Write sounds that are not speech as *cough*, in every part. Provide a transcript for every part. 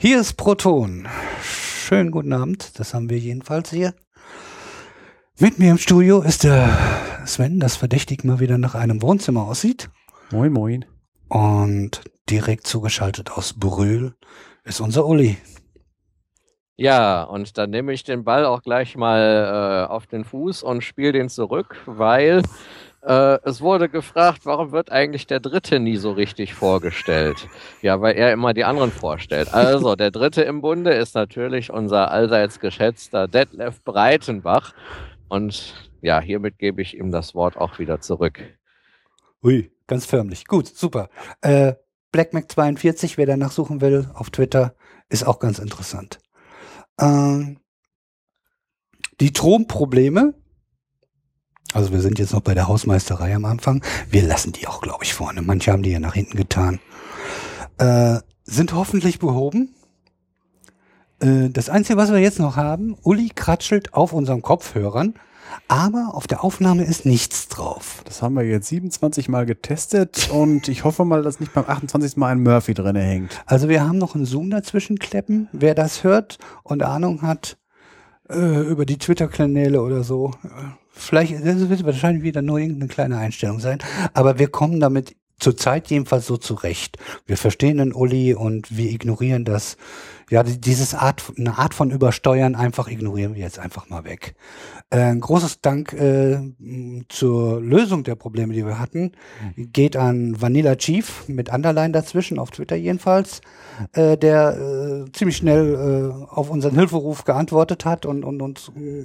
Hier ist Proton. Schönen guten Abend, das haben wir jedenfalls hier. Mit mir im Studio ist der Sven, das verdächtig mal wieder nach einem Wohnzimmer aussieht. Moin, moin. Und direkt zugeschaltet aus Brühl ist unser Uli. Ja, und dann nehme ich den Ball auch gleich mal äh, auf den Fuß und spiele den zurück, weil äh, es wurde gefragt, warum wird eigentlich der Dritte nie so richtig vorgestellt? Ja, weil er immer die anderen vorstellt. Also, der Dritte im Bunde ist natürlich unser allseits geschätzter Detlef Breitenbach. Und ja, hiermit gebe ich ihm das Wort auch wieder zurück. Ui, ganz förmlich. Gut, super. Äh, BlackMac42, wer danach suchen will, auf Twitter, ist auch ganz interessant. Ähm, die Stromprobleme, also wir sind jetzt noch bei der Hausmeisterei am Anfang, wir lassen die auch, glaube ich, vorne. Manche haben die ja nach hinten getan. Äh, sind hoffentlich behoben. Äh, das Einzige, was wir jetzt noch haben, Uli kratschelt auf unseren Kopfhörern, aber auf der Aufnahme ist nichts drauf. Das haben wir jetzt 27 Mal getestet und ich hoffe mal, dass nicht beim 28. Mal ein Murphy drin hängt. Also wir haben noch einen Zoom dazwischen kleppen. Wer das hört und Ahnung hat äh, über die Twitter-Kanäle oder so, vielleicht, das wird wahrscheinlich wieder nur irgendeine kleine Einstellung sein, aber wir kommen damit zurzeit jedenfalls so zurecht. Wir verstehen den Uli und wir ignorieren das ja, dieses Art, eine Art von Übersteuern einfach ignorieren wir jetzt einfach mal weg. Äh, ein großes Dank äh, zur Lösung der Probleme, die wir hatten, geht an Vanilla Chief mit Underline dazwischen, auf Twitter jedenfalls, äh, der äh, ziemlich schnell äh, auf unseren Hilferuf geantwortet hat und, und uns äh,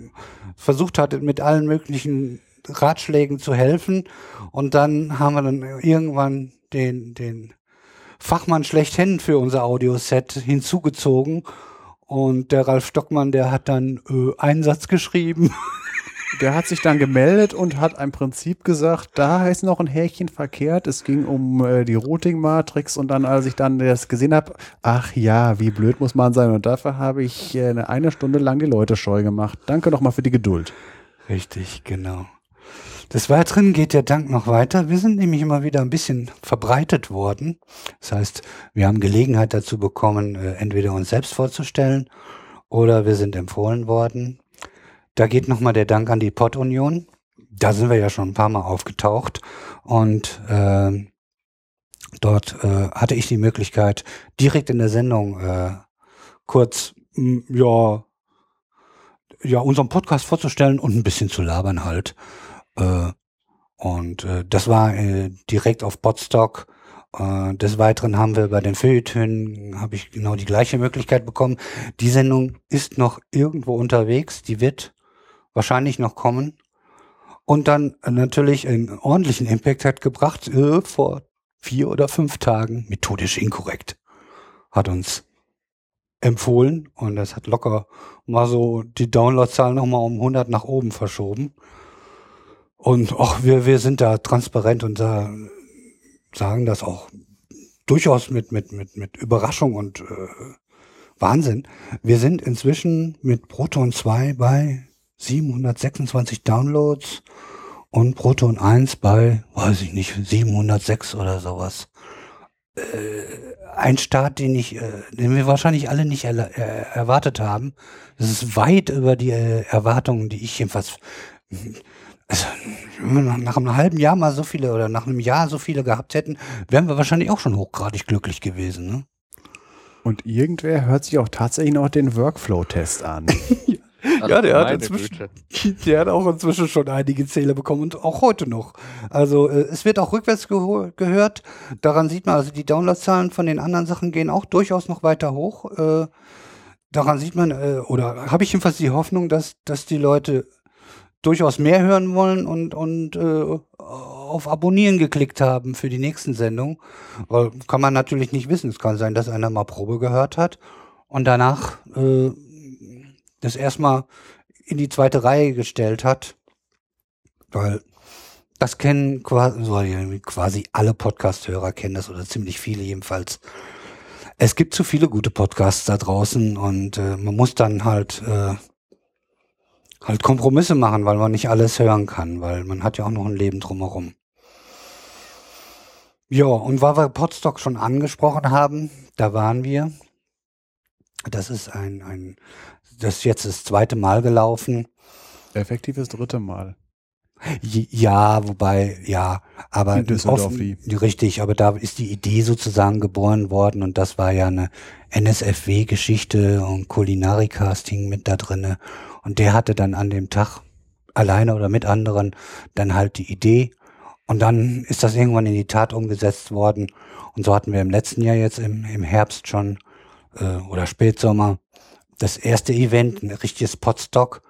versucht hat, mit allen möglichen Ratschlägen zu helfen. Und dann haben wir dann irgendwann den, den Fachmann schlechthin für unser Audioset hinzugezogen. Und der Ralf Stockmann, der hat dann äh, einen Satz geschrieben. *laughs* Der hat sich dann gemeldet und hat im Prinzip gesagt, da ist noch ein Härchen verkehrt. Es ging um äh, die Routing-Matrix und dann, als ich dann das gesehen habe, ach ja, wie blöd muss man sein. Und dafür habe ich äh, eine Stunde lang die Leute scheu gemacht. Danke nochmal für die Geduld. Richtig, genau. Des Weiteren geht der Dank noch weiter. Wir sind nämlich immer wieder ein bisschen verbreitet worden. Das heißt, wir haben Gelegenheit dazu bekommen, äh, entweder uns selbst vorzustellen oder wir sind empfohlen worden. Da geht nochmal der Dank an die Pod-Union. Da sind wir ja schon ein paar Mal aufgetaucht und äh, dort äh, hatte ich die Möglichkeit, direkt in der Sendung äh, kurz, ja, ja, unseren Podcast vorzustellen und ein bisschen zu labern halt. Äh, und äh, das war äh, direkt auf Podstock. Äh, des Weiteren haben wir bei den Feuilletönen, habe ich genau die gleiche Möglichkeit bekommen. Die Sendung ist noch irgendwo unterwegs, die wird wahrscheinlich noch kommen. Und dann natürlich einen ordentlichen Impact hat gebracht, äh, vor vier oder fünf Tagen, methodisch inkorrekt, hat uns empfohlen und das hat locker mal so die Downloadzahl nochmal um 100 nach oben verschoben. Und auch wir, wir sind da transparent und da sagen das auch durchaus mit, mit, mit, mit Überraschung und äh, Wahnsinn. Wir sind inzwischen mit Proton 2 bei 726 Downloads und Proton 1 bei, weiß ich nicht, 706 oder sowas. Äh, ein Start, den ich, äh, den wir wahrscheinlich alle nicht er, äh, erwartet haben. Das ist weit über die äh, Erwartungen, die ich jedenfalls also, wenn wir nach einem halben Jahr mal so viele oder nach einem Jahr so viele gehabt hätten, wären wir wahrscheinlich auch schon hochgradig glücklich gewesen. Ne? Und irgendwer hört sich auch tatsächlich noch den Workflow-Test an. *laughs* ja, der hat, inzwischen, *laughs* der hat auch inzwischen schon einige Zähler bekommen und auch heute noch. Also äh, es wird auch rückwärts ge gehört. Daran sieht man, also die Downloadzahlen von den anderen Sachen gehen auch durchaus noch weiter hoch. Äh, daran sieht man, äh, oder habe ich jedenfalls die Hoffnung, dass, dass die Leute durchaus mehr hören wollen und, und äh, auf Abonnieren geklickt haben für die nächsten Sendungen. Weil kann man natürlich nicht wissen. Es kann sein, dass einer mal Probe gehört hat und danach äh, das erstmal in die zweite Reihe gestellt hat. Weil das kennen quasi, quasi alle Podcast-Hörer kennen das oder ziemlich viele jedenfalls. Es gibt zu viele gute Podcasts da draußen und äh, man muss dann halt äh, halt Kompromisse machen, weil man nicht alles hören kann, weil man hat ja auch noch ein Leben drumherum. Ja, und weil wir Podstock schon angesprochen haben, da waren wir. Das ist ein, ein, das ist jetzt das zweite Mal gelaufen. Effektiv das dritte Mal. Ja, wobei, ja, aber In Düsseldorf offen, richtig, aber da ist die Idee sozusagen geboren worden und das war ja eine NSFW-Geschichte und Kulinarikasting mit da drinne und der hatte dann an dem Tag alleine oder mit anderen dann halt die Idee. Und dann ist das irgendwann in die Tat umgesetzt worden. Und so hatten wir im letzten Jahr jetzt im, im Herbst schon äh, oder Spätsommer das erste Event, ein richtiges Potstock.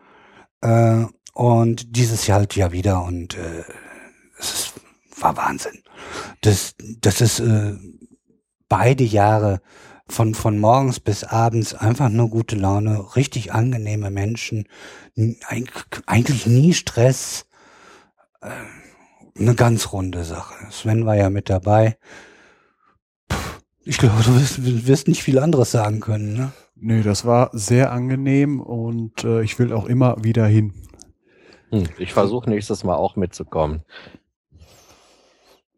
Äh, und dieses Jahr halt ja wieder. Und äh, es ist, war Wahnsinn. Das, das ist äh, beide Jahre von, von morgens bis abends einfach nur gute Laune, richtig angenehme Menschen, eigentlich nie Stress, äh, eine ganz runde Sache. Sven war ja mit dabei. Ich glaube, du wirst, wirst nicht viel anderes sagen können, ne? Nee, das war sehr angenehm und äh, ich will auch immer wieder hin. Hm, ich versuche nächstes Mal auch mitzukommen.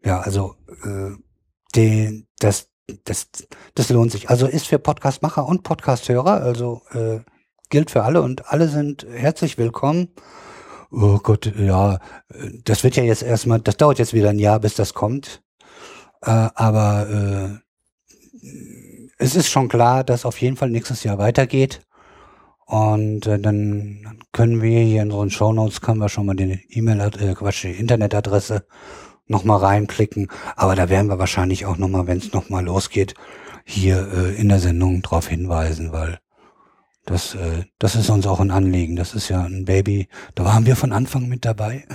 Ja, also äh, den, das, das, das lohnt sich. Also ist für Podcastmacher und Podcasthörer, also äh, gilt für alle und alle sind herzlich willkommen. Oh Gott, ja, das wird ja jetzt erstmal, das dauert jetzt wieder ein Jahr, bis das kommt. Äh, aber äh, es ist schon klar, dass auf jeden Fall nächstes Jahr weitergeht. Und äh, dann können wir hier in unseren Shownotes können wir schon mal die E-Mail, äh, Quatsch, die Internetadresse nochmal reinklicken. Aber da werden wir wahrscheinlich auch nochmal, wenn es nochmal losgeht, hier äh, in der Sendung drauf hinweisen, weil das, äh, das ist uns auch ein Anliegen. Das ist ja ein Baby. Da waren wir von Anfang mit dabei.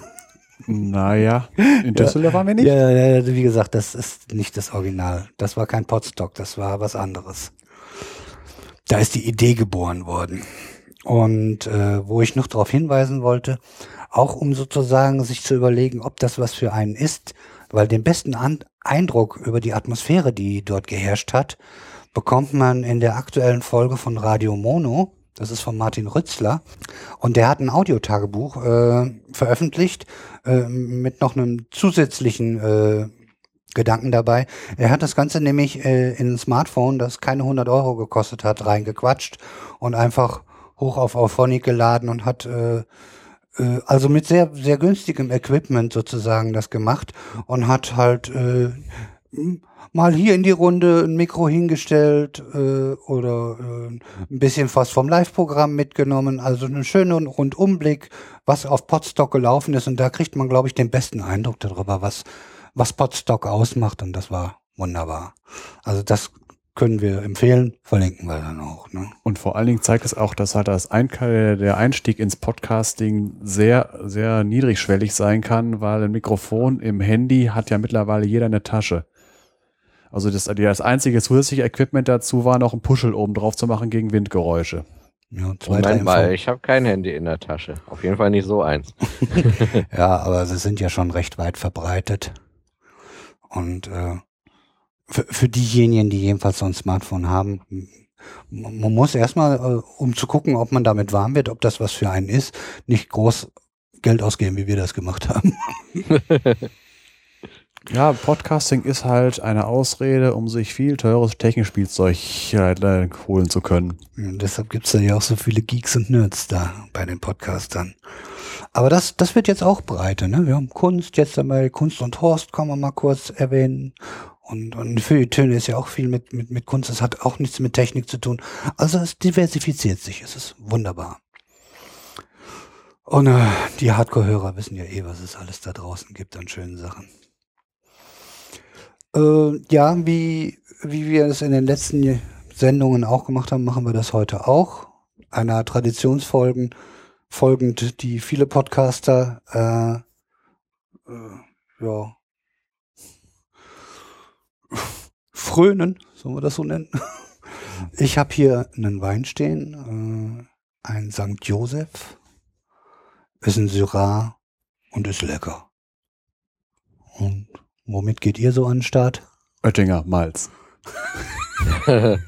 Naja, in Düsseldorf waren wir nicht. Ja, ja, wie gesagt, das ist nicht das Original. Das war kein Potstock, das war was anderes da ist die Idee geboren worden. Und äh, wo ich noch darauf hinweisen wollte, auch um sozusagen sich zu überlegen, ob das was für einen ist, weil den besten An Eindruck über die Atmosphäre, die dort geherrscht hat, bekommt man in der aktuellen Folge von Radio Mono. Das ist von Martin Rützler. Und der hat ein Audiotagebuch äh, veröffentlicht äh, mit noch einem zusätzlichen äh, Gedanken dabei. Er hat das Ganze nämlich äh, in ein Smartphone, das keine 100 Euro gekostet hat, reingequatscht und einfach hoch auf Auphonic geladen und hat äh, äh, also mit sehr sehr günstigem Equipment sozusagen das gemacht und hat halt äh, mal hier in die Runde ein Mikro hingestellt äh, oder äh, ein bisschen was vom Live-Programm mitgenommen. Also einen schönen Rundumblick, was auf Podstock gelaufen ist. Und da kriegt man, glaube ich, den besten Eindruck darüber, was was Podstock ausmacht und das war wunderbar. Also das können wir empfehlen, verlinken wir dann auch. Ne? Und vor allen Dingen zeigt es auch, dass halt das Ein der Einstieg ins Podcasting sehr, sehr niedrigschwellig sein kann, weil ein Mikrofon im Handy hat ja mittlerweile jeder eine Tasche. Also das, das einzige zusätzliche Equipment dazu war noch ein Puschel oben drauf zu machen gegen Windgeräusche. Ja, Moment mal, ich habe kein Handy in der Tasche. Auf jeden Fall nicht so eins. *laughs* ja, aber sie sind ja schon recht weit verbreitet. Und äh, für, für diejenigen, die jedenfalls so ein Smartphone haben, man muss erstmal, äh, um zu gucken, ob man damit warm wird, ob das was für einen ist, nicht groß Geld ausgeben, wie wir das gemacht haben. *laughs* ja, Podcasting ist halt eine Ausrede, um sich viel teures Technikspielzeug holen zu können. Ja, deshalb gibt's ja auch so viele Geeks und Nerds da bei den Podcastern. Aber das, das wird jetzt auch breiter. Ne? Wir haben Kunst, jetzt einmal Kunst und Horst kann man mal kurz erwähnen. Und, und Feuilletöne ist ja auch viel mit, mit, mit Kunst. Das hat auch nichts mit Technik zu tun. Also es diversifiziert sich. Es ist wunderbar. Und äh, die Hardcore-Hörer wissen ja eh, was es alles da draußen gibt an schönen Sachen. Äh, ja, wie, wie wir es in den letzten Sendungen auch gemacht haben, machen wir das heute auch. Einer Traditionsfolgen folgend, die viele Podcaster äh, äh, ja frönen, sollen wir das so nennen. Ich habe hier einen Wein stehen, äh, ein St. Joseph, ist ein Syrah und ist lecker. Und womit geht ihr so an den Start? Oettinger Malz. *laughs*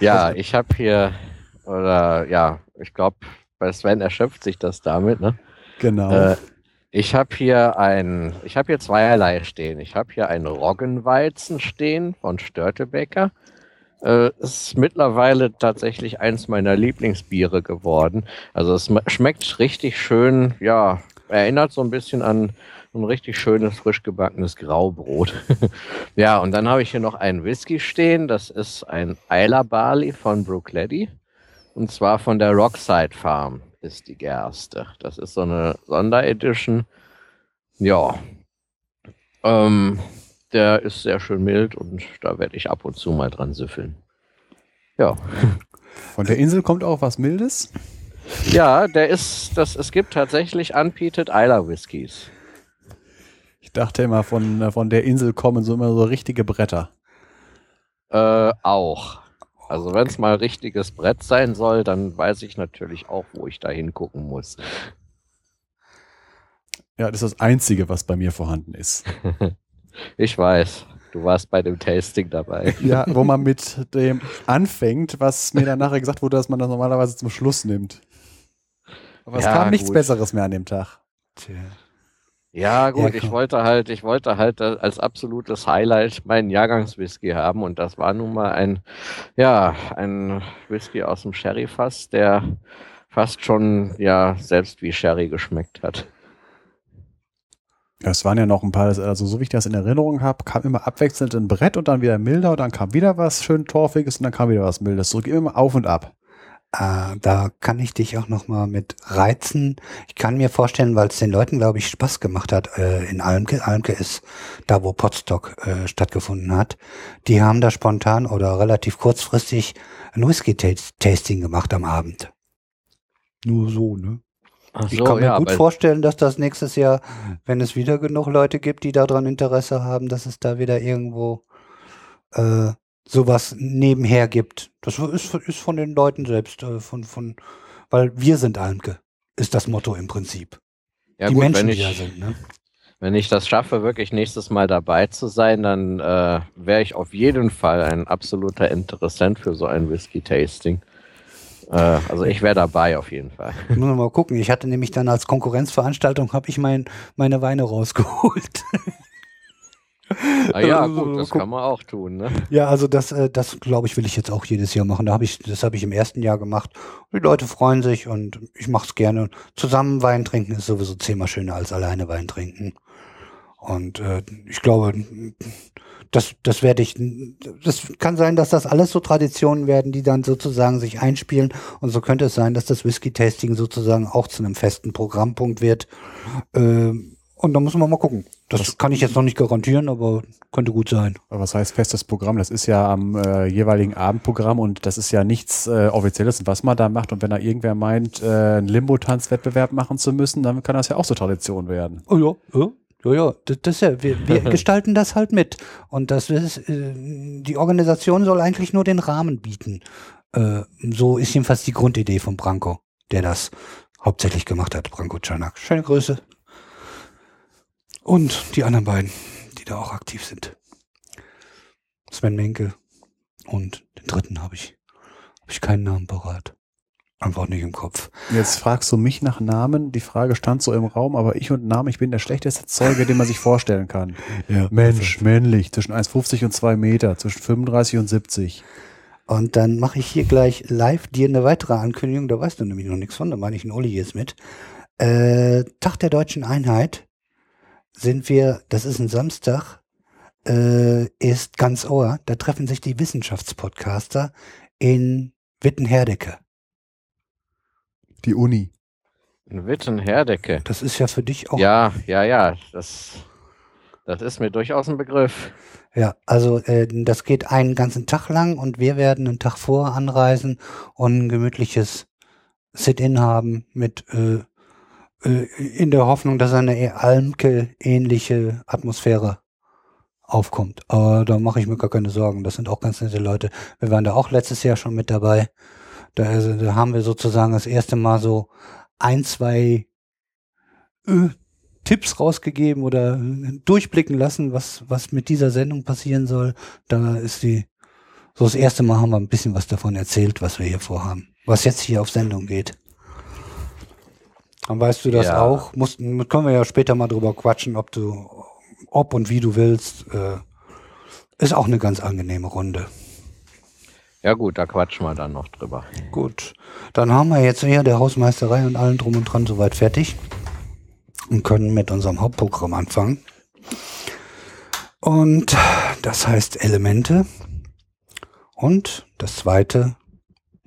ja, ich habe hier, oder ja, ich glaube, bei Sven erschöpft sich das damit, ne? Genau. Äh, ich habe hier ein, ich habe hier zweierlei stehen. Ich habe hier einen Roggenweizen stehen von Störtebecker. äh, ist mittlerweile tatsächlich eins meiner Lieblingsbiere geworden. Also es schmeckt richtig schön, ja, erinnert so ein bisschen an ein richtig schönes, frisch gebackenes Graubrot. *laughs* ja, und dann habe ich hier noch einen Whisky stehen. Das ist ein Isla Barley von Brookleddy. Und zwar von der Rockside Farm ist die Gerste. Das ist so eine Sonderedition. Ja. Ähm, der ist sehr schön mild und da werde ich ab und zu mal dran süffeln. Ja. Von der Insel kommt auch was Mildes? Ja, der ist, das, es gibt tatsächlich unpeated Isla Whiskys. Ich dachte immer, von, äh, von der Insel kommen so immer so richtige Bretter. Äh, auch. Also wenn es mal richtiges Brett sein soll, dann weiß ich natürlich auch, wo ich da hingucken muss. Ja, das ist das Einzige, was bei mir vorhanden ist. *laughs* ich weiß. Du warst bei dem Tasting dabei. Ja, wo man *laughs* mit dem anfängt, was mir dann nachher gesagt wurde, dass man das normalerweise zum Schluss nimmt. Aber es ja, kam nichts gut. Besseres mehr an dem Tag. Tja. Ja, gut, ja, ich wollte halt, ich wollte halt als absolutes Highlight meinen Jahrgangswhisky haben und das war nun mal ein, ja, ein Whisky aus dem Sherryfass, der fast schon, ja, selbst wie Sherry geschmeckt hat. Es waren ja noch ein paar, also so wie ich das in Erinnerung habe, kam immer abwechselnd ein Brett und dann wieder milder und dann kam wieder was schön Torfiges und dann kam wieder was Mildes. So ging immer auf und ab. Äh, da kann ich dich auch noch mal mit reizen. Ich kann mir vorstellen, weil es den Leuten, glaube ich, Spaß gemacht hat äh, in Almke. Almke ist da, wo Potstock äh, stattgefunden hat. Die haben da spontan oder relativ kurzfristig ein Whisky-Tasting gemacht am Abend. Nur so, ne? Ach ich kann mir ja, gut vorstellen, dass das nächstes Jahr, wenn es wieder genug Leute gibt, die daran Interesse haben, dass es da wieder irgendwo äh, sowas nebenher gibt. Das ist, ist von den Leuten selbst, äh, von, von, weil wir sind Almke, ist das Motto im Prinzip. Ja, die gut, Menschen, wenn ich, die da sind, ne? Wenn ich das schaffe, wirklich nächstes Mal dabei zu sein, dann äh, wäre ich auf jeden Fall ein absoluter Interessent für so ein Whisky-Tasting. Äh, also ich wäre dabei auf jeden Fall. Ich muss mal gucken. Ich hatte nämlich dann als Konkurrenzveranstaltung habe ich mein, meine Weine rausgeholt. Ah ja, also, gut, das kann man auch tun. Ne? Ja, also das, äh, das glaube ich, will ich jetzt auch jedes Jahr machen. Da habe ich, das habe ich im ersten Jahr gemacht. Die Leute freuen sich und ich mache es gerne. Zusammen Wein trinken ist sowieso zehnmal schöner als alleine Wein trinken. Und äh, ich glaube, das, das werde ich, das kann sein, dass das alles so Traditionen werden, die dann sozusagen sich einspielen. Und so könnte es sein, dass das Whisky-Tasting sozusagen auch zu einem festen Programmpunkt wird. Äh, und da müssen wir mal gucken. Das, das kann ich jetzt noch nicht garantieren, aber könnte gut sein. Aber was heißt festes Programm? Das ist ja am äh, jeweiligen Abendprogramm und das ist ja nichts äh, Offizielles, was man da macht. Und wenn da irgendwer meint, äh, einen Limbo-Tanzwettbewerb machen zu müssen, dann kann das ja auch so Tradition werden. Oh ja, ja. Ja, ja, das, das ja, wir, wir *laughs* gestalten das halt mit. Und das ist, äh, die Organisation soll eigentlich nur den Rahmen bieten. Äh, so ist jedenfalls die Grundidee von Branko, der das hauptsächlich gemacht hat, Branko Czernak. Schöne Grüße. Und die anderen beiden, die da auch aktiv sind. Sven Menke und den dritten habe ich, habe ich keinen Namen parat. Einfach nicht im Kopf. Jetzt fragst du mich nach Namen. Die Frage stand so im Raum, aber ich und Namen, ich bin der schlechteste Zeuge, den man sich vorstellen kann. *laughs* Ja, Mensch, männlich, zwischen 1,50 und 2 Meter, zwischen 35 und 70. Und dann mache ich hier gleich live dir eine weitere Ankündigung. Da weißt du nämlich noch nichts von, da meine ich einen Uli jetzt mit. Äh, Tag der deutschen Einheit sind wir, das ist ein Samstag, äh, ist ganz Ohr, da treffen sich die Wissenschaftspodcaster in Wittenherdecke. Die Uni. In Wittenherdecke. Das ist ja für dich auch. Ja, ja, ja, das, das ist mir durchaus ein Begriff. Ja, also äh, das geht einen ganzen Tag lang und wir werden einen Tag vor anreisen und ein gemütliches Sit-in haben mit äh, äh, in der Hoffnung, dass eine Almke-ähnliche Atmosphäre aufkommt. Aber da mache ich mir gar keine Sorgen. Das sind auch ganz nette Leute. Wir waren da auch letztes Jahr schon mit dabei. Da, also, da haben wir sozusagen das erste Mal so ein, zwei äh, Tipps rausgegeben oder äh, durchblicken lassen, was, was mit dieser Sendung passieren soll. Da ist die, so das erste Mal haben wir ein bisschen was davon erzählt, was wir hier vorhaben. Was jetzt hier auf Sendung geht. Dann weißt du das ja. auch. Mussten, können wir ja später mal drüber quatschen, ob du, ob und wie du willst. Äh, ist auch eine ganz angenehme Runde. Ja gut, da quatschen wir dann noch drüber. Gut, dann haben wir jetzt hier der Hausmeisterei und allen drum und dran soweit fertig und können mit unserem Hauptprogramm anfangen. Und das heißt Elemente. Und das zweite,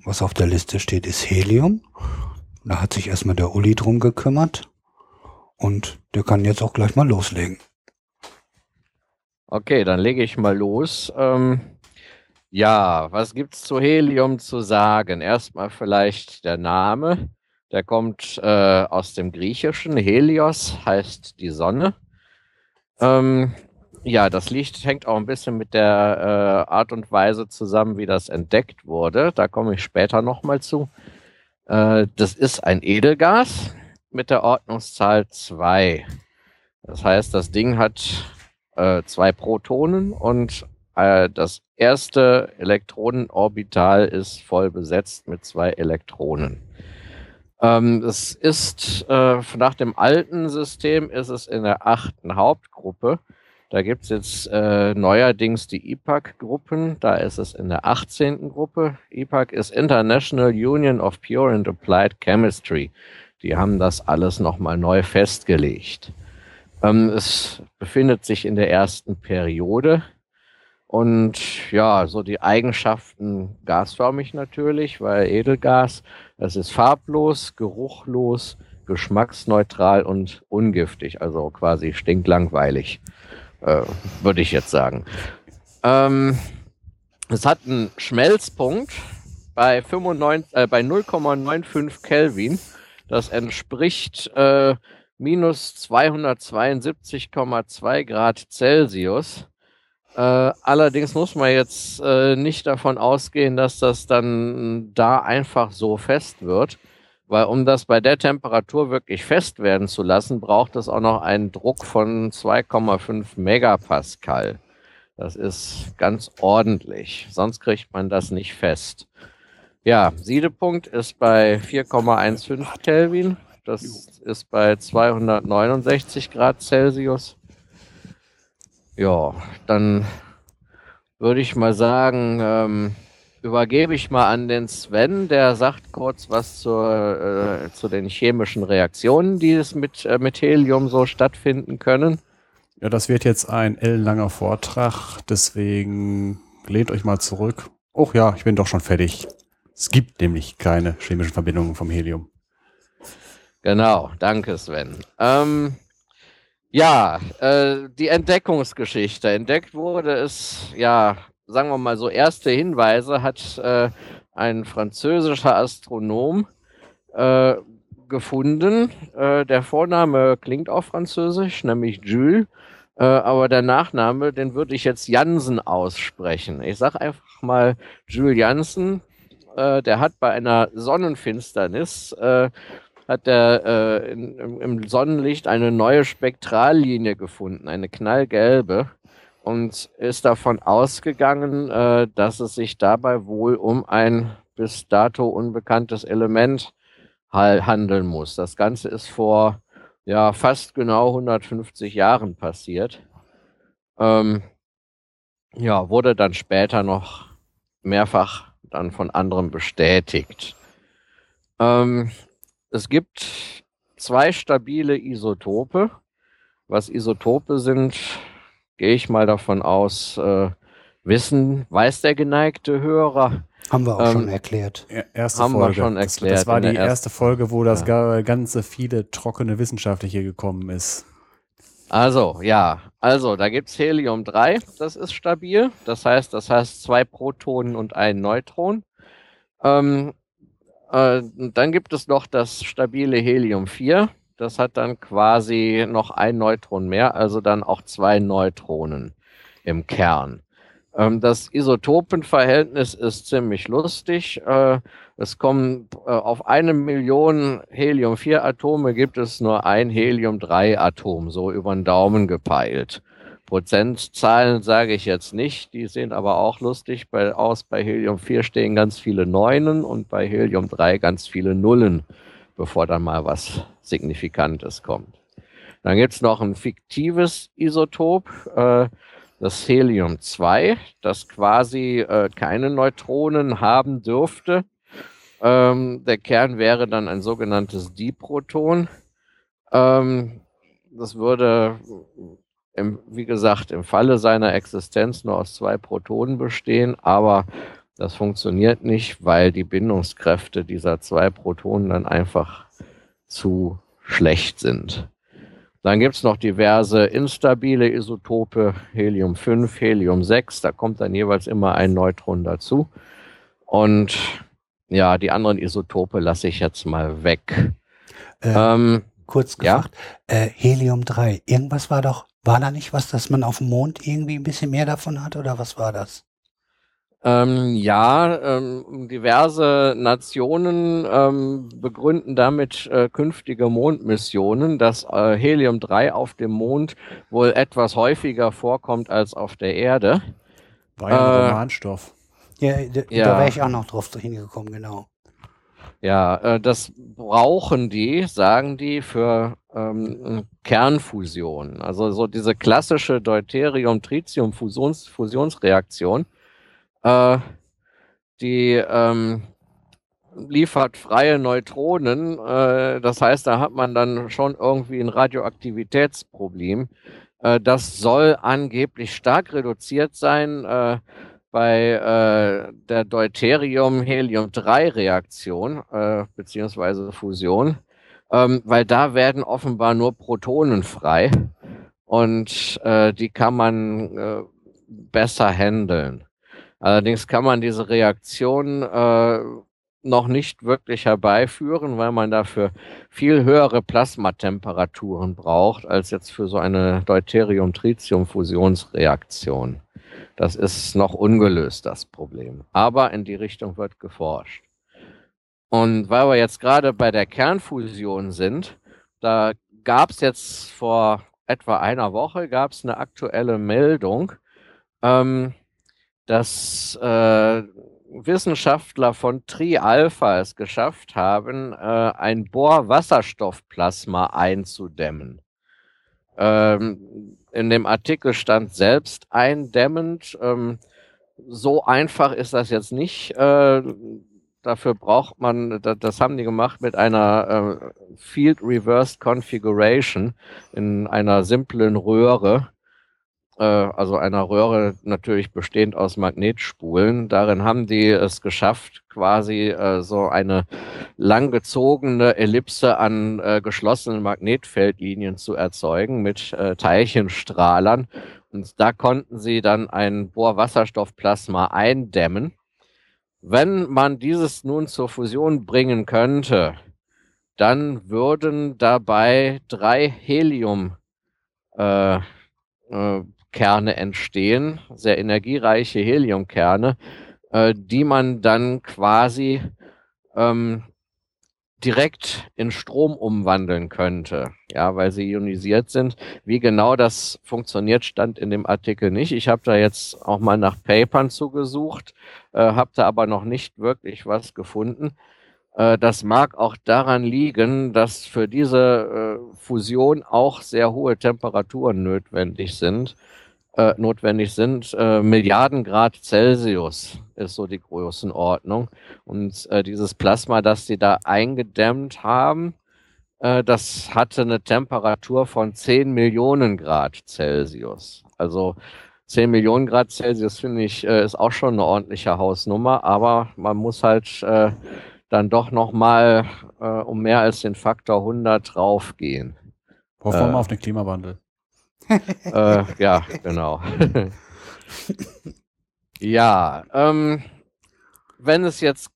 was auf der Liste steht, ist Helium. Da hat sich erstmal der Uli drum gekümmert. Und der kann jetzt auch gleich mal loslegen. Okay, dann lege ich mal los. Ähm, ja, was gibt's zu Helium zu sagen? Erstmal vielleicht der Name. Der kommt äh, aus dem Griechischen. Helios heißt die Sonne. Ähm, ja, das Licht hängt auch ein bisschen mit der äh, Art und Weise zusammen, wie das entdeckt wurde. Da komme ich später nochmal zu. Äh, das ist ein Edelgas mit der Ordnungszahl 2. Das heißt, das Ding hat äh, zwei Protonen und äh, das erste Elektronenorbital ist voll besetzt mit zwei Elektronen. Ähm, es ist äh, nach dem alten System ist es in der achten Hauptgruppe. Da gibt es jetzt äh, neuerdings die IPAC-Gruppen. Da ist es in der 18. Gruppe. IPAC ist International Union of Pure and Applied Chemistry. Die haben das alles nochmal neu festgelegt. Ähm, es befindet sich in der ersten Periode. Und ja, so die Eigenschaften gasförmig natürlich, weil Edelgas, das ist farblos, geruchlos, geschmacksneutral und ungiftig, also quasi stinklangweilig, äh, würde ich jetzt sagen. Ähm, es hat einen Schmelzpunkt bei, äh, bei 0,95 Kelvin. Das entspricht äh, minus 272,2 Grad Celsius. Äh, allerdings muss man jetzt äh, nicht davon ausgehen, dass das dann da einfach so fest wird, weil um das bei der Temperatur wirklich fest werden zu lassen, braucht es auch noch einen Druck von 2,5 Megapascal. Das ist ganz ordentlich, sonst kriegt man das nicht fest. Ja, Siedepunkt ist bei 4,15 Kelvin. Das ist bei 269 Grad Celsius. Ja, dann würde ich mal sagen, ähm, übergebe ich mal an den Sven, der sagt kurz was zur, äh, zu den chemischen Reaktionen, die es mit, äh, mit Helium so stattfinden können. Ja, das wird jetzt ein ellenlanger Vortrag, deswegen lehnt euch mal zurück. Oh ja, ich bin doch schon fertig. Es gibt nämlich keine chemischen Verbindungen vom Helium. Genau, danke Sven. Ähm, ja, äh, die Entdeckungsgeschichte. Entdeckt wurde es, ja, sagen wir mal so, erste Hinweise hat äh, ein französischer Astronom äh, gefunden. Äh, der Vorname klingt auch französisch, nämlich Jules. Äh, aber der Nachname, den würde ich jetzt Jansen aussprechen. Ich sage einfach mal Jules Jansen. Äh, der hat bei einer Sonnenfinsternis hat er äh, in, im Sonnenlicht eine neue Spektrallinie gefunden, eine knallgelbe, und ist davon ausgegangen, äh, dass es sich dabei wohl um ein bis dato unbekanntes Element handeln muss. Das Ganze ist vor ja fast genau 150 Jahren passiert. Ähm, ja, wurde dann später noch mehrfach dann von anderen bestätigt. Ähm, es gibt zwei stabile Isotope. Was Isotope sind, gehe ich mal davon aus, äh, wissen, weiß der geneigte Hörer. Haben wir auch ähm, schon erklärt. Erste haben Folge. wir schon erklärt. Das, das war die erste Folge, wo das ja. ganze viele trockene Wissenschaftliche gekommen ist. Also, ja. Also, da gibt's Helium 3, das ist stabil. Das heißt, das heißt zwei Protonen und ein Neutron. Ähm, äh, dann gibt es noch das stabile Helium-4. Das hat dann quasi noch ein Neutron mehr, also dann auch zwei Neutronen im Kern. Ähm, das Isotopenverhältnis ist ziemlich lustig. Äh, es kommen äh, auf eine Million Helium-4-Atome gibt es nur ein Helium-3-Atom, so über den Daumen gepeilt. Prozentzahlen sage ich jetzt nicht, die sehen aber auch lustig bei, aus. Bei Helium 4 stehen ganz viele Neunen und bei Helium 3 ganz viele Nullen, bevor dann mal was Signifikantes kommt. Dann gibt es noch ein fiktives Isotop, äh, das Helium-2, das quasi äh, keine Neutronen haben dürfte. Ähm, der Kern wäre dann ein sogenanntes Diproton. Ähm, das würde, im, wie gesagt, im Falle seiner Existenz nur aus zwei Protonen bestehen, aber das funktioniert nicht, weil die Bindungskräfte dieser zwei Protonen dann einfach zu schlecht sind. Dann gibt es noch diverse instabile Isotope, Helium 5, Helium 6, da kommt dann jeweils immer ein Neutron dazu. Und ja, die anderen Isotope lasse ich jetzt mal weg. Äh, ähm, kurz gefragt, ja? äh, Helium 3, irgendwas war doch, war da nicht was, dass man auf dem Mond irgendwie ein bisschen mehr davon hat oder was war das? Ähm, ja, ähm, diverse Nationen ähm, begründen damit äh, künftige Mondmissionen, dass äh, Helium-3 auf dem Mond wohl etwas häufiger vorkommt als auf der Erde. War ja ein äh, Romanstoff. Ja, ja. da wäre ich auch noch drauf hingekommen, genau. Ja, äh, das brauchen die, sagen die, für ähm, Kernfusion. Also so diese klassische Deuterium-Tritium-Fusionsreaktion. Äh, die ähm, liefert freie Neutronen. Äh, das heißt, da hat man dann schon irgendwie ein Radioaktivitätsproblem. Äh, das soll angeblich stark reduziert sein äh, bei äh, der Deuterium-Helium-3-Reaktion äh, beziehungsweise Fusion, ähm, weil da werden offenbar nur Protonen frei und äh, die kann man besser handeln. Allerdings kann man diese Reaktion äh, noch nicht wirklich herbeiführen, weil man dafür viel höhere Plasmatemperaturen braucht als jetzt für so eine Deuterium-Tritium-Fusionsreaktion. Das ist noch ungelöst, das Problem. Aber in die Richtung wird geforscht. Und weil wir jetzt gerade bei der Kernfusion sind, da gab es jetzt vor etwa einer Woche gab eine aktuelle Meldung, ähm, dass äh, Wissenschaftler von Tri-Alpha es geschafft haben, äh, ein Bohrwasserstoffplasma einzudämmen. Ähm, in dem Artikel stand selbst eindämmend. Ähm, so einfach ist das jetzt nicht. Äh, dafür braucht man, das haben die gemacht mit einer äh, Field Reversed Configuration in einer simplen Röhre also einer Röhre natürlich bestehend aus Magnetspulen. Darin haben die es geschafft, quasi äh, so eine langgezogene Ellipse an äh, geschlossenen Magnetfeldlinien zu erzeugen mit äh, Teilchenstrahlern. Und da konnten sie dann ein Bohrwasserstoffplasma eindämmen. Wenn man dieses nun zur Fusion bringen könnte, dann würden dabei drei Helium äh, äh, Kerne entstehen, sehr energiereiche Heliumkerne, äh, die man dann quasi ähm, direkt in Strom umwandeln könnte, ja, weil sie ionisiert sind. Wie genau das funktioniert, stand in dem Artikel nicht. Ich habe da jetzt auch mal nach Papern zugesucht, äh, habe da aber noch nicht wirklich was gefunden. Äh, das mag auch daran liegen, dass für diese äh, Fusion auch sehr hohe Temperaturen notwendig sind äh, notwendig sind. Äh, Milliarden Grad Celsius ist so die Größenordnung. Und äh, dieses Plasma, das sie da eingedämmt haben, äh, das hatte eine Temperatur von 10 Millionen Grad Celsius. Also 10 Millionen Grad Celsius finde ich äh, ist auch schon eine ordentliche Hausnummer, aber man muss halt äh, dann doch noch mal um mehr als den Faktor 100 draufgehen. Hoffen wir mal auf den Klimawandel äh, ja, genau. ja, ähm, wenn es jetzt,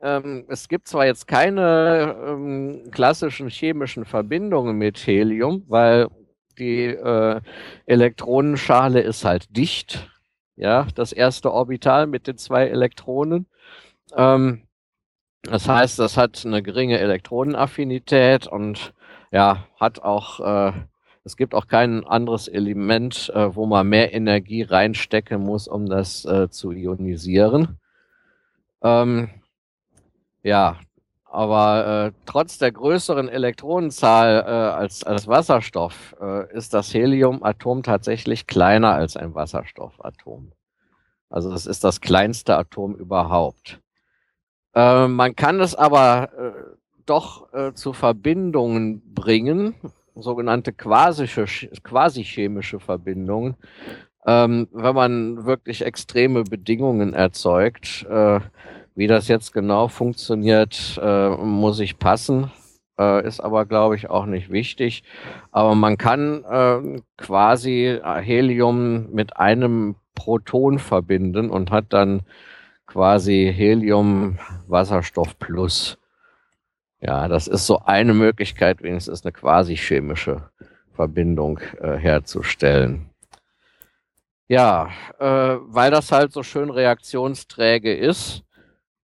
ähm, es gibt zwar jetzt keine ähm, klassischen chemischen Verbindungen mit Helium, weil die äh, Elektronenschale ist halt dicht. Ja, das erste Orbital mit den zwei Elektronen. Ähm, das heißt, das hat eine geringe Elektronenaffinität und ja, hat auch äh, es gibt auch kein anderes Element, äh, wo man mehr Energie reinstecken muss, um das äh, zu ionisieren. Ähm, ja, aber äh, trotz der größeren Elektronenzahl äh, als, als Wasserstoff äh, ist das Heliumatom tatsächlich kleiner als ein Wasserstoffatom. Also es ist das kleinste Atom überhaupt. Äh, man kann es aber äh, doch äh, zu Verbindungen bringen, sogenannte quasi-chemische Verbindungen, ähm, wenn man wirklich extreme Bedingungen erzeugt. Äh, wie das jetzt genau funktioniert, äh, muss ich passen, äh, ist aber, glaube ich, auch nicht wichtig. Aber man kann äh, quasi Helium mit einem Proton verbinden und hat dann quasi Helium Wasserstoff plus. Ja, das ist so eine Möglichkeit, wenigstens eine quasi chemische Verbindung äh, herzustellen. Ja, äh, weil das halt so schön reaktionsträge ist,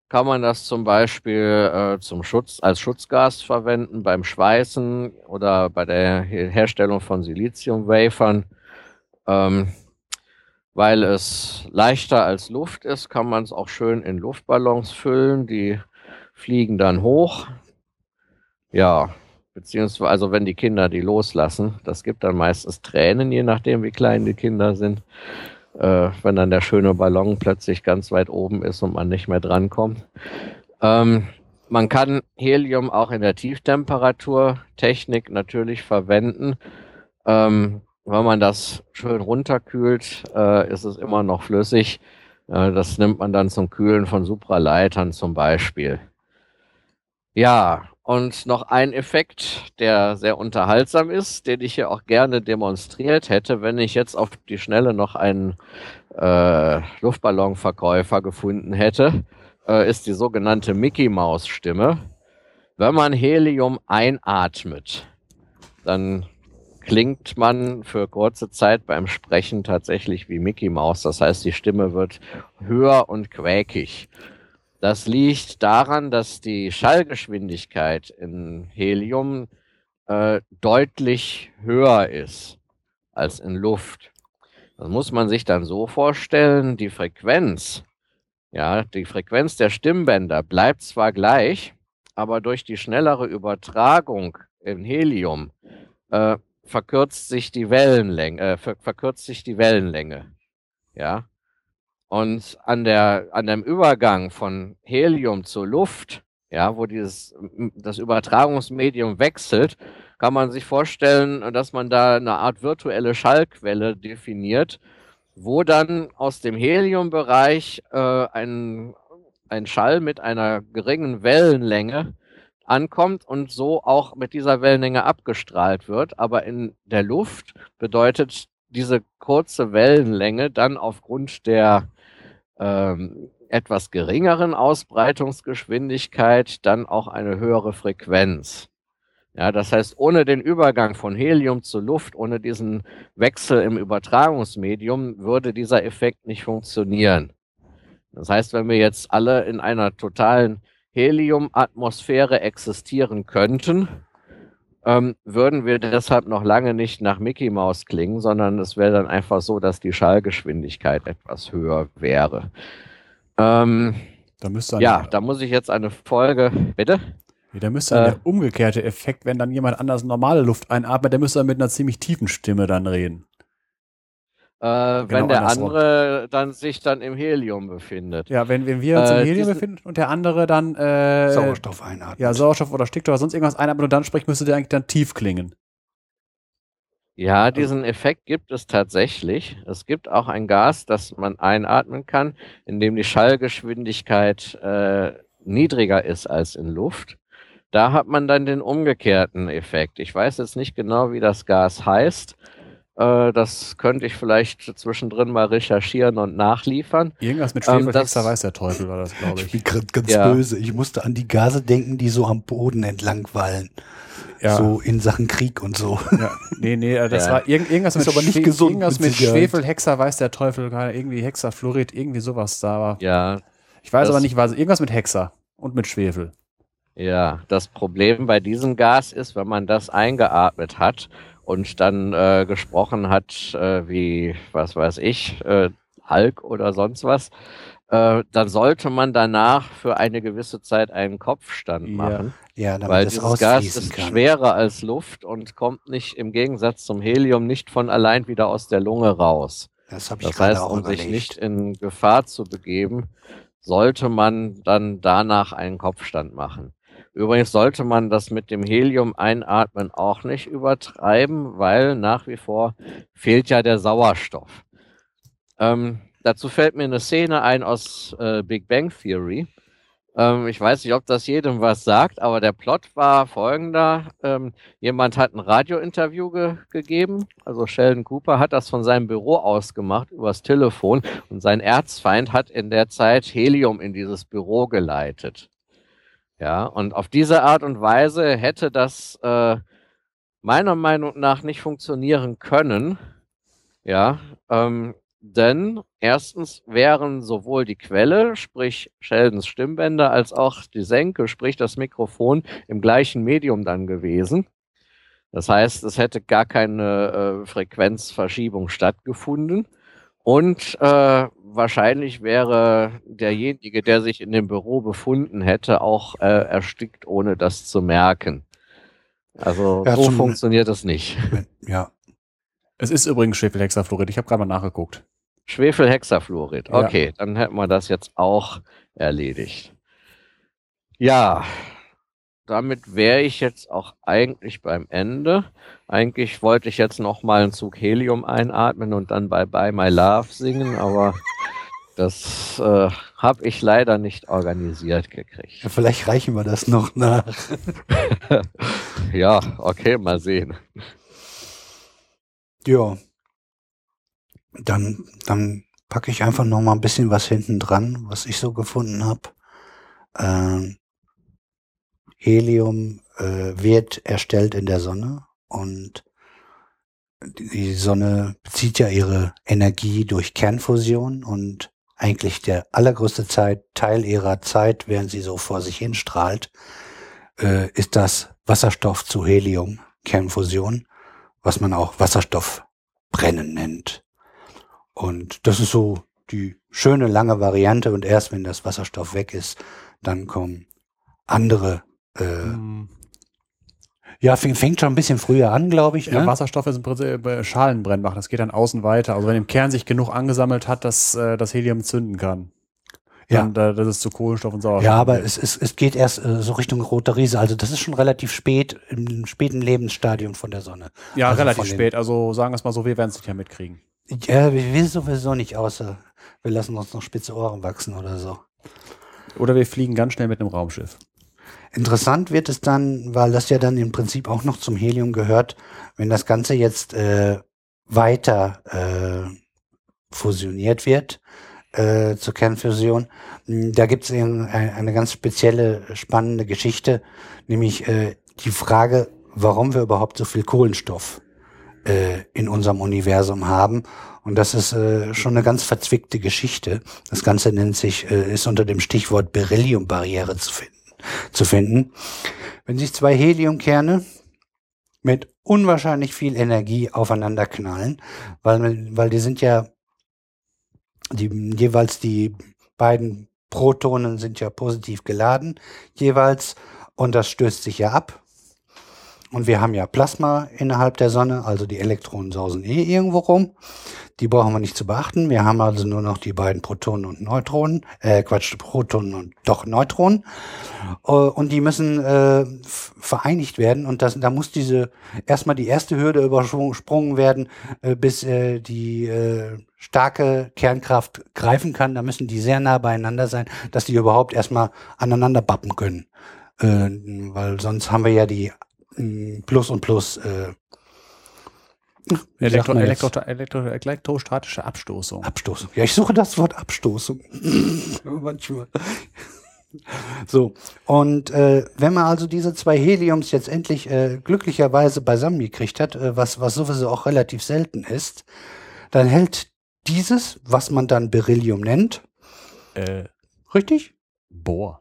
kann man das zum Beispiel äh, zum Schutz, als Schutzgas verwenden beim Schweißen oder bei der Herstellung von Siliziumwafern. Ähm, weil es leichter als Luft ist, kann man es auch schön in Luftballons füllen. Die fliegen dann hoch. Ja, beziehungsweise, also wenn die Kinder die loslassen, das gibt dann meistens Tränen, je nachdem, wie klein die Kinder sind äh, wenn dann der schöne Ballon plötzlich ganz weit oben ist und man nicht mehr drankommt. Ähm, man kann Helium auch in der Tieftemperaturtechnik natürlich verwenden. Ähm, wenn man das schön runterkühlt, äh, ist es immer noch flüssig. Äh, das nimmt man dann zum Kühlen von Supraleitern zum Beispiel. Ja, und noch ein Effekt, der sehr unterhaltsam ist, den ich hier auch gerne demonstriert hätte, wenn ich jetzt auf die Schnelle noch einen äh, Luftballonverkäufer gefunden hätte, äh, ist die sogenannte Mickey Maus Stimme. Wenn man Helium einatmet, dann klingt man für kurze Zeit beim Sprechen tatsächlich wie Mickey Maus. Das heißt, die Stimme wird höher und quäkig. Das liegt daran, dass die Schallgeschwindigkeit in Helium äh, deutlich höher ist als in Luft. Das muss man sich dann so vorstellen, die Frequenz, ja, die Frequenz der Stimmbänder bleibt zwar gleich, aber durch die schnellere Übertragung in Helium äh, verkürzt sich die Wellenlänge, äh, verkürzt sich die Wellenlänge. Ja, und an der, an dem Übergang von Helium zur Luft, ja, wo dieses, das Übertragungsmedium wechselt, kann man sich vorstellen, dass man da eine Art virtuelle Schallquelle definiert, wo dann aus dem Heliumbereich äh, ein, ein Schall mit einer geringen Wellenlänge ankommt und so auch mit dieser Wellenlänge abgestrahlt wird. Aber in der Luft bedeutet diese kurze Wellenlänge dann aufgrund der ähm, etwas geringeren Ausbreitungsgeschwindigkeit dann auch eine höhere Frequenz. Ja, das heißt, ohne den Übergang von Helium zu Luft, ohne diesen Wechsel im Übertragungsmedium würde dieser Effekt nicht funktionieren. Das heißt, wenn wir jetzt alle in einer totalen Heliumatmosphäre existieren könnten, ähm, würden wir deshalb noch lange nicht nach Mickey Mouse klingen, sondern es wäre dann einfach so, dass die Schallgeschwindigkeit etwas höher wäre. Ähm, da müsste ja, da muss ich jetzt eine Folge. Bitte? da müsste äh, der umgekehrte Effekt, wenn dann jemand anders normale Luft einatmet, der müsste dann mit einer ziemlich tiefen Stimme dann reden. Äh, genau wenn der andere dann sich dann im Helium befindet. Ja, wenn, wenn wir uns äh, im Helium befinden und der andere dann äh, Sauerstoff einatmet. Ja, Sauerstoff oder Stickstoff oder sonst irgendwas einatmet und dann spricht, müsste der eigentlich dann tief klingen. Ja, diesen Effekt gibt es tatsächlich. Es gibt auch ein Gas, das man einatmen kann, in dem die Schallgeschwindigkeit äh, niedriger ist als in Luft. Da hat man dann den umgekehrten Effekt. Ich weiß jetzt nicht genau, wie das Gas heißt. Äh, das könnte ich vielleicht zwischendrin mal recherchieren und nachliefern. Irgendwas mit Schwefel, ähm, weiß der Teufel, war das, glaube ich. Ich bin ganz ja. böse. Ich musste an die Gase denken, die so am Boden entlang wallen. Ja. So in Sachen Krieg und so. Ja. Nee, nee, äh, das ja. war irg irgendwas mit, aber nicht gesund, irgendwas mit, mit Schwefel, Hexer, weiß der Teufel, irgendwie Hexafluorid, irgendwie sowas da war. Ja. Ich weiß aber nicht, was, irgendwas mit Hexer und mit Schwefel. Ja, das Problem bei diesem Gas ist, wenn man das eingeatmet hat und dann äh, gesprochen hat, äh, wie, was weiß ich, äh, Hulk oder sonst was, äh, dann sollte man danach für eine gewisse Zeit einen Kopfstand Ja. machen. Ja, Weil es dieses Gas ist kann. schwerer als Luft und kommt nicht im Gegensatz zum Helium nicht von allein wieder aus der Lunge raus. Das ich Das heißt, um überlegt. sich nicht in Gefahr zu begeben, sollte man dann danach einen Kopfstand machen. Übrigens sollte man das mit dem Helium einatmen auch nicht übertreiben, weil nach wie vor fehlt ja der Sauerstoff. Ähm, dazu fällt mir eine Szene ein aus äh, Big Bang Theory. Ähm, ich weiß nicht, ob das jedem was sagt, aber der Plot war folgender. Ähm, jemand hat ein Radiointerview ge gegeben, also Sheldon Cooper hat das von seinem Büro aus gemacht, übers Telefon, und sein Erzfeind hat in der Zeit Helium in dieses Büro geleitet. Ja, und auf diese Art und Weise hätte das äh, meiner Meinung nach nicht funktionieren können. Ja, ähm, denn erstens wären sowohl die Quelle, sprich Sheldons Stimmbänder, als auch die Senke, sprich das Mikrofon, im gleichen Medium dann gewesen. Das heißt, es hätte gar keine äh, Frequenzverschiebung stattgefunden. Und äh, wahrscheinlich wäre derjenige, der sich in dem Büro befunden hätte, auch äh, erstickt, ohne das zu merken. Also Ja, so zum- funktioniert es nicht. Ja, Es ist übrigens Schwefelhexafluorid. Ich habe gerade mal nachgeguckt. Schwefelhexafluorid. Ja. Okay, dann hätten wir das jetzt auch erledigt. Ja, damit wäre ich jetzt auch eigentlich beim Ende. Eigentlich wollte ich jetzt noch mal einen Zug Helium einatmen und dann Bye Bye My Love singen, aber das äh, habe ich leider nicht organisiert gekriegt. Ja, vielleicht reichen wir das noch nach. *laughs* Ja, okay, mal sehen. Ja. Dann, dann packe ich einfach noch mal ein bisschen was hinten dran, was ich so gefunden habe. Ähm, Helium äh, wird erstellt in der Sonne und die Sonne bezieht ja ihre Energie durch Kernfusion und eigentlich der allergrößte Zeit, Teil ihrer Zeit, während sie so vor sich hin strahlt, äh, ist das Wasserstoff zu Helium, Kernfusion, was man auch Wasserstoffbrennen nennt. Und das ist so die schöne lange Variante und erst wenn das Wasserstoff weg ist, dann kommen andere. Äh, Hm. ja, fängt, fängt schon ein bisschen früher an, glaube ich. Ja, Ne? Wasserstoff ist im Prinzip äh, Schalenbrennbach. Das geht dann außen weiter. Also wenn im Kern sich genug angesammelt hat, dass äh, das Helium zünden kann. Ja. Dann, äh, das ist zu Kohlenstoff und Sauerstoff. Ja, aber es, es, es geht erst äh, so Richtung rote Riese. Also das ist schon relativ spät, im späten Lebensstadium von der Sonne. ja, also relativ spät. Also sagen wir es mal so, wir werden es nicht mehr mitkriegen. Ja, wir wissen sowieso nicht, außer wir lassen uns noch spitze Ohren wachsen oder so. Oder wir fliegen ganz schnell mit einem Raumschiff. Interessant wird es dann, weil das ja dann im Prinzip auch noch zum Helium gehört, wenn das Ganze jetzt äh, weiter äh, fusioniert wird äh, zur Kernfusion. M, Da gibt es eine ganz spezielle, spannende Geschichte, nämlich äh, die Frage, warum wir überhaupt so viel Kohlenstoff äh, in unserem Universum haben. Und das ist äh, schon eine ganz verzwickte Geschichte. Das Ganze nennt sich, äh, ist unter dem Stichwort Beryllium-Barriere zu finden zu finden. Wenn sich zwei Heliumkerne mit unwahrscheinlich viel Energie aufeinander knallen, weil, weil die sind ja, die, jeweils die beiden Protonen sind ja positiv geladen, jeweils, und das stößt sich ja ab. Und wir haben ja Plasma innerhalb der Sonne, also die Elektronen sausen eh irgendwo rum. Die brauchen wir nicht zu beachten. Wir haben also nur noch die beiden Protonen und Neutronen, äh, Quatsch, Protonen und doch Neutronen. Äh, und die müssen äh, vereinigt werden. Und das, da muss diese erstmal die erste Hürde übersprungen werden, äh, bis äh, die äh, starke Kernkraft greifen kann. Da müssen die sehr nah beieinander sein, dass die überhaupt erstmal aneinander bappen können. Äh, weil sonst haben wir ja die Plus und Plus. Äh, Elektro? Elektro, Elektro, elektrostatische Abstoßung. Abstoßung. Ja, ich suche das Wort Abstoßung. *laughs* Manchmal. So, und äh, wenn man also diese zwei Heliums jetzt endlich äh, glücklicherweise beisammen gekriegt hat, äh, was, was sowieso auch relativ selten ist, dann hält dieses, was man dann Beryllium nennt, Äh, richtig? Bohr.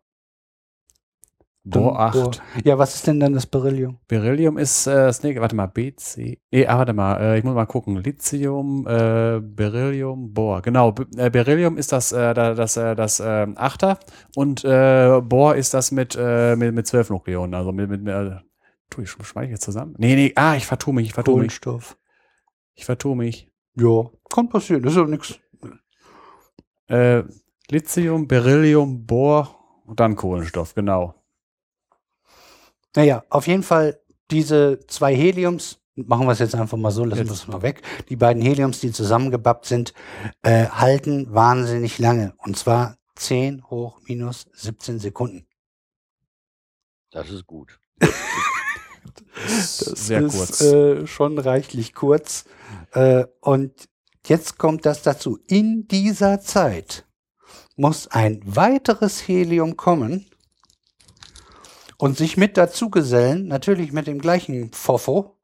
Bohr 8. Bohr. Ja, was ist denn dann das Beryllium? Beryllium ist äh, nächste, warte mal, BC. Nee, ah, warte mal, äh, ich muss mal gucken. Lithium, äh, Beryllium, Bohr. Genau, B äh, Beryllium ist das, äh, da- das, äh, das äh, Achter und äh, Bohr ist das mit, äh, mit, mit 12 Nukleonen. Also mit, mit äh, tu ich schmeiß ich jetzt zusammen? Nee, nee, ah, ich vertue mich, ich vertue mich. Kohlenstoff. Ich vertue mich. Ja, kann passieren. Das ist ja nichts. Äh, Lithium, Beryllium, Bohr und dann Kohlenstoff, genau. Naja, auf jeden Fall diese zwei Heliums, machen wir es jetzt einfach mal so, lassen wir es mal weg. Die beiden Heliums, die zusammengebappt sind, äh, halten wahnsinnig lange. Und zwar 10 hoch minus 17 Sekunden. Das ist gut. Sehr ist, kurz. Äh, schon reichlich kurz. Äh, und jetzt kommt das dazu. In dieser Zeit muss ein weiteres Helium kommen und sich mit dazu gesellen, natürlich mit dem gleichen Fofo,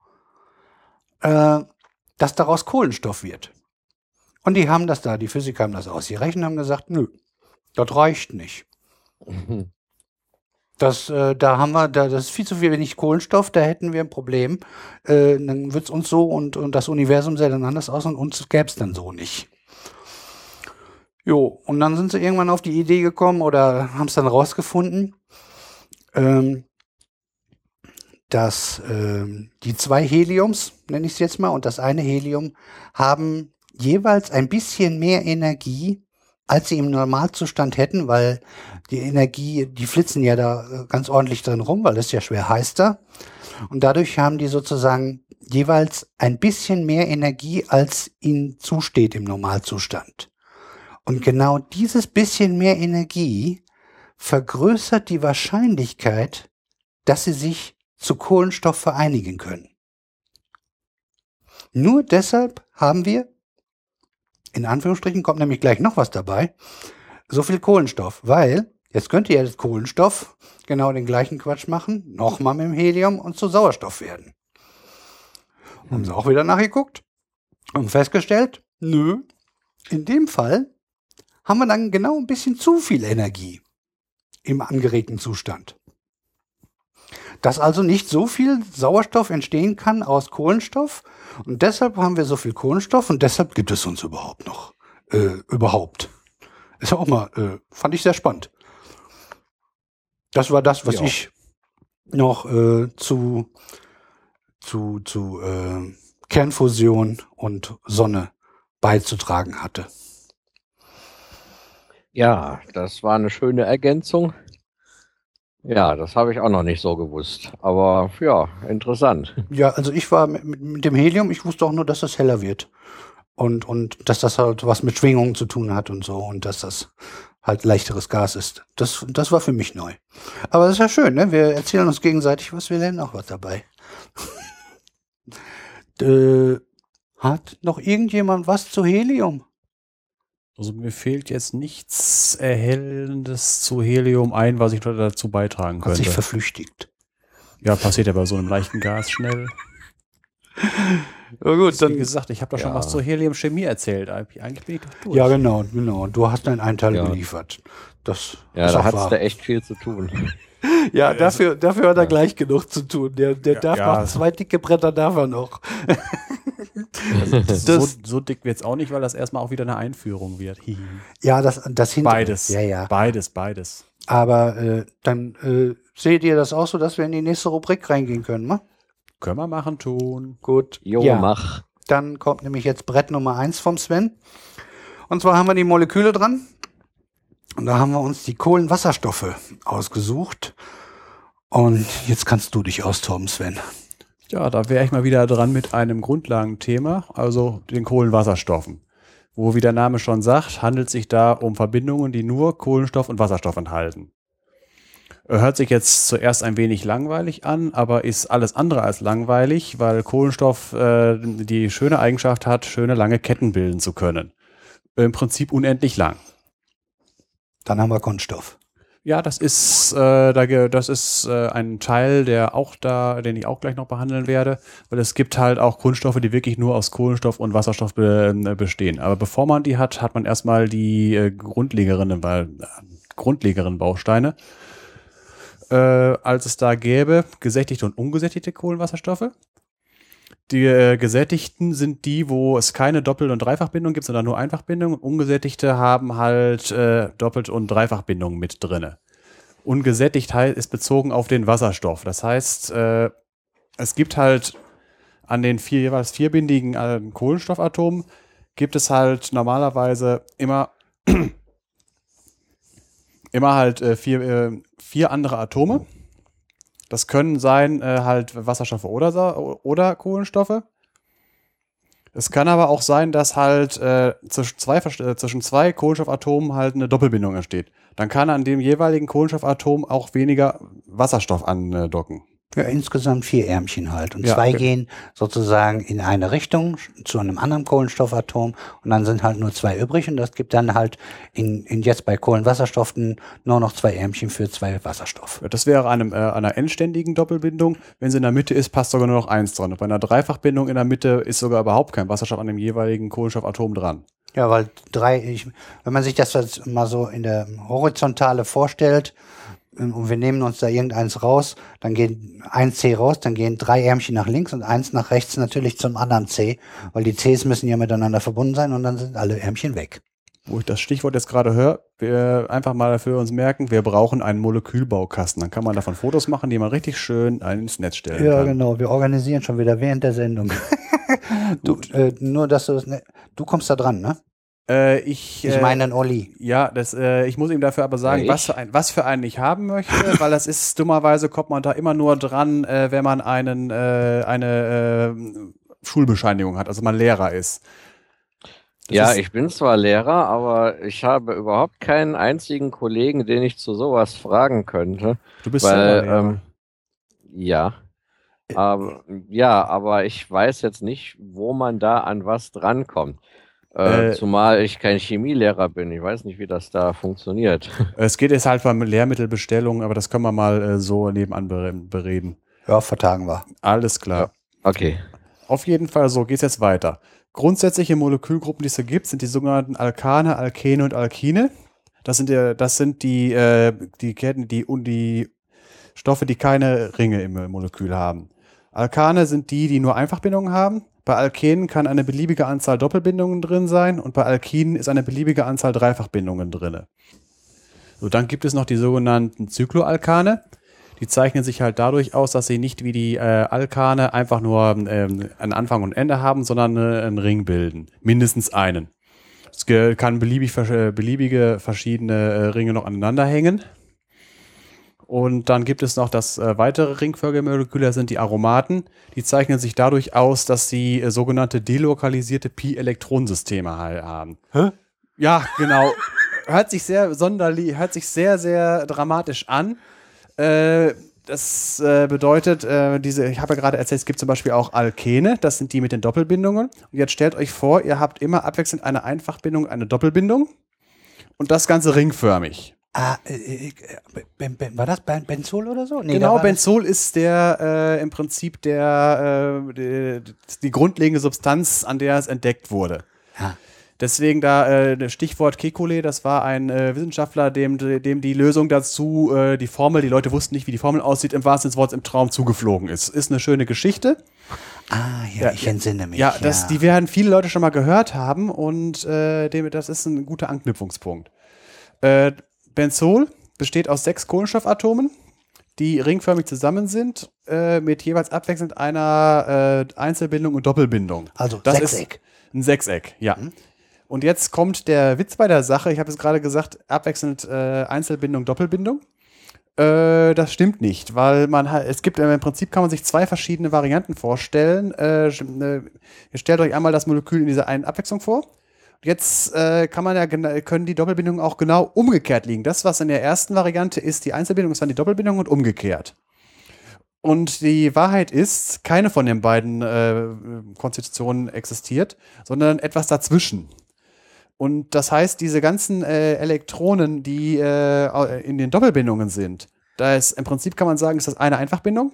äh, dass daraus Kohlenstoff wird. Und die haben das da, die Physiker haben das ausgerechnet und haben gesagt, nö, das reicht nicht. *laughs* Das, äh, da haben wir, da, das ist viel zu viel wenig Kohlenstoff, da hätten wir ein Problem. Äh, dann wird es uns so und, und das Universum sähe dann anders aus und uns gäbe es dann so nicht. Jo, und dann sind sie irgendwann auf die Idee gekommen oder haben es dann rausgefunden, ähm, dass ähm, die zwei Heliums, nenne ich es jetzt mal, und das eine Helium haben jeweils ein bisschen mehr Energie, als sie im Normalzustand hätten, weil die Energie, die flitzen ja da äh, ganz ordentlich drin rum, weil ist ja schwer heiß da. Und dadurch haben die sozusagen jeweils ein bisschen mehr Energie, als ihnen zusteht im Normalzustand. Und genau dieses bisschen mehr Energie vergrößert die Wahrscheinlichkeit, dass sie sich zu Kohlenstoff vereinigen können. Nur deshalb haben wir, in Anführungsstrichen kommt nämlich gleich noch was dabei, so viel Kohlenstoff, weil jetzt könnte ja das Kohlenstoff genau den gleichen Quatsch machen, nochmal mit dem Helium und zu Sauerstoff werden. Haben sie auch wieder nachgeguckt und festgestellt, nö, in dem Fall haben wir dann genau ein bisschen zu viel Energie im angeregten Zustand. Dass also nicht so viel Sauerstoff entstehen kann aus Kohlenstoff und deshalb haben wir so viel Kohlenstoff und deshalb gibt es uns überhaupt noch. Äh, überhaupt. Ist auch mal, äh, fand ich sehr spannend. Das war das, was Ja. ich noch äh, zu, zu, zu äh, Kernfusion und Sonne beizutragen hatte. Ja, das war eine schöne Ergänzung. Ja, das habe ich auch noch nicht so gewusst. Aber ja, interessant. Ja, also ich war mit, mit, dem Helium, ich wusste auch nur, dass das heller wird. Und, und dass das halt was mit Schwingungen zu tun hat und so und dass das halt leichteres Gas ist. Das, das war für mich neu. Aber das ist ja schön, ne? Wir erzählen uns gegenseitig, was wir lernen auch was dabei. *laughs* hat noch irgendjemand was zu Helium? Also mir fehlt jetzt nichts Erhellendes zu Helium ein, was ich dazu beitragen Hat sich könnte. verflüchtigt. Ja, passiert ja bei so einem leichten Gas schnell. Ja gut, Wie gesagt, ich habe doch schon Ja. was zur Heliumchemie erzählt. Eigentlich bin ich doch durch. Ja, genau, genau. Und du hast deinen Einteil Ja. geliefert. Das Ja, ist da wahr. da echt viel zu tun. Ja, dafür, dafür hat er Ja. gleich genug zu tun. Der, der Ja, darf ja. noch zwei dicke Bretter darf er noch. *laughs* so, Das- so dick wird es auch nicht, weil das erstmal auch wieder eine Einführung wird. Hihi. Ja, das, das hinter. Beides. Ja, ja. Beides, beides. Aber äh, dann äh, seht ihr das auch so, dass wir in die nächste Rubrik reingehen können, ne? Können wir machen, tun. Gut. Jo, ja. mach. Dann kommt nämlich jetzt Brett Nummer eins vom Sven. Und zwar haben wir die Moleküle dran. Und da haben wir uns die Kohlenwasserstoffe ausgesucht. Und jetzt kannst du dich austoben, Sven. Ja, da wäre ich mal wieder dran mit einem Grundlagenthema, also den Kohlenwasserstoffen. Wo, wie der Name schon sagt, handelt sich da um Verbindungen, die nur Kohlenstoff und Wasserstoff enthalten. Hört sich jetzt zuerst ein wenig langweilig an, aber ist alles andere als langweilig, weil Kohlenstoff äh, die schöne Eigenschaft hat, schöne lange Ketten bilden zu können. Im Prinzip unendlich lang. Dann haben wir Kunststoff. Ja, das ist, äh, da, das ist äh, ein Teil, der auch da, den ich auch gleich noch behandeln werde, weil es gibt halt auch Kunststoffe, die wirklich nur aus Kohlenstoff und Wasserstoff be, äh, bestehen. Aber bevor man die hat, hat man erstmal die äh, grundlegeren, weil, äh, grundlegeren Bausteine. äh, als es da gäbe, gesättigte und ungesättigte Kohlenwasserstoffe. Die äh, gesättigten sind die, wo es keine Doppel- und Dreifachbindung gibt, sondern nur Einfachbindung. Ungesättigte haben halt äh, Doppelt- und Dreifachbindung mit drinne. Ungesättigt ist bezogen auf den Wasserstoff. Das heißt, äh, es gibt halt an den vier jeweils vierbindigen äh, Kohlenstoffatomen gibt es halt normalerweise immer *clears throat* immer halt äh, vier, äh, vier andere Atome. Das können sein äh, halt Wasserstoffe oder, oder Kohlenstoffe. Es kann aber auch sein, dass halt äh, zwischen, zwei, äh, zwischen zwei Kohlenstoffatomen halt eine Doppelbindung entsteht. Dann kann an dem jeweiligen Kohlenstoffatom auch weniger Wasserstoff andocken. Ja, insgesamt vier Ärmchen halt. Und Ja, zwei okay. gehen sozusagen in eine Richtung zu einem anderen Kohlenstoffatom und dann sind halt nur zwei übrig und das gibt dann halt in, in jetzt bei Kohlenwasserstoffen nur noch zwei Ärmchen für zwei Wasserstoff. Das wäre einem, äh, einer endständigen Doppelbindung. Wenn sie in der Mitte ist, passt sogar nur noch eins dran. Und bei einer Dreifachbindung in der Mitte ist sogar überhaupt kein Wasserstoff an dem jeweiligen Kohlenstoffatom dran. Ja, weil drei, ich, wenn man sich das jetzt mal so in der Horizontale vorstellt, und wir nehmen uns da irgendeins raus, dann gehen ein C raus, dann gehen drei Ärmchen nach links und eins nach rechts natürlich zum anderen C, weil die Cs müssen ja miteinander verbunden sein und dann sind alle Ärmchen weg. Wo ich das Stichwort jetzt gerade höre, wir einfach mal dafür uns merken, wir brauchen einen Molekülbaukasten. Dann kann man davon Fotos machen, die man richtig schön ins Netz stellen Ja, kann. genau. Wir organisieren schon wieder während der Sendung. *laughs* du, äh, nur, dass du das, ne, du kommst da dran, ne? Äh, ich, Ich äh, meine den Olli. Ja, das, äh, ich muss ihm dafür aber sagen, Ja, was, für ein, was für einen ich haben möchte, *laughs* weil das ist dummerweise kommt man da immer nur dran, äh, wenn man einen, äh, eine äh, Schulbescheinigung hat, also man Lehrer ist. Das ja, ist, ich bin zwar Lehrer, aber ich habe überhaupt keinen einzigen Kollegen, den ich zu sowas fragen könnte. du bist Weil, Lehrer. ähm, ja. Aber, ja, aber ich weiß jetzt nicht, wo man da an was drankommt. Äh, Äh, zumal ich kein Chemielehrer bin. Ich weiß nicht, wie das da funktioniert. *laughs* es geht jetzt halt beim Lehrmittelbestellung, aber das können wir mal äh, so nebenan bere- bereden. Ja, vertagen wir. Alles klar. Okay. Auf jeden Fall, so geht's jetzt weiter. Grundsätzliche Molekülgruppen, die es so gibt, sind die sogenannten Alkane, Alkene und Alkine. Das sind, ja, das sind die, äh, die Ketten, die, und die Stoffe, die keine Ringe im Molekül haben. Alkane sind die, die nur Einfachbindungen haben. Bei Alkenen kann eine beliebige Anzahl Doppelbindungen drin sein und bei Alkinen ist eine beliebige Anzahl Dreifachbindungen drin. So, dann gibt es noch die sogenannten Zykloalkane. Die zeichnen sich halt dadurch aus, dass sie nicht wie die äh, Alkane einfach nur ähm, einen Anfang und Ende haben, sondern äh, einen Ring bilden. Mindestens einen. Es kann beliebig, äh, beliebige verschiedene äh, Ringe noch aneinander hängen. Und dann gibt es noch das äh, weitere ringförmige Molekül, das sind die Aromaten. Die zeichnen sich dadurch aus, dass sie äh, sogenannte delokalisierte Pi-Elektronensysteme ha- haben. Hä? Ja, genau. hört sich sehr sonderlich, hört sich sehr, sehr dramatisch an. Äh, das äh, bedeutet, äh, diese, ich habe ja gerade erzählt, es gibt zum Beispiel auch Alkene, das sind die mit den Doppelbindungen. Und jetzt stellt euch vor, ihr habt immer abwechselnd eine Einfachbindung, eine Doppelbindung und das Ganze ringförmig. Ah, äh, äh, ben, ben, war das ben, Benzol oder so? Nee, genau, Benzol ist der äh, im Prinzip der äh, die, die grundlegende Substanz, an der es entdeckt wurde. Ah. Deswegen da äh, Stichwort Kekulé, das war ein äh, Wissenschaftler, dem, dem die Lösung dazu, äh, die Formel, die Leute wussten nicht, wie die Formel aussieht, im wahrsten Sinne des Wortes im Traum zugeflogen ist. Ist eine schöne Geschichte. Ah, ja, Ja, ich entsinne mich. Ja, das, die werden viele Leute schon mal gehört haben und äh, dem, das ist ein guter Anknüpfungspunkt. Äh, Benzol besteht aus sechs Kohlenstoffatomen, die ringförmig zusammen sind, äh, mit jeweils abwechselnd einer äh, Einzelbindung und Doppelbindung. Also das Sechseck. Ist ein Sechseck, ja. Und jetzt kommt der Witz bei der Sache. Ich habe es gerade gesagt, abwechselnd äh, Einzelbindung, Doppelbindung. Äh, das stimmt nicht, weil man halt, es gibt im Prinzip kann man sich zwei verschiedene Varianten vorstellen. Äh, ihr stellt euch einmal das Molekül in dieser einen Abwechslung vor. Jetzt äh, kann man ja können die Doppelbindungen auch genau umgekehrt liegen. Das, was in der ersten Variante ist, die Einzelbindung ist dann die Doppelbindung und umgekehrt. Und die Wahrheit ist, keine von den beiden äh, Konstitutionen existiert, sondern etwas dazwischen. Und das heißt, diese ganzen äh, Elektronen, die äh, in den Doppelbindungen sind, da ist im Prinzip kann man sagen, ist das eine Einfachbindung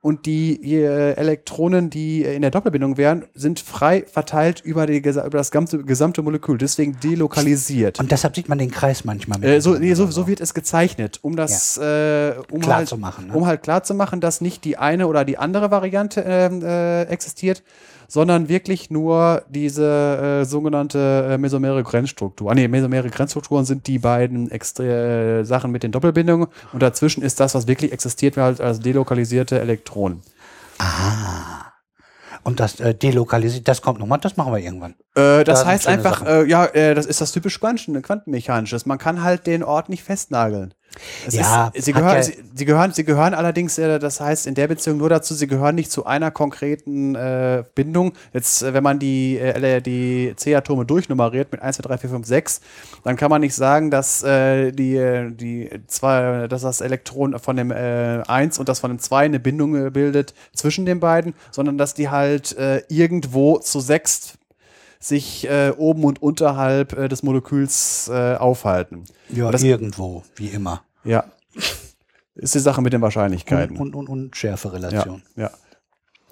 und die äh, Elektronen, die äh, in der Doppelbindung wären, sind frei verteilt über, die, über das gesamte, gesamte Molekül, deswegen delokalisiert. Und deshalb sieht man den Kreis manchmal mit. Äh, so, nee, so, so wird es gezeichnet, um das äh, um Klar halt, zu machen, ne? um halt klar zu machen, dass nicht die eine oder die andere Variante ähm, äh, existiert, sondern wirklich nur diese äh, sogenannte äh, mesomere Grenzstruktur. Ah, nee, mesomere Grenzstrukturen sind die beiden äh, Sachen mit den Doppelbindungen und dazwischen ist das, was wirklich existiert, halt als delokalisierte Elektronen. Und das äh, delokalisiert, das kommt nochmal, das machen wir irgendwann. Äh, das Da heißt einfach, äh, ja, äh, das ist das typisch Quanten Quantenmechanisches. Man kann halt den Ort nicht festnageln. Es Ja, ist, sie, hat gehören, ja- sie, sie, gehören, sie gehören allerdings, äh, das heißt in der Beziehung nur dazu, sie gehören nicht zu einer konkreten äh, Bindung. Jetzt, äh, wenn man die, äh, die C-Atome durchnummeriert mit 1, 2, 3, 4, 5, 6, dann kann man nicht sagen, dass, äh, die, die zwei, dass das Elektron von dem äh, 1 und das von dem 2 eine Bindung äh, bildet zwischen den beiden, sondern dass die halt irgendwo zu sechst sich äh, oben und unterhalb äh, des Moleküls äh, aufhalten. Ja, Das- irgendwo, wie immer. Ja. Ist die Sache mit den Und, Wahrscheinlichkeiten. und, und, und ja, Schärferelation. ja.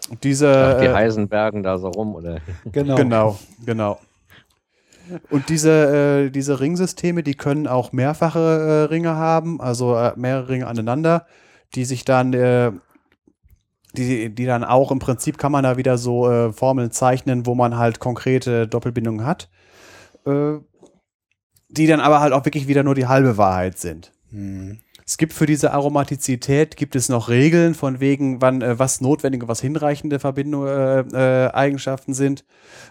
Und diese. Ach, die äh, Heisenbergen da so rum, oder? *laughs* Genau. Genau, genau. Und diese, äh, diese Ringsysteme, die können auch mehrfache äh, Ringe haben, also äh, mehrere Ringe aneinander, die sich dann, äh, die, die dann auch im Prinzip kann man da wieder so äh, Formeln zeichnen, wo man halt konkrete Doppelbindungen hat, äh, die dann aber halt auch wirklich wieder nur die halbe Wahrheit sind. Hm. Es gibt für diese Aromatizität gibt es noch Regeln von wegen, wann äh, was notwendige, was hinreichende Verbindung, äh, äh, Eigenschaften sind.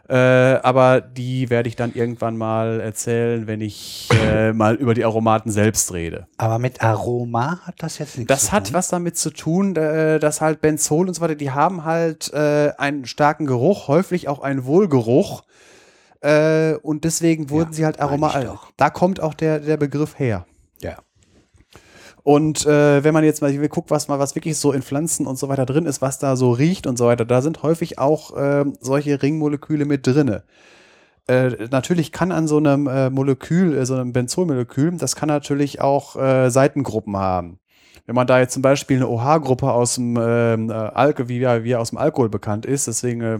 Äh, aber die werde ich dann irgendwann mal erzählen, wenn ich äh, mal über die Aromaten selbst rede. Aber mit Aroma hat das jetzt nichts Das zu hat tun. was damit zu tun, äh, dass halt Benzol und so weiter, die haben halt äh, einen starken Geruch, häufig auch einen Wohlgeruch. Äh, und deswegen wurden Ja, sie halt Aroma. Da kommt auch der, der Begriff her. Ja. Und äh, wenn man jetzt mal guckt, was mal was wirklich so in Pflanzen und so weiter drin ist, was da so riecht und so weiter, da sind häufig auch ähm, solche Ringmoleküle mit drinne. Äh, natürlich kann an so einem äh, Molekül, äh, so einem Benzolmolekül, das kann natürlich auch äh, Seitengruppen haben. Wenn man da jetzt zum Beispiel eine OH-Gruppe aus dem ähm, äh, Alkohol, wie, ja- wie aus dem Alkohol bekannt ist, deswegen äh,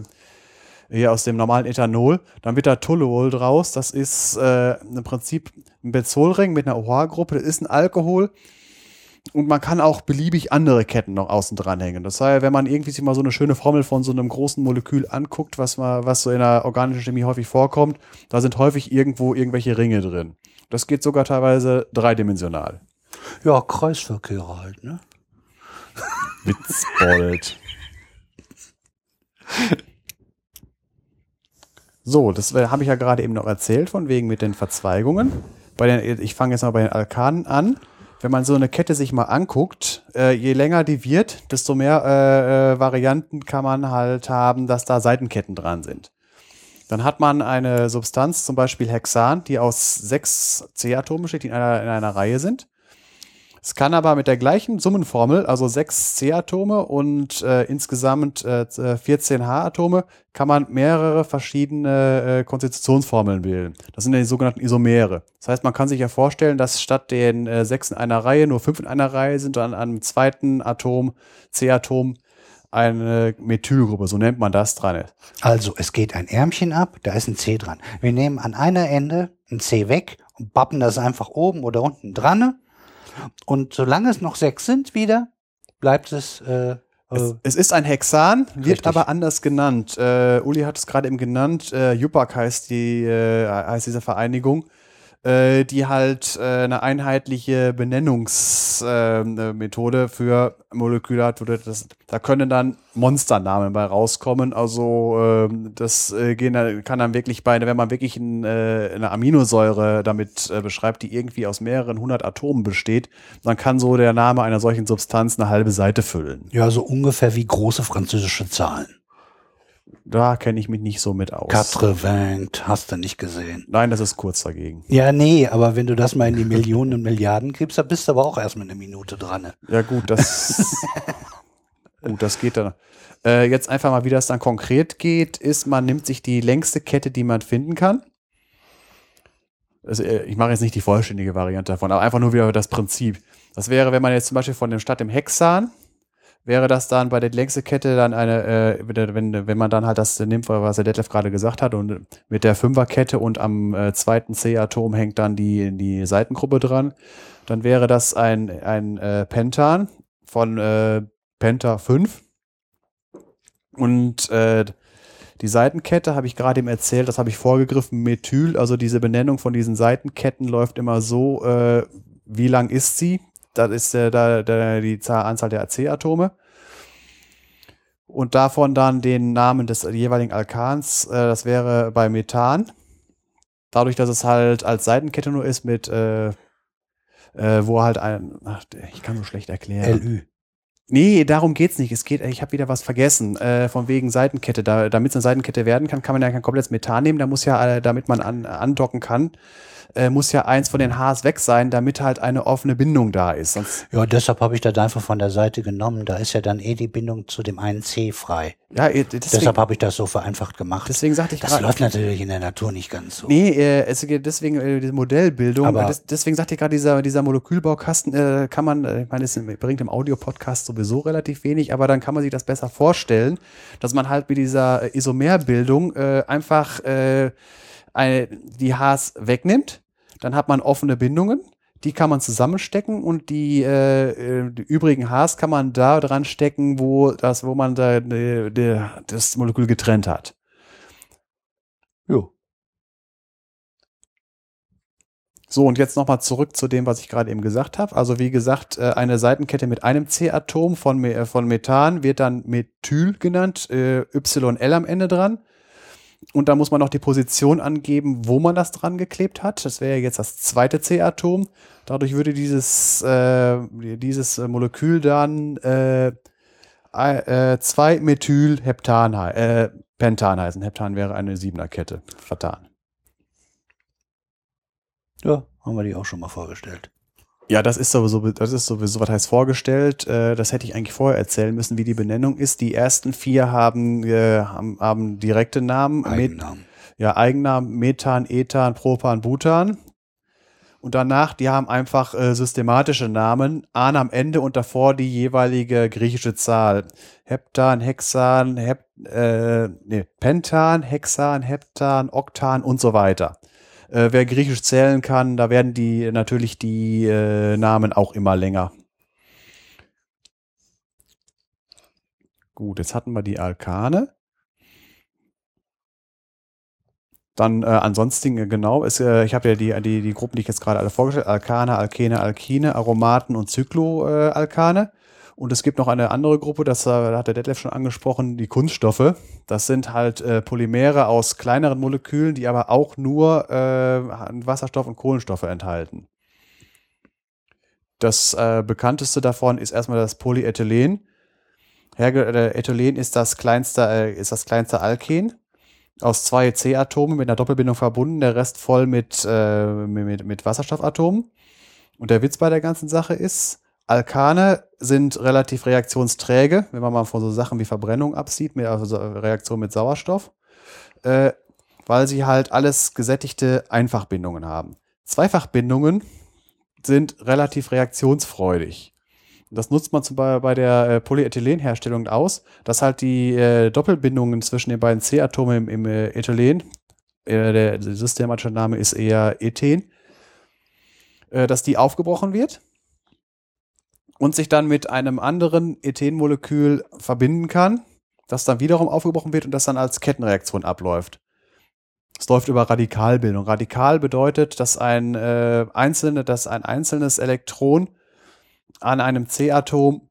hier aus dem normalen Ethanol, dann wird da Toluol draus. Das ist äh, im Prinzip ein Benzolring mit einer OH-Gruppe. Das ist ein Alkohol. Und man kann auch beliebig andere Ketten noch außen dran hängen. Das heißt, wenn man irgendwie sich mal so eine schöne Formel von so einem großen Molekül anguckt, was, mal, was so in der organischen Chemie häufig vorkommt, da sind häufig irgendwo irgendwelche Ringe drin. Das geht sogar teilweise dreidimensional. Ja, Kreisverkehre halt, ne? *laughs* Witzbold. So, das habe ich ja gerade eben noch erzählt, von wegen mit den Verzweigungen. Bei den, ich fange jetzt mal bei den Alkanen an. Wenn man so eine Kette sich mal anguckt, äh, je länger die wird, desto mehr äh, äh, Varianten kann man halt haben, dass da Seitenketten dran sind. Dann hat man eine Substanz, zum Beispiel Hexan, die aus sechs C-Atomen besteht, die in einer, in einer Reihe sind. Es kann aber mit der gleichen Summenformel, also sechs C-Atome und äh, insgesamt äh, 14 H-Atome, kann man mehrere verschiedene äh, Konstitutionsformeln bilden. Das sind ja die sogenannten Isomere. Das heißt, man kann sich ja vorstellen, dass statt den äh, sechs in einer Reihe nur fünf in einer Reihe sind und an einem zweiten Atom, C-Atom, eine Methylgruppe, so nennt man das dran ist. Also, es geht ein Ärmchen ab, da ist ein C dran. Wir nehmen an einer Ende ein C weg und bappen das einfach oben oder unten dran. Und solange es noch sechs sind wieder, bleibt es, äh, äh, Es, es ist ein Hexan, wird Richtig. aber anders genannt. Äh, Uli hat es gerade eben genannt. Äh, JUPAC heißt, die, äh, heißt diese Vereinigung, äh, die halt äh, eine einheitliche Benennungsmethode äh, für Moleküle hat. wo Das, da können dann Monsternamen bei rauskommen. Also ähm, das äh, gehen, kann dann wirklich bei, wenn man wirklich ein, äh, eine Aminosäure damit äh, beschreibt, die irgendwie aus mehreren hundert Atomen besteht, dann kann so der Name einer solchen Substanz eine halbe Seite füllen. ja, so ungefähr wie große französische Zahlen. Da kenne ich mich nicht so mit aus. Quatre-vingt, hast du nicht gesehen. Nein, das ist kurz dagegen. Ja, nee, aber wenn du das mal in die Millionen und Milliarden gibst, da bist du aber auch erst mit einer Minute dran. Ja, gut, das. *laughs* gut, das geht dann. Äh, jetzt einfach mal, wie das dann konkret geht, ist, man nimmt sich die längste Kette, die man finden kann. Also, ich mache jetzt nicht die vollständige Variante davon, aber einfach nur wieder das Prinzip. Das wäre, wenn man jetzt zum Beispiel von dem statt dem Hexan, wäre das dann bei der längsten Kette dann eine, äh, wenn, wenn man dann halt das nimmt, was der Detlef gerade gesagt hat, und mit der Fünferkette und am äh, zweiten C-Atom hängt dann die, die Seitengruppe dran, dann wäre das ein, ein äh, Pentan von äh, Penta 5. Und äh, die Seitenkette habe ich gerade eben erzählt, das habe ich vorgegriffen, Methyl, also diese Benennung von diesen Seitenketten läuft immer so, äh, wie lang ist sie? Das ist äh, da, da die Zahl, Anzahl der AC-Atome. Und davon dann den Namen des jeweiligen Alkans, äh, das wäre bei Methan. Dadurch, dass es halt als Seitenkette nur ist mit, äh, äh, wo halt ein, ach, ich kann so schlecht erklären. LÜ. Nee, darum geht's nicht. Es geht, ich habe wieder was vergessen, äh, von wegen Seitenkette. Da, damit es eine Seitenkette werden kann, kann man ja kein komplettes Methan nehmen. Da muss ja, äh, damit man an, andocken kann, äh, muss ja eins von den Hs weg sein, damit halt eine offene Bindung da ist. Sonst, Ja, deshalb habe ich das einfach von der Seite genommen. Da ist ja dann eh die Bindung zu dem einen C frei. ja, äh, deswegen, deshalb habe ich das so vereinfacht gemacht. deswegen sagte ich das gerade. läuft natürlich in der Natur nicht ganz so. Nee, äh, es geht deswegen äh, diese Modellbildung. Aber- des, deswegen sagte ich gerade, dieser, dieser Molekülbaukasten äh, kann man, äh, ich meine, es bringt im Audiopodcast sowieso relativ wenig, aber dann kann man sich das besser vorstellen, dass man halt mit dieser äh, Isomerbildung äh, einfach äh, eine, die Hs wegnimmt. Dann hat man offene Bindungen. Die kann man zusammenstecken und die, äh, äh, die übrigen Hs kann man da dran stecken, wo das, wo man da, äh, der- das Molekül getrennt hat. Jo. So, und jetzt nochmal zurück zu dem, was ich gerade eben gesagt habe. Also wie gesagt, äh, eine Seitenkette mit einem C-Atom von, von Methan wird dann Methyl genannt, äh, YL am Ende dran. Und da muss man noch die Position angeben, wo man das dran geklebt hat. Das wäre jetzt das zweite C-Atom. Dadurch würde dieses, äh, dieses Molekül dann äh, äh, 2-Methyl-Heptan hei- äh, Pentan heißen. Heptan wäre eine Siebener-Kette. Vertan. Ja, haben wir die auch schon mal vorgestellt. Ja, das ist sowieso, das ist sowieso, was heißt vorgestellt. Äh, das hätte ich eigentlich vorher erzählen müssen, wie die Benennung ist. Die ersten vier haben, äh, haben, haben direkte Namen. Eigennamen. ja, Eigennamen Methan, Ethan, Propan, Butan. Und danach, die haben einfach äh, systematische Namen, an am Ende und davor die jeweilige griechische Zahl. Heptan, Hexan, Hep, äh, nee, Pentan, Hexan, Heptan, Oktan und so weiter. Äh, wer griechisch zählen kann, da werden die natürlich die äh, Namen auch immer länger. Gut, jetzt hatten wir die Alkane. Dann äh, ansonsten, äh, genau, ist, äh, ich habe ja die, die, die Gruppen, die ich jetzt gerade alle vorgestellt Alkane, Alkene, Alkine, Aromaten und Zykloalkane. Äh. Und es gibt noch eine andere Gruppe, das äh, hat der Detlef schon angesprochen, die Kunststoffe. Das sind halt äh, Polymere aus kleineren Molekülen, die aber auch nur äh, Wasserstoff und Kohlenstoffe enthalten. Das äh, bekannteste davon ist erstmal das Polyethylen. Herge äh, Ethylen ist das kleinste, äh, ist das kleinste Alken aus zwei C-Atomen mit einer Doppelbindung verbunden, der Rest voll mit, mit, mit Wasserstoffatomen. Und der Witz bei der ganzen Sache ist, Alkane sind relativ reaktionsträge, wenn man mal von so Sachen wie Verbrennung absieht, mit, also Reaktion mit Sauerstoff, äh, weil sie halt alles gesättigte Einfachbindungen haben. Zweifachbindungen sind relativ reaktionsfreudig. Das nutzt man zum Beispiel bei der äh, Polyethylenherstellung aus, dass halt die äh, Doppelbindungen zwischen den beiden C-Atomen im, im äh, Ethylen, äh, der systematische Name ist eher Ethen, äh, dass die aufgebrochen wird und sich dann mit einem anderen Ethenmolekül verbinden kann, das dann wiederum aufgebrochen wird und das dann als Kettenreaktion abläuft. Es läuft über Radikalbildung. Radikal bedeutet, dass ein, äh, einzelne, dass ein einzelnes Elektron an einem C-Atom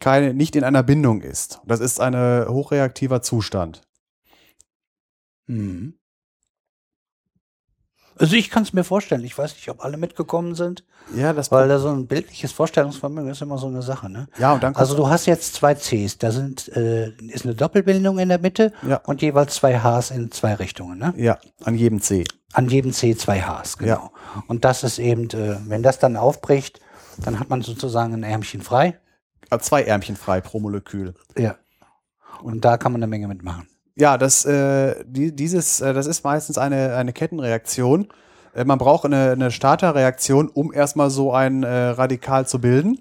keine, nicht in einer Bindung ist. Das ist ein hochreaktiver Zustand. Mhm. Also ich kann es mir vorstellen. Ich weiß nicht, ob alle mitgekommen sind, Ja, das weil da so ein bildliches Vorstellungsvermögen ist immer so eine Sache. Ne? ja, und dann Also du hast jetzt zwei Cs. Da sind äh, ist eine Doppelbindung in der Mitte Ja. und jeweils zwei Hs in zwei Richtungen. Ne? ja, an jedem C. An jedem C zwei Hs, genau. Und das ist eben, äh, wenn das dann aufbricht, dann hat man sozusagen ein Ärmchen frei. Äh, Zwei Ärmchen frei pro Molekül. Ja. Und da kann man eine Menge mitmachen. Ja, das, äh, die, dieses, äh, das ist meistens eine, eine Kettenreaktion. Äh, man braucht eine, eine Starterreaktion, um erstmal so ein äh, Radikal zu bilden.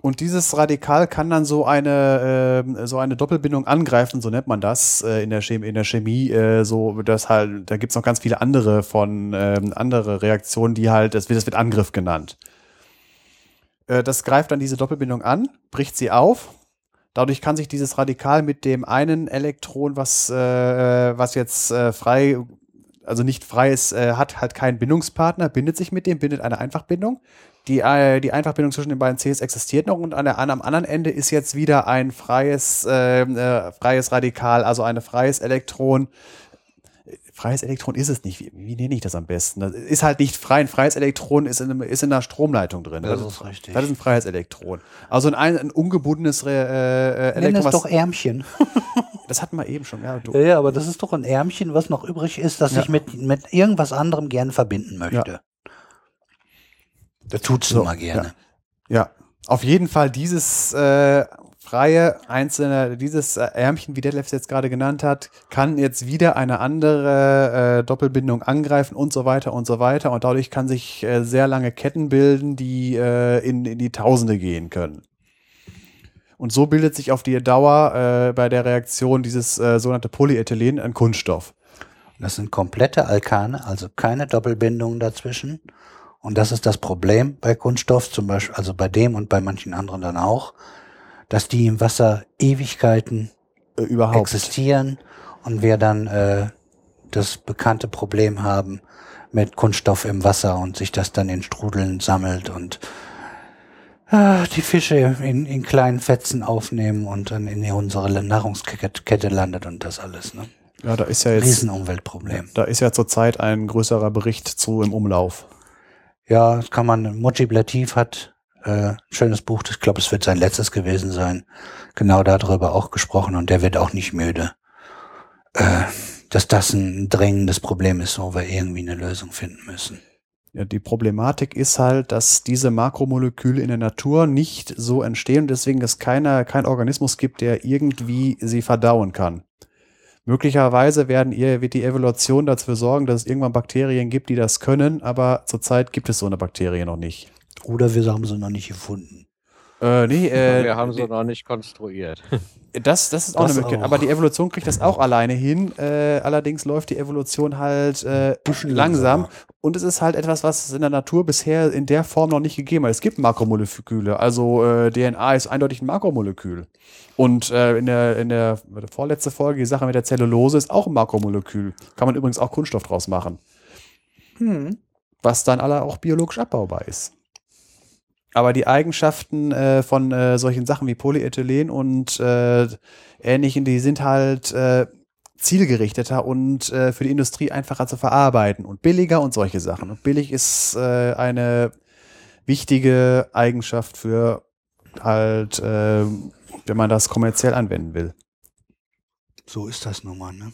Und dieses Radikal kann dann so eine, äh, so eine Doppelbindung angreifen, so nennt man das äh, in der Chemie, in der Chemie äh, so, das halt, da gibt's noch ganz viele andere von, ähm, andere Reaktionen, die halt, das wird, das wird Angriff genannt. Äh, das greift dann diese Doppelbindung an, bricht sie auf. Dadurch kann sich dieses Radikal mit dem einen Elektron, was, äh, was jetzt äh, frei, also nicht frei ist, äh, hat halt keinen Bindungspartner, bindet sich mit dem, bindet eine Einfachbindung die, äh, die Einfachbindung zwischen den beiden Cs existiert noch und an der, an, am anderen Ende ist jetzt wieder ein freies, äh, äh, freies Radikal, also ein freies Elektron. Freies Elektron ist es nicht. Wie, wie nenne ich das am besten? Das ist halt nicht frei. Ein freies Elektron ist in, ist in einer Stromleitung drin. Das, das ist richtig. Das ist ein freies Elektron. Also ein, ein ungebundenes äh, äh, Elektron. Nenn es doch Ärmchen. *laughs* das hatten wir eben schon. Ja, ja, ja, aber das ist doch ein Ärmchen, was noch übrig ist, das ja. ich mit, mit irgendwas anderem gerne verbinden möchte. Ja. Das tut's so, immer gerne. Ja. ja. auf jeden Fall dieses äh, freie einzelne, dieses äh, Ärmchen, wie Detlef es jetzt gerade genannt hat, kann jetzt wieder eine andere äh, Doppelbindung angreifen und so weiter und so weiter. Und dadurch kann sich äh, sehr lange Ketten bilden, die äh, in, in die Tausende gehen können. Und so bildet sich auf die Dauer äh, bei der Reaktion dieses äh, sogenannte Polyethylen ein Kunststoff. Das sind komplette Alkane, also keine Doppelbindungen dazwischen. Und das ist das Problem bei Kunststoff, zum Beispiel, also bei dem und bei manchen anderen dann auch, dass die im Wasser Ewigkeiten äh, überhaupt existieren und wir dann äh, das bekannte Problem haben mit Kunststoff im Wasser und sich das dann in Strudeln sammelt und äh, die Fische in, in kleinen Fetzen aufnehmen und dann in unsere Nahrungskette landet und das alles. Ne? Ja, da ist ja jetzt Riesenumweltproblem. Da ist ja zurzeit ein größerer Bericht zu im Umlauf. Ja, das kann man, Motivlativ hat äh, schönes Buch, ich glaube, es wird sein letztes gewesen sein, genau darüber auch gesprochen und der wird auch nicht müde, äh, dass das ein dringendes Problem ist, wo wir irgendwie eine Lösung finden müssen. Ja, die Problematik ist halt, dass diese Makromoleküle in der Natur nicht so entstehen und deswegen es keiner, kein Organismus gibt, der irgendwie sie verdauen kann. Möglicherweise werden wird die Evolution dafür sorgen, dass es irgendwann Bakterien gibt, die das können, aber zurzeit gibt es so eine Bakterie noch nicht. Oder wir haben sie noch nicht gefunden. Äh, nee, *laughs* äh, wir haben sie noch nicht konstruiert. *laughs* Das, das ist auch das eine Möglichkeit. Auch. Aber die Evolution kriegt das auch alleine hin. Äh, allerdings läuft die Evolution halt äh, langsam. Und es ist halt etwas, was es in der Natur bisher in der Form noch nicht gegeben hat. Es gibt Makromoleküle. Also äh, DNA ist eindeutig ein Makromolekül. Und äh, in, der, in der vorletzte Folge, die Sache mit der Zellulose, ist auch ein Makromolekül. Kann man übrigens auch Kunststoff draus machen. Hm. Was dann alle auch biologisch abbaubar ist. Aber die Eigenschaften äh, von äh, solchen Sachen wie Polyethylen und äh, ähnlichen, die sind halt äh, zielgerichteter und äh, für die Industrie einfacher zu verarbeiten und billiger und solche Sachen. Und billig ist äh, eine wichtige Eigenschaft für halt äh, wenn man das kommerziell anwenden will. So ist das nun mal, ne?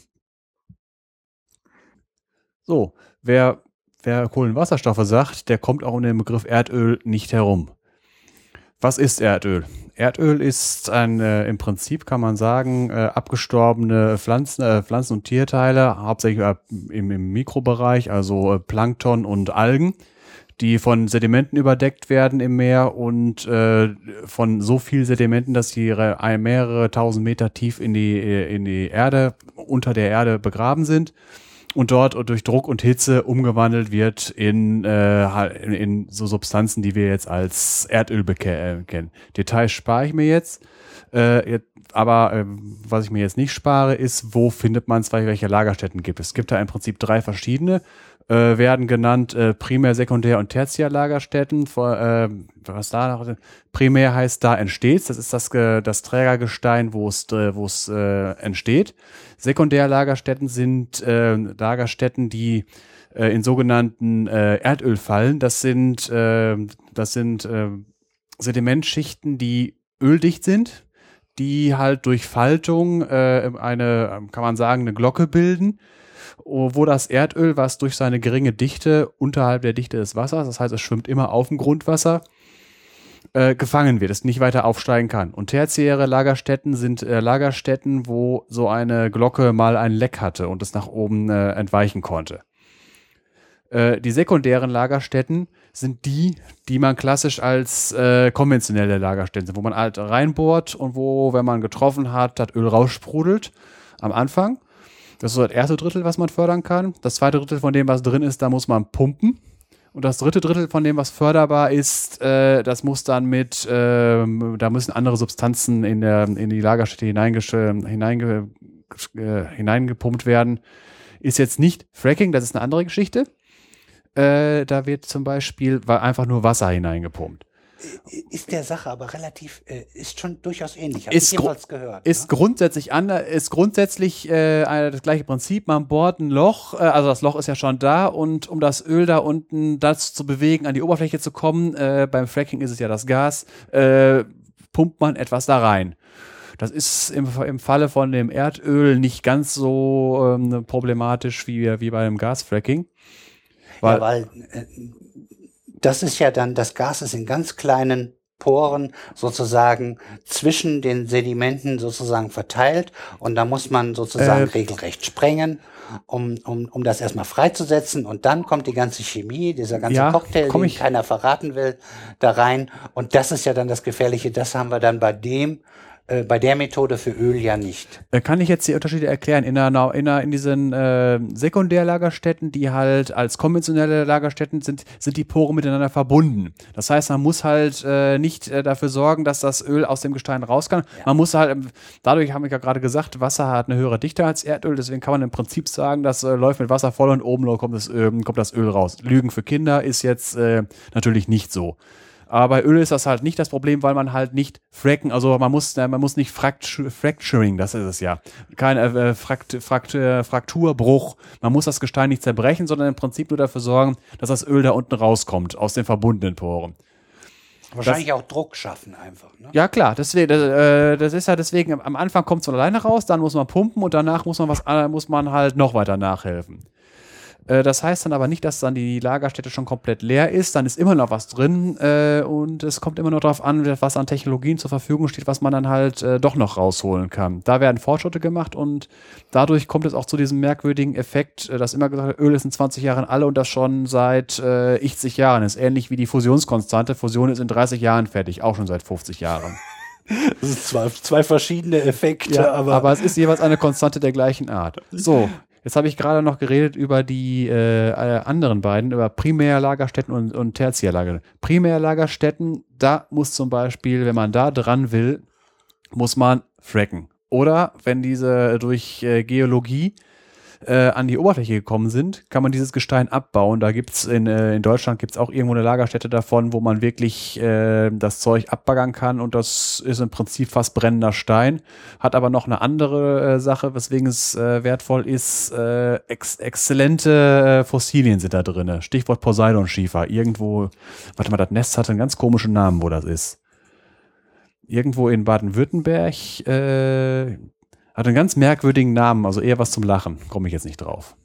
So, wer, wer Kohlenwasserstoffe sagt, der kommt auch um den Begriff Erdöl nicht herum. Was ist Erdöl? Erdöl ist ein, äh, im Prinzip kann man sagen, äh, abgestorbene Pflanzen, äh, Pflanzen- und Tierteile, hauptsächlich äh, im, im, Mikrobereich, also äh, Plankton und Algen, die von Sedimenten überdeckt werden im Meer und äh, von so viel Sedimenten, dass sie mehrere tausend Meter tief in die, in die Erde, unter der Erde begraben sind und dort durch Druck und Hitze umgewandelt wird in, äh, in, so Substanzen, die wir jetzt als Erdöl äh, kennen. Details spare ich mir jetzt. Äh, jetzt aber äh, was ich mir jetzt nicht spare, ist, wo findet man es, welche Lagerstätten gibt es. Es gibt da im Prinzip drei verschiedene äh, werden genannt äh, Primär-, Sekundär- und Tertiärlagerstätten. Vor, äh, was da noch? Primär heißt, da entsteht Das ist das, das Trägergestein, wo es, äh, wo es äh, entsteht. Sekundärlagerstätten sind äh, Lagerstätten, die äh, in sogenannten äh, Erdöl fallen. Das sind, äh, das sind äh, Sedimentschichten, die öldicht sind, die halt durch Faltung äh, eine, kann man sagen, eine Glocke bilden wo das Erdöl, was durch seine geringe Dichte unterhalb der Dichte des Wassers, das heißt, es schwimmt immer auf dem Grundwasser, äh, gefangen wird, es nicht weiter aufsteigen kann. Und tertiäre Lagerstätten sind äh, Lagerstätten, wo so eine Glocke mal ein Leck hatte und es nach oben äh, entweichen konnte. Äh, die sekundären Lagerstätten sind die, die man klassisch als äh, konventionelle Lagerstätten sind, wo man halt reinbohrt und wo, wenn man getroffen hat, das Öl raussprudelt am Anfang. Das ist so das erste Drittel, was man fördern kann. Das zweite Drittel von dem, was drin ist, da muss man pumpen. Und das dritte Drittel von dem, was förderbar ist, äh, das muss dann mit, äh, da müssen andere Substanzen in, der, in die Lagerstätte hineinge, äh, hineingepumpt werden. Ist jetzt nicht Fracking, das ist eine andere Geschichte. Äh, da wird zum Beispiel einfach nur Wasser hineingepumpt. Ist der Sache aber relativ, äh, ist schon durchaus ähnlich. Hab ist ich gru gehört. Ist ne? grundsätzlich anders, ist grundsätzlich äh, das gleiche Prinzip. Man bohrt ein Loch, äh, also das Loch ist ja schon da und um das Öl da unten das zu bewegen, an die Oberfläche zu kommen, äh, beim Fracking ist es ja das Gas, äh, pumpt man etwas da rein. Das ist im, im Falle von dem Erdöl nicht ganz so ähm, problematisch wie, wie bei dem Gasfracking. Weil, ja, weil äh, das ist ja dann, das Gas ist in ganz kleinen Poren sozusagen zwischen den Sedimenten sozusagen verteilt. Und da muss man sozusagen äh, regelrecht sprengen, um, um, um das erstmal freizusetzen. Und dann kommt die ganze Chemie, dieser ganze ja, Cocktail, den keiner verraten will, da rein. Und das ist ja dann das Gefährliche, das haben wir dann bei dem äh, bei der Methode für Öl ja nicht. Äh, kann ich jetzt die Unterschiede erklären? In, einer, in, einer, in diesen äh, Sekundärlagerstätten, die halt als konventionelle Lagerstätten sind, sind die Poren miteinander verbunden. Das heißt, man muss halt äh, nicht äh, dafür sorgen, dass das Öl aus dem Gestein raus kann. Ja. Man muss halt, ähm, dadurch haben wir ja gerade gesagt, Wasser hat eine höhere Dichte als Erdöl, deswegen kann man im Prinzip sagen, das läuft mit Wasser voll und oben kommt das, kommt das Öl raus. Lügen für Kinder ist jetzt natürlich nicht so. Aber bei Öl ist das halt nicht das Problem, weil man halt nicht fracken, also man muss, man muss nicht fracturing, das ist es ja. Kein äh, Frakt, Frakt, äh, Frakturbruch. Man muss das Gestein nicht zerbrechen, sondern im Prinzip nur dafür sorgen, dass das Öl da unten rauskommt aus den verbundenen Poren. Wahrscheinlich das, auch Druck schaffen einfach. Ne? Ja klar, deswegen, das, äh, das ist ja deswegen, am Anfang kommt es von alleine raus, dann muss man pumpen und danach muss man was, äh, muss man halt noch weiter nachhelfen. Äh, das heißt dann aber nicht, dass dann die Lagerstätte schon komplett leer ist. Dann ist immer noch was drin äh, und es kommt immer noch darauf an, was an Technologien zur Verfügung steht, was man dann halt äh, doch noch rausholen kann. Da werden Fortschritte gemacht und dadurch kommt es auch zu diesem merkwürdigen Effekt, dass immer gesagt wird, Öl ist in 20 Jahren alle und das schon seit äh, 80 Jahren. Das ist ähnlich wie die Fusionskonstante. Fusion ist in 30 Jahren fertig, auch schon seit 50 Jahren. *laughs* Das sind zwei, zwei verschiedene Effekte, ja, aber. Aber es ist jeweils eine Konstante der gleichen Art. So, Jetzt habe ich gerade noch geredet über die äh, äh, anderen beiden, über Primärlagerstätten und, und Tertiärlagerstätten. Primärlagerstätten, da muss zum Beispiel, wenn man da dran will, muss man fracken. Oder wenn diese durch äh, Geologie äh, an die Oberfläche gekommen sind, kann man dieses Gestein abbauen. Da gibt's in, äh, in Deutschland gibt's auch irgendwo eine Lagerstätte davon, wo man wirklich äh, das Zeug abbaggern kann und das ist im Prinzip fast brennender Stein. Hat aber noch eine andere äh, Sache, weswegen es äh, wertvoll ist. Äh, ex exzellente äh, Fossilien sind da drin. Stichwort Poseidon-Schiefer. Irgendwo, warte mal, das Nest hat einen ganz komischen Namen, wo das ist irgendwo in Baden-Württemberg, äh, hat einen ganz merkwürdigen Namen, also eher was zum Lachen. Komme ich jetzt nicht drauf.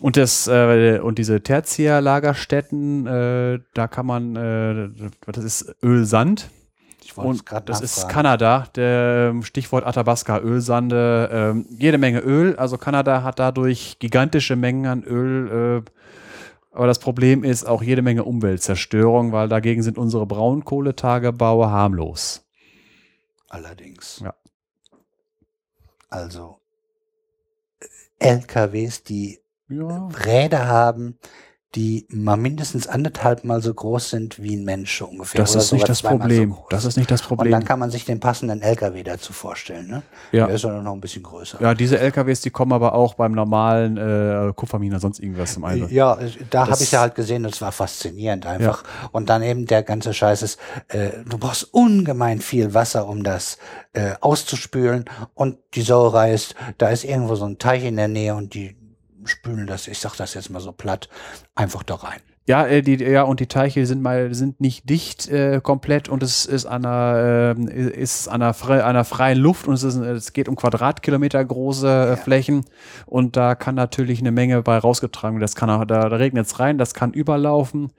Und, das, äh, und diese Tertiärlagerstätten, äh, da kann man, äh, das ist Ölsand. Ich und das ist Kanada, der ähm, Stichwort Athabasca, Ölsande, ähm, jede Menge Öl. Also Kanada hat dadurch gigantische Mengen an Öl. Äh, aber das Problem ist auch jede Menge Umweltzerstörung, weil dagegen sind unsere Braunkohletagebaue harmlos. Allerdings. Ja. Also LKWs, die ja. Räder haben, die mal mindestens anderthalb Mal so groß sind wie ein Mensch ungefähr. Das ist nicht das Problem. So das ist nicht das Problem. Und dann kann man sich den passenden LKW dazu vorstellen. Ne? Ja. Der ist ja noch ein bisschen größer. Ja, diese LKWs, die kommen aber auch beim normalen äh, Kupferminer sonst irgendwas zum Einsatz. Ja, da habe ich ja halt gesehen, das war faszinierend einfach. Ja. Und dann eben der ganze Scheiß ist, äh, du brauchst ungemein viel Wasser, um das äh, auszuspülen. Und die Sauerei ist, da ist irgendwo so ein Teich in der Nähe und die spülen das, ich sag das jetzt mal so platt, einfach da rein. Ja, äh, die, ja, und die Teiche sind mal sind nicht dicht äh, komplett und es ist an einer, äh, ist an einer, fre einer freien Luft und es, ist, es geht um Quadratkilometer große äh, Flächen und da kann natürlich eine Menge bei rausgetragen werden. Das kann auch, da, da regnet es rein, das kann überlaufen.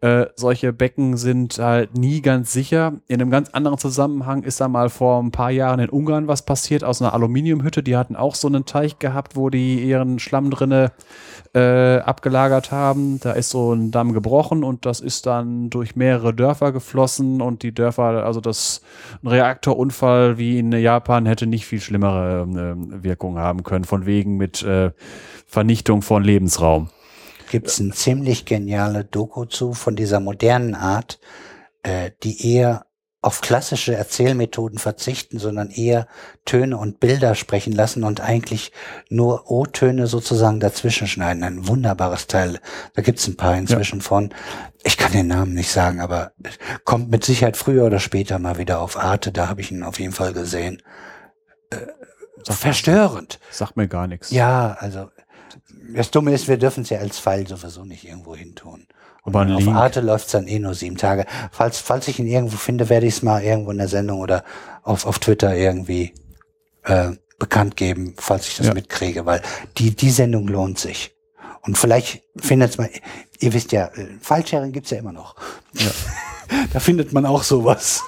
Äh, solche Becken sind halt nie ganz sicher. In einem ganz anderen Zusammenhang ist da mal vor ein paar Jahren in Ungarn was passiert aus einer Aluminiumhütte. Die hatten auch so einen Teich gehabt, wo die ihren Schlamm drinne äh, abgelagert haben. Da ist so ein Damm gebrochen und das ist dann durch mehrere Dörfer geflossen und die Dörfer, also das ein Reaktorunfall wie in Japan hätte nicht viel schlimmere äh, Wirkung haben können, von wegen mit äh, Vernichtung von Lebensraum gibt es ein ziemlich geniale Doku zu von dieser modernen Art, äh, die eher auf klassische Erzählmethoden verzichten, sondern eher Töne und Bilder sprechen lassen und eigentlich nur O-Töne sozusagen dazwischen schneiden. Ein wunderbares Teil. Da gibt's ein paar inzwischen ja. von. Ich kann den Namen nicht sagen, aber kommt mit Sicherheit früher oder später mal wieder auf Arte. Da habe ich ihn auf jeden Fall gesehen. Äh, verstörend. Sagt mir gar nichts. Ja, also das Dumme ist, wir dürfen es ja als Pfeil sowieso nicht irgendwo hin tun. Aber auf Link. Arte läuft es dann eh nur sieben Tage. Falls, falls ich ihn irgendwo finde, werde ich es mal irgendwo in der Sendung oder auf, auf Twitter irgendwie äh, bekannt geben, falls ich das ja. mitkriege, weil die, die Sendung lohnt sich. Und vielleicht findet man, ihr wisst ja, äh, Fallsharing gibt's ja immer noch. Ja. *laughs* da findet man auch sowas.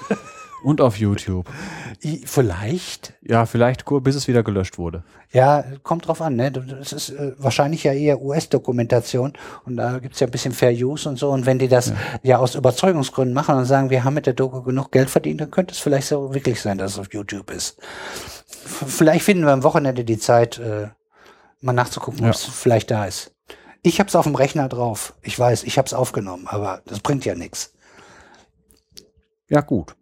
Und auf YouTube. Vielleicht. Ja, vielleicht bis es wieder gelöscht wurde. Ja, kommt drauf an. Ne? Das ist äh, wahrscheinlich ja eher US-Dokumentation und da gibt's ja ein bisschen Fair Use und so. Und wenn die das ja. ja. aus Überzeugungsgründen machen und sagen, wir haben mit der Doku genug Geld verdient, dann könnte es vielleicht so wirklich sein, dass es auf YouTube ist. Vielleicht finden wir am Wochenende die Zeit, äh, mal nachzugucken, ja. ob es vielleicht da ist. Ich hab's auf dem Rechner drauf. Ich weiß, ich hab's aufgenommen, aber das bringt ja nichts. Ja, gut.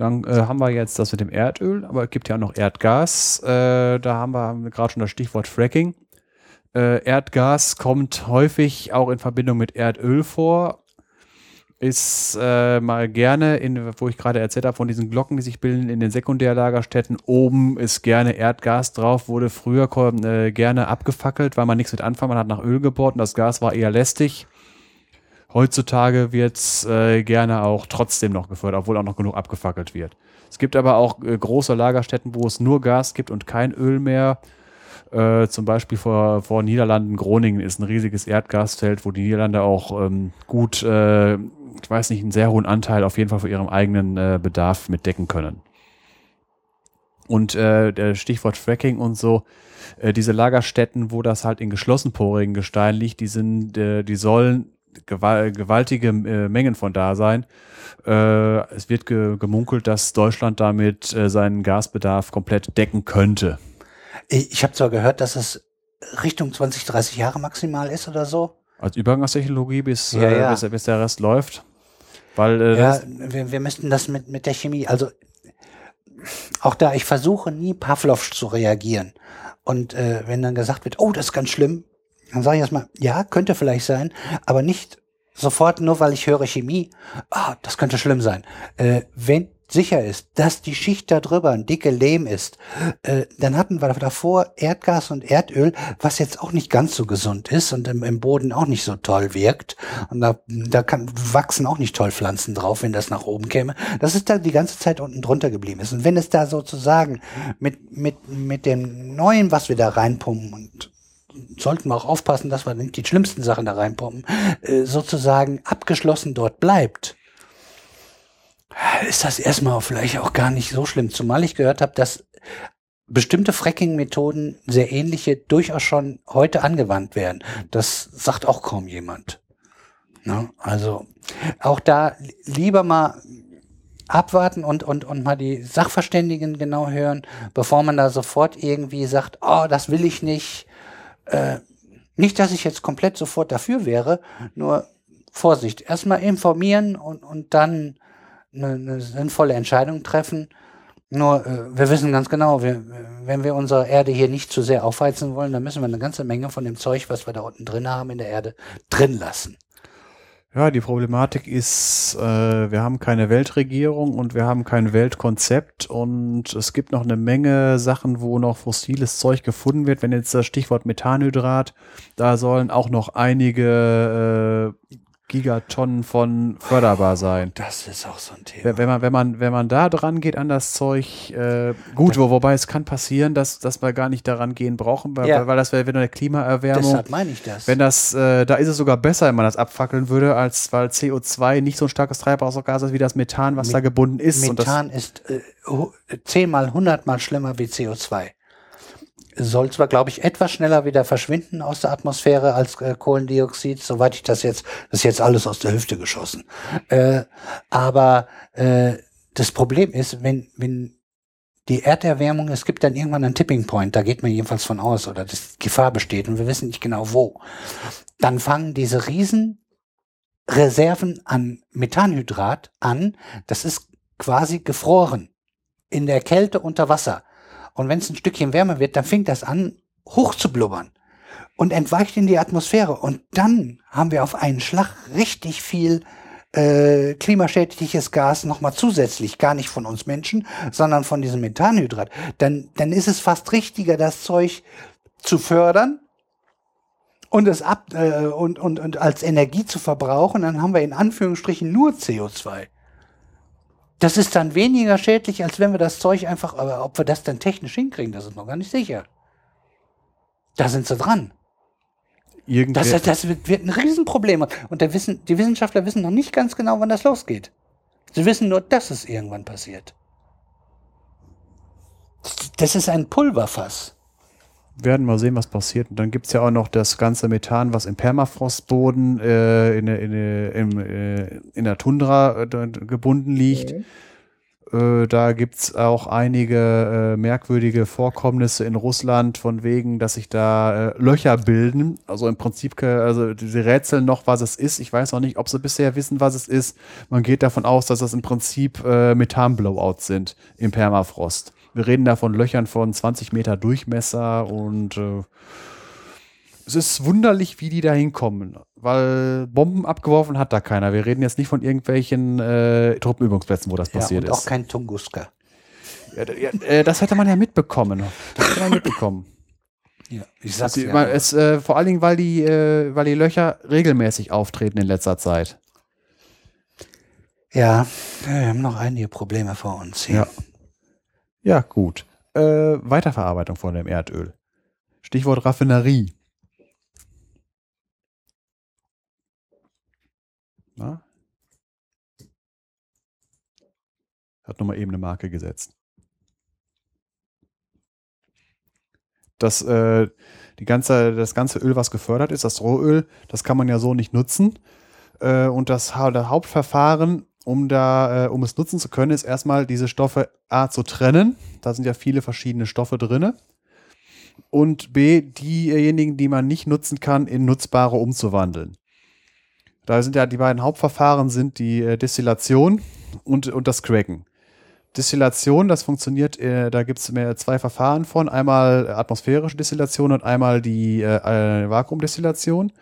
Dann äh, haben wir jetzt das mit dem Erdöl, aber es gibt ja auch noch Erdgas. Äh, da haben wir, gerade schon das Stichwort Fracking. Äh, Erdgas kommt häufig auch in Verbindung mit Erdöl vor. Ist äh, mal gerne, in, wo ich gerade erzählt habe, von diesen Glocken, die sich bilden in den Sekundärlagerstätten. Oben ist gerne Erdgas drauf, wurde früher äh, gerne abgefackelt, weil man nichts mit anfangen. Man hat nach Öl gebohrt und das Gas war eher lästig. Heutzutage wird's äh, gerne auch trotzdem noch gefördert, obwohl auch noch genug abgefackelt wird. Es gibt aber auch äh, große Lagerstätten, wo es nur Gas gibt und kein Öl mehr. Äh, zum Beispiel vor, vor Niederlanden, Groningen ist ein riesiges Erdgasfeld, wo die Niederlande auch ähm, gut, äh, ich weiß nicht, einen sehr hohen Anteil auf jeden Fall für ihren eigenen äh, Bedarf mitdecken können. Und äh, der Stichwort Fracking und so, äh, diese Lagerstätten, wo das halt in geschlossenporigen Gestein liegt, die sind, äh, die sollen gewaltige äh, Mengen von da sein. Äh, es wird ge gemunkelt, dass Deutschland damit äh, seinen Gasbedarf komplett decken könnte. Ich habe zwar gehört, dass es Richtung 20, 30 Jahre maximal ist oder so. Als Übergangstechnologie, bis, ja, ja. Bis, bis, der Rest läuft. Weil, ja, wir, wir müssten das mit, mit der Chemie, also auch da, ich versuche nie Pavlov zu reagieren. Und äh, wenn dann gesagt wird, oh, das ist ganz schlimm, dann sage ich erstmal, ja, könnte vielleicht sein, aber nicht sofort nur, weil ich höre Chemie, ah, das könnte schlimm sein. Äh, wenn sicher ist, dass die Schicht da drüber ein dicke Lehm ist, äh, dann hatten wir davor Erdgas und Erdöl, was jetzt auch nicht ganz so gesund ist und im, im Boden auch nicht so toll wirkt. Und da, da kann, wachsen auch nicht toll Pflanzen drauf, wenn das nach oben käme. Das ist da die ganze Zeit unten drunter geblieben ist. Und wenn es da sozusagen mit, mit, mit dem Neuen, was wir da reinpumpen und sollten wir auch aufpassen, dass wir nicht die schlimmsten Sachen da reinpumpen, äh, sozusagen abgeschlossen dort bleibt, ist das erstmal vielleicht auch gar nicht so schlimm. Zumal ich gehört habe, dass bestimmte Fracking-Methoden, sehr ähnliche, durchaus schon heute angewandt werden. Das sagt auch kaum jemand. Ne? Also auch da lieber mal abwarten und, und, und mal die Sachverständigen genau hören, bevor man da sofort irgendwie sagt, oh, das will ich nicht, äh, nicht, dass ich jetzt komplett sofort dafür wäre, nur Vorsicht. Erstmal informieren und, und dann eine, eine sinnvolle Entscheidung treffen. Nur, äh, wir wissen ganz genau, wir, wenn wir unsere Erde hier nicht zu sehr aufheizen wollen, dann müssen wir eine ganze Menge von dem Zeug, was wir da unten drin haben in der Erde, drin lassen. Ja, die Problematik ist, äh, wir haben keine Weltregierung und wir haben kein Weltkonzept und es gibt noch eine Menge Sachen, wo noch fossiles Zeug gefunden wird. Wenn jetzt das Stichwort Methanhydrat, da sollen auch noch einige äh, Gigatonnen von förderbar sein. Das ist auch so ein Thema. Wenn man, wenn man, wenn man da dran geht an das Zeug, äh, gut, wo, wobei es kann passieren, dass, dass wir gar nicht daran gehen brauchen, weil, Ja. weil das wäre wieder eine Klimaerwärmung. Deshalb meine ich das. Wenn das, äh, da ist es sogar besser, wenn man das abfackeln würde, als weil CO2 nicht so ein starkes Treibhausgas ist wie das Methan, was Met- da gebunden ist. Methan ist äh, zehnmal, hundertmal schlimmer wie CO2. Soll zwar, glaube ich, etwas schneller wieder verschwinden aus der Atmosphäre als äh, Kohlendioxid, soweit ich das jetzt, das ist jetzt alles aus der Hüfte geschossen. Äh, aber äh, das Problem ist, wenn, wenn die Erderwärmung, es gibt dann irgendwann einen Tipping Point, da geht man jedenfalls von aus, oder dass Gefahr besteht und wir wissen nicht genau wo. Dann fangen diese riesen Reserven an Methanhydrat an, das ist quasi gefroren in der Kälte unter Wasser. Und wenn es ein Stückchen wärmer wird, dann fängt das an, hoch zu blubbern und entweicht in die Atmosphäre. Und dann haben wir auf einen Schlag richtig viel äh, klimaschädliches Gas nochmal zusätzlich, gar nicht von uns Menschen, sondern von diesem Methanhydrat. Dann, dann ist es fast richtiger, das Zeug zu fördern und es ab äh, und, und, und als Energie zu verbrauchen, dann haben wir in Anführungsstrichen nur CO2. Das ist dann weniger schädlich, als wenn wir das Zeug einfach, aber ob wir das dann technisch hinkriegen, das ist noch gar nicht sicher. Da sind sie dran. irgendwer, Das, das wird, wird ein Riesenproblem. Und der Wissen, die Wissenschaftler wissen noch nicht ganz genau, wann das losgeht. Sie wissen nur, dass es irgendwann passiert. Das ist ein Pulverfass. Werden mal sehen, was passiert. Und dann gibt's ja auch noch das ganze Methan, was im Permafrostboden äh, in, der- in, der- im, äh, in der Tundra äh, gebunden liegt. Äh, da gibt's auch einige äh, merkwürdige Vorkommnisse in Russland, von wegen, dass sich da äh, Löcher bilden. Also im Prinzip, ke- also sie rätseln noch, was es ist. Ich weiß auch nicht, ob sie bisher wissen, was es ist. Man geht davon aus, dass das im Prinzip äh, Methan-Blowouts sind im Permafrost. Wir reden da von Löchern von 20 Meter Durchmesser und äh, es ist wunderlich, wie die da hinkommen, weil Bomben abgeworfen hat da keiner. Wir reden jetzt nicht von irgendwelchen äh, Truppenübungsplätzen, wo das Ja, passiert und auch ist. kein Tunguska. Ja, ja, äh, das hätte man ja mitbekommen. Das hätte man mitbekommen. Ja, ich Das, man, es, äh, vor allen Dingen, weil die, äh, weil die Löcher regelmäßig auftreten in letzter Zeit. ja, wir haben noch einige Probleme vor uns hier. Ja. Ja, gut. Äh, Weiterverarbeitung von dem Erdöl. Stichwort Raffinerie. Na? Hat nochmal eben eine Marke gesetzt. Das, äh, die ganze, das ganze Öl, was gefördert ist, das Rohöl, das kann man ja so nicht nutzen. Äh, und das, das Hauptverfahren, um da, äh, um es nutzen zu können, ist erstmal diese Stoffe A zu trennen. Da sind ja viele verschiedene Stoffe drinne. Und B, diejenigen, die man nicht nutzen kann, in nutzbare umzuwandeln. Da sind ja die beiden Hauptverfahren sind die äh, Destillation und, und das Cracken. Destillation, das funktioniert, äh, da gibt es zwei Verfahren von. Einmal atmosphärische Destillation und einmal die äh, äh, Vakuumdestillation.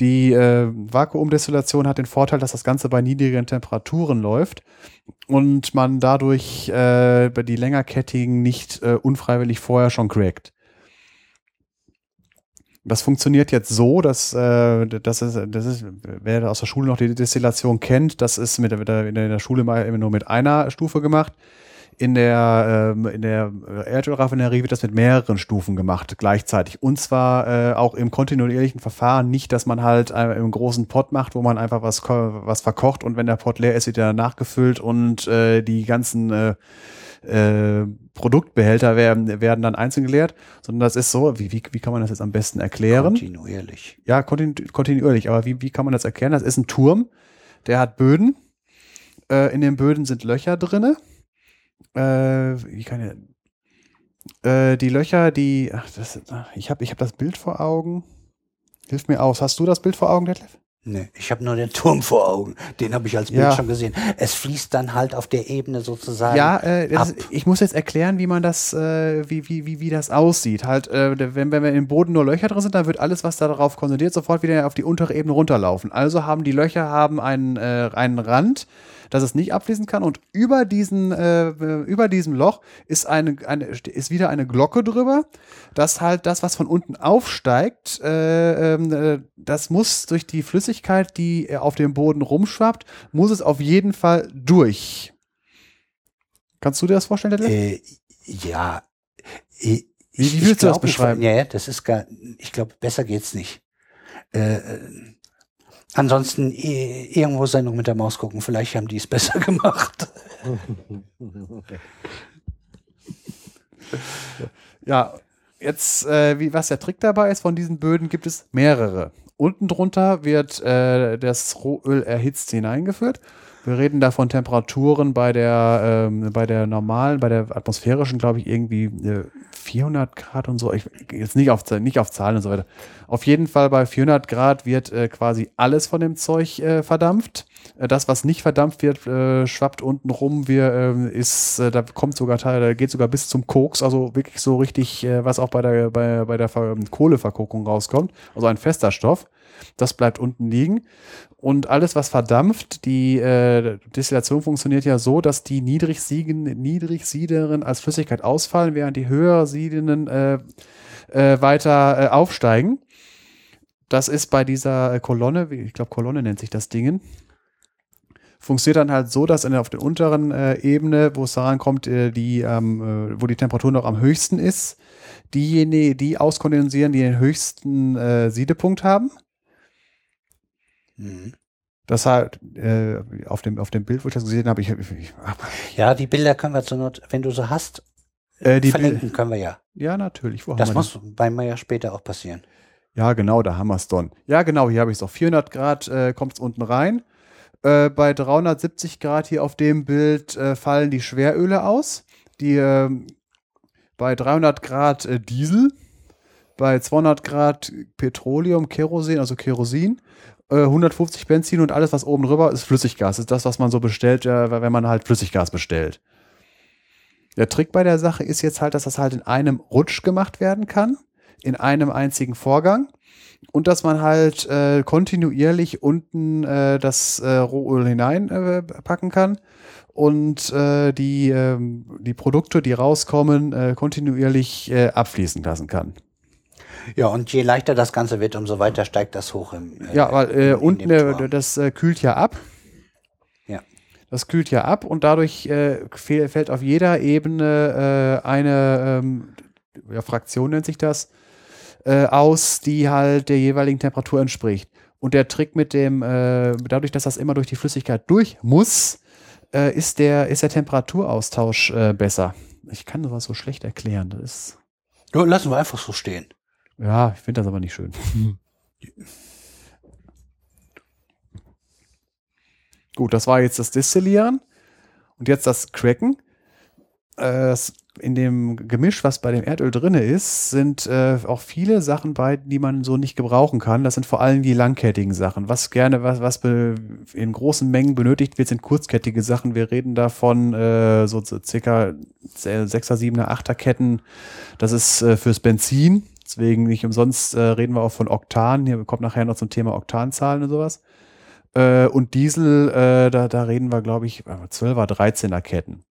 Die äh, Vakuumdestillation hat den Vorteil, dass das Ganze bei niedrigen Temperaturen läuft und man dadurch äh, die längerkettigen nicht äh, unfreiwillig vorher schon crackt. Das funktioniert jetzt so, dass äh, das ist, das ist, wer aus der Schule noch die Destillation kennt, das ist mit mit der, in der Schule immer nur mit einer Stufe gemacht. In der, ähm, in der Erdölraffinerie wird das mit mehreren Stufen gemacht gleichzeitig. Und zwar äh, auch im kontinuierlichen Verfahren, nicht, dass man halt äh, im großen Pot macht, wo man einfach was, was verkocht und wenn der Pot leer ist, wird er nachgefüllt und äh, die ganzen äh, äh, Produktbehälter werden, werden dann einzeln geleert, sondern das ist so, wie, wie, wie kann man das jetzt am besten erklären? Kontinuierlich. Ja, kontinu kontinuierlich, aber wie, wie kann man das erklären? Das ist ein Turm, der hat Böden. Äh, in den Böden sind Löcher drinne. Äh, wie kann ich, äh, die Löcher, die, ach, das, ach, ich habe ich hab das Bild vor Augen. Hilf mir aus. Hast du das Bild vor Augen, Detlef? Nee, ich habe nur den Turm vor Augen. Den habe ich als Bild Ja. schon gesehen. Es fließt dann halt auf der Ebene sozusagen. Ja, äh, ist- ich muss jetzt erklären, wie man das, äh, wie, wie, wie, wie das aussieht. Halt, äh, wenn, wenn wir im Boden nur Löcher drin sind, dann wird alles, was da darauf konzentriert, sofort wieder auf die untere Ebene runterlaufen. Also haben die Löcher haben einen, äh, einen Rand, dass es nicht abfließen kann und über diesen, äh, über diesem Loch ist eine, eine, ist wieder eine Glocke drüber, dass halt das, was von unten aufsteigt, äh, ähm, äh, das muss durch die Flüssigkeit, die äh, auf dem Boden rumschwappt, muss es auf jeden Fall durch. Kannst du dir das vorstellen, Detlef? Äh, ja. Ich, Wie- wie willst du das beschreiben? Ja, das ist gar, ich glaube, besser geht's nicht. Äh, äh, ansonsten eh, irgendwo Sendung mit der Maus gucken. Vielleicht haben die es besser *laughs* gemacht. Ja, jetzt, äh, wie, was der Trick dabei ist, von diesen Böden gibt es mehrere. Unten drunter wird äh, das Rohöl erhitzt hineingeführt. Wir reden da von Temperaturen bei der, ähm, bei der normalen, bei der atmosphärischen, glaube ich, irgendwie äh, 400 Grad und so. Ich, jetzt nicht auf, nicht auf Zahlen und so weiter. Auf jeden Fall bei 400 Grad wird äh, quasi alles von dem Zeug äh, verdampft. Äh, Das, was nicht verdampft wird, äh, schwappt unten rum. Wir, ähm, ist, äh, da kommt sogar Teil, da geht sogar bis zum Koks, also wirklich so richtig, äh, was auch bei der, bei, bei der Ver Kohleverkokung rauskommt. Also ein fester Stoff. Das bleibt unten liegen. Und alles, was verdampft, die äh, Destillation funktioniert ja so, dass die niedrig, siegen, niedrig siederen als Flüssigkeit ausfallen, während die höher siedenden äh, äh, weiter äh, aufsteigen. Das ist bei dieser äh, Kolonne, wie- ich glaube Kolonne nennt sich das Ding, funktioniert dann halt so, dass in, auf der unteren äh, Ebene, wo es daran kommt, äh, die, ähm, äh, wo die Temperatur noch am höchsten ist, diejenigen, die auskondensieren, die den höchsten äh, Siedepunkt haben. Mhm. Das halt äh, auf, dem, auf dem Bild, wo ich das gesehen habe, ich, ich, Ja, die Bilder können wir zur Not, wenn du so hast, äh, die verlinken können wir ja. Ja, natürlich. Wo Das muss bei mir ja später auch passieren. Ja, genau, da haben wir es dann. Ja, genau, hier habe ich es auf 400 Grad, äh, kommt es unten rein. Äh, bei 370 Grad hier auf dem Bild äh, fallen die Schweröle aus. Die ähm, bei 300 Grad äh, Diesel, bei 200 Grad Petroleum, Kerosin, also Kerosin, äh, 150 Benzin und alles, was oben drüber ist, Flüssiggas. ist das, was man so bestellt, äh, wenn man halt Flüssiggas bestellt. Der Trick bei der Sache ist jetzt halt, dass das halt in einem Rutsch gemacht werden kann in einem einzigen Vorgang und dass man halt äh, kontinuierlich unten äh, das äh, Rohöl hineinpacken äh, kann und äh, die, ähm, die Produkte, die rauskommen, äh, kontinuierlich äh, abfließen lassen kann. Ja, und je leichter das Ganze wird, umso weiter steigt das hoch im. äh, Ja, weil äh, unten äh, das äh, kühlt ja ab. Ja. Das kühlt ja ab und dadurch äh, fällt auf jeder Ebene äh, eine ähm, ja, Fraktion nennt sich das aus, die halt der jeweiligen Temperatur entspricht. Und der Trick mit dem, dadurch, dass das immer durch die Flüssigkeit durch muss, ist, der, ist der Temperaturaustausch besser. Ich kann sowas so schlecht erklären. Das ist, lassen wir einfach so stehen. Ja, ich finde das aber nicht schön. *laughs* Gut, das war jetzt das Destillieren. Und jetzt das Cracken. Äh, in dem Gemisch, was bei dem Erdöl drin ist, sind äh, auch viele Sachen bei, die man so nicht gebrauchen kann. Das sind vor allem die langkettigen Sachen. Was gerne, was, was in großen Mengen benötigt wird, sind kurzkettige Sachen. Wir reden davon äh, so circa 6er, 7er, 8er Ketten. Das ist äh, fürs Benzin. Deswegen nicht umsonst äh, reden wir auch von Oktan. Hier kommt nachher noch zum Thema Oktanzahlen und sowas. Äh, und Diesel, äh, da, da reden wir, glaube ich, 12er, 13er Ketten.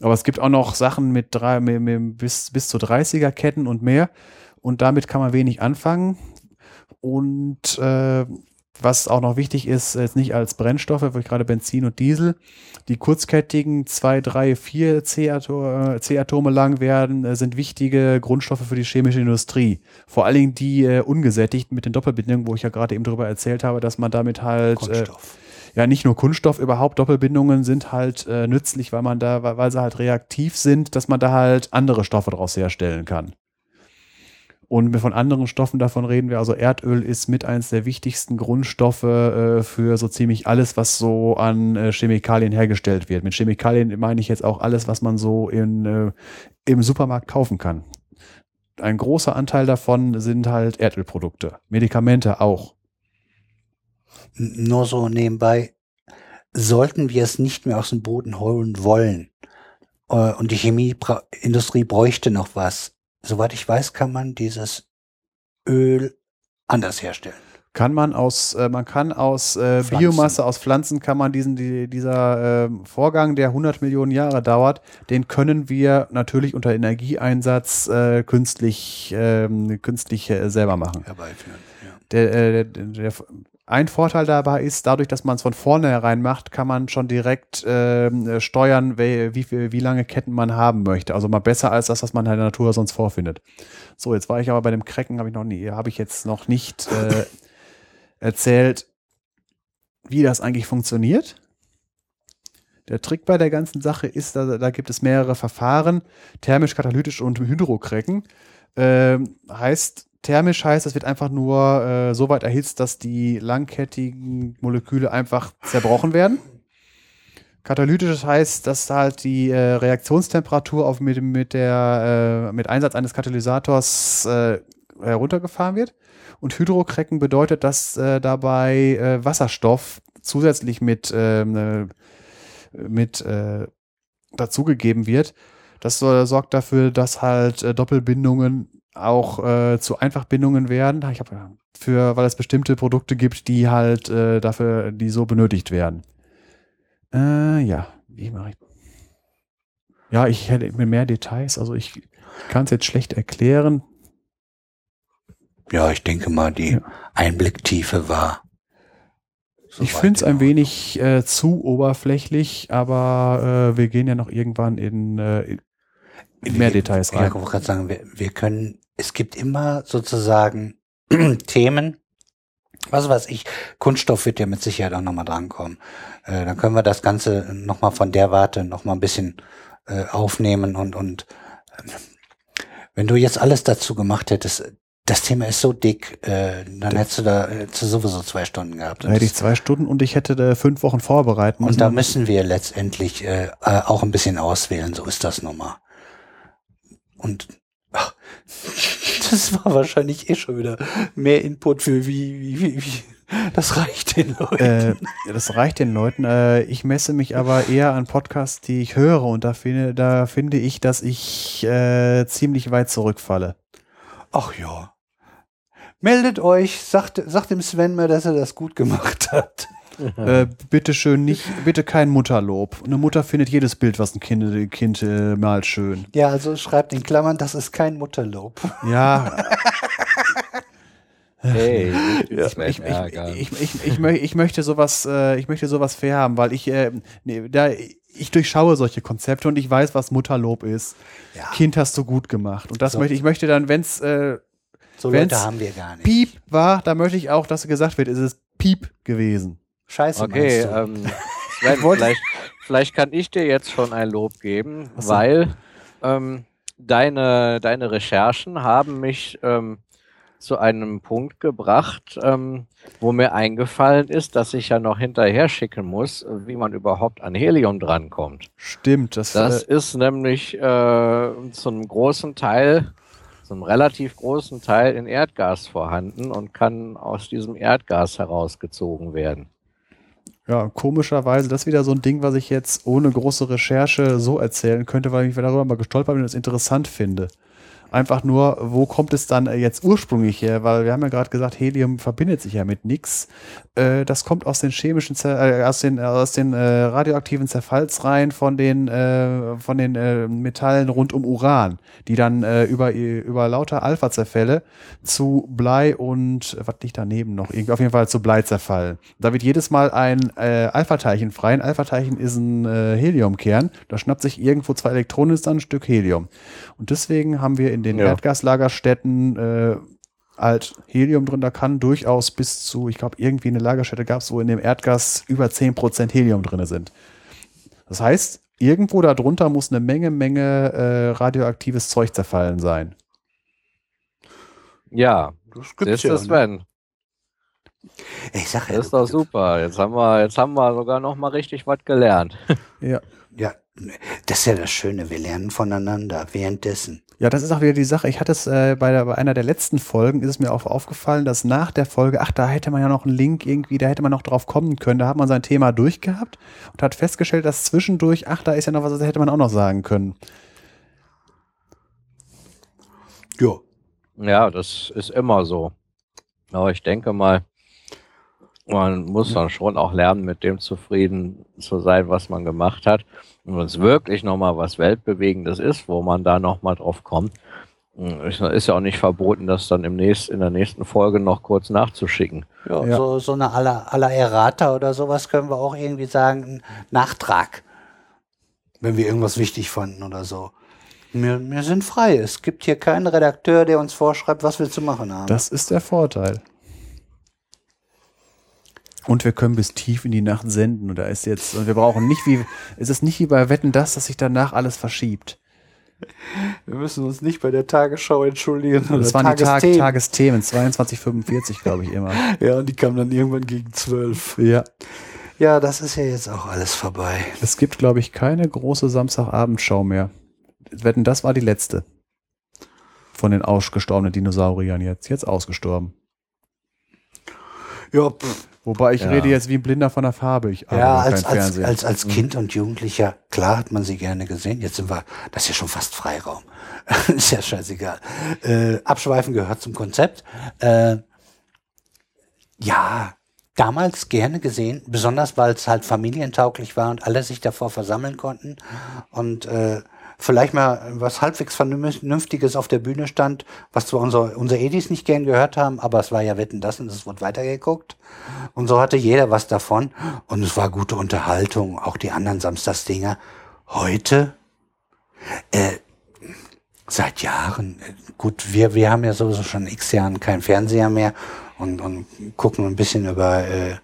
Aber es gibt auch noch Sachen mit, drei, mit, mit bis, bis zu 30er Ketten und mehr. Und damit kann man wenig anfangen. Und äh, was auch noch wichtig ist, jetzt nicht als Brennstoffe, weil gerade Benzin und Diesel, die kurzkettigen 2, 3, 4 C-Ato- äh, C-Atome lang werden, äh, sind wichtige Grundstoffe für die chemische Industrie. Vor allen Dingen die äh, ungesättigten mit den Doppelbindungen, wo ich ja gerade eben drüber erzählt habe, dass man damit halt äh, Kunststoff. ja nicht nur Kunststoff, überhaupt Doppelbindungen sind halt äh, nützlich, weil man da, weil, weil sie halt reaktiv sind, dass man da halt andere Stoffe daraus herstellen kann. Und von anderen Stoffen davon reden wir, also Erdöl ist mit eins der wichtigsten Grundstoffe äh, für so ziemlich alles, was so an äh, Chemikalien hergestellt wird. Mit Chemikalien meine ich jetzt auch alles, was man so in, äh, im Supermarkt kaufen kann. Ein großer Anteil davon sind halt Erdölprodukte. Medikamente auch. Nur so nebenbei, sollten wir es nicht mehr aus dem Boden holen wollen äh, und die Chemieindustrie bräuchte noch was, soweit ich weiß, kann man dieses Öl anders herstellen. Kann man aus, äh, man kann aus äh. Biomasse, aus Pflanzen, kann man diesen, die, dieser ähm, Vorgang, der 100 Millionen Jahre dauert, den können wir natürlich unter Energieeinsatz äh, künstlich, ähm, künstlich äh, selber machen. Herbeiführen. Ja. Der, äh, der, der, ein Vorteil dabei ist, dadurch, dass man es von vornherein macht, kann man schon direkt ähm, äh, steuern, wie, wie, wie lange Ketten man haben möchte. Also mal besser als das, was man in der Natur sonst vorfindet. So, jetzt war ich aber bei dem Cracken, habe ich noch nie, habe ich jetzt noch nicht äh, *laughs* erzählt, wie das eigentlich funktioniert. Der Trick bei der ganzen Sache ist, da, da gibt es mehrere Verfahren, thermisch, katalytisch und Hydrocracken. Ähm, heißt, thermisch heißt, es wird einfach nur äh, so weit erhitzt, dass die langkettigen Moleküle einfach zerbrochen werden. Katalytisch heißt, dass halt die äh, Reaktionstemperatur auf mit, mit, der, äh, mit Einsatz eines Katalysators äh, heruntergefahren wird. Und Hydrocracken bedeutet, dass äh, dabei äh, Wasserstoff zusätzlich mit, ähm, äh, mit äh, dazugegeben wird. Das äh, sorgt dafür, dass halt äh, Doppelbindungen auch äh, zu Einfachbindungen werden. Ich habe für, weil es bestimmte Produkte gibt, die halt äh, dafür, die so benötigt werden. Äh, ja, wie mache ich? Ja, ich hätte mit mehr Details, also ich kann es jetzt schlecht erklären. ja, ich denke mal, die Ja. Einblicktiefe war. ich soweit finde es in ein wenig äh, zu oberflächlich, aber äh, wir gehen ja noch irgendwann in, äh, mehr Details Ja, rein. ich wollte gerade sagen, wir, wir können, es gibt immer sozusagen *clears throat* Themen, was weiß ich, Kunststoff wird ja mit Sicherheit auch nochmal drankommen. Äh, dann können wir das Ganze nochmal von der Warte nochmal ein bisschen äh, aufnehmen und, und ähm, wenn du jetzt alles dazu gemacht hättest, das Thema ist so dick, äh, dann hättest du da äh, zu sowieso zwei Stunden gehabt. Da hätte ich zwei Stunden und ich hätte da fünf Wochen vorbereiten müssen. Und da müssen wir letztendlich äh, äh, auch ein bisschen auswählen, so ist das nun mal. Und ach, *laughs* das war wahrscheinlich eh schon wieder mehr Input für wie, wie, wie, wie. Das reicht den Leuten. Äh, das reicht den Leuten. Äh, ich messe mich aber eher an Podcasts, die ich höre und da finde, da finde ich, dass ich äh, ziemlich weit zurückfalle. Ach ja. Meldet euch, sagt, sagt dem Sven mal, dass er das gut gemacht hat. Äh, bitte schön nicht, bitte kein Mutterlob. Eine Mutter findet jedes Bild, was ein Kind, kind äh, malt, schön. Ja, also schreibt in Klammern, das ist kein Mutterlob. Ja, *laughs* Hey, ich, ich, ich, ich, ich, ich, ich, mö- ich möchte sowas, äh, ich möchte sowas fair haben, weil ich, äh, nee, da, ich durchschaue solche Konzepte und ich weiß, was Mutterlob ist. Ja. Kind hast du gut gemacht. Und das So. möchte ich möchte dann, wenn es äh, So Wenn's Leute haben wir gar nicht. Piep war, da möchte ich auch, dass gesagt wird, es ist Piep gewesen. Scheiße, Okay, ähm, *laughs* Sven, vielleicht, vielleicht kann ich dir jetzt schon ein Lob geben, so. weil ähm, deine, deine Recherchen haben mich ähm, zu einem Punkt gebracht, ähm, wo mir eingefallen ist, dass ich ja noch hinterher schicken muss, wie man überhaupt an Helium drankommt. Stimmt, das, Das äh, ist nämlich äh, zu einem großen Teil, einem relativ großen Teil in Erdgas vorhanden und kann aus diesem Erdgas herausgezogen werden. Ja, komischerweise, das ist wieder so ein Ding, was ich jetzt ohne große Recherche so erzählen könnte, weil ich darüber mal gestolpert bin und es interessant finde. Einfach nur, wo kommt es dann äh, jetzt ursprünglich her? Weil wir haben ja gerade gesagt, Helium verbindet sich ja mit nichts. Äh, das kommt aus den chemischen, Zer äh, aus den, äh, aus den äh, radioaktiven Zerfallsreihen von den, äh, von den äh, Metallen rund um Uran, die dann äh, über, über lauter Alpha-Zerfälle zu Blei und äh, was liegt daneben noch? Irgendwie auf jeden Fall zu Blei zerfallen. Da wird jedes Mal ein äh, Alpha-Teilchen frei. Ein Alpha-Teilchen ist ein Heliumkern. Da schnappt sich irgendwo zwei Elektronen, ist dann ein Stück Helium. Und deswegen haben wir in den Ja. Erdgaslagerstätten äh, halt Helium drin. Da kann durchaus bis zu, ich glaube, irgendwie eine Lagerstätte gab es, wo in dem Erdgas über 10% Helium drin sind. Das heißt, irgendwo darunter muss eine Menge, Menge äh, radioaktives Zeug zerfallen sein. Ja, Das siehst du, ne? Sven. Ich sag ja, Das ist doch super. Jetzt haben wir, jetzt haben wir sogar noch mal richtig was gelernt. Ja. Ja, das ist ja das Schöne. Wir lernen voneinander währenddessen. Ja, das ist auch wieder die Sache. Ich hatte es äh, bei, der, bei einer der letzten Folgen, ist es mir auch aufgefallen, dass nach der Folge, ach, da hätte man ja noch einen Link irgendwie, da hätte man noch drauf kommen können. Da hat man sein Thema durchgehabt und hat festgestellt, dass zwischendurch, ach, da ist ja noch was, das hätte man auch noch sagen können. Ja. Ja, das ist immer so. Aber ich denke mal, man muss dann schon auch lernen, mit dem zufrieden zu sein, was man gemacht hat. Und wenn es wirklich nochmal was Weltbewegendes ist, wo man da nochmal drauf kommt, hm, ist ja auch nicht verboten, das dann im nächst, in der nächsten Folge noch kurz nachzuschicken. Ja, Ja. So, so eine alla, alla Errata oder sowas können wir auch irgendwie sagen, ein Nachtrag. Wenn wir irgendwas wichtig fanden oder so. Wir, wir sind frei. Es gibt hier keinen Redakteur, der uns vorschreibt, was wir zu machen haben. Das ist der Vorteil. Und wir können bis tief in die Nacht senden. Und da ist jetzt, und wir brauchen nicht wie, es ist nicht wie bei Wetten das, dass sich danach alles verschiebt. wir müssen uns nicht bei der Tagesschau entschuldigen. Das waren die Tag, Tagesthemen, 2245, glaube ich immer. *laughs* Ja, und die kamen dann irgendwann gegen zwölf. Ja. Ja, das ist ja jetzt auch alles vorbei. Es gibt, glaube ich, keine große Samstagabendschau mehr. Wetten, das war die letzte. Von den ausgestorbenen Dinosauriern jetzt. Jetzt ausgestorben. Ja, pff. Wobei ich Ja. rede jetzt wie ein Blinder von der Farbe. Ich ja als, als, als, als Kind und Jugendlicher, klar hat man sie gerne gesehen. Jetzt sind wir, das ist ja schon fast Freiraum. *laughs* ist ja scheißegal. Äh, Abschweifen gehört zum Konzept. Äh, ja, damals gerne gesehen, besonders weil es halt familientauglich war und alle sich davor versammeln konnten und äh, vielleicht mal was halbwegs Vernünftiges auf der Bühne stand, was zwar unser, unser Edis nicht gern gehört haben, aber es war ja Wetten das und es wurde weitergeguckt. Und so hatte jeder was davon und es war gute Unterhaltung, auch die anderen Samstagsdinger. Heute, äh, seit Jahren, äh, gut, wir, wir haben ja sowieso schon x Jahren keinen Fernseher mehr und, und gucken ein bisschen über äh,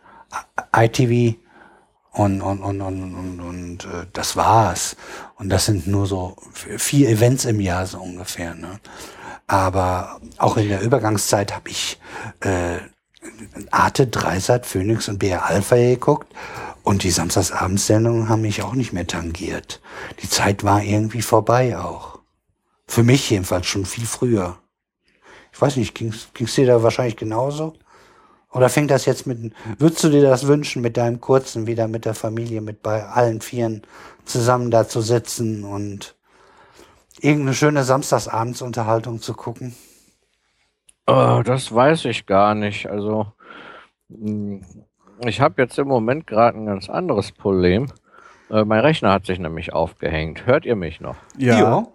ITV und, und, und, und, und, und äh, das war's. Und das sind nur so vier Events im Jahr so ungefähr. Ne? Aber auch in der Übergangszeit habe ich äh, Arte, Dreisat, Phoenix und BR Alpha geguckt und die Samstagsabendsendungen haben mich auch nicht mehr tangiert. Die Zeit war irgendwie vorbei auch. Für mich jedenfalls schon viel früher. Ich weiß nicht, ging's, ging's dir da wahrscheinlich genauso? Oder fängt das jetzt mit, würdest du dir das wünschen, mit deinem Kurzen wieder mit der Familie, mit bei allen Vieren zusammen da zu sitzen und irgendeine schöne Samstagabendsunterhaltung zu gucken? Oh, das weiß ich gar nicht. Also, mh, ich habe jetzt im Moment gerade ein ganz anderes Problem. Äh, mein Rechner hat sich nämlich aufgehängt. Hört ihr mich noch? ja.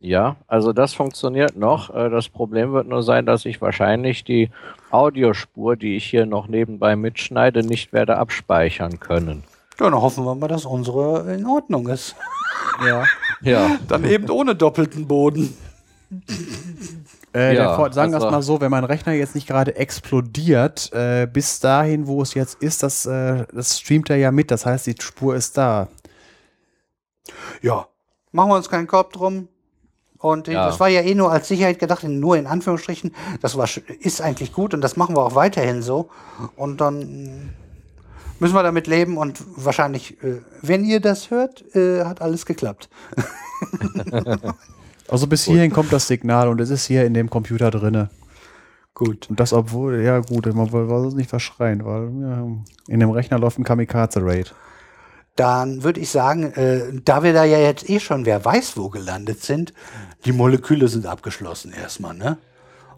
Ja, also das funktioniert noch. Äh, Das Problem wird nur sein, dass ich wahrscheinlich die Audiospur, die ich hier noch nebenbei mitschneide, nicht werde abspeichern können. Ja, dann hoffen wir mal, dass unsere in Ordnung ist. ja. Ja, Dann eben ohne doppelten Boden. Äh, Ja, Vor sagen wir es mal so, wenn mein Rechner jetzt nicht gerade explodiert, äh, bis dahin, wo es jetzt ist, das, äh, das streamt er ja mit. Das heißt, die Spur ist da. Ja, machen wir uns keinen Korb drum. Und Ja. das war ja eh nur als Sicherheit gedacht, nur in Anführungsstrichen. Das war, ist eigentlich gut und das machen wir auch weiterhin so. Und dann müssen wir damit leben und wahrscheinlich, äh, wenn ihr das hört, äh, hat alles geklappt. *laughs* Also bis hierhin kommt das Signal und es ist hier in dem Computer drinne. Gut. Und das obwohl, ja gut, man will uns nicht verschreien, weil ja, in dem Rechner läuft ein Kamikaze-Raid. Dann würde ich sagen, äh, da wir da ja jetzt eh schon wer weiß wo gelandet sind, die Moleküle sind abgeschlossen erstmal, ne?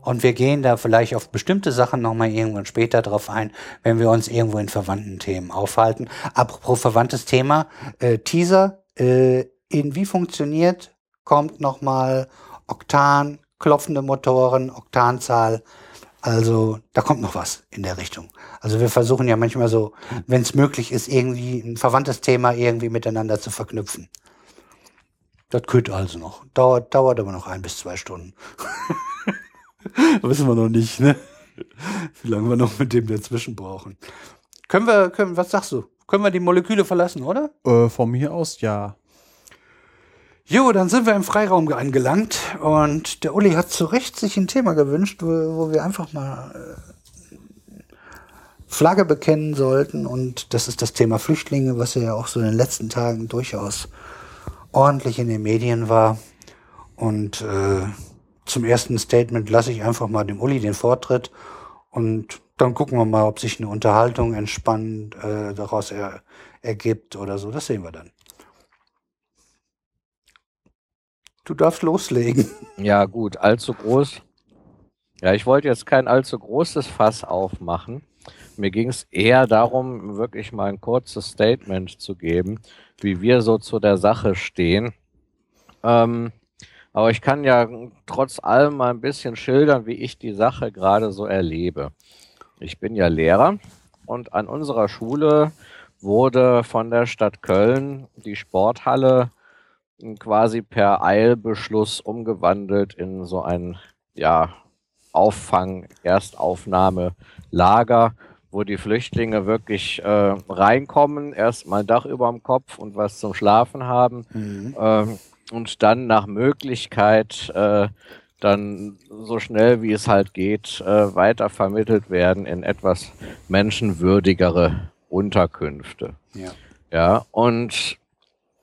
Und wir gehen da vielleicht auf bestimmte Sachen nochmal irgendwann später drauf ein, wenn wir uns irgendwo in verwandten Themen aufhalten. Apropos verwandtes Thema, äh, Teaser, äh, in wie funktioniert, kommt nochmal Oktan, klopfende Motoren, Oktanzahl. Also da kommt noch was in der Richtung. Also wir versuchen ja manchmal so, wenn es möglich ist, irgendwie ein verwandtes Thema irgendwie miteinander zu verknüpfen. Das könnte also noch. Dauert, dauert aber noch ein bis zwei Stunden. *laughs* *laughs* Wissen wir noch nicht, ne? Wie lange wir noch mit dem dazwischen brauchen. Können wir, können, was sagst du? Können wir die Moleküle verlassen, oder? Äh, von mir aus ja. Jo, dann sind wir im Freiraum angelangt und der Uli hat zu Recht sich ein Thema gewünscht, wo, wo wir einfach mal äh, Flagge bekennen sollten. Und das ist das Thema Flüchtlinge, was ja auch so in den letzten Tagen durchaus ordentlich in den Medien war. Und äh, zum ersten Statement lasse ich einfach mal dem Uli den Vortritt und dann gucken wir mal, ob sich eine Unterhaltung entspannt äh, daraus er, ergibt oder so. Das sehen wir dann. Du darfst loslegen. Ja, gut, allzu groß. Ja, ich wollte jetzt kein allzu großes Fass aufmachen. Mir ging es eher darum, wirklich mal ein kurzes Statement zu geben, wie wir so zu der Sache stehen. Ähm, aber ich kann ja trotz allem mal ein bisschen schildern, wie ich die Sache gerade so erlebe. Ich bin ja Lehrer und an unserer Schule wurde von der Stadt Köln die Sporthalle quasi per Eilbeschluss umgewandelt in so ein ja, Auffang, Erstaufnahme, Lager, wo die Flüchtlinge wirklich äh, reinkommen, erstmal Dach über dem Kopf und was zum Schlafen haben mhm. ähm, und dann nach Möglichkeit äh, dann so schnell wie es halt geht äh, weiter vermittelt werden in etwas menschenwürdigere Unterkünfte. Ja. Ja, und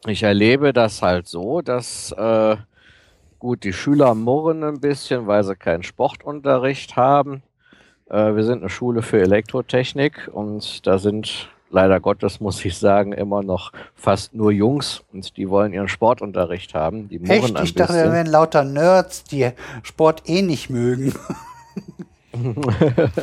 ich erlebe das halt so, dass äh, gut, die Schüler murren ein bisschen, weil sie keinen Sportunterricht haben. Äh, wir sind eine Schule für Elektrotechnik und da sind leider Gottes, muss ich sagen, immer noch fast nur Jungs und die wollen ihren Sportunterricht haben. Die Echt? ich dachte, wir wären lauter Nerds, die Sport eh nicht mögen. *laughs*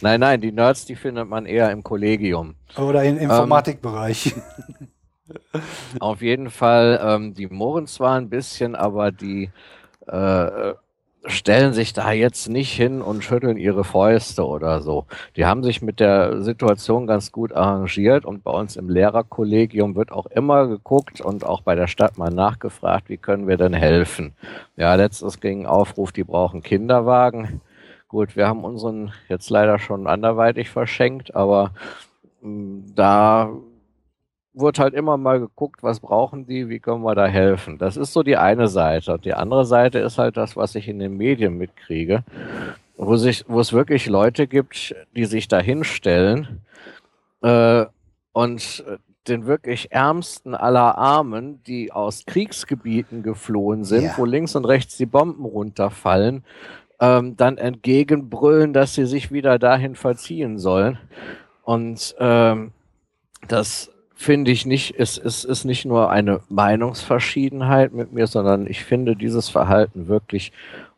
nein, nein, die Nerds, die findet man eher im Kollegium. Oder im Informatikbereich. Ähm, auf jeden Fall, ähm, die murren zwar ein bisschen, aber die äh, stellen sich da jetzt nicht hin und schütteln ihre Fäuste oder so. Die haben sich mit der Situation ganz gut arrangiert und bei uns im Lehrerkollegium wird auch immer geguckt und auch bei der Stadt mal nachgefragt, wie können wir denn helfen. Ja, letztes ging Aufruf, die brauchen Kinderwagen. Gut, wir haben unseren jetzt leider schon anderweitig verschenkt, aber mh, mm, da wurde halt immer mal geguckt, was brauchen die, wie können wir da helfen. Das ist so die eine Seite. Und die andere Seite ist halt das, was ich in den Medien mitkriege, wo, sich, wo es wirklich Leute gibt, die sich da hinstellen äh, und den wirklich ärmsten aller Armen, die aus Kriegsgebieten geflohen sind, ja. wo links und rechts die Bomben runterfallen, ähm, dann entgegenbrüllen, dass sie sich wieder dahin verziehen sollen. Und ähm, das finde ich nicht, es, es ist nicht nur eine Meinungsverschiedenheit mit mir, sondern ich finde dieses Verhalten wirklich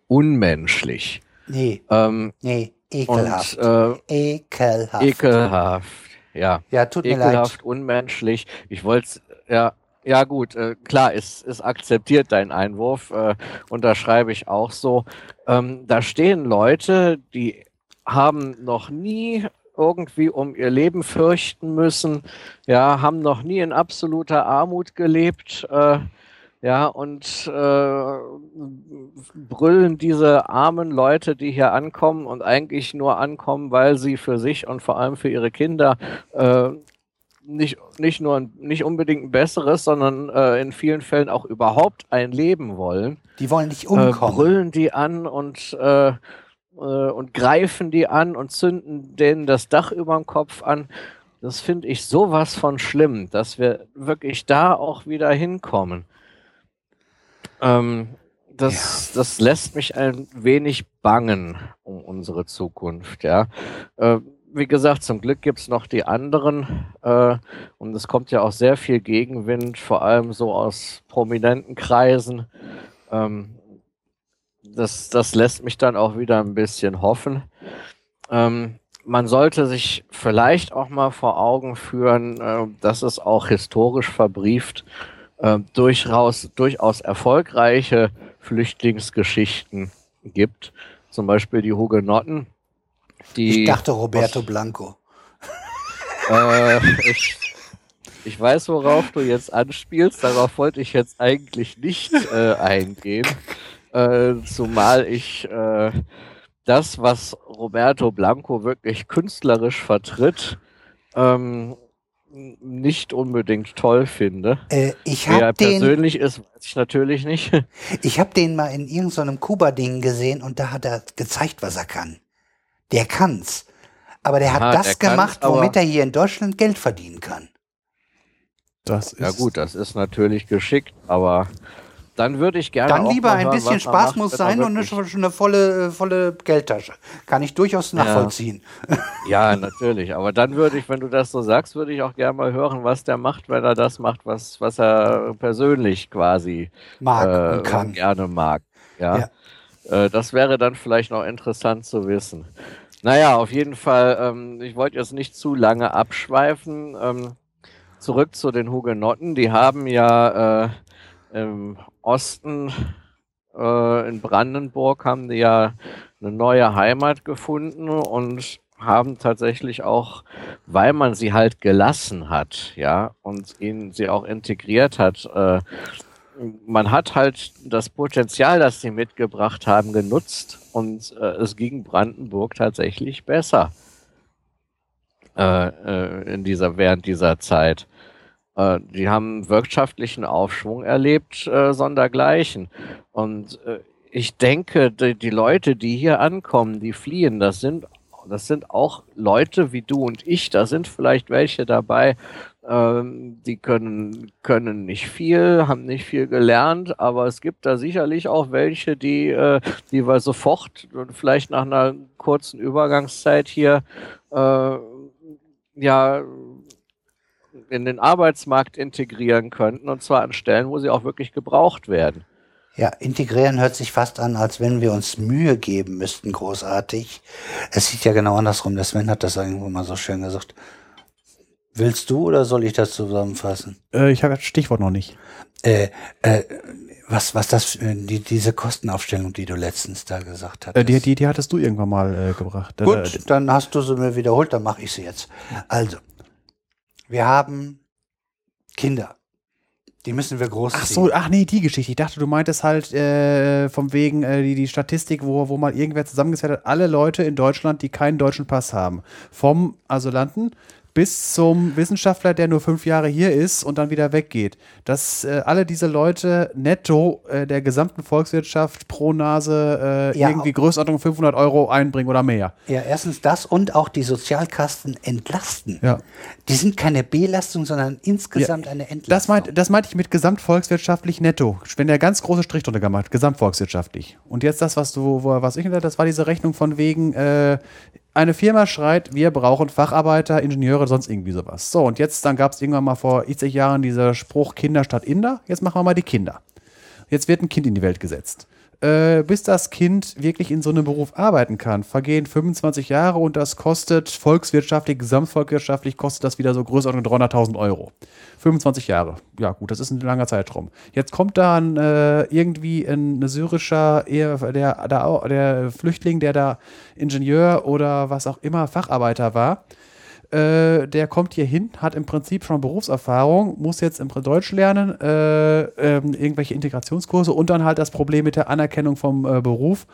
unmenschlich. Nee. Ähm, nee, ekelhaft. Und, äh, ekelhaft. Ekelhaft, ja. Ja, tut ekelhaft, mir leid. unmenschlich. Ich wollte ja, ja gut, äh, klar, es, es akzeptiert dein Einwurf, äh, und da schreibe ich auch so. Ähm, da stehen Leute, die haben noch nie irgendwie um ihr Leben fürchten müssen, ja, haben noch nie in absoluter Armut gelebt, äh, ja, und äh, brüllen diese armen Leute, die hier ankommen und eigentlich nur ankommen, weil sie für sich und vor allem für ihre Kinder äh, nicht, nicht nur ein, nicht unbedingt ein besseres, sondern äh, in vielen Fällen auch überhaupt ein Leben wollen. Die wollen nicht umkommen. Äh, brüllen die an und äh, äh, und greifen die an und zünden denen das Dach über dem Kopf an. Das finde ich sowas von schlimm, dass wir wirklich da auch wieder hinkommen. Ähm, das, ja. das lässt mich ein wenig bangen um unsere Zukunft, ja. Äh, wie gesagt, zum Glück gibt es noch die anderen äh, und es kommt ja auch sehr viel Gegenwind, vor allem so aus prominenten Kreisen. Ähm, das, das lässt mich dann auch wieder ein bisschen hoffen. Ähm, man sollte sich vielleicht auch mal vor Augen führen, äh, dass es auch historisch verbrieft äh, durchaus, durchaus erfolgreiche Flüchtlingsgeschichten gibt. Zum Beispiel die Hugenotten. Die, ich dachte Roberto was, Blanco. *laughs* Äh, ich, ich weiß, worauf du jetzt anspielst. Darauf wollte ich jetzt eigentlich nicht äh, eingehen. Äh, zumal ich äh, das, was Roberto Blanco wirklich künstlerisch vertritt, ähm, nicht unbedingt toll finde. Äh, ich Wer den, persönlich ist, weiß ich natürlich nicht. *laughs* Ich habe den mal in irgendeinem Kuba-Ding gesehen und da hat er gezeigt, was er kann. Der kann's. Aber der hat Ja, das der gemacht, womit er hier in Deutschland Geld verdienen kann. Das ist Ja gut, das ist natürlich geschickt, aber dann würde ich gerne Dann lieber ein bisschen Spaß macht, muss sein und eine, eine volle, äh, volle Geldtasche. Kann ich durchaus nachvollziehen. *laughs* Ja, natürlich. Aber dann würde ich, wenn du das so sagst, würde ich auch gerne mal hören, was der macht, wenn er das macht, was, was er persönlich quasi Mag äh, und kann. gerne mag. Ja. Ja. Äh, das wäre dann vielleicht noch interessant zu wissen. Naja, auf jeden Fall, ähm, ich wollte jetzt nicht zu lange abschweifen. Ähm, zurück zu den Hugenotten. Die haben ja äh, im Osten äh, in Brandenburg haben die ja eine neue Heimat gefunden und haben tatsächlich auch, weil man sie halt gelassen hat, ja, und ihnen sie auch integriert hat, äh, man hat halt das Potenzial, das sie mitgebracht haben, genutzt und äh, es ging Brandenburg tatsächlich besser äh, äh, in dieser während dieser Zeit. Äh, die haben wirtschaftlichen Aufschwung erlebt, äh, sondergleichen. Und äh, ich denke, die, die Leute, die hier ankommen, die fliehen, das sind das sind auch Leute wie du und ich. Da sind vielleicht welche dabei, ähm, die können, können nicht viel, haben nicht viel gelernt, aber es gibt da sicherlich auch welche, die, äh, die wir sofort und vielleicht nach einer kurzen Übergangszeit hier äh, ja in den Arbeitsmarkt integrieren könnten und zwar an Stellen, wo sie auch wirklich gebraucht werden. Ja, integrieren hört sich fast an, als wenn wir uns Mühe geben müssten, großartig. Es sieht ja genau andersrum. Der Sven hat das irgendwo mal so schön gesagt. Willst du oder soll ich das zusammenfassen? Äh, ich habe das Stichwort noch nicht. Äh, äh, was, was das, äh, die, diese Kostenaufstellung, die du letztens da gesagt hast. Äh, die, die, die hattest du irgendwann mal äh, gebracht. Äh, Gut, dann hast du sie mir wiederholt, dann mache ich sie jetzt. Also, wir haben Kinder. Die müssen wir großziehen. Ach so, ach nee, die Geschichte. Ich dachte, du meintest halt äh, vom wegen äh, die, die Statistik, wo, wo mal irgendwer zusammengezählt hat, alle Leute in Deutschland, die keinen deutschen Pass haben. Vom Asylanten bis zum Wissenschaftler, der nur fünf Jahre hier ist und dann wieder weggeht. Dass äh, alle diese Leute netto äh, der gesamten Volkswirtschaft pro Nase äh, Ja, irgendwie Größenordnung 500 Euro einbringen oder mehr. Ja, erstens das und auch die Sozialkasten entlasten. Ja. Die sind keine Belastung, sondern insgesamt eine Entlastung. Das meint, das meinte ich mit gesamtvolkswirtschaftlich netto. Wenn der ganz große Strich drunter gemacht, gesamtvolkswirtschaftlich. Und jetzt das, was du, wo- was ich das war diese Rechnung von wegen, äh, eine Firma schreit, wir brauchen Facharbeiter, Ingenieure, sonst irgendwie sowas. So, und jetzt, dann gab es irgendwann mal vor 80 Jahren dieser Spruch Kinder statt Inder. Jetzt machen wir mal die Kinder. Jetzt wird ein Kind in die Welt gesetzt. Äh, bis das Kind wirklich in so einem Beruf arbeiten kann, vergehen 25 Jahre und das kostet volkswirtschaftlich, gesamtvolkswirtschaftlich kostet das wieder so Größenordnung 300.000 Euro. 25 Jahre. Ja, gut, das ist ein langer Zeitraum. Jetzt kommt dann äh, irgendwie ein syrischer, eher der, der, der Flüchtling, der da Ingenieur oder was auch immer Facharbeiter war. Äh, der kommt hier hin, hat im Prinzip schon Berufserfahrung, muss jetzt im Deutsch lernen, äh, ähm, irgendwelche Integrationskurse und dann halt das Problem mit der Anerkennung vom äh, Beruf.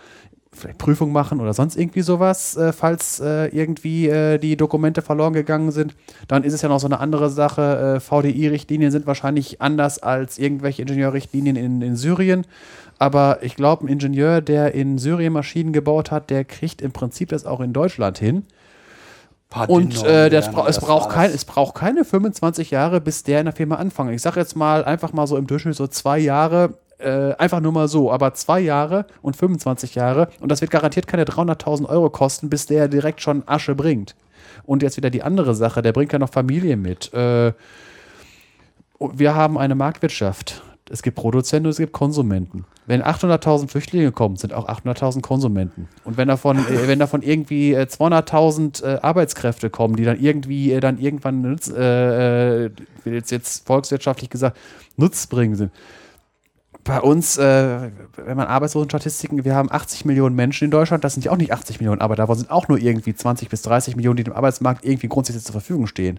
Vielleicht Prüfung machen oder sonst irgendwie sowas, äh, falls äh, irgendwie äh, die Dokumente verloren gegangen sind. Dann ist es ja noch so eine andere Sache. Äh, VDI-Richtlinien sind wahrscheinlich anders als irgendwelche Ingenieurrichtlinien in, in Syrien. Aber ich glaube, ein Ingenieur, der in Syrien Maschinen gebaut hat, der kriegt im Prinzip das auch in Deutschland hin. Und äh, das bra es, braucht kein, es braucht keine 25 Jahre, bis der in der Firma anfängt. Ich sage jetzt mal einfach mal so im Durchschnitt so zwei Jahre, äh, einfach nur mal so, aber zwei Jahre und 25 Jahre. Und das wird garantiert keine 300.000 Euro kosten, bis der direkt schon Asche bringt. Und jetzt wieder die andere Sache, der bringt ja noch Familie mit. Äh, wir haben eine Marktwirtschaft. Es gibt Produzenten und es gibt Konsumenten. Wenn 800.000 Flüchtlinge kommen, sind auch 800.000 Konsumenten. Und wenn davon, äh, wenn davon irgendwie äh, 200.000 äh, Arbeitskräfte kommen, die dann irgendwie äh, dann irgendwann nutz, äh, äh, jetzt, jetzt volkswirtschaftlich gesagt nutzbringend sind. Bei uns, äh, wenn man Arbeitslosenstatistiken, wir haben 80 Millionen Menschen in Deutschland, das sind ja auch nicht 80 Millionen, aber davon sind auch nur irgendwie 20 bis 30 Millionen, die dem Arbeitsmarkt irgendwie grundsätzlich zur Verfügung stehen.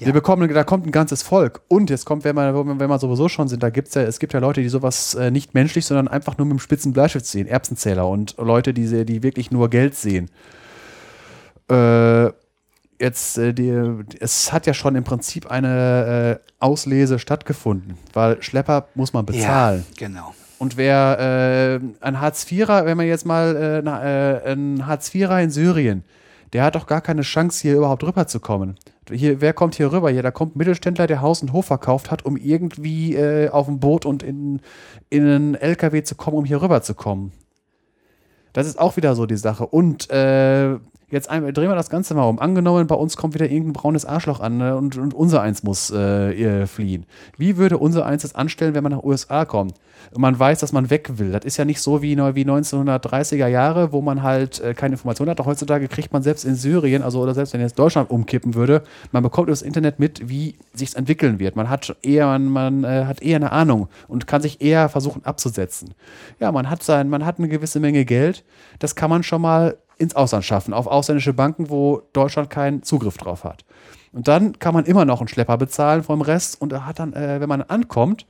Ja. Wir bekommen, da kommt ein ganzes Volk. Und jetzt kommt, wenn man, wenn man sowieso schon sind, da gibt's ja, es gibt ja Leute, die sowas äh, nicht menschlich, sondern einfach nur mit dem spitzen Bleistift sehen, Erbsenzähler und Leute, die, die wirklich nur Geld sehen. Äh, jetzt, äh, die, es hat ja schon im Prinzip eine äh, Auslese stattgefunden, weil Schlepper muss man bezahlen. Ja, genau. Und wer äh, ein Hartz-IVer, wenn man jetzt mal äh, na, ein Hartz-IVer in Syrien, der hat doch gar keine Chance, hier überhaupt rüberzukommen. Hier, wer kommt hier rüber? Hier, da kommt ein Mittelständler, der Haus und Hof verkauft hat, um irgendwie äh, auf ein Boot und in, in einen LKW zu kommen, um hier rüberzukommen. Das ist auch wieder so die Sache. Und äh, Jetzt ein, drehen wir das Ganze mal um. Angenommen, bei uns kommt wieder irgendein braunes Arschloch an ne, und, und unser eins muss äh, fliehen. Wie würde unser eins das anstellen, wenn man nach USA kommt? Und man weiß, dass man weg will. Das ist ja nicht so wie, wie 1930er Jahre, wo man halt äh, keine Informationen hat. Auch heutzutage kriegt man selbst in Syrien, also oder selbst wenn jetzt Deutschland umkippen würde, man bekommt über das Internet mit, wie sich entwickeln wird. Man hat eher, man, man äh, hat eher eine Ahnung und kann sich eher versuchen abzusetzen. Ja, man hat sein, man hat eine gewisse Menge Geld. Das kann man schon mal ins Ausland schaffen, auf ausländische Banken, wo Deutschland keinen Zugriff drauf hat. Und dann kann man immer noch einen Schlepper bezahlen vom Rest und hat dann, äh, wenn man ankommt,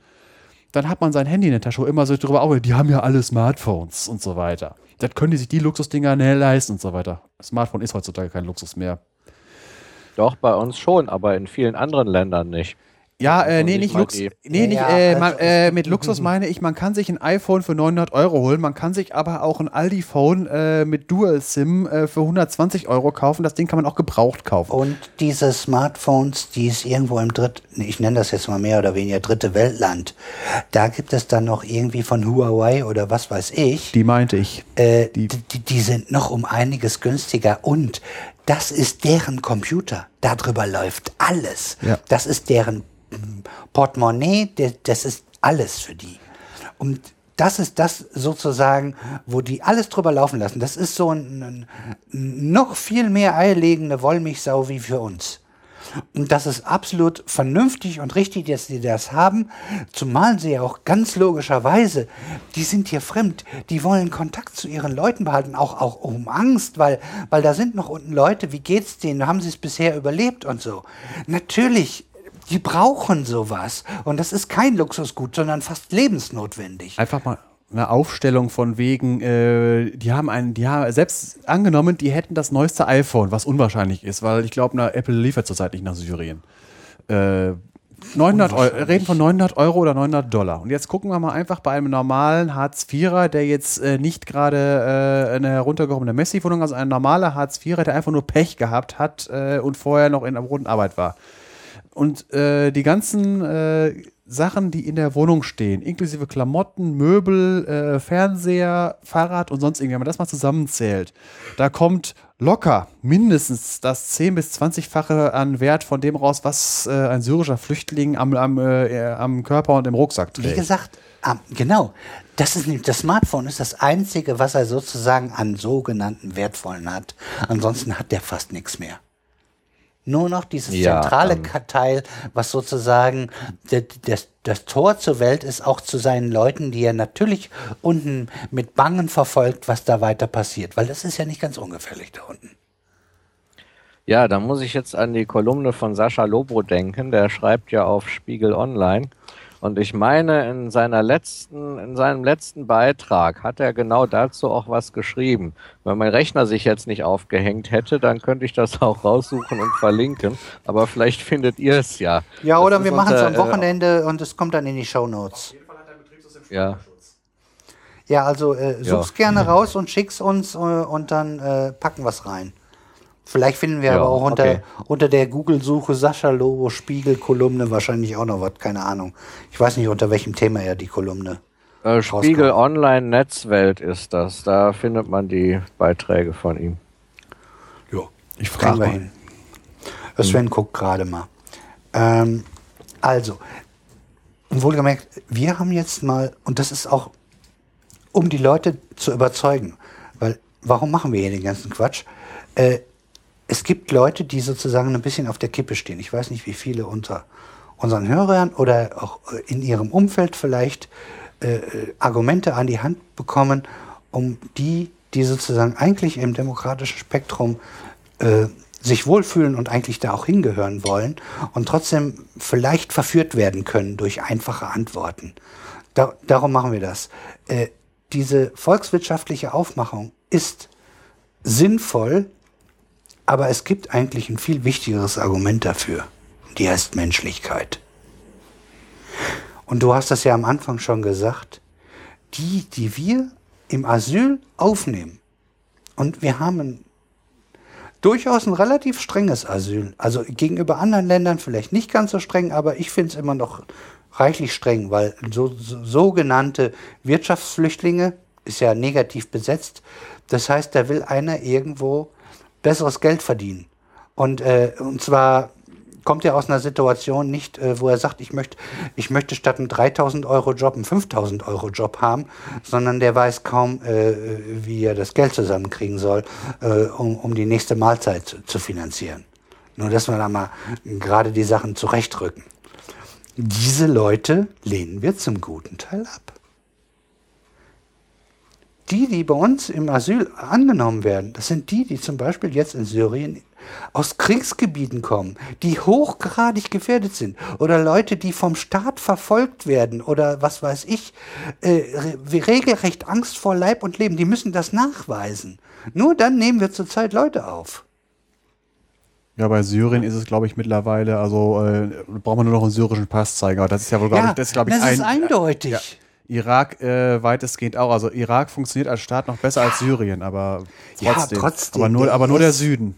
dann hat man sein Handy in der Tasche immer so drüber, oh, die haben ja alle Smartphones und so weiter. Das können die sich die Luxusdinger näher leisten und so weiter. Smartphone ist heutzutage kein Luxus mehr. Doch, bei uns schon, aber in vielen anderen Ländern nicht. Ja, äh, nee, nicht Lux. Nee, nicht, äh, man, äh, mit Luxus *laughs* meine ich, man kann sich ein iPhone für 900 Euro holen, man kann sich aber auch ein Aldi-Phone äh, mit Dual-SIM äh, für 120 Euro kaufen. Das Ding kann man auch gebraucht kaufen. Und diese Smartphones, die es irgendwo im dritt, ich nenne das jetzt mal mehr oder weniger dritte Weltland, da gibt es dann noch irgendwie von Huawei oder was weiß ich. Die meinte ich. Äh, die, die, die sind noch um einiges günstiger und das ist deren Computer. Darüber läuft alles. Ja. Das ist deren Portemonnaie, das ist alles für die. Und das ist das sozusagen, wo die alles drüber laufen lassen. Das ist so ein, ein noch viel mehr eierlegende Wollmilchsau wie für uns. Und das ist absolut vernünftig und richtig, dass sie das haben, zumal sie ja auch ganz logischerweise, die sind hier fremd, die wollen Kontakt zu ihren Leuten behalten, auch, auch um Angst, weil, weil da sind noch unten Leute, wie geht's denen, haben sie es bisher überlebt und so. Natürlich die brauchen sowas. Und das ist kein Luxusgut, sondern fast lebensnotwendig. Einfach mal eine Aufstellung von wegen, äh, die haben einen, die haben selbst angenommen, die hätten das neueste iPhone, was unwahrscheinlich ist, weil ich glaube, Apple liefert zurzeit nicht nach Syrien. Äh, 900 Euro, reden von 900 Euro oder 900 Dollar. Und jetzt gucken wir mal einfach bei einem normalen Hartz-IVer, der jetzt äh, nicht gerade äh, eine heruntergehobene Messi-Wohnung, also ein normaler Hartz-IVer, der einfach nur Pech gehabt hat äh, und vorher noch in einer roten Arbeit war. Und äh, die ganzen äh, Sachen, die in der Wohnung stehen, inklusive Klamotten, Möbel, äh, Fernseher, Fahrrad und sonst irgendwie, wenn man das mal zusammenzählt, da kommt locker mindestens das 10 bis 20-fache an Wert von dem raus, was äh, ein syrischer Flüchtling am, am, äh, am Körper und im Rucksack trägt. Wie gesagt, ah, genau. Das, ist, das Smartphone ist das Einzige, was er sozusagen an sogenannten Wertvollen hat. Ansonsten hat der fast nichts mehr nur noch dieses ja, zentrale ähm, Teil, was sozusagen das, das Tor zur Welt ist, auch zu seinen Leuten, die er natürlich unten mit Bangen verfolgt, was da weiter passiert, weil das ist ja nicht ganz ungefährlich da unten. Ja, da muss ich jetzt an die Kolumne von Sascha Lobo denken, der schreibt ja auf Spiegel Online. Und ich meine, in seiner letzten, in seinem letzten Beitrag hat er genau dazu auch was geschrieben. Wenn mein Rechner sich jetzt nicht aufgehängt hätte, dann könnte ich das *laughs* auch raussuchen und verlinken. Aber vielleicht findet ihr es ja. Ja, das oder wir machen es am äh, Wochenende äh, und es kommt dann in die Show Notes. Ja. Ja, also äh, such's ja. gerne raus und schick's uns äh, und dann äh, packen wir's rein. Vielleicht finden wir ja, aber auch unter, okay. unter der Google-Suche Sascha Lobo Spiegel-Kolumne wahrscheinlich auch noch was, keine Ahnung. Ich weiß nicht, unter welchem Thema er die Kolumne. Äh, Spiegel Online Netzwelt ist das. Da findet man die Beiträge von ihm. Ja, ich frage mal. Hin. Sven hm. guckt gerade mal. Ähm, also, wohlgemerkt, wir haben jetzt mal, und das ist auch, um die Leute zu überzeugen, weil warum machen wir hier den ganzen Quatsch? Äh, es gibt Leute, die sozusagen ein bisschen auf der Kippe stehen. Ich weiß nicht, wie viele unter unseren Hörern oder auch äh, in ihrem Umfeld vielleicht äh, äh, Argumente an die Hand bekommen, um die, die sozusagen eigentlich im demokratischen Spektrum äh, sich wohlfühlen und eigentlich da auch hingehören wollen und trotzdem vielleicht verführt werden können durch einfache Antworten. Da, darum machen wir das. Äh, diese volkswirtschaftliche Aufmachung ist sinnvoll, aber es gibt eigentlich ein viel wichtigeres Argument dafür. Die heißt Menschlichkeit. Und du hast das ja am Anfang schon gesagt. Die, die wir im Asyl aufnehmen, und wir haben durchaus ein relativ strenges Asyl. Also gegenüber anderen Ländern vielleicht nicht ganz so streng, aber ich finde es immer noch reichlich streng, weil so, so, sogenannte Wirtschaftsflüchtlinge ist ja negativ besetzt. Das heißt, da will einer irgendwo besseres Geld verdienen. Und, äh, und zwar kommt er aus einer Situation nicht, äh, wo er sagt, ich möchte, ich möchte statt einem 3000 Euro Job einen 5000 Euro Job haben, sondern der weiß kaum, äh, wie er das Geld zusammenkriegen soll, äh, um, um die nächste Mahlzeit zu, zu finanzieren. Nur, dass wir da mal gerade die Sachen zurechtrücken. Diese Leute lehnen wir zum guten Teil ab. Die, die bei uns im Asyl angenommen werden, das sind die, die zum Beispiel jetzt in Syrien aus Kriegsgebieten kommen, die hochgradig gefährdet sind oder Leute, die vom Staat verfolgt werden oder was weiß ich, äh, regelrecht Angst vor Leib und Leben, die müssen das nachweisen. Nur dann nehmen wir zurzeit Leute auf. Ja, bei Syrien ist es, glaube ich, mittlerweile, also äh, braucht man nur noch einen syrischen Pass zeigen. Aber das ist ja wohl, glaube Ja, ich, das ist, glaube ich, das ist ein, eindeutig. Ja. Irak äh, weitestgehend auch. Also Irak funktioniert als Staat noch besser als Syrien, aber Ja, trotzdem. trotzdem, aber nur, der aber nur der Süden.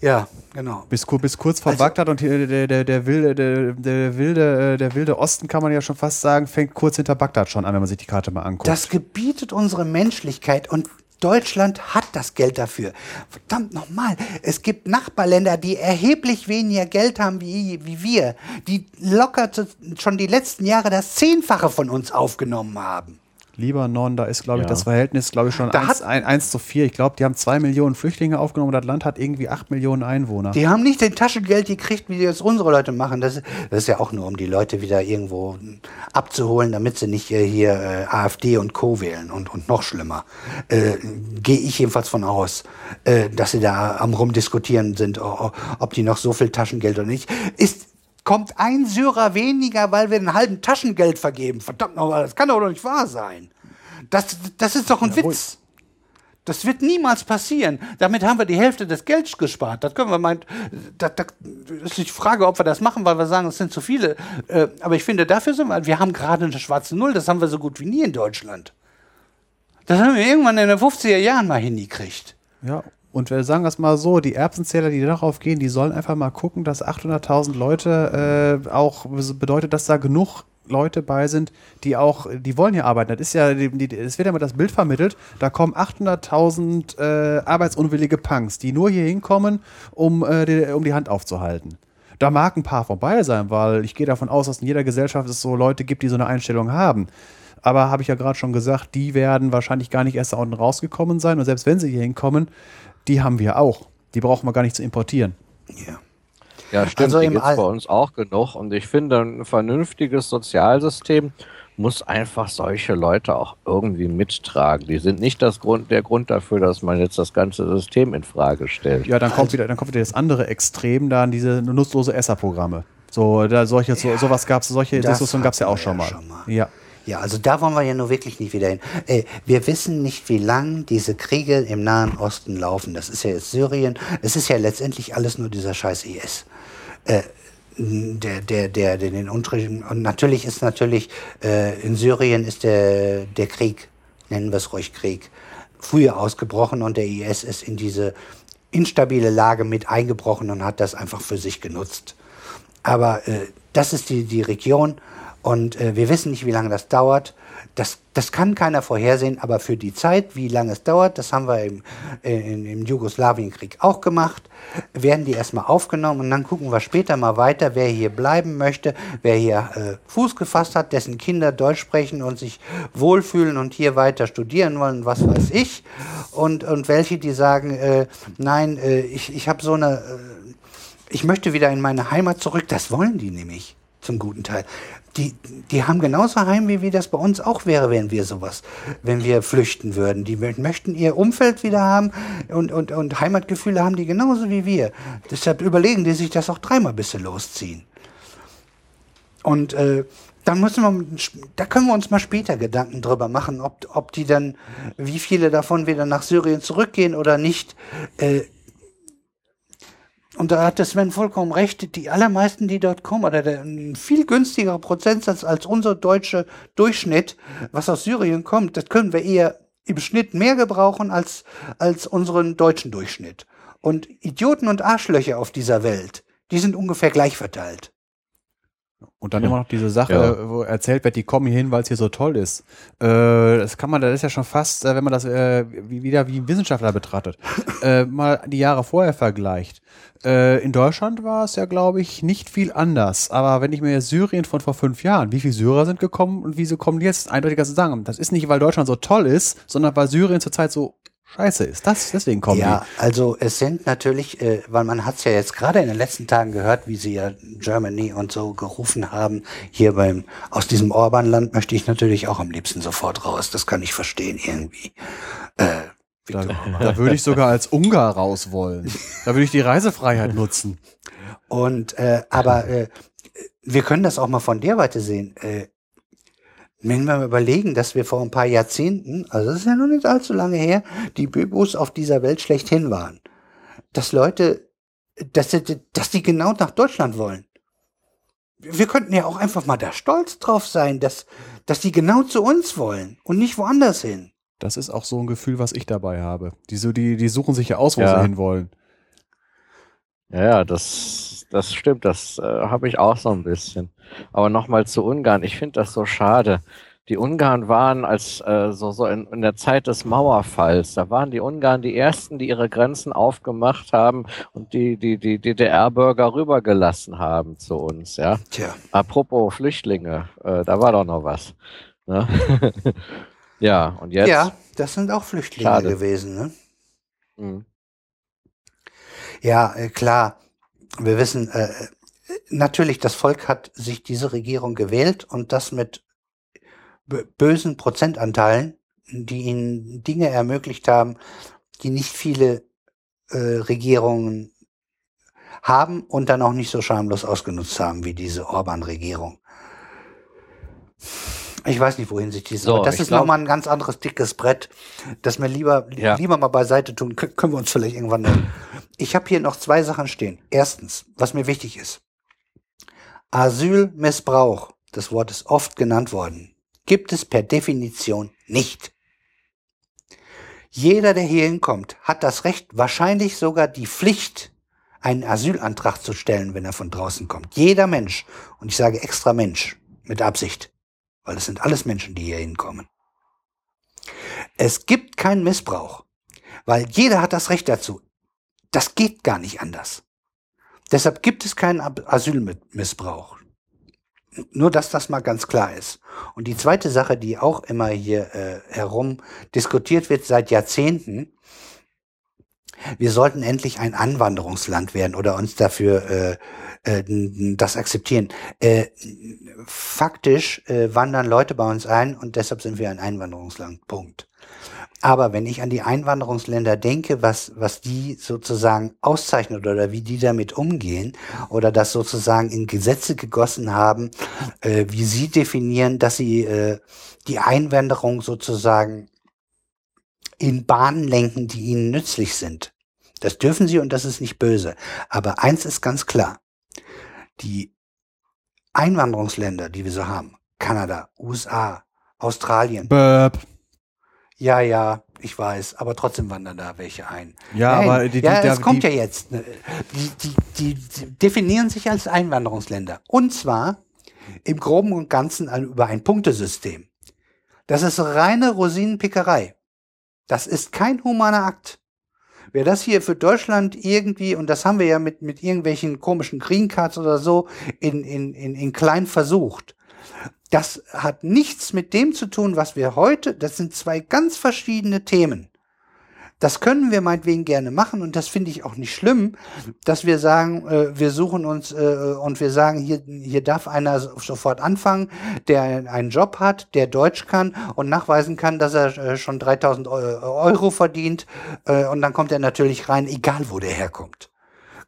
Ja, genau. Bis, bis kurz vor Also- Bagdad und der, der, der, wilde, der, der, wilde, äh, der wilde Osten, kann man ja schon fast sagen, fängt kurz hinter Bagdad schon an, wenn man sich die Karte mal anguckt. Das gebietet unsere Menschlichkeit und Deutschland hat das Geld dafür. Verdammt nochmal, es gibt Nachbarländer, die erheblich weniger Geld haben wie, wie wir, die locker schon die letzten Jahre das Zehnfache von uns aufgenommen haben. Libanon, da ist, glaube ich, Ja. das Verhältnis, glaube ich, schon Da 1, hat- 1 zu 4. Ich glaube, die haben 2 Millionen Flüchtlinge aufgenommen und das Land hat irgendwie 8 Millionen Einwohner. Die haben nicht den Taschengeld gekriegt, wie jetzt unsere Leute machen. Das, das ist ja auch nur, um die Leute wieder irgendwo abzuholen, damit sie nicht äh, hier äh, AfD und Co. wählen und, und noch schlimmer. Äh, Gehe ich jedenfalls von aus, äh, dass sie da am rumdiskutieren sind, ob die noch so viel Taschengeld oder nicht. Ist, kommt ein Syrer weniger, weil wir einen halben Taschengeld vergeben. Verdammt nochmal, das kann doch nicht wahr sein. Das, das ist doch ein Witz. Das wird niemals passieren. Damit haben wir die Hälfte des Geldes gespart. Das können wir meint, da, da ist die Frage, ob wir das machen, weil wir sagen, es sind zu viele. Äh, aber ich finde, dafür sind wir, wir haben gerade eine schwarze Null, das haben wir so gut wie nie in Deutschland. Das haben wir irgendwann in den 50er Jahren mal hingekriegt. Ja, und wir sagen das mal so, die Erbsenzähler, die darauf gehen, die sollen einfach mal gucken, dass 800.000 Leute äh, auch bedeutet, dass da genug Leute bei sind, die auch, die wollen hier arbeiten. Das ist ja, es wird ja immer das Bild vermittelt, da kommen 800.000 äh, arbeitsunwillige Punks, die nur hier hinkommen, um, äh, die, um die Hand aufzuhalten. Da mag ein paar vorbei sein, weil ich gehe davon aus, dass in jeder Gesellschaft es so Leute gibt, die so eine Einstellung haben. Aber habe ich ja gerade schon gesagt, die werden wahrscheinlich gar nicht erst da unten rausgekommen sein. Und selbst wenn sie hier hinkommen, die haben wir auch. Die brauchen wir gar nicht zu importieren. Ja. Ja, stimmt, Also die All- bei uns auch genug. Und ich finde, ein vernünftiges Sozialsystem muss einfach solche Leute auch irgendwie mittragen. Die sind nicht das Grund, der Grund dafür, dass man jetzt das ganze System in Frage stellt. Ja, dann kommt wieder, dann kommt wieder das andere Extrem, dann diese nutzlose Esserprogramme. So, da solche, so, sowas gab es, solche Diskussionen gab es ja auch schon ja mal. schon mal. Ja. Ja, also da wollen wir ja nur wirklich nicht wieder hin. Äh, wir wissen nicht, wie lang diese Kriege im Nahen Osten laufen. Das ist ja jetzt Syrien. Es ist ja letztendlich alles nur dieser scheiß IS. Äh, der, der, der, der den Unterschied, und natürlich ist natürlich, äh, in Syrien ist der, der Krieg, nennen wir es ruhig Krieg, früher ausgebrochen und der IS ist in diese instabile Lage mit eingebrochen und hat das einfach für sich genutzt. Aber äh, das ist die, die Region und äh, wir wissen nicht, wie lange das dauert. Das, das kann keiner vorhersehen, aber für die Zeit, wie lange es dauert, das haben wir im, äh, im Jugoslawienkrieg auch gemacht, werden die erstmal aufgenommen und dann gucken wir später mal weiter, wer hier bleiben möchte, wer hier äh, Fuß gefasst hat, dessen Kinder Deutsch sprechen und sich wohlfühlen und hier weiter studieren wollen, was weiß ich. Und, und welche, die sagen, äh, nein, äh, ich, ich habe so eine... Äh, ich möchte wieder in meine Heimat zurück. Das wollen die nämlich zum guten Teil. Die, die haben genauso Heimweh, wie das bei uns auch wäre, wenn wir sowas, wenn wir flüchten würden. Die mö- möchten ihr Umfeld wieder haben und, und, und Heimatgefühle haben die genauso wie wir. Deshalb überlegen die sich das auch dreimal, bis sie losziehen. Und äh, dann müssen wir, da können wir uns mal später Gedanken drüber machen, ob, ob die dann, wie viele davon wieder nach Syrien zurückgehen oder nicht. Äh, und da hat der Sven vollkommen recht, die allermeisten, die dort kommen, oder der, ein viel günstigerer Prozentsatz als unser deutscher Durchschnitt, was aus Syrien kommt, das können wir eher im Schnitt mehr gebrauchen als, als unseren deutschen Durchschnitt. Und Idioten und Arschlöcher auf dieser Welt, die sind ungefähr gleich verteilt. Und dann Ja. immer noch diese Sache, Ja. wo erzählt wird, die kommen hier hin, weil es hier so toll ist. Äh, das kann man, das ist ja schon fast, äh, wenn man das äh, wie, wieder wie ein Wissenschaftler betrachtet, *laughs* äh, mal die Jahre vorher vergleicht. Äh, in Deutschland war es ja, glaube ich, nicht viel anders. Aber wenn ich mir Syrien von vor fünf Jahren, wie viele Syrer sind gekommen und wieso kommen die jetzt eindeutiger zu sagen? Das ist nicht, weil Deutschland so toll ist, sondern weil Syrien zurzeit so scheiße ist. Das, deswegen kommen Ja, also es sind natürlich, äh, weil man hat es ja jetzt gerade in den letzten Tagen gehört, wie sie ja Germany und so gerufen haben. Hier beim aus diesem Orban-Land möchte ich natürlich auch am liebsten sofort raus. Das kann ich verstehen irgendwie. Äh, die. Da, da würde ich sogar als Ungar raus wollen. Da würde ich die Reisefreiheit nutzen. Und äh, aber äh, wir können das auch mal von der Seite sehen. Äh, wenn wir mal überlegen, dass wir vor ein paar Jahrzehnten, also das ist ja noch nicht allzu lange her, die Böbos auf dieser Welt schlechthin waren. Dass Leute, dass, sie- dass die genau nach Deutschland wollen. Wir könnten ja auch einfach mal da stolz drauf sein, dass, dass die genau zu uns wollen und nicht woanders hin. Das ist auch so ein Gefühl, was ich dabei habe. Die, so, die, die suchen sich ja aus, wo Ja. sie hinwollen. Ja, ja, das, das stimmt, das äh, habe ich auch so ein bisschen. Aber nochmal zu Ungarn, ich finde das so schade. Die Ungarn waren als äh, so, so in, in der Zeit des Mauerfalls, da waren die Ungarn die ersten, die ihre Grenzen aufgemacht haben und die, die, die DDR-Bürger rübergelassen haben zu uns, ja. Tja. Apropos Flüchtlinge, äh, da war doch noch was. Ne? *laughs* ja, und jetzt. Ja, das sind auch Flüchtlinge Schade. gewesen, ne? Hm. Ja, äh, klar. Wir wissen, äh, äh, natürlich, das Volk hat sich diese Regierung gewählt und das mit bö- bösen Prozentanteilen, die ihnen Dinge ermöglicht haben, die nicht viele äh, Regierungen haben und dann auch nicht so schamlos ausgenutzt haben wie diese Orban-Regierung. Ich weiß nicht, wohin sich diese. So, aber das ist glaub- nochmal ein ganz anderes dickes Brett, das wir lieber, Ja. lieber mal beiseite tun. Kön können wir uns vielleicht irgendwann nennen. Ich habe hier noch zwei Sachen stehen. Erstens, was mir wichtig ist. Asylmissbrauch, das Wort ist oft genannt worden, gibt es per Definition nicht. Jeder, der hier hinkommt, hat das Recht, wahrscheinlich sogar die Pflicht, einen Asylantrag zu stellen, wenn er von draußen kommt. Jeder Mensch, und ich sage extra Mensch, mit Absicht, weil es sind alles Menschen, die hier hinkommen. Es gibt keinen Missbrauch, weil jeder hat das Recht dazu. Das geht gar nicht anders. Deshalb gibt es keinen Asylmissbrauch. Nur, dass das mal ganz klar ist. Und die zweite Sache, die auch immer hier äh, herum diskutiert wird seit Jahrzehnten, wir sollten endlich ein Anwanderungsland werden oder uns dafür äh, äh, das akzeptieren. Äh, faktisch äh, wandern Leute bei uns ein und deshalb sind wir ein Einwanderungsland. Punkt. Aber wenn ich an die Einwanderungsländer denke, was, was die sozusagen auszeichnet oder wie die damit umgehen oder das sozusagen in Gesetze gegossen haben, äh, wie sie definieren, dass sie äh, die Einwanderung sozusagen in Bahnen lenken, die ihnen nützlich sind. Das dürfen sie und das ist nicht böse. Aber eins ist ganz klar. Die Einwanderungsländer, die wir so haben, Kanada, USA, Australien, Böp. ja, ja, ich weiß, aber trotzdem wandern da welche ein. Ja, Nein, aber die, die, ja, die, es kommt die, ja jetzt. ne, Die, die, die, die definieren sich als Einwanderungsländer. Und zwar im Groben und Ganzen über ein Punktesystem. Das ist reine Rosinenpickerei. Das ist kein humaner Akt. Wer das hier für Deutschland irgendwie, und das haben wir ja mit, mit irgendwelchen komischen Green Cards oder so, in, in, in, in klein versucht. Das hat nichts mit dem zu tun, was wir heute, das sind zwei ganz verschiedene Themen. Das können wir meinetwegen gerne machen und das finde ich auch nicht schlimm, dass wir sagen, äh, wir suchen uns äh, und wir sagen, hier, hier darf einer so- sofort anfangen, der einen Job hat, der Deutsch kann und nachweisen kann, dass er äh, schon 3000 Eu- Euro verdient äh, und dann kommt er natürlich rein, egal wo der herkommt.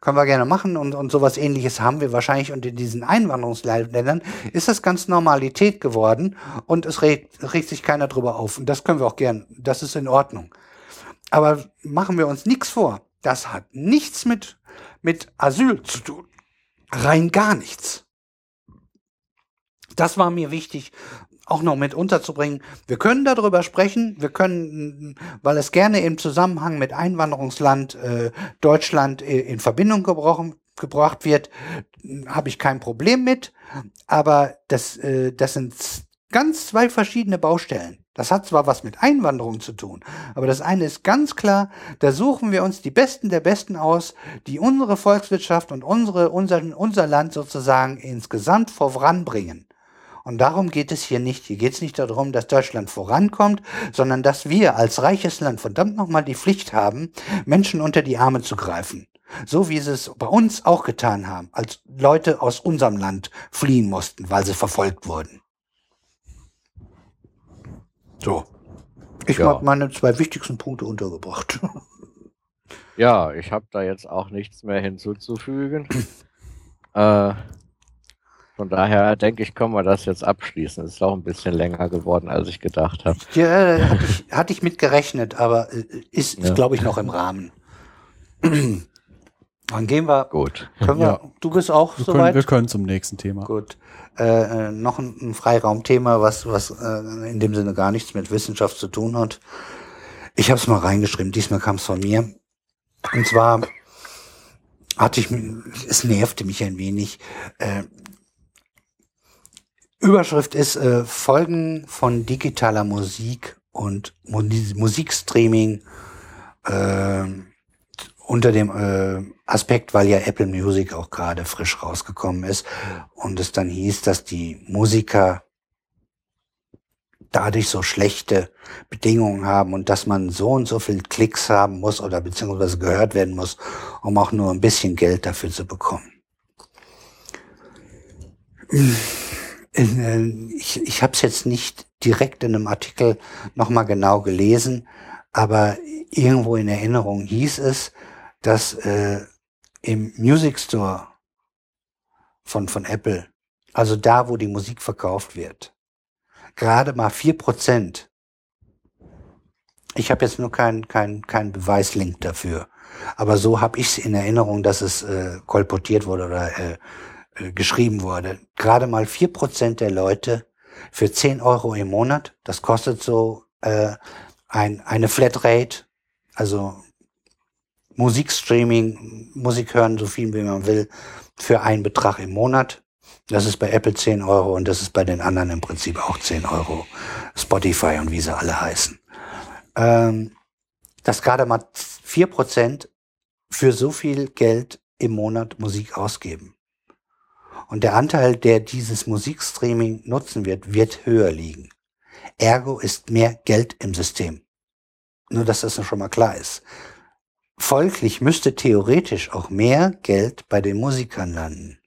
Können wir gerne machen und, und sowas ähnliches haben wir wahrscheinlich und in diesen Einwanderungsländern ist das ganz Normalität geworden und es regt, regt sich keiner drüber auf und das können wir auch gern, das ist in Ordnung. Aber machen wir uns nichts vor. Das hat nichts mit, mit Asyl zu tun. Rein gar nichts. Das war mir wichtig. auch noch mit unterzubringen. Wir können darüber sprechen, wir können, weil es gerne im Zusammenhang mit Einwanderungsland äh, Deutschland äh, in Verbindung gebrochen, gebracht wird, habe ich kein Problem mit. Aber das, äh, das sind ganz zwei verschiedene Baustellen. Das hat zwar was mit Einwanderung zu tun, aber das eine ist ganz klar, da suchen wir uns die Besten der Besten aus, die unsere Volkswirtschaft und unsere, unser, unser Land sozusagen insgesamt voranbringen. Und darum geht es hier nicht. Hier geht es nicht darum, dass Deutschland vorankommt, sondern dass wir als reiches Land verdammt nochmal die Pflicht haben, Menschen unter die Arme zu greifen. So wie sie es bei uns auch getan haben, als Leute aus unserem Land fliehen mussten, weil sie verfolgt wurden. So. Ich ja. habe meine zwei wichtigsten Punkte untergebracht. *laughs* Ja, ich habe da jetzt auch nichts mehr hinzuzufügen. *laughs* äh, von daher denke ich, können wir das jetzt abschließen. Es ist auch ein bisschen länger geworden, als ich gedacht habe. Ja, hatte ich, hatte ich mit gerechnet, aber äh, ist, ja. glaube ich, noch im Rahmen. *clears throat* Dann gehen wir. Gut. Können wir, ja. Du bist auch wir soweit? Können, wir können zum nächsten Thema. Gut. Äh, äh, noch ein, ein Freiraumthema, was, was äh, in dem Sinne gar nichts mit Wissenschaft zu tun hat. Ich habe es mal reingeschrieben, diesmal kam es von mir. Und zwar hatte ich, es nervte mich ein wenig. Äh, Überschrift ist äh, Folgen von digitaler Musik und Musikstreaming äh, unter dem äh, Aspekt, weil ja Apple Music auch gerade frisch rausgekommen ist und es dann hieß, dass die Musiker dadurch so schlechte Bedingungen haben und dass man so und so viel Klicks haben muss oder beziehungsweise gehört werden muss, um auch nur ein bisschen Geld dafür zu bekommen. Äh, ich, ich habe es jetzt nicht direkt in einem Artikel nochmal genau gelesen, aber irgendwo in Erinnerung hieß es, dass äh, im Music Store von, von Apple, also da, wo die Musik verkauft wird, gerade mal vier Prozent. Ich habe jetzt nur keinen kein, kein Beweislink dafür. Aber so habe ich es in Erinnerung, dass es äh, kolportiert wurde oder äh, äh, geschrieben wurde. Gerade mal vier Prozent der Leute für zehn Euro im Monat, das kostet so äh, ein, eine Flatrate, also Musikstreaming, Musik hören, so viel wie man will, für einen Betrag im Monat. Das ist bei Apple 10 Euro und das ist bei den anderen im Prinzip auch 10 Euro. Spotify und wie sie alle heißen. Ähm, dass gerade mal vier Prozent für so viel Geld im Monat Musik ausgeben. Und der Anteil, der dieses Musikstreaming nutzen wird, wird höher liegen. Ergo ist mehr Geld im System. Nur, dass das schon mal klar ist. Folglich müsste theoretisch auch mehr Geld bei den Musikern landen.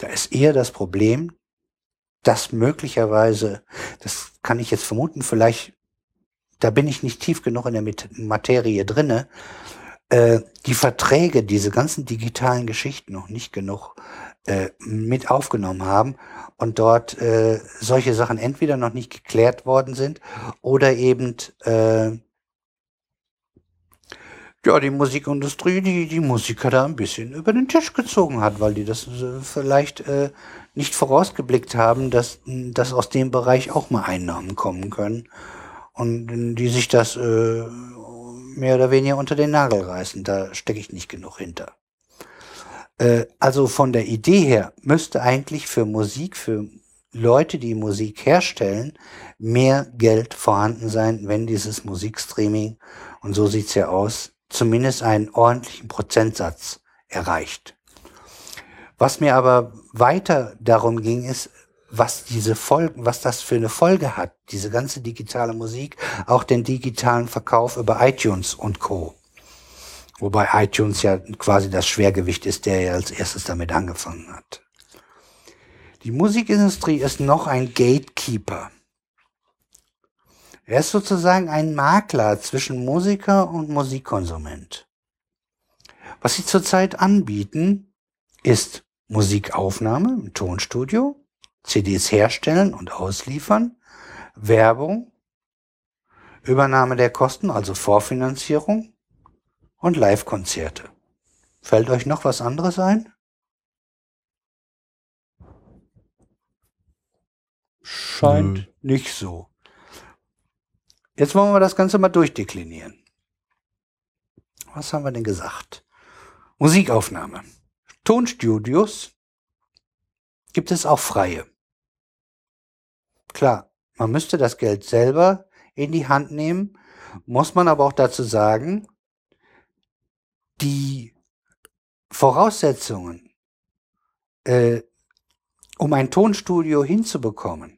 Da ist eher das Problem, dass möglicherweise, das kann ich jetzt vermuten, vielleicht, da bin ich nicht tief genug in der Materie drinne, äh, die Verträge, diese ganzen digitalen Geschichten noch nicht genug äh, mit aufgenommen haben und dort äh, solche Sachen entweder noch nicht geklärt worden sind oder eben äh, ja, die Musikindustrie, die die Musiker da ein bisschen über den Tisch gezogen hat, weil die das äh, vielleicht äh, nicht vorausgeblickt haben, dass, dass aus dem Bereich auch mal Einnahmen kommen können und die sich das äh, mehr oder weniger unter den Nagel reißen. Da stecke ich nicht genug hinter. Äh, also von der Idee her müsste eigentlich für Musik, für Leute, die Musik herstellen, mehr Geld vorhanden sein, wenn dieses Musikstreaming, und so sieht's ja aus, zumindest einen ordentlichen Prozentsatz erreicht. Was mir aber weiter darum ging, ist, was diese Folgen, was das für eine Folge hat, diese ganze digitale Musik, auch den digitalen Verkauf über iTunes und Co. Wobei iTunes ja quasi das Schwergewicht ist, der ja als erstes damit angefangen hat. Die Musikindustrie ist noch ein Gatekeeper. Er ist sozusagen ein Makler zwischen Musiker und Musikkonsument. Was sie zurzeit anbieten, ist Musikaufnahme im Tonstudio, CDs herstellen und ausliefern, Werbung, Übernahme der Kosten, also Vorfinanzierung und Live-Konzerte. Fällt euch noch was anderes ein? scheint nicht so. Jetzt wollen wir das Ganze mal durchdeklinieren. Was haben wir denn gesagt? Musikaufnahme. Tonstudios gibt es auch freie. Klar, man müsste das Geld selber in die Hand nehmen, muss man aber auch dazu sagen, die Voraussetzungen, äh, um ein Tonstudio hinzubekommen,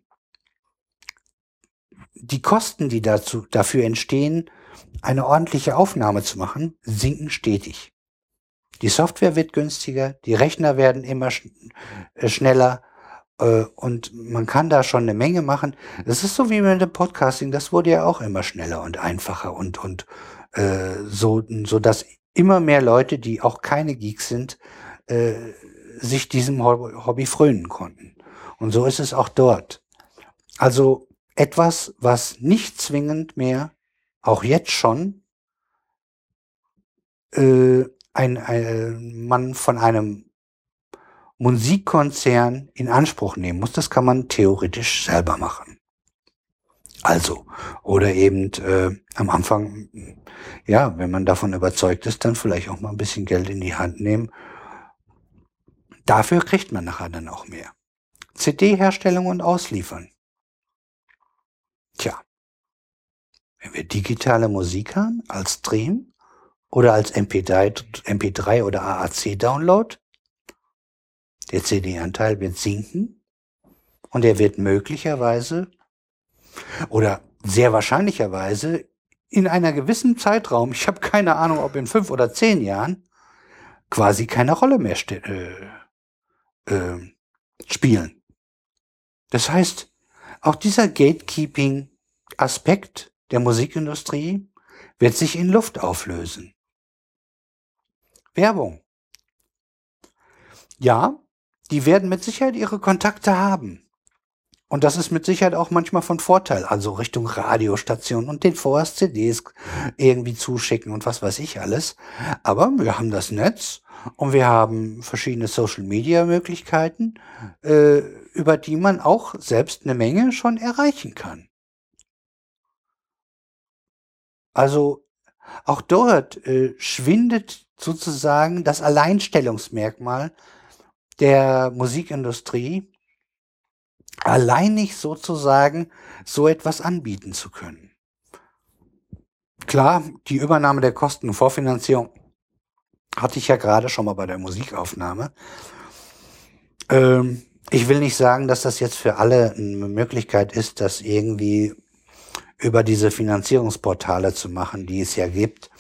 die Kosten, die dazu, dafür entstehen, eine ordentliche Aufnahme zu machen, sinken stetig. Die Software wird günstiger, die Rechner werden immer sch äh, schneller äh, und man kann da schon eine Menge machen. Es ist so wie mit dem Podcasting, das wurde ja auch immer schneller und einfacher und, und äh, so, so dass immer mehr Leute, die auch keine Geeks sind, äh, sich diesem Hobby frönen konnten. Und so ist es auch dort. Also etwas, was nicht zwingend mehr, auch jetzt schon, äh, ein, ein, man von einem Musikkonzern in Anspruch nehmen muss, das kann man theoretisch selber machen. Also, oder eben äh, am Anfang, ja, wenn man davon überzeugt ist, dann vielleicht auch mal ein bisschen Geld in die Hand nehmen. Dafür kriegt man nachher dann auch mehr. CD-Herstellung und Ausliefern. Tja, wenn wir digitale Musik haben als Stream oder als MP3, MP3 oder AAC-Download, der CD-Anteil wird sinken und er wird möglicherweise oder sehr wahrscheinlicherweise in einer gewissen Zeitraum, ich habe keine Ahnung, ob in fünf oder zehn Jahren, quasi keine Rolle mehr äh, äh, spielen. Das heißt, auch dieser Gatekeeping-Aspekt der Musikindustrie wird sich in Luft auflösen. Werbung. Ja, die werden mit Sicherheit ihre Kontakte haben. Und das ist mit Sicherheit auch manchmal von Vorteil, also Richtung Radiostation und den vorerst CDs irgendwie zuschicken und was weiß ich alles. Aber wir haben das Netz und wir haben verschiedene Social-Media-Möglichkeiten, äh, über die man auch selbst eine Menge schon erreichen kann. Also auch dort äh, schwindet sozusagen das Alleinstellungsmerkmal der Musikindustrie, allein nicht sozusagen so etwas anbieten zu können. Klar, die Übernahme der Kosten und Vorfinanzierung hatte ich ja gerade schon mal bei der Musikaufnahme. Ähm, ich will nicht sagen, dass das jetzt für alle eine Möglichkeit ist, das irgendwie über diese Finanzierungsportale zu machen, die es ja gibt.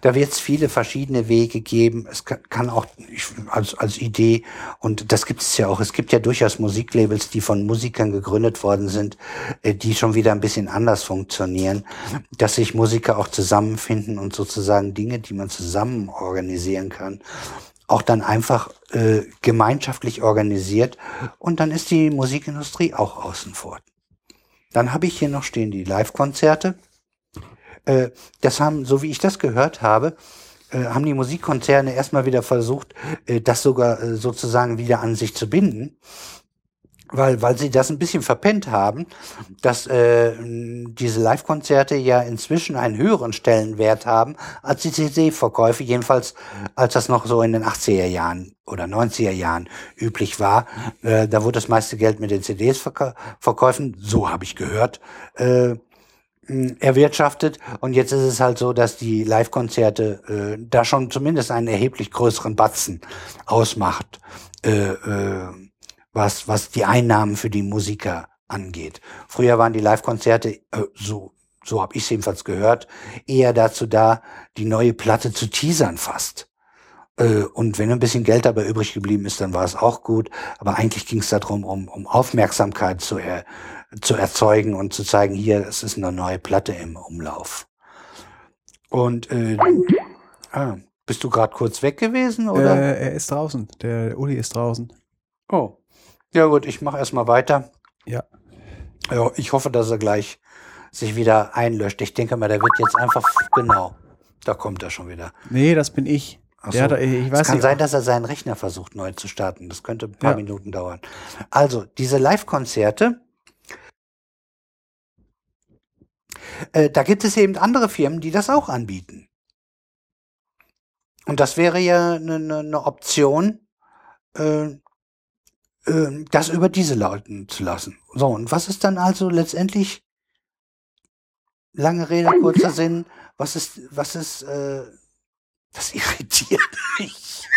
Da wird es viele verschiedene Wege geben. Es kann, auch ich, als, als Idee, und das gibt es ja auch, es gibt ja durchaus Musiklabels, die von Musikern gegründet worden sind, äh, die schon wieder ein bisschen anders funktionieren, dass sich Musiker auch zusammenfinden und sozusagen Dinge, die man zusammen organisieren kann, auch dann einfach äh, gemeinschaftlich organisiert und dann ist die Musikindustrie auch außen vor. Dann habe ich hier noch stehen die Live-Konzerte. Äh, das haben, so wie ich das gehört habe, äh, haben die Musikkonzerne erstmal wieder versucht, äh, das sogar äh, sozusagen wieder an sich zu binden weil, weil sie das ein bisschen verpennt haben, dass äh, diese Live-Konzerte ja inzwischen einen höheren Stellenwert haben als die CD-Verkäufe, jedenfalls als das noch so in den 80er Jahren oder 90er Jahren üblich war. Äh, da wurde das meiste Geld mit den CDs verkaufen, so habe ich gehört, äh, erwirtschaftet. Und jetzt ist es halt so, dass die Live-Konzerte äh, da schon zumindest einen erheblich größeren Batzen ausmacht, äh, äh, was, was die Einnahmen für die Musiker angeht. Früher waren die Live-Konzerte, äh, so, so habe ich es jedenfalls gehört, eher dazu da, die neue Platte zu teasern fast. Äh, und wenn ein bisschen Geld dabei übrig geblieben ist, dann war es auch gut. Aber eigentlich ging es darum, um, um Aufmerksamkeit zu, er, zu erzeugen und zu zeigen, hier, es ist eine neue Platte im Umlauf. Und äh, ah, bist du gerade kurz weg gewesen? Oder? Äh, er ist draußen. Der Uli ist draußen. Oh. Ja gut, ich mache erstmal weiter. Ja. ja. Ich hoffe, dass er gleich sich wieder einlöscht. Ich denke mal, der wird jetzt einfach, genau, da kommt er schon wieder. Nee, das bin ich. Ach Ja, so. da, ich Es weiß kann nicht. sein, dass er seinen Rechner versucht neu zu starten. Das könnte ein paar Ja. Minuten dauern. Also, diese Live-Konzerte, äh, da gibt es eben andere Firmen, die das auch anbieten. Und das wäre ja eine, eine Option, äh, äh, das über diese lauten zu lassen. So, und was ist dann also letztendlich, lange Rede, kurzer Sinn, was ist, was ist, äh, das irritiert *laughs* mich.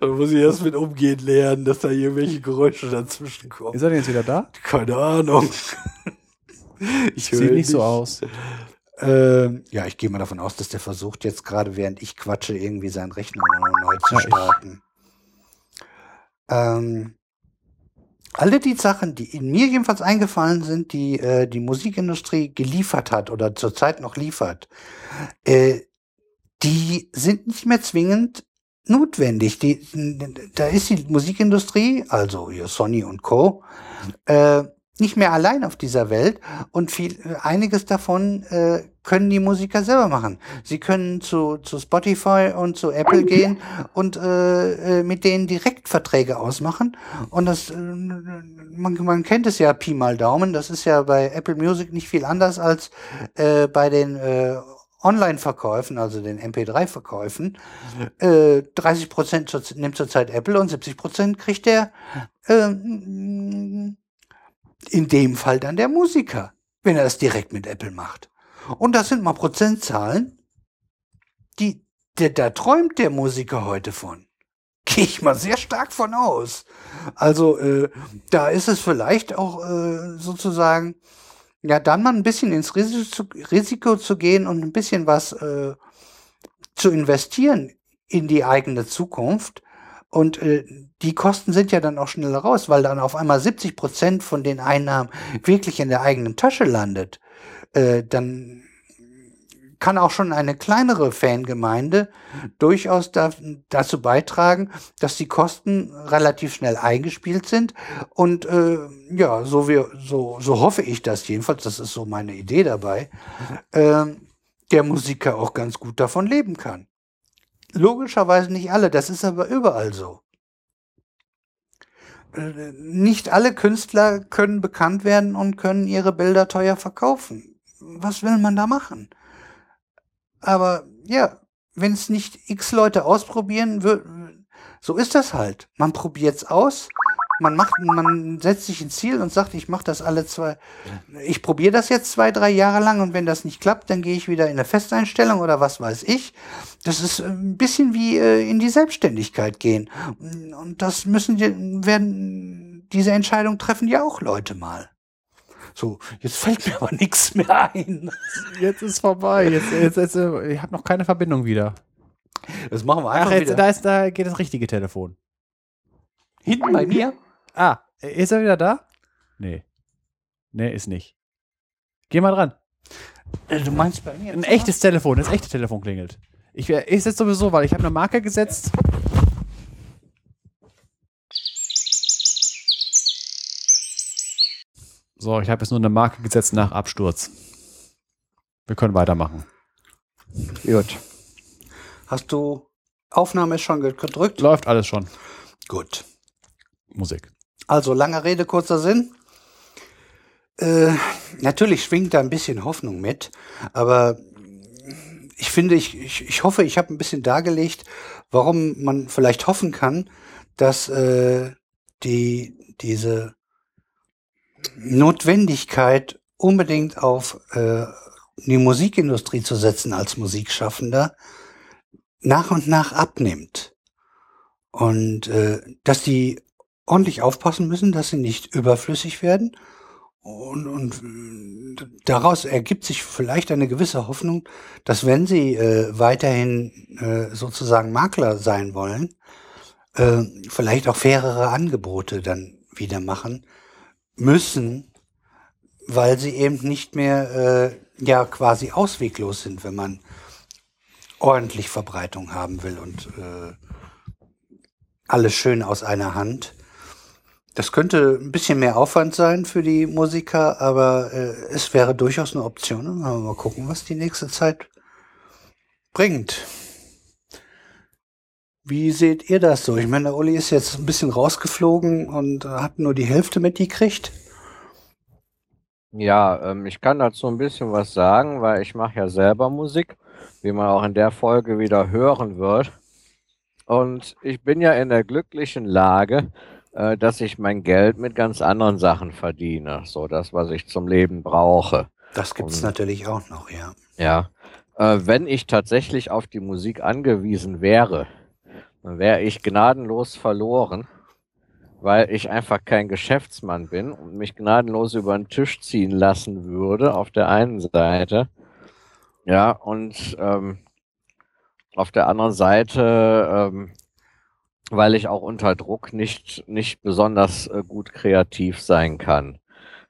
Da muss ich erst mit umgehen lernen, dass da irgendwelche Geräusche dazwischen kommen. Ist er denn jetzt wieder da? Keine Ahnung. *laughs* Ich höre Sieht nicht so aus. Ähm, ja, ich gehe mal davon aus, dass der versucht, jetzt gerade während ich quatsche, irgendwie seinen Rechner neu zu starten. Ähm, alle die Sachen, die in mir jedenfalls eingefallen sind, die äh, die Musikindustrie geliefert hat oder zurzeit noch liefert, äh, die sind nicht mehr zwingend notwendig. Die, da ist die Musikindustrie, also Sony und Co., äh, nicht mehr allein auf dieser Welt und viel, einiges davon äh, können die Musiker selber machen. Sie können zu, zu Spotify und zu Apple gehen und äh, äh, mit denen direkt Verträge ausmachen. Und das, äh, man, man kennt es ja Pi mal Daumen, das ist ja bei Apple Music nicht viel anders als äh, bei den äh, Online-Verkäufen, also den MP3-Verkäufen. Äh, 30 Prozent nimmt zurzeit Apple und 70 Prozent kriegt der äh, in dem Fall dann der Musiker, wenn er das direkt mit Apple macht. Und das sind mal Prozentzahlen, die, der, da träumt der Musiker heute von. *laughs* Gehe ich mal sehr stark von aus. Also äh, da ist es vielleicht auch äh, sozusagen, ja, dann mal ein bisschen ins Risiko zu, Risiko zu gehen und ein bisschen was äh, zu investieren in die eigene Zukunft. Und äh, die Kosten sind ja dann auch schneller raus, weil dann auf einmal 70 Prozent von den Einnahmen wirklich in der eigenen Tasche landet. Äh, dann kann auch schon eine kleinere Fangemeinde durchaus da, dazu beitragen, dass die Kosten relativ schnell eingespielt sind. Und äh, ja, so, wir, so, so hoffe ich das jedenfalls, das ist so meine Idee dabei, äh, der Musiker auch ganz gut davon leben kann. Logischerweise nicht alle, das ist aber überall so. Äh, Nicht alle Künstler können bekannt werden und können ihre Bilder teuer verkaufen. Was will man da machen? Aber ja, wenn es nicht x Leute ausprobieren, so ist das halt. Man probiert's aus, man macht, man setzt sich ein Ziel und sagt, ich mache das alle zwei, ich probiere das jetzt zwei, drei Jahre lang und wenn das nicht klappt, dann gehe ich wieder in eine Festeinstellung oder was weiß ich. Das ist ein bisschen wie äh, in die Selbstständigkeit gehen. Und das müssen die, werden, diese Entscheidung treffen ja auch Leute mal. So, jetzt fällt mir *laughs* aber nichts mehr ein. Jetzt ist vorbei. Jetzt, jetzt, jetzt, äh, ich habe noch keine Verbindung wieder. Das machen wir Ach, einfach jetzt, wieder. da, ist, da geht das richtige Telefon. Hinten bei mir? Ah, ist er wieder da? Nee. Nee, ist nicht. Geh mal dran. Äh, Du meinst bei mir? Ein echtes Telefon, das echte Telefon klingelt. Ich, äh, ist jetzt sowieso, weil ich habe eine Marke gesetzt. So, ich habe jetzt nur eine Marke gesetzt nach Absturz. Wir können weitermachen. Gut. Hast du Aufnahme schon ge- gedrückt? Läuft alles schon. Gut. Musik. Also lange Rede, kurzer Sinn. Äh, natürlich schwingt da ein bisschen Hoffnung mit, aber ich finde, ich, ich, ich hoffe, ich habe ein bisschen dargelegt, warum man vielleicht hoffen kann, dass äh, die, diese Notwendigkeit, unbedingt auf äh, die Musikindustrie zu setzen als Musikschaffender, nach und nach abnimmt. Und äh, dass die ordentlich aufpassen müssen, dass sie nicht überflüssig werden. Und, und äh, daraus ergibt sich vielleicht eine gewisse Hoffnung, dass wenn sie äh, weiterhin äh, sozusagen Makler sein wollen, äh, vielleicht auch fairere Angebote dann wieder machen müssen, weil sie eben nicht mehr äh, ja quasi ausweglos sind, wenn man ordentlich Verbreitung haben will und äh, alles schön aus einer Hand. Das könnte ein bisschen mehr Aufwand sein für die Musiker, aber äh, es wäre durchaus eine Option. Mal gucken, was die nächste Zeit bringt. Wie seht ihr das so? Ich meine, der Uli ist jetzt ein bisschen rausgeflogen und hat nur die Hälfte mitgekriegt. Ja, ähm, ich kann dazu ein bisschen was sagen, weil ich mache ja selber Musik, wie man auch in der Folge wieder hören wird. Und ich bin ja in der glücklichen Lage, äh, dass ich mein Geld mit ganz anderen Sachen verdiene. So das, was ich zum Leben brauche. Das gibt's Und- natürlich auch noch, ja. Ja. Äh, wenn ich tatsächlich auf die Musik angewiesen wäre, dann wäre ich gnadenlos verloren, weil ich einfach kein Geschäftsmann bin und mich gnadenlos über den Tisch ziehen lassen würde, auf der einen Seite. Ja, und ähm, auf der anderen Seite, ähm, weil ich auch unter Druck nicht, nicht besonders äh, gut kreativ sein kann.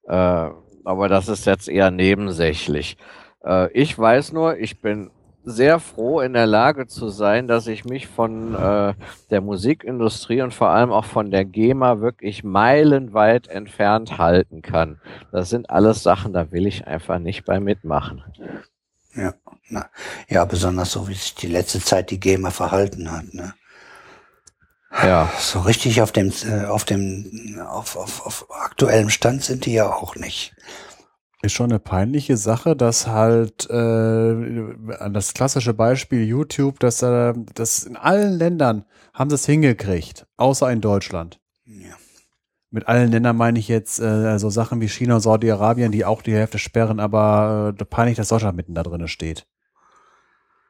Äh, aber das ist jetzt eher nebensächlich. Äh, ich weiß nur, ich bin sehr froh in der Lage zu sein, dass ich mich von äh, der Musikindustrie und vor allem auch von der GEMA wirklich meilenweit entfernt halten kann. Das sind alles Sachen, da will ich einfach nicht bei mitmachen. Ja, na, ja, besonders so, wie sich die letzte Zeit die GEMA verhalten hat. Ne? Ja, So richtig auf dem, äh, auf dem, auf, auf, auf aktuellem Stand sind die ja auch nicht. Ist schon eine peinliche Sache, dass halt äh, das klassische Beispiel YouTube, dass äh, das in allen Ländern haben sie es hingekriegt, außer in Deutschland. Ja. Mit allen Ländern meine ich jetzt äh, so Sachen wie China und Saudi-Arabien, die auch die Hälfte sperren, aber äh, peinlich, dass Deutschland mitten da drin steht.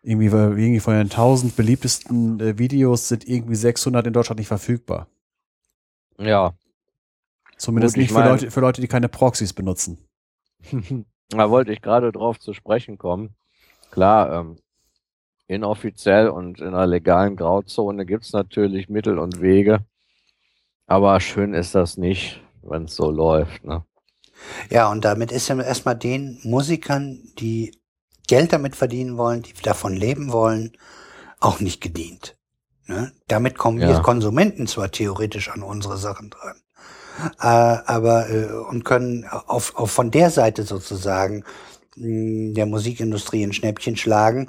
Irgendwie, irgendwie von den 1000 beliebtesten äh, Videos sind irgendwie 600 in Deutschland nicht verfügbar. ja. Zumindest Gut, ich nicht für mein- Leute, für Leute, die keine Proxys benutzen. *laughs* Da wollte ich gerade drauf zu sprechen kommen. Klar, ähm, inoffiziell und in einer legalen Grauzone gibt's natürlich Mittel und Wege. Aber schön ist das nicht, wenn es so läuft. Ne? Ja, und damit ist ja erstmal den Musikern, die Geld damit verdienen wollen, die davon leben wollen, auch nicht gedient. Ne? Damit kommen Ja. wir Konsumenten zwar theoretisch an unsere Sachen dran, äh, aber äh, und können auf, auf von der Seite sozusagen mh, der Musikindustrie ein Schnäppchen schlagen,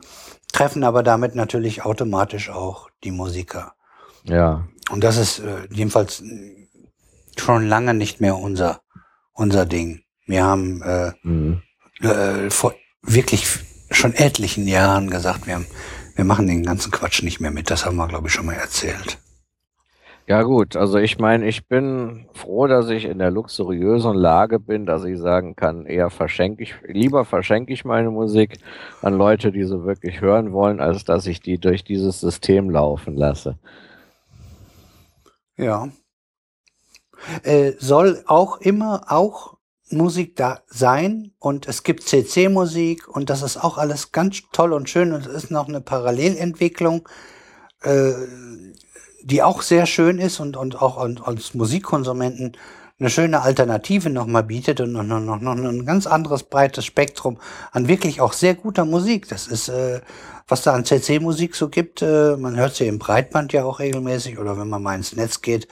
treffen aber damit natürlich automatisch auch die Musiker. Ja, Und das ist äh, jedenfalls schon lange nicht mehr unser unser Ding. Wir haben äh, mhm. äh, vor wirklich schon etlichen Jahren gesagt, wir, haben, wir machen den ganzen Quatsch nicht mehr mit. Das haben wir, glaube ich, schon mal erzählt. ja gut. Also ich meine, ich bin froh, dass ich in der luxuriösen Lage bin, dass ich sagen kann, eher verschenke ich, lieber verschenke ich meine Musik an Leute, die sie wirklich hören wollen, als dass ich die durch dieses System laufen lasse. Ja. Äh, soll auch immer auch Musik da sein und es gibt CC-Musik und das ist auch alles ganz toll und schön und es ist noch eine Parallelentwicklung, äh, die auch sehr schön ist und, und auch an- als Musikkonsumenten eine schöne Alternative nochmal bietet und noch, noch, noch, ein ganz anderes breites Spektrum an wirklich auch sehr guter Musik. Das ist, äh, was da an CC-Musik so gibt, äh, man hört sie im Breitband ja auch regelmäßig oder wenn man mal ins Netz geht,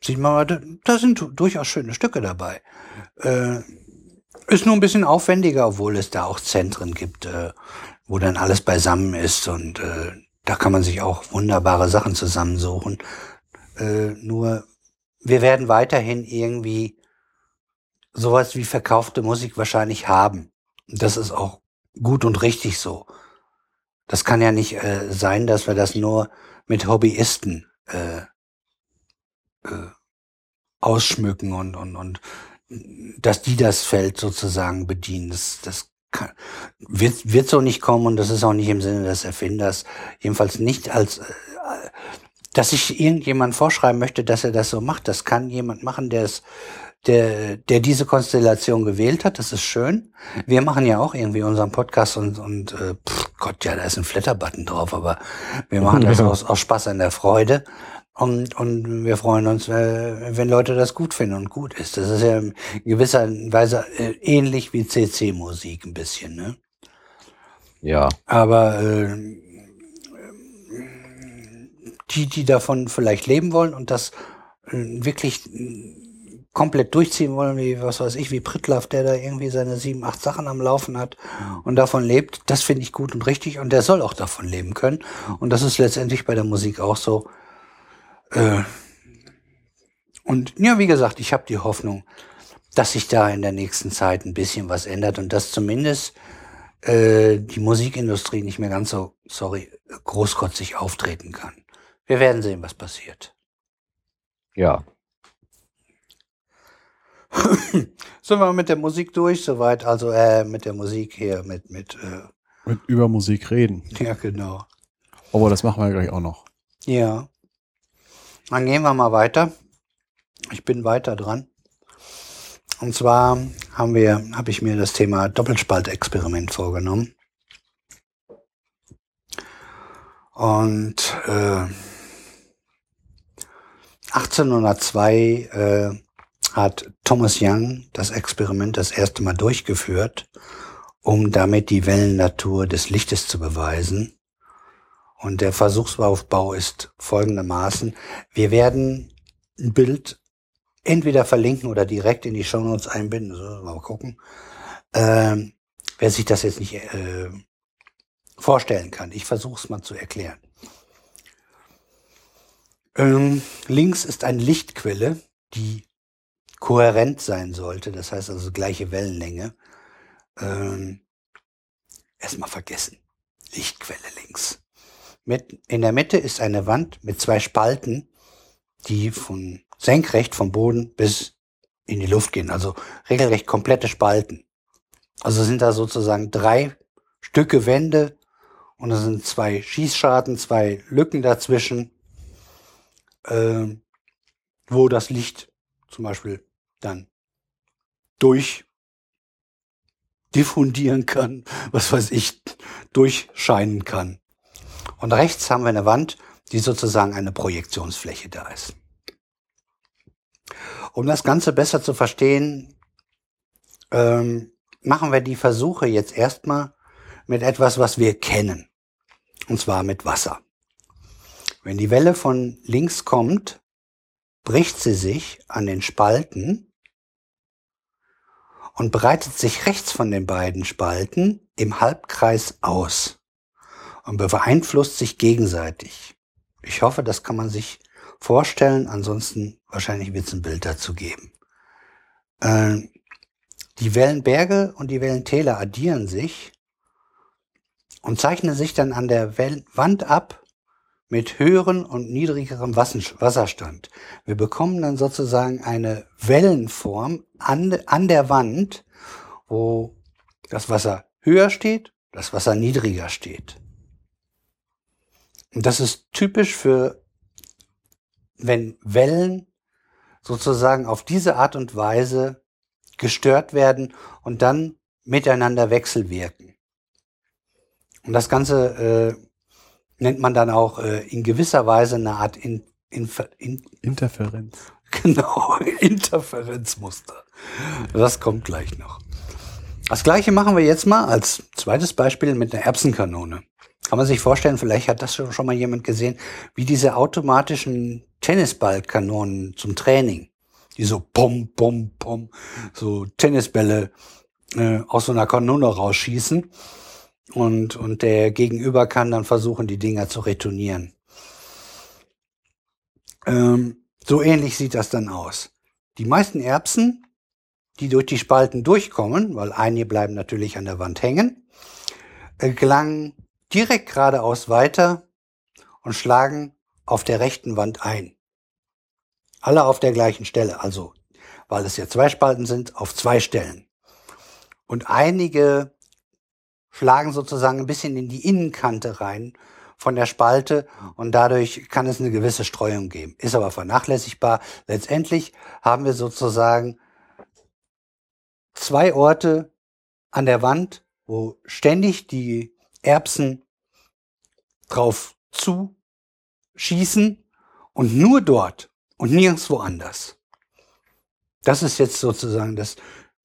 sieht man mal, da, sind du- durchaus schöne Stücke dabei. Äh, ist nur ein bisschen aufwendiger, obwohl es da auch Zentren gibt, äh, wo dann alles beisammen ist und äh, da kann man sich auch wunderbare Sachen zusammensuchen. Äh, nur wir werden weiterhin irgendwie sowas wie verkaufte Musik wahrscheinlich haben. Das ist auch gut und richtig so. Das kann ja nicht äh, sein, dass wir das nur mit Hobbyisten äh, äh, ausschmücken und, und, und dass die das Feld sozusagen bedienen. Das, das kann, wird, wird so nicht kommen und das ist auch nicht im Sinne des Erfinders. Jedenfalls nicht als, äh, dass ich irgendjemand vorschreiben möchte, dass er das so macht. Das kann jemand machen, der es, der, der diese Konstellation gewählt hat. Das ist schön. Wir machen ja auch irgendwie unseren Podcast und, und äh, pff, Gott, ja, da ist ein Flatter-Button drauf, aber wir machen das *laughs* Ja. aus, aus Spaß an der Freude. Und, und wir freuen uns, äh, wenn Leute das gut finden und gut ist. Das ist ja in gewisser Weise äh, ähnlich wie CC-Musik ein bisschen, ne? Ja, Aber äh, die, die davon vielleicht leben wollen und das äh, wirklich äh, komplett durchziehen wollen, wie, was weiß ich, wie Pritlaff, der da irgendwie seine sieben, acht Sachen am Laufen hat und davon lebt, das finde ich gut und richtig und der soll auch davon leben können. Und das ist letztendlich bei der Musik auch so. Äh, und ja, wie gesagt, ich habe die Hoffnung, dass sich da in der nächsten Zeit ein bisschen was ändert und dass zumindest äh, die Musikindustrie nicht mehr ganz so, sorry, großkotzig auftreten kann. Wir werden sehen, was passiert. Ja. *clears throat* Sind wir mit der Musik durch, soweit, also äh, mit der Musik hier, mit, mit, äh, Mit über Musik reden. ja genau. Aber das machen wir gleich auch noch. Ja. Dann gehen wir mal weiter. Ich bin weiter dran. Und zwar haben wir, habe ich mir das Thema Doppelspaltexperiment vorgenommen. Und äh, 1802 äh, hat Thomas Young das Experiment das erste Mal durchgeführt, um damit die Wellennatur des Lichtes zu beweisen. Und der Versuchsaufbau ist folgendermaßen. Wir werden ein Bild entweder verlinken oder direkt in die Shownotes einbinden. So, mal gucken. Ähm, wer sich das jetzt nicht äh, vorstellen kann. Ich versuche es mal zu erklären. Ähm, links ist eine Lichtquelle, die kohärent sein sollte, das heißt also gleiche Wellenlänge. Ähm, Erstmal vergessen. Lichtquelle links. In der Mitte ist eine Wand mit zwei Spalten, die von senkrecht vom Boden bis in die Luft gehen, also regelrecht komplette Spalten. Also sind da sozusagen drei Stücke Wände und da sind zwei Schießscharten, zwei Lücken dazwischen, ähm, wo das Licht zum Beispiel dann durch diffundieren kann, *laughs* was weiß ich, durchscheinen kann. Und rechts haben wir eine Wand, die sozusagen eine Projektionsfläche da ist. Um das Ganze besser zu verstehen, ähm, machen wir die Versuche jetzt erstmal mit etwas, was wir kennen. Und zwar mit Wasser. Wenn die Welle von links kommt, bricht sie sich an den Spalten und breitet sich rechts von den beiden Spalten im Halbkreis aus und beeinflusst sich gegenseitig. Ich hoffe, das kann man sich vorstellen. Ansonsten wahrscheinlich wird es ein Bild dazu geben. Äh, die Wellenberge und die Wellentäler addieren sich und zeichnen sich dann an der Wand ab mit höheren und niedrigerem Wasserstand. Wir bekommen dann sozusagen eine Wellenform an, an der Wand, wo das Wasser höher steht, das Wasser niedriger steht. Und das ist typisch für, wenn Wellen sozusagen auf diese Art und Weise gestört werden und dann miteinander wechselwirken. Und das Ganze äh, nennt man dann auch äh, in gewisser Weise eine Art in, in, in, Interferenz. *laughs* Genau, Interferenzmuster. Das kommt gleich noch. Das gleiche machen wir jetzt mal als zweites Beispiel mit einer Erbsenkanone. Kann man sich vorstellen, vielleicht hat das schon mal jemand gesehen, wie diese automatischen Tennisballkanonen zum Training, die so pom, pom, pom, so Tennisbälle äh, aus so einer Kanone rausschießen. Und, und der Gegenüber kann dann versuchen, die Dinger zu retournieren. Ähm, so ähnlich sieht das dann aus. Die meisten Erbsen, die durch die Spalten durchkommen, weil einige bleiben natürlich an der Wand hängen, äh, gelangen direkt geradeaus weiter und schlagen auf der rechten Wand ein. Alle auf der gleichen Stelle, also weil es ja zwei Spalten sind, auf zwei Stellen. Und einige schlagen sozusagen ein bisschen in die Innenkante rein von der Spalte und dadurch kann es eine gewisse Streuung geben. Ist aber vernachlässigbar. Letztendlich haben wir sozusagen zwei Orte an der Wand, wo ständig die Erbsen drauf zu schießen und nur dort und nirgendwo anders. Das ist jetzt sozusagen das,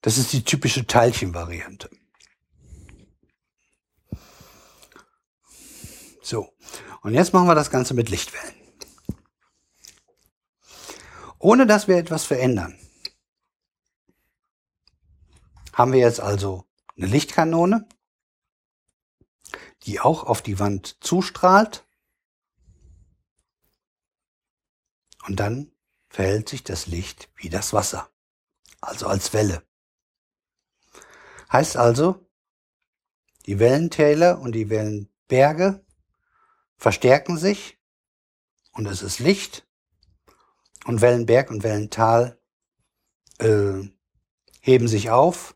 das ist die typische Teilchenvariante. So, und jetzt machen wir das Ganze mit Lichtwellen. Ohne dass wir etwas verändern, haben wir jetzt also eine Lichtkanone, die auch auf die Wand zustrahlt. Und dann verhält sich das Licht wie das Wasser, also als Welle. Heißt also, die Wellentäler und die Wellenberge verstärken sich und es ist Licht und Wellenberg und Wellental äh, heben sich auf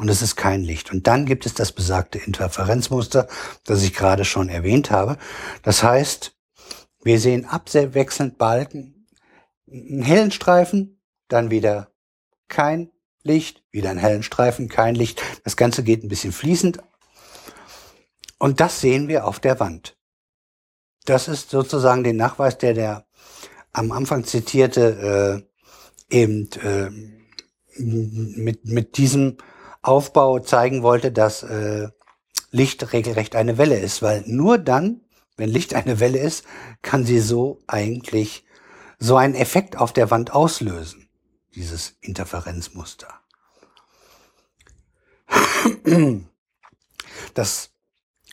und es ist kein Licht. Und dann gibt es das besagte Interferenzmuster, das ich gerade schon erwähnt habe. Das heißt, wir sehen abwechselnd Balken, einen hellen Streifen, dann wieder kein Licht, wieder einen hellen Streifen, kein Licht. Das Ganze geht ein bisschen fließend. Und das sehen wir auf der Wand. Das ist sozusagen der Nachweis, der der am Anfang zitierte äh, eben äh, mit, mit diesem Aufbau zeigen wollte, dass äh, Licht regelrecht eine Welle ist, weil nur dann, wenn Licht eine Welle ist, kann sie so eigentlich so einen Effekt auf der Wand auslösen, dieses Interferenzmuster. Das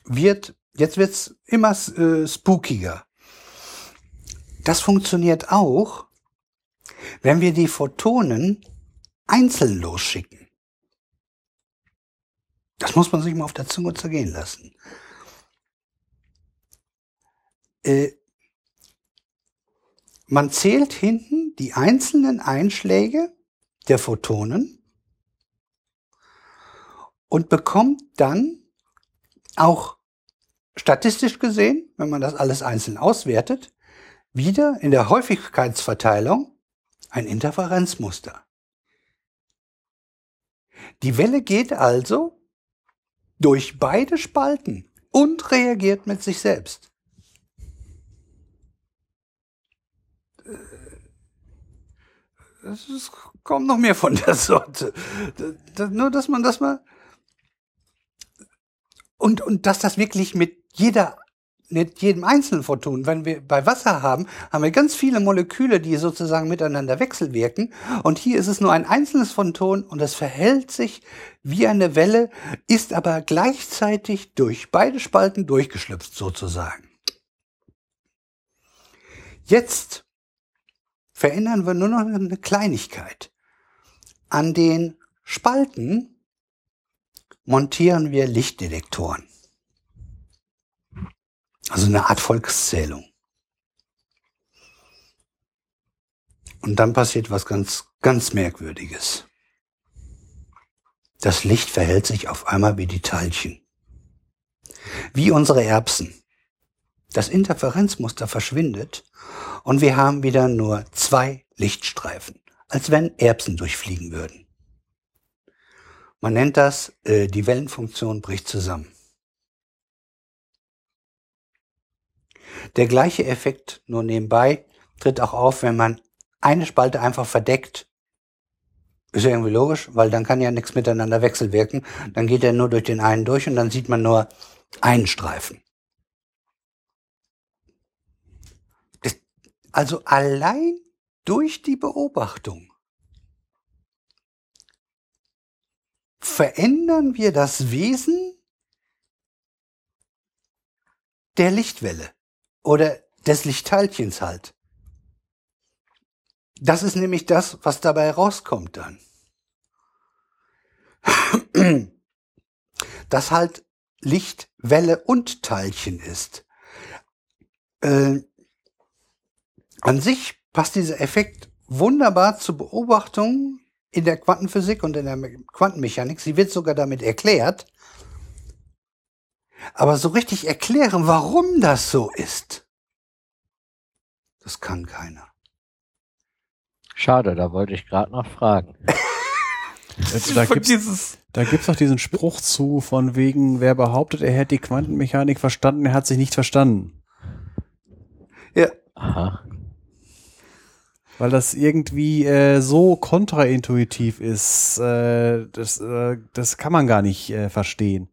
wird, jetzt wird's immer äh, spookiger. Das funktioniert auch, wenn wir die Photonen einzeln losschicken. Das muss man sich mal auf der Zunge zergehen lassen. Äh, man zählt hinten die einzelnen Einschläge der Photonen und bekommt dann auch statistisch gesehen, wenn man das alles einzeln auswertet, wieder in der Häufigkeitsverteilung ein Interferenzmuster. Die Welle geht also durch beide Spalten und reagiert mit sich selbst. Es kommt noch mehr von der *laughs* Sorte. nur, dass man das mal und, und dass das wirklich mit jeder mit jedem einzelnen Photon. Wenn wir bei Wasser haben, haben wir ganz viele Moleküle, die sozusagen miteinander wechselwirken. Und hier ist es nur ein einzelnes Photon und es verhält sich wie eine Welle, ist aber gleichzeitig durch beide Spalten durchgeschlüpft sozusagen. Jetzt verändern wir nur noch eine Kleinigkeit. An den Spalten montieren wir Lichtdetektoren. Also eine Art Volkszählung. Und dann passiert was ganz, ganz Merkwürdiges. Das Licht verhält sich auf einmal wie die Teilchen. Wie unsere Erbsen. Das Interferenzmuster verschwindet und wir haben wieder nur zwei Lichtstreifen, als wenn Erbsen durchfliegen würden. Man nennt das, äh, die Wellenfunktion bricht zusammen. Der gleiche Effekt nur nebenbei tritt auch auf, wenn man eine Spalte einfach verdeckt. Ist ja irgendwie logisch, weil dann kann ja nichts miteinander wechselwirken. Dann geht er nur durch den einen durch und dann sieht man nur einen Streifen. Also allein durch die Beobachtung verändern wir das Wesen der Lichtwelle oder des Lichtteilchens halt. Das ist nämlich das, was dabei rauskommt dann. *clears throat* Dass halt Licht, Welle und Teilchen ist. Äh, an sich passt dieser Effekt wunderbar zur Beobachtung in der Quantenphysik und in der Quantenmechanik. Sie wird sogar damit erklärt. Aber so richtig erklären, warum das so ist, das kann keiner. Schade, da wollte ich gerade noch fragen. da gibt es da gibt's noch diesen Spruch zu, von wegen, wer behauptet, er hätte die Quantenmechanik verstanden, er hat sich nicht verstanden. Ja. Aha. Weil das irgendwie äh, so kontraintuitiv ist, äh, das, äh, das kann man gar nicht äh, verstehen.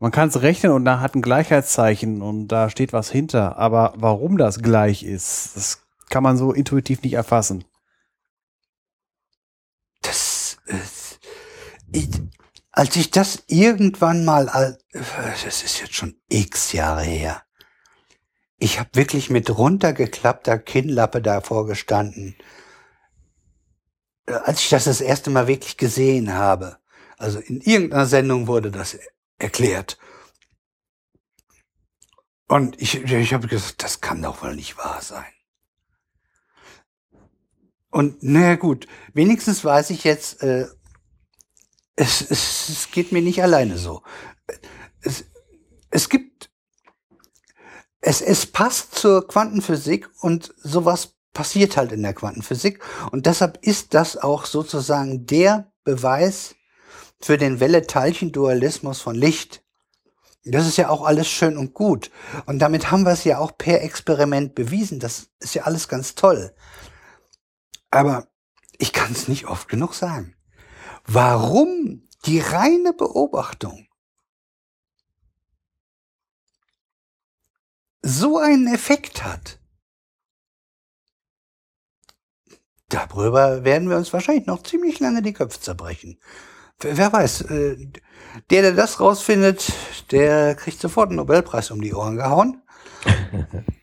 Man kann es rechnen und da hat ein Gleichheitszeichen und da steht was hinter. Aber warum das gleich ist, das kann man so intuitiv nicht erfassen. Das ist, ich, als ich das irgendwann mal, das ist jetzt schon x Jahre her, ich habe wirklich mit runtergeklappter Kinnlappe davor gestanden, als ich das das erste Mal wirklich gesehen habe. Also in irgendeiner Sendung wurde das erklärt. Und ich, ich habe gesagt, das kann doch wohl nicht wahr sein. Und naja gut, wenigstens weiß ich jetzt, äh, es, es, es geht mir nicht alleine so. Es, es gibt, es, es passt zur Quantenphysik und sowas passiert halt in der Quantenphysik. Und deshalb ist das auch sozusagen der Beweis für den Welle-Teilchen-Dualismus von Licht. Das ist ja auch alles schön und gut. Und damit haben wir es ja auch per Experiment bewiesen. Das ist ja alles ganz toll. Aber ich kann es nicht oft genug sagen. Warum die reine Beobachtung so einen Effekt hat, darüber werden wir uns wahrscheinlich noch ziemlich lange die Köpfe zerbrechen. Wer weiß, äh, der, der das rausfindet, der kriegt sofort einen Nobelpreis um die Ohren gehauen. *laughs*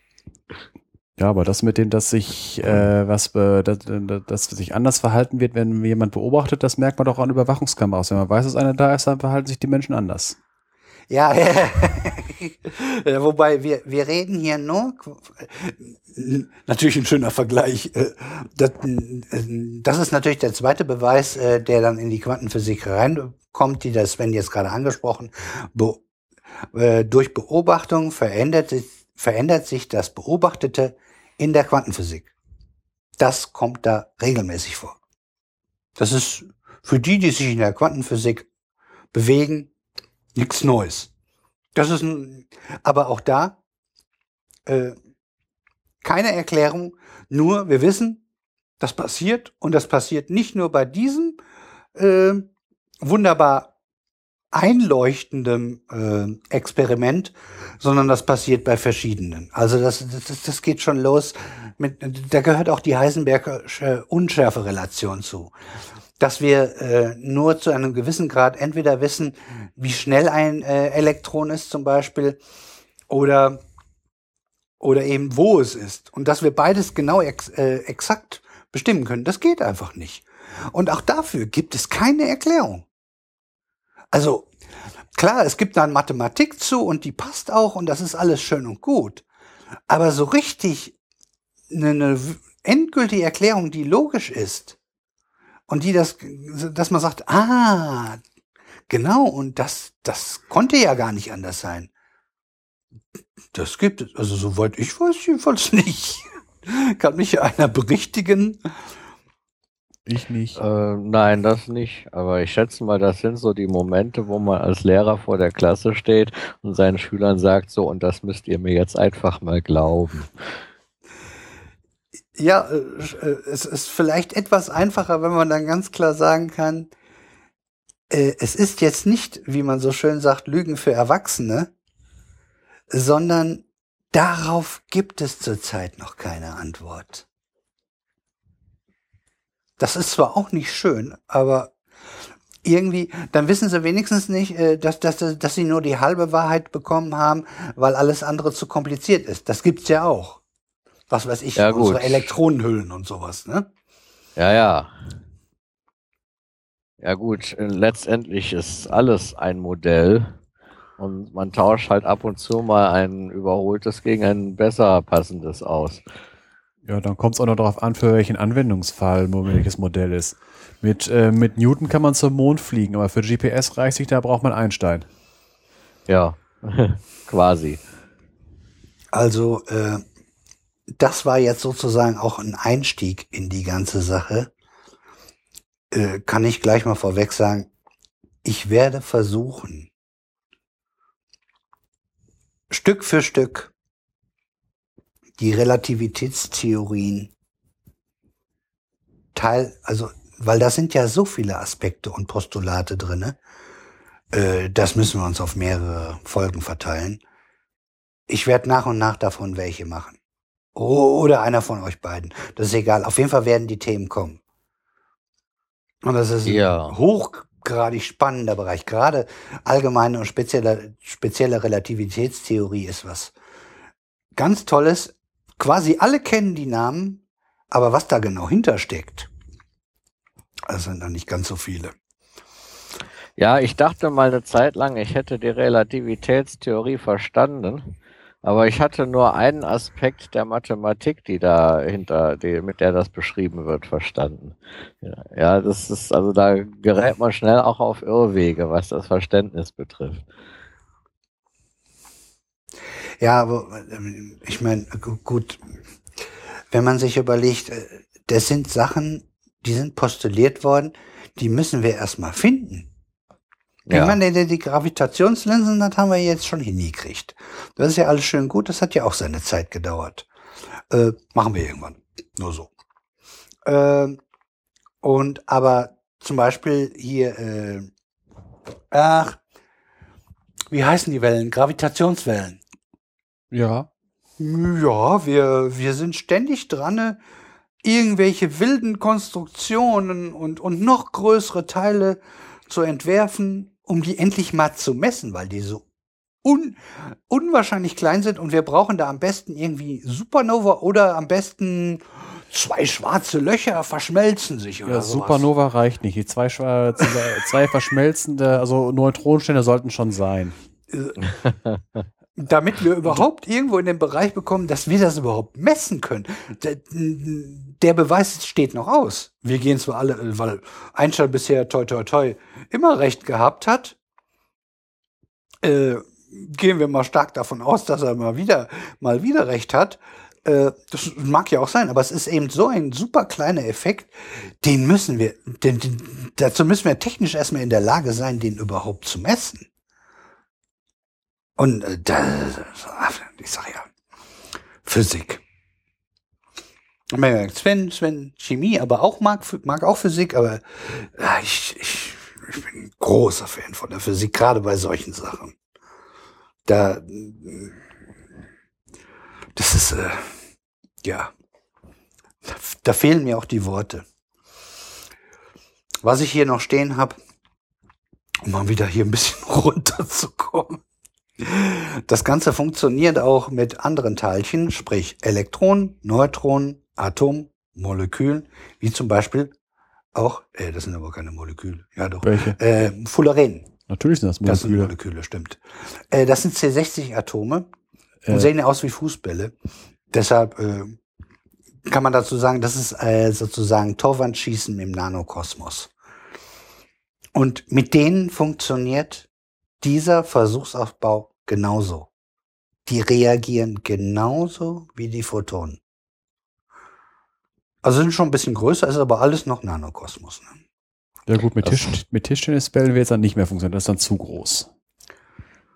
Ja, aber das mit dem, dass sich äh, was äh, dass, dass sich anders verhalten wird, wenn jemand beobachtet, das merkt man doch an Überwachungskameras. Wenn man weiß, dass einer da ist, dann verhalten sich die Menschen anders. Ja, *laughs* wobei wir, wir reden hier nur, natürlich ein schöner Vergleich. Äh, das, das ist natürlich der zweite Beweis, äh, der dann in die Quantenphysik reinkommt, die das Sven jetzt gerade angesprochen. Be äh, durch Beobachtung verändert sich, verändert sich das Beobachtete in der Quantenphysik. Das kommt da regelmäßig vor. Das ist für die, die sich in der Quantenphysik bewegen, nichts Neues. Das ist ein, aber auch da äh, keine Erklärung, nur wir wissen, das passiert und das passiert nicht nur bei diesem äh, wunderbar einleuchtenden äh, Experiment, sondern das passiert bei verschiedenen. Also das, das, das geht schon los. Mit, da gehört auch die Heisenbergische Unschärferelation zu dass wir äh, nur zu einem gewissen Grad entweder wissen, wie schnell ein äh, Elektron ist zum Beispiel, oder, oder eben wo es ist. Und dass wir beides genau ex, äh, exakt bestimmen können, das geht einfach nicht. Und auch dafür gibt es keine Erklärung. Also klar, es gibt da Mathematik zu und die passt auch und das ist alles schön und gut. Aber so richtig eine, eine endgültige Erklärung, die logisch ist, und die das, dass man sagt, ah, genau, und das, das konnte ja gar nicht anders sein. Das gibt es, also soweit ich weiß, jedenfalls *laughs* nicht. Kann mich einer berichtigen? Ich nicht. Äh, nein, das nicht. Aber ich schätze mal, das sind so die Momente, wo man als Lehrer vor der Klasse steht und seinen Schülern sagt so, und das müsst ihr mir jetzt einfach mal glauben. Ja, äh, äh, es ist vielleicht etwas einfacher, wenn man dann ganz klar sagen kann, äh, es ist jetzt nicht, wie man so schön sagt, Lügen für Erwachsene, sondern darauf gibt es zurzeit noch keine Antwort. Das ist zwar auch nicht schön, aber irgendwie, dann wissen sie wenigstens nicht, dass, dass, dass sie nur die halbe Wahrheit bekommen haben, weil alles andere zu kompliziert ist. Das gibt's ja auch was weiß ich, ja, unsere Elektronenhüllen und sowas, ne? Ja, ja. Ja gut, letztendlich ist alles ein Modell und man tauscht halt ab und zu mal ein überholtes gegen ein besser passendes aus. Ja, dann kommt es auch noch darauf an, für welchen Anwendungsfall welches Modell ist. Mit, äh, mit Newton kann man zum Mond fliegen, aber für GPS reicht sich, da braucht man Einstein. Ja, *laughs* quasi. Also äh, das war jetzt sozusagen auch ein Einstieg in die ganze Sache. Äh, kann ich gleich mal vorweg sagen, ich werde versuchen, Stück für Stück die Relativitätstheorien Teil, also, weil da sind ja so viele Aspekte und Postulate drinne, äh, das müssen wir uns auf mehrere Folgen verteilen. Ich werde nach und nach davon welche machen. Oder einer von euch beiden. Das ist egal. Auf jeden Fall werden die Themen kommen. Und das ist ja. ein hoch hochgradig spannender Bereich. Gerade allgemeine und spezielle, spezielle Relativitätstheorie ist was ganz Tolles. Quasi alle kennen die Namen, aber was da genau hintersteckt, das sind dann nicht ganz so viele. Ja, ich dachte mal eine Zeit lang, ich hätte die Relativitätstheorie verstanden, aber ich hatte nur einen Aspekt der Mathematik, die dahinter, die, mit der das beschrieben wird, verstanden. Ja, das ist, also da gerät man schnell auch auf Irrwege, was das Verständnis betrifft. Ja, aber ähm, ich meine, gut, wenn man sich überlegt, äh, das sind Sachen, die sind postuliert worden, die müssen wir erstmal finden. Ja. Ich meine, die, die Gravitationslinsen, das haben wir jetzt schon hingekriegt. Das ist ja alles schön gut, das hat ja auch seine Zeit gedauert. Äh, machen wir irgendwann. Nur so. Äh, und aber zum Beispiel hier, äh, ach, wie heißen die Wellen? Gravitationswellen. Ja. Ja, wir, wir sind ständig dran, irgendwelche wilden Konstruktionen und, und noch größere Teile zu entwerfen, um die endlich mal zu messen, weil die so un, unwahrscheinlich klein sind und wir brauchen da am besten irgendwie Supernova oder am besten zwei schwarze Löcher verschmelzen sich oder Ja, Supernova reicht nicht. Die zwei, *laughs* zwei verschmelzende, also Neutronensterne sollten schon sein. *laughs* Damit wir überhaupt irgendwo in den Bereich bekommen, dass wir das überhaupt messen können. Der, der Beweis steht noch aus. Wir gehen zwar alle, weil Einstein bisher toi toi toi immer recht gehabt hat, äh, gehen wir mal stark davon aus, dass er mal wieder, mal wieder recht hat. Äh, das mag ja auch sein, aber es ist eben so ein super kleiner Effekt, den müssen wir, den, den, dazu müssen wir technisch erstmal in der Lage sein, den überhaupt zu messen. Und äh, da, ich sag ja, Physik. Sven, Sven Chemie, aber auch mag, mag auch Physik, aber äh, ich, ich, ich bin ein großer Fan von der Physik, gerade bei solchen Sachen. Da, das ist, äh, ja, da, da fehlen mir auch die Worte. Was ich hier noch stehen habe, um mal wieder hier ein bisschen *laughs* runterzukommen. Das Ganze funktioniert auch mit anderen Teilchen, sprich Elektronen, Neutronen, Atom, Molekülen, wie zum Beispiel auch, äh, das sind aber keine Moleküle, ja doch, Welche? Äh, Fullerenen. Natürlich sind das Moleküle. Das sind Moleküle, stimmt. Äh, das sind C60-Atome und äh. sehen ja aus wie Fußbälle. Deshalb äh, kann man dazu sagen, das ist äh, sozusagen Torwandschießen im Nanokosmos. Und mit denen funktioniert dieser Versuchsaufbau genauso. Die reagieren genauso wie die Photonen. Also sind schon ein bisschen größer, ist aber alles noch Nanokosmos. Ne? Ja gut, mit, Tisch, mit Tischtennisbällen wird es dann nicht mehr funktionieren, das ist dann zu groß.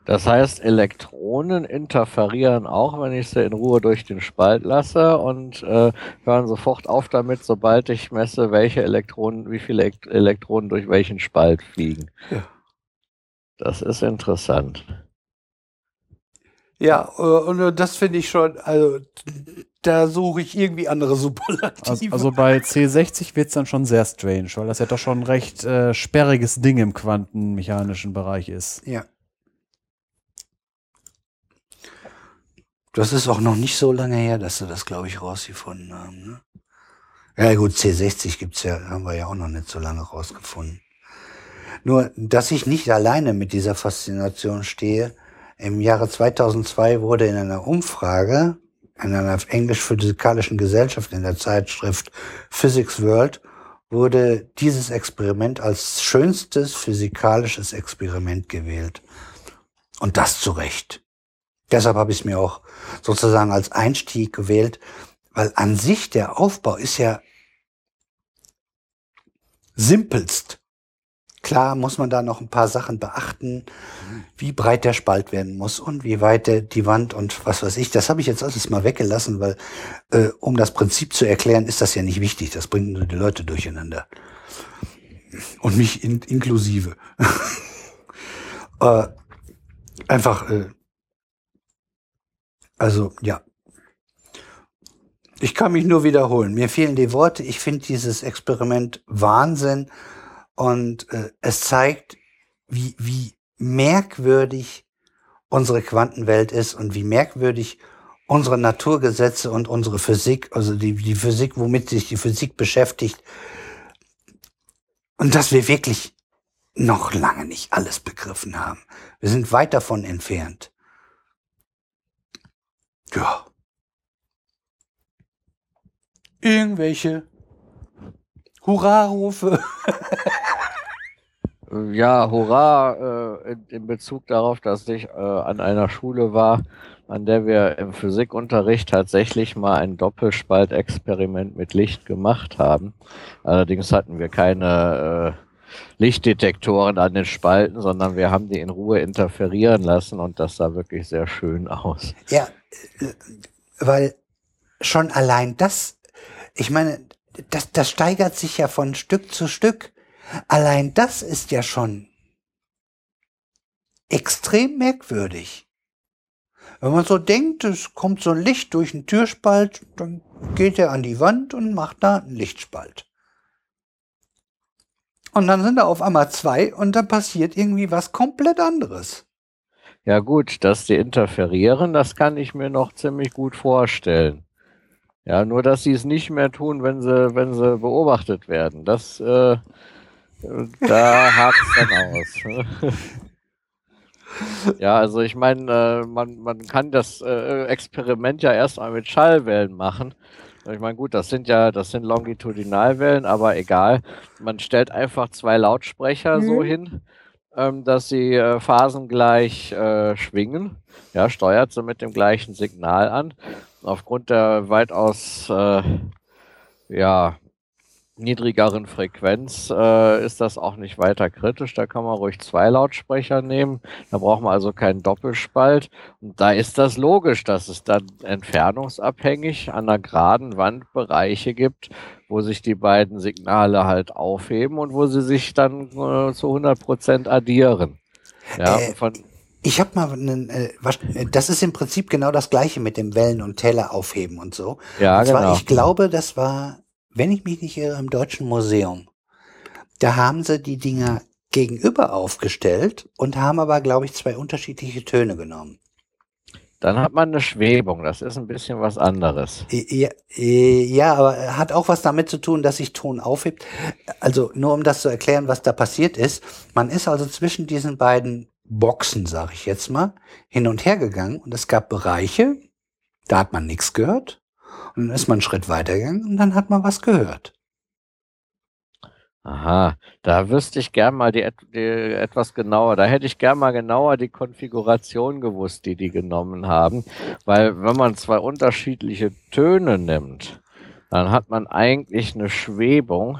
Das heißt, Elektronen interferieren auch, wenn ich sie in Ruhe durch den Spalt lasse und äh, hören sofort auf damit, sobald ich messe, welche Elektronen, wie viele Elektronen durch welchen Spalt fliegen. Ja. Das ist interessant. Ja, äh, und äh, das finde ich schon, also da suche ich irgendwie andere Superlative. Also, also bei C60 wird es dann schon sehr strange, weil das ja doch schon ein recht äh, sperriges Ding im quantenmechanischen Bereich ist. Ja. Das ist auch noch nicht so lange her, dass sie das, glaube ich, rausgefunden haben. Ne? Ja gut, C60 gibt's ja, haben wir ja auch noch nicht so lange rausgefunden. Nur, dass ich nicht alleine mit dieser Faszination stehe. Im Jahre 2002 wurde in einer Umfrage in einer englisch-physikalischen Gesellschaft in der Zeitschrift Physics World wurde dieses Experiment als schönstes physikalisches Experiment gewählt. Und das zu Recht. Deshalb habe ich es mir auch sozusagen als Einstieg gewählt, weil an sich der Aufbau ist ja simpelst. Klar muss man da noch ein paar Sachen beachten, wie breit der Spalt werden muss und wie weit der, die Wand und was weiß ich. Das habe ich jetzt alles mal weggelassen, weil äh, um das Prinzip zu erklären, ist das ja nicht wichtig. Das bringt nur die Leute durcheinander. Und mich in, inklusive. *laughs* äh, einfach, äh, also ja. Ich kann mich nur wiederholen. Mir fehlen die Worte. Ich finde dieses Experiment Wahnsinn Und äh, es zeigt, wie, wie merkwürdig unsere Quantenwelt ist und wie merkwürdig unsere Naturgesetze und unsere Physik, also die, die Physik, womit sich die Physik beschäftigt, und dass wir wirklich noch lange nicht alles begriffen haben. Wir sind weit davon entfernt. Ja. Irgendwelche Hurrarufe. *laughs* Ja, hurra, äh, in, in Bezug darauf, dass ich äh, an einer Schule war, an der wir im Physikunterricht tatsächlich mal ein Doppelspaltexperiment mit Licht gemacht haben. Allerdings hatten wir keine äh, Lichtdetektoren an den Spalten, sondern wir haben die in Ruhe interferieren lassen und das sah wirklich sehr schön aus. Ja, äh, weil schon allein das, ich meine, das, das steigert sich ja von Stück zu Stück. Allein das ist ja schon extrem merkwürdig. Wenn man so denkt, es kommt so ein Licht durch einen Türspalt, dann geht er an die Wand und macht da einen Lichtspalt. Und dann sind da auf einmal zwei und dann passiert irgendwie was komplett anderes. Ja gut, dass die interferieren, das kann ich mir noch ziemlich gut vorstellen. Ja, nur dass sie es nicht mehr tun, wenn sie, wenn sie beobachtet werden. Das, äh, da hakt's dann aus. *laughs* ja, also ich meine, äh, man, man kann das äh, Experiment ja erstmal mit Schallwellen machen. Ich meine, gut, das sind ja, das sind Longitudinalwellen, aber egal. Man stellt einfach zwei Lautsprecher Mhm. so hin, ähm, dass sie äh, phasengleich äh, schwingen. Ja, steuert sie mit dem gleichen Signal an. Aufgrund der weitaus äh, ja, niedrigeren Frequenz äh, ist das auch nicht weiter kritisch. Da kann man ruhig zwei Lautsprecher nehmen. Da braucht man also keinen Doppelspalt. Und da ist das logisch, dass es dann entfernungsabhängig an einer geraden Wand Bereiche gibt, wo sich die beiden Signale halt aufheben und wo sie sich dann äh, zu 100 Prozent addieren. Ja, Äh, von, Ich habe mal einen, äh, was, äh, das ist im Prinzip genau das gleiche mit dem Wellen und Teller aufheben und so. ja und zwar, genau. ich glaube, das war, wenn ich mich nicht irre, im Deutschen Museum. Da haben sie die Dinger gegenüber aufgestellt und haben aber, glaube ich, zwei unterschiedliche Töne genommen. Dann hat man eine Schwebung. Das ist ein bisschen was anderes. Ja, äh, ja, aber hat auch was damit zu tun, dass sich Ton aufhebt. Also nur um das zu erklären, was da passiert ist. Man ist also zwischen diesen beiden Boxen, sage ich jetzt mal, hin und her gegangen und es gab Bereiche, da hat man nichts gehört. Und dann ist man einen Schritt weitergegangen und dann hat man was gehört. Aha, da wüsste ich gern mal die, die etwas genauer. Da hätte ich gern mal genauer die Konfiguration gewusst, die die genommen haben. Weil wenn man zwei unterschiedliche Töne nimmt, dann hat man eigentlich eine Schwebung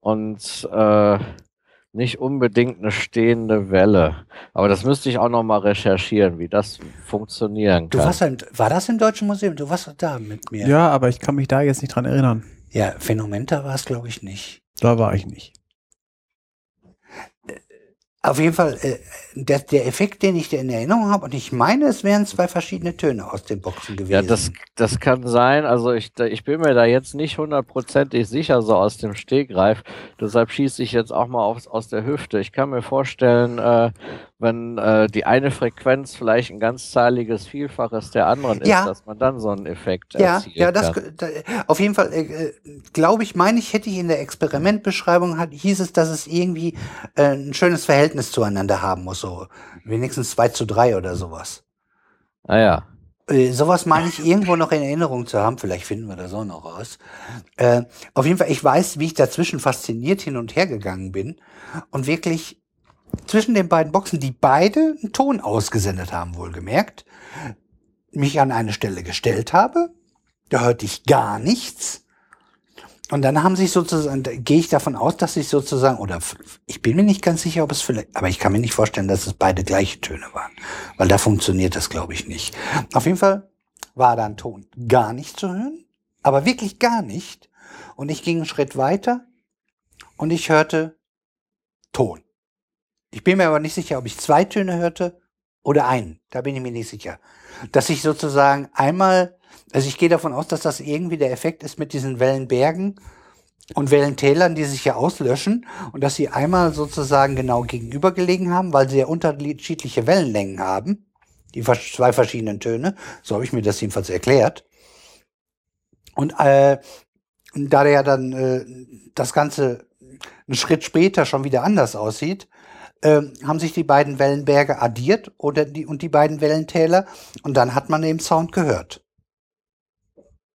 und äh, nicht unbedingt eine stehende Welle. Aber das müsste ich auch noch mal recherchieren, wie das funktionieren Du kann. warst im, war das im Deutschen Museum? Du warst da mit mir. Ja, aber ich kann mich da jetzt nicht dran erinnern. Ja, Phänomenta war es, glaube ich, nicht. Da war ich nicht. Auf jeden Fall, äh, der, der Effekt, den ich in Erinnerung habe, und ich meine, es wären zwei verschiedene Töne aus den Boxen gewesen. Ja, das, das kann sein. Also ich, ich bin mir da jetzt nicht hundertprozentig sicher, so aus dem Stegreif. Deshalb schieße ich jetzt auch mal aufs, aus der Hüfte. Ich kann mir vorstellen, äh, wenn äh, die eine Frequenz vielleicht ein ganzzahliges Vielfaches der anderen ist, Ja. dass man dann so einen Effekt Ja, erzielen ja, das, da, auf jeden Fall, äh, äh, glaube ich, meine ich, hätte ich in der Experimentbeschreibung, hat, hieß es, dass es irgendwie äh, ein schönes Verhältnis zueinander haben muss, so wenigstens 2 zu 3 oder sowas. Ah ja. Äh, sowas meine ich irgendwo noch in Erinnerung zu haben, vielleicht finden wir das auch noch raus. Äh, auf jeden Fall, ich weiß, wie ich dazwischen fasziniert hin und her gegangen bin und wirklich zwischen den beiden Boxen, die beide einen Ton ausgesendet haben, wohlgemerkt, mich an eine Stelle gestellt habe. Da hörte ich gar nichts. Und dann haben sich sozusagen, gehe ich davon aus, dass sich sozusagen, oder ich bin mir nicht ganz sicher, ob es vielleicht, aber ich kann mir nicht vorstellen, dass es beide gleiche Töne waren. Weil da funktioniert das, glaube ich, nicht. Auf jeden Fall war da ein Ton gar nicht zu hören, aber wirklich gar nicht. Und ich ging einen Schritt weiter und ich hörte Ton. Ich bin mir aber nicht sicher, ob ich zwei Töne hörte oder einen. Da bin ich mir nicht sicher. Dass ich sozusagen einmal, also ich gehe davon aus, dass das irgendwie der Effekt ist mit diesen Wellenbergen, und Wellentälern, die sich ja auslöschen und dass sie einmal sozusagen genau gegenüber gelegen haben, weil sie ja unterschiedliche Wellenlängen haben, die zwei verschiedenen Töne, so habe ich mir das jedenfalls erklärt. Und äh, da ja dann äh, das Ganze einen Schritt später schon wieder anders aussieht, äh, haben sich die beiden Wellenberge addiert oder die und die beiden Wellentäler und dann hat man den Sound gehört.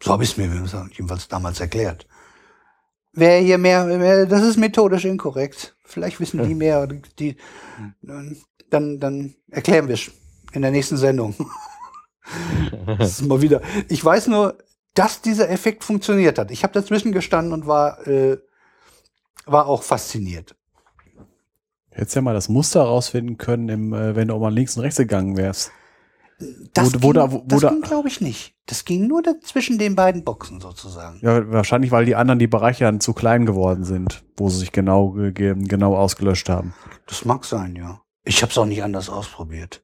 So habe ich es mir jedenfalls damals erklärt. Wer hier mehr, mehr, das ist methodisch inkorrekt. Vielleicht wissen die *laughs* mehr. Die, dann, dann erklären wir es in der nächsten Sendung. *laughs* das ist mal wieder. Ich weiß nur, dass dieser Effekt funktioniert hat. Ich habe dazwischen gestanden und war, äh, war auch fasziniert. Hättest ja mal das Muster rausfinden können, im, äh, wenn du auch mal links und rechts gegangen wärst. Das wo, ging, wo, wo ging glaube ich, nicht. Das ging nur zwischen den beiden Boxen sozusagen. Ja, wahrscheinlich, weil die anderen die Bereiche dann zu klein geworden sind, wo sie sich genau, genau ausgelöscht haben. Das mag sein, ja. Ich habe es auch nicht anders ausprobiert.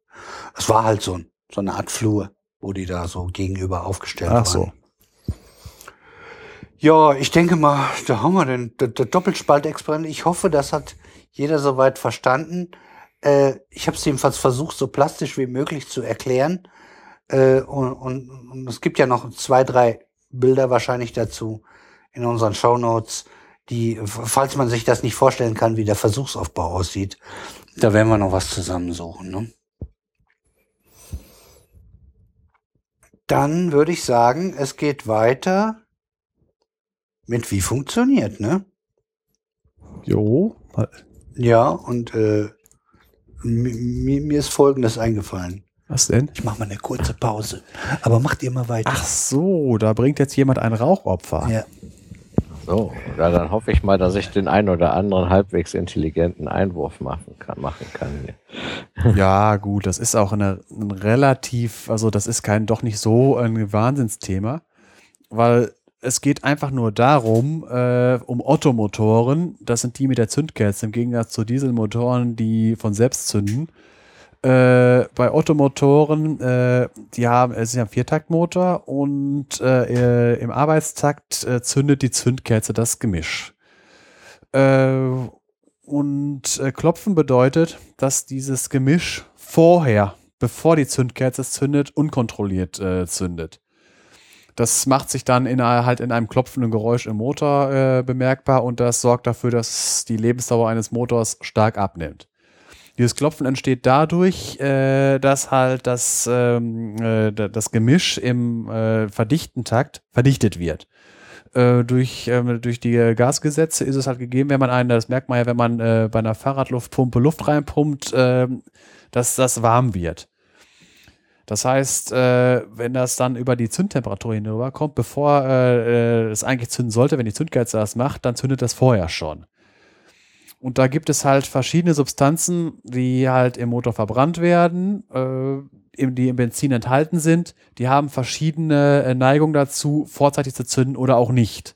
Es war halt so, so eine Art Flur, wo die da so gegenüber aufgestellt Ach waren. Ach so. Ja, ich denke mal, da haben wir den Doppelspaltexperiment. Ich hoffe, das hat jeder soweit verstanden. Äh, ich habe es jedenfalls versucht, so plastisch wie möglich zu erklären. Äh, und, und, und es gibt ja noch zwei, drei Bilder wahrscheinlich dazu in unseren Show Notes, die, falls man sich das nicht vorstellen kann, wie der Versuchsaufbau aussieht, da werden wir noch was zusammensuchen. Ne? Dann würde ich sagen, es geht weiter mit wie funktioniert, ne? Jo. Ja, und äh, mir, mir ist Folgendes eingefallen. Was denn? Ich mache mal eine kurze Pause. Aber macht ihr mal weiter. Ach so, da bringt jetzt jemand ein Rauchopfer. Ja. So, ja, dann hoffe ich mal, dass ich den einen oder anderen halbwegs intelligenten Einwurf machen kann. Machen kann hier. Ja, gut, das ist auch eine, ein relativ, also das ist kein doch nicht so ein Wahnsinnsthema, weil es geht einfach nur darum, äh, um Ottomotoren, das sind die mit der Zündkerze, im Gegensatz zu Dieselmotoren, die von selbst zünden. Äh, bei Ottomotoren, äh, die haben, es ist ja ein Viertaktmotor und äh, im Arbeitstakt äh, zündet die Zündkerze das Gemisch. Äh, und äh, Klopfen bedeutet, dass dieses Gemisch vorher, bevor die Zündkerze es zündet, unkontrolliert zündet. Das macht sich dann in, halt in einem klopfenden Geräusch im Motor äh, bemerkbar und das sorgt dafür, dass die Lebensdauer eines Motors stark abnimmt. Dieses Klopfen entsteht dadurch, äh, dass halt das, ähm, äh, das Gemisch im äh, verdichten Takt verdichtet wird. Äh, durch, äh, durch die Gasgesetze ist es halt gegeben, wenn man einen, das merkt man ja, wenn man äh, bei einer Fahrradluftpumpe Luft reinpumpt, äh, dass das warm wird. Das heißt, äh, wenn das dann über die Zündtemperatur hinüberkommt, bevor äh, äh, es eigentlich zünden sollte, wenn die Zündkerze das macht, dann zündet das vorher schon. Und da gibt es halt verschiedene Substanzen, die halt im Motor verbrannt werden, äh, die im Benzin enthalten sind. Die haben verschiedene äh, Neigungen dazu, vorzeitig zu zünden oder auch nicht.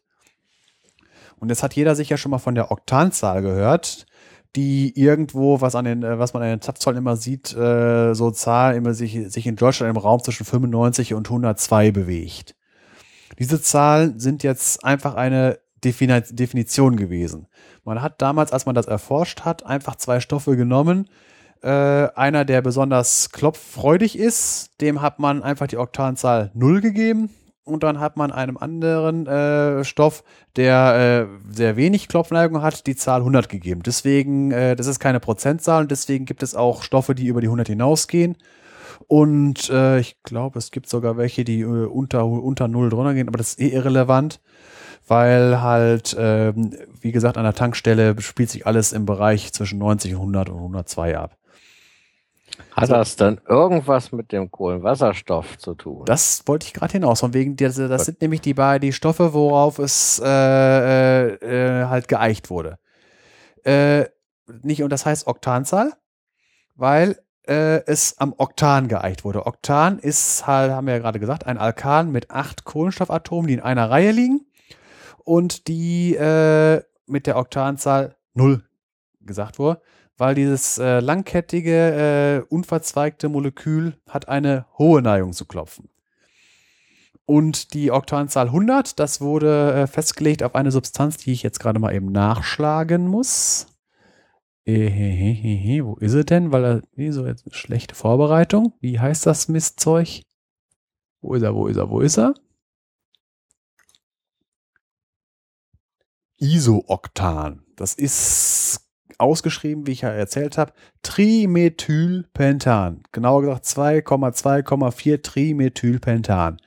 Und jetzt hat jeder sicher schon mal von der Oktanzahl gehört die irgendwo, was an den, äh, was man an den Zapfzahlen immer sieht, äh, so Zahlen immer sich, sich in Deutschland im Raum zwischen 95 und 102 bewegt. Diese Zahlen sind jetzt einfach eine Definition gewesen. Man hat damals, als man das erforscht hat, einfach zwei Stoffe genommen. Äh, einer, der besonders klopffreudig ist, dem hat man einfach die Oktanzahl 0 gegeben und dann hat man einem anderen äh, Stoff, der äh, sehr wenig Klopfneigung hat, die Zahl 100 gegeben. Deswegen, äh, das ist keine Prozentzahl und deswegen gibt es auch Stoffe, die über die 100 hinausgehen. Und äh, ich glaube, es gibt sogar welche, die äh, unter, unter 0 drunter gehen, aber das ist eh irrelevant, weil halt, äh, wie gesagt, an der Tankstelle spielt sich alles im Bereich zwischen 90 und 100 und 102 ab. Hat also, das dann irgendwas mit dem Kohlenwasserstoff zu tun? Das wollte ich gerade hinaus. Von wegen, das, das sind nämlich die beiden die Stoffe, worauf es äh, äh, halt geeicht wurde. Äh, nicht, und das heißt Oktanzahl, weil äh, es am Oktan geeicht wurde. Oktan ist halt, haben wir ja gerade gesagt, ein Alkan mit acht Kohlenstoffatomen, die in einer Reihe liegen und die äh, mit der Oktanzahl null gesagt wurde weil dieses äh, langkettige, äh, unverzweigte Molekül hat eine hohe Neigung zu klopfen. Und die Oktanzahl 100, das wurde äh, festgelegt auf eine Substanz, die ich jetzt gerade mal eben nachschlagen muss. Ehehehe, wo ist er denn? Weil er, nee, so jetzt eine schlechte Vorbereitung. Wie heißt das Mistzeug? Wo ist er, wo ist er, wo ist er? Isooktan. Das ist ausgeschrieben, wie ich ja erzählt habe, Trimethylpentan. Genauer gesagt 2,2,4 Trimethylpentan.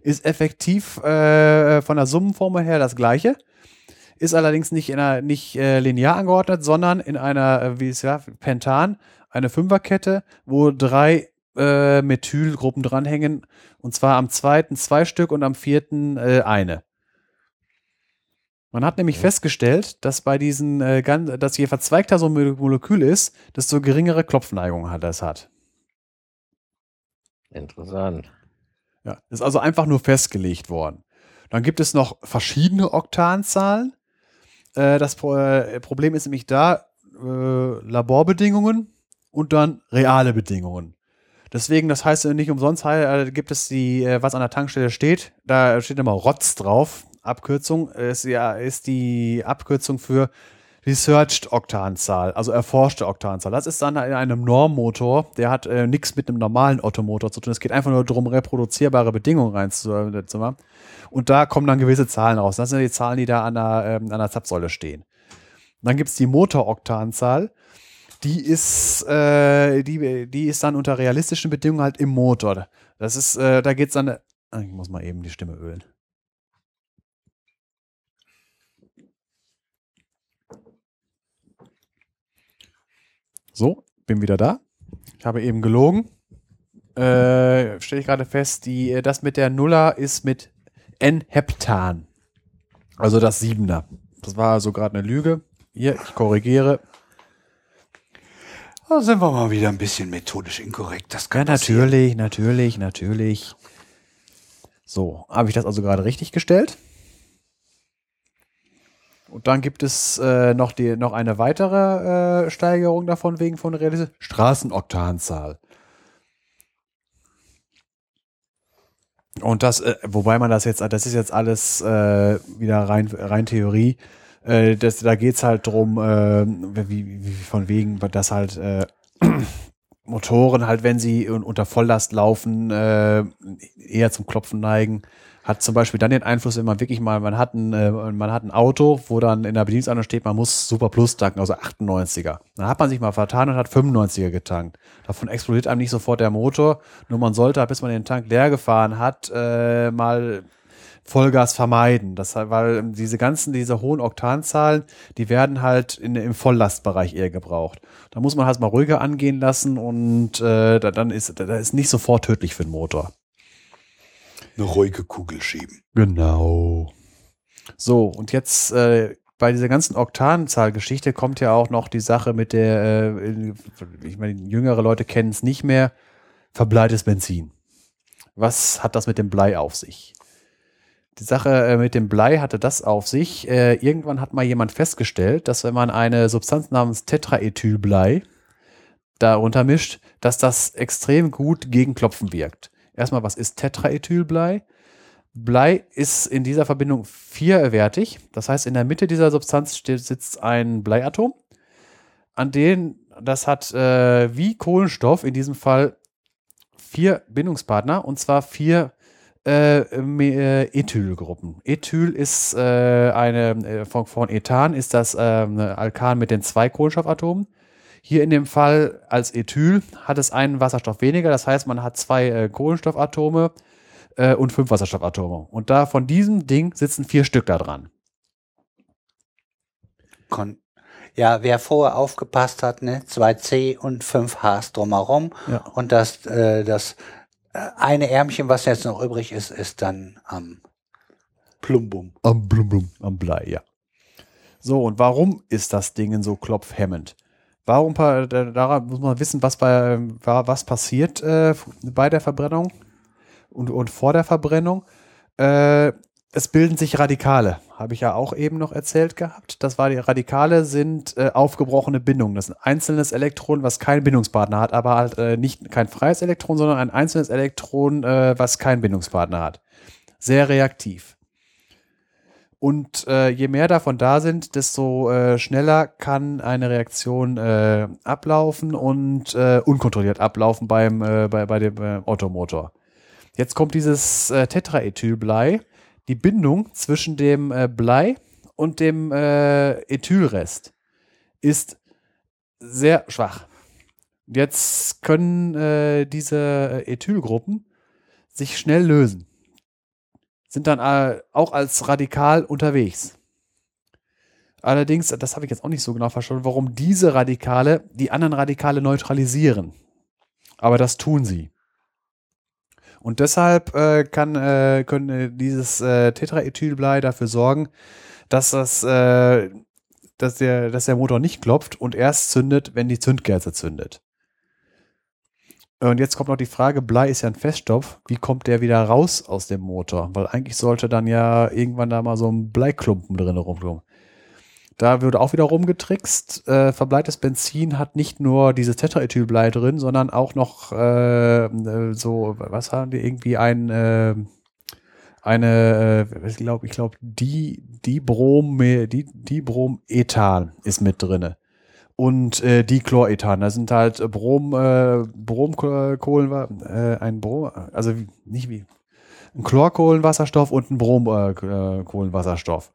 Ist effektiv äh, von der Summenformel her das gleiche. Ist allerdings nicht, in einer, nicht äh, linear angeordnet, sondern in einer, äh, wie es ja, Pentan, eine Fünferkette, wo drei äh, Methylgruppen dranhängen. Und zwar am zweiten zwei Stück und am vierten äh, eine. Man hat nämlich festgestellt, dass bei diesen, äh, dass je verzweigter so ein Molekül ist, desto geringere Klopfneigung hat es hat. Interessant. Ja, ist also einfach nur festgelegt worden. Dann gibt es noch verschiedene Oktanzahlen. Äh, das Pro äh, Problem ist nämlich da äh, Laborbedingungen und dann reale Bedingungen. Deswegen, das heißt nicht umsonst, äh, gibt es die, äh, was an der Tankstelle steht, da steht immer ROTZ drauf. Abkürzung ist ja ist die Abkürzung für Researched Oktanzahl, also erforschte Oktanzahl. Das ist dann in einem Normmotor, der hat äh, nichts mit einem normalen Ottomotor zu tun. Es geht einfach nur darum, reproduzierbare Bedingungen reinzumachen. Und da kommen dann gewisse Zahlen raus. Das sind die Zahlen, die da an der, ähm, an der Zapfsäule stehen. Dann gibt es die Motoroktanzahl. Die ist, äh, die, die ist dann unter realistischen Bedingungen halt im Motor. Das ist, äh, da geht es dann. Ah, ich muss mal eben die Stimme ölen. So, bin wieder da. Ich habe eben gelogen. Äh, Stelle ich gerade fest, die, äh, das mit der Nuller ist mit N-Heptan. Also das Siebener. Das war also gerade eine Lüge. Hier, ich korrigiere. Da sind wir mal wieder ein bisschen methodisch inkorrekt. Das Ja, kann passieren. natürlich, natürlich, natürlich. So, habe ich das also gerade richtig gestellt? Und dann gibt es äh, noch, die, noch eine weitere äh, Steigerung davon wegen von Realis Straßenoktanzahl. Und das, äh, wobei man das jetzt, das ist jetzt alles äh, wieder rein, rein Theorie. Äh, das, da geht's halt drum, äh, wie, wie von wegen, dass halt *clears throat* Motoren halt, wenn sie un- unter Volllast laufen, eher zum Klopfen neigen. Hat zum Beispiel dann den Einfluss, wenn man wirklich mal, man hat ein, äh, man hat ein Auto, wo dann in der Bedienungsanleitung steht, man muss Super Plus tanken, also 98er. Dann hat man sich mal vertan und hat 95er getankt. Davon explodiert einem nicht sofort der Motor, nur man sollte, bis man den Tank leer gefahren hat, äh, mal Vollgas vermeiden. Das, halt, weil ähm, diese ganzen, diese hohen Oktanzahlen, die werden halt in, im Volllastbereich eher gebraucht. Da muss man halt mal ruhiger angehen lassen und äh, da, dann ist, da ist nicht sofort tödlich für den Motor. Eine ruhige Kugel schieben. Genau. So, und jetzt äh, bei dieser ganzen Oktanzahlgeschichte kommt ja auch noch die Sache mit der, äh, ich meine, jüngere Leute kennen es nicht mehr, verbleites Benzin. Was hat das mit dem Blei auf sich? Die Sache äh, mit dem Blei hatte das auf sich. Äh, irgendwann hat mal jemand festgestellt, dass wenn man eine Substanz namens Tetraethylblei darunter mischt, dass das extrem gut gegen Klopfen wirkt. Erstmal, was ist Tetraethylblei? Blei ist in dieser Verbindung vierwertig. Das heißt, in der Mitte dieser Substanz sitzt ein Bleiatom, an dem das hat äh, wie Kohlenstoff in diesem Fall vier Bindungspartner und zwar vier äh, äh, Ethylgruppen. Ethyl ist äh, eine äh, von, von Ethan ist das äh, eine Alkan mit den zwei Kohlenstoffatomen. Hier in dem Fall als Ethyl hat es einen Wasserstoff weniger, das heißt, man hat zwei äh, Kohlenstoffatome äh, und fünf Wasserstoffatome. Und da von diesem Ding sitzen vier Stück da dran. Kon ja, wer vorher aufgepasst hat, ne, zwei C und fünf Hs drumherum. Ja. Und das, äh, das äh, eine Ärmchen, was jetzt noch übrig ist, ist dann am Plumbum. Am Blum, am Blei, ja. So, und warum ist das Ding so klopfhemmend? Warum, daran muss man wissen, was, bei, wa- was passiert äh, bei der Verbrennung und, und vor der Verbrennung. Äh, es bilden sich Radikale, habe ich ja auch eben noch erzählt gehabt. Das war die Radikale sind äh, aufgebrochene Bindungen. Das ist ein einzelnes Elektron, was keinen Bindungspartner hat, aber halt äh, nicht kein freies Elektron, sondern ein einzelnes Elektron, äh, was keinen Bindungspartner hat. sehr reaktiv. Und äh, je mehr davon da sind, desto äh, schneller kann eine Reaktion äh, ablaufen und äh, unkontrolliert ablaufen beim, äh, bei, bei dem äh, Automotor. Jetzt kommt dieses äh, Tetraethylblei. Die Bindung zwischen dem äh, Blei und dem äh, Ethylrest ist sehr schwach. Jetzt können äh, diese Ethylgruppen sich schnell lösen. Sind dann äh, auch als radikal unterwegs. Allerdings, das habe ich jetzt auch nicht so genau verstanden, warum diese Radikale die anderen Radikale neutralisieren. Aber das tun sie. Und deshalb äh, kann, äh, können äh, dieses äh, Tetraethylblei dafür sorgen, dass das, äh, dass der, dass der Motor nicht klopft und erst zündet, wenn die Zündkerze zündet. Und jetzt kommt noch die Frage, Blei ist ja ein Feststoff, wie kommt der wieder raus aus dem Motor? Weil eigentlich sollte dann ja irgendwann da mal so ein Bleiklumpen drin rumkommen. Da würde auch wieder rumgetrickst. Äh, verbleites Benzin hat nicht nur dieses Tetraethylblei drin, sondern auch noch äh, äh so, was haben die irgendwie ein äh, eine, äh, ich glaube, ich glaube, die die Brom, die die Bromethan ist mit drinne und äh, Dichlorethan. Da sind halt Brom, äh, Bromkohlen, äh, ein Brom, also nicht wie ein Chlorkohlenwasserstoff und ein Bromkohlenwasserstoff.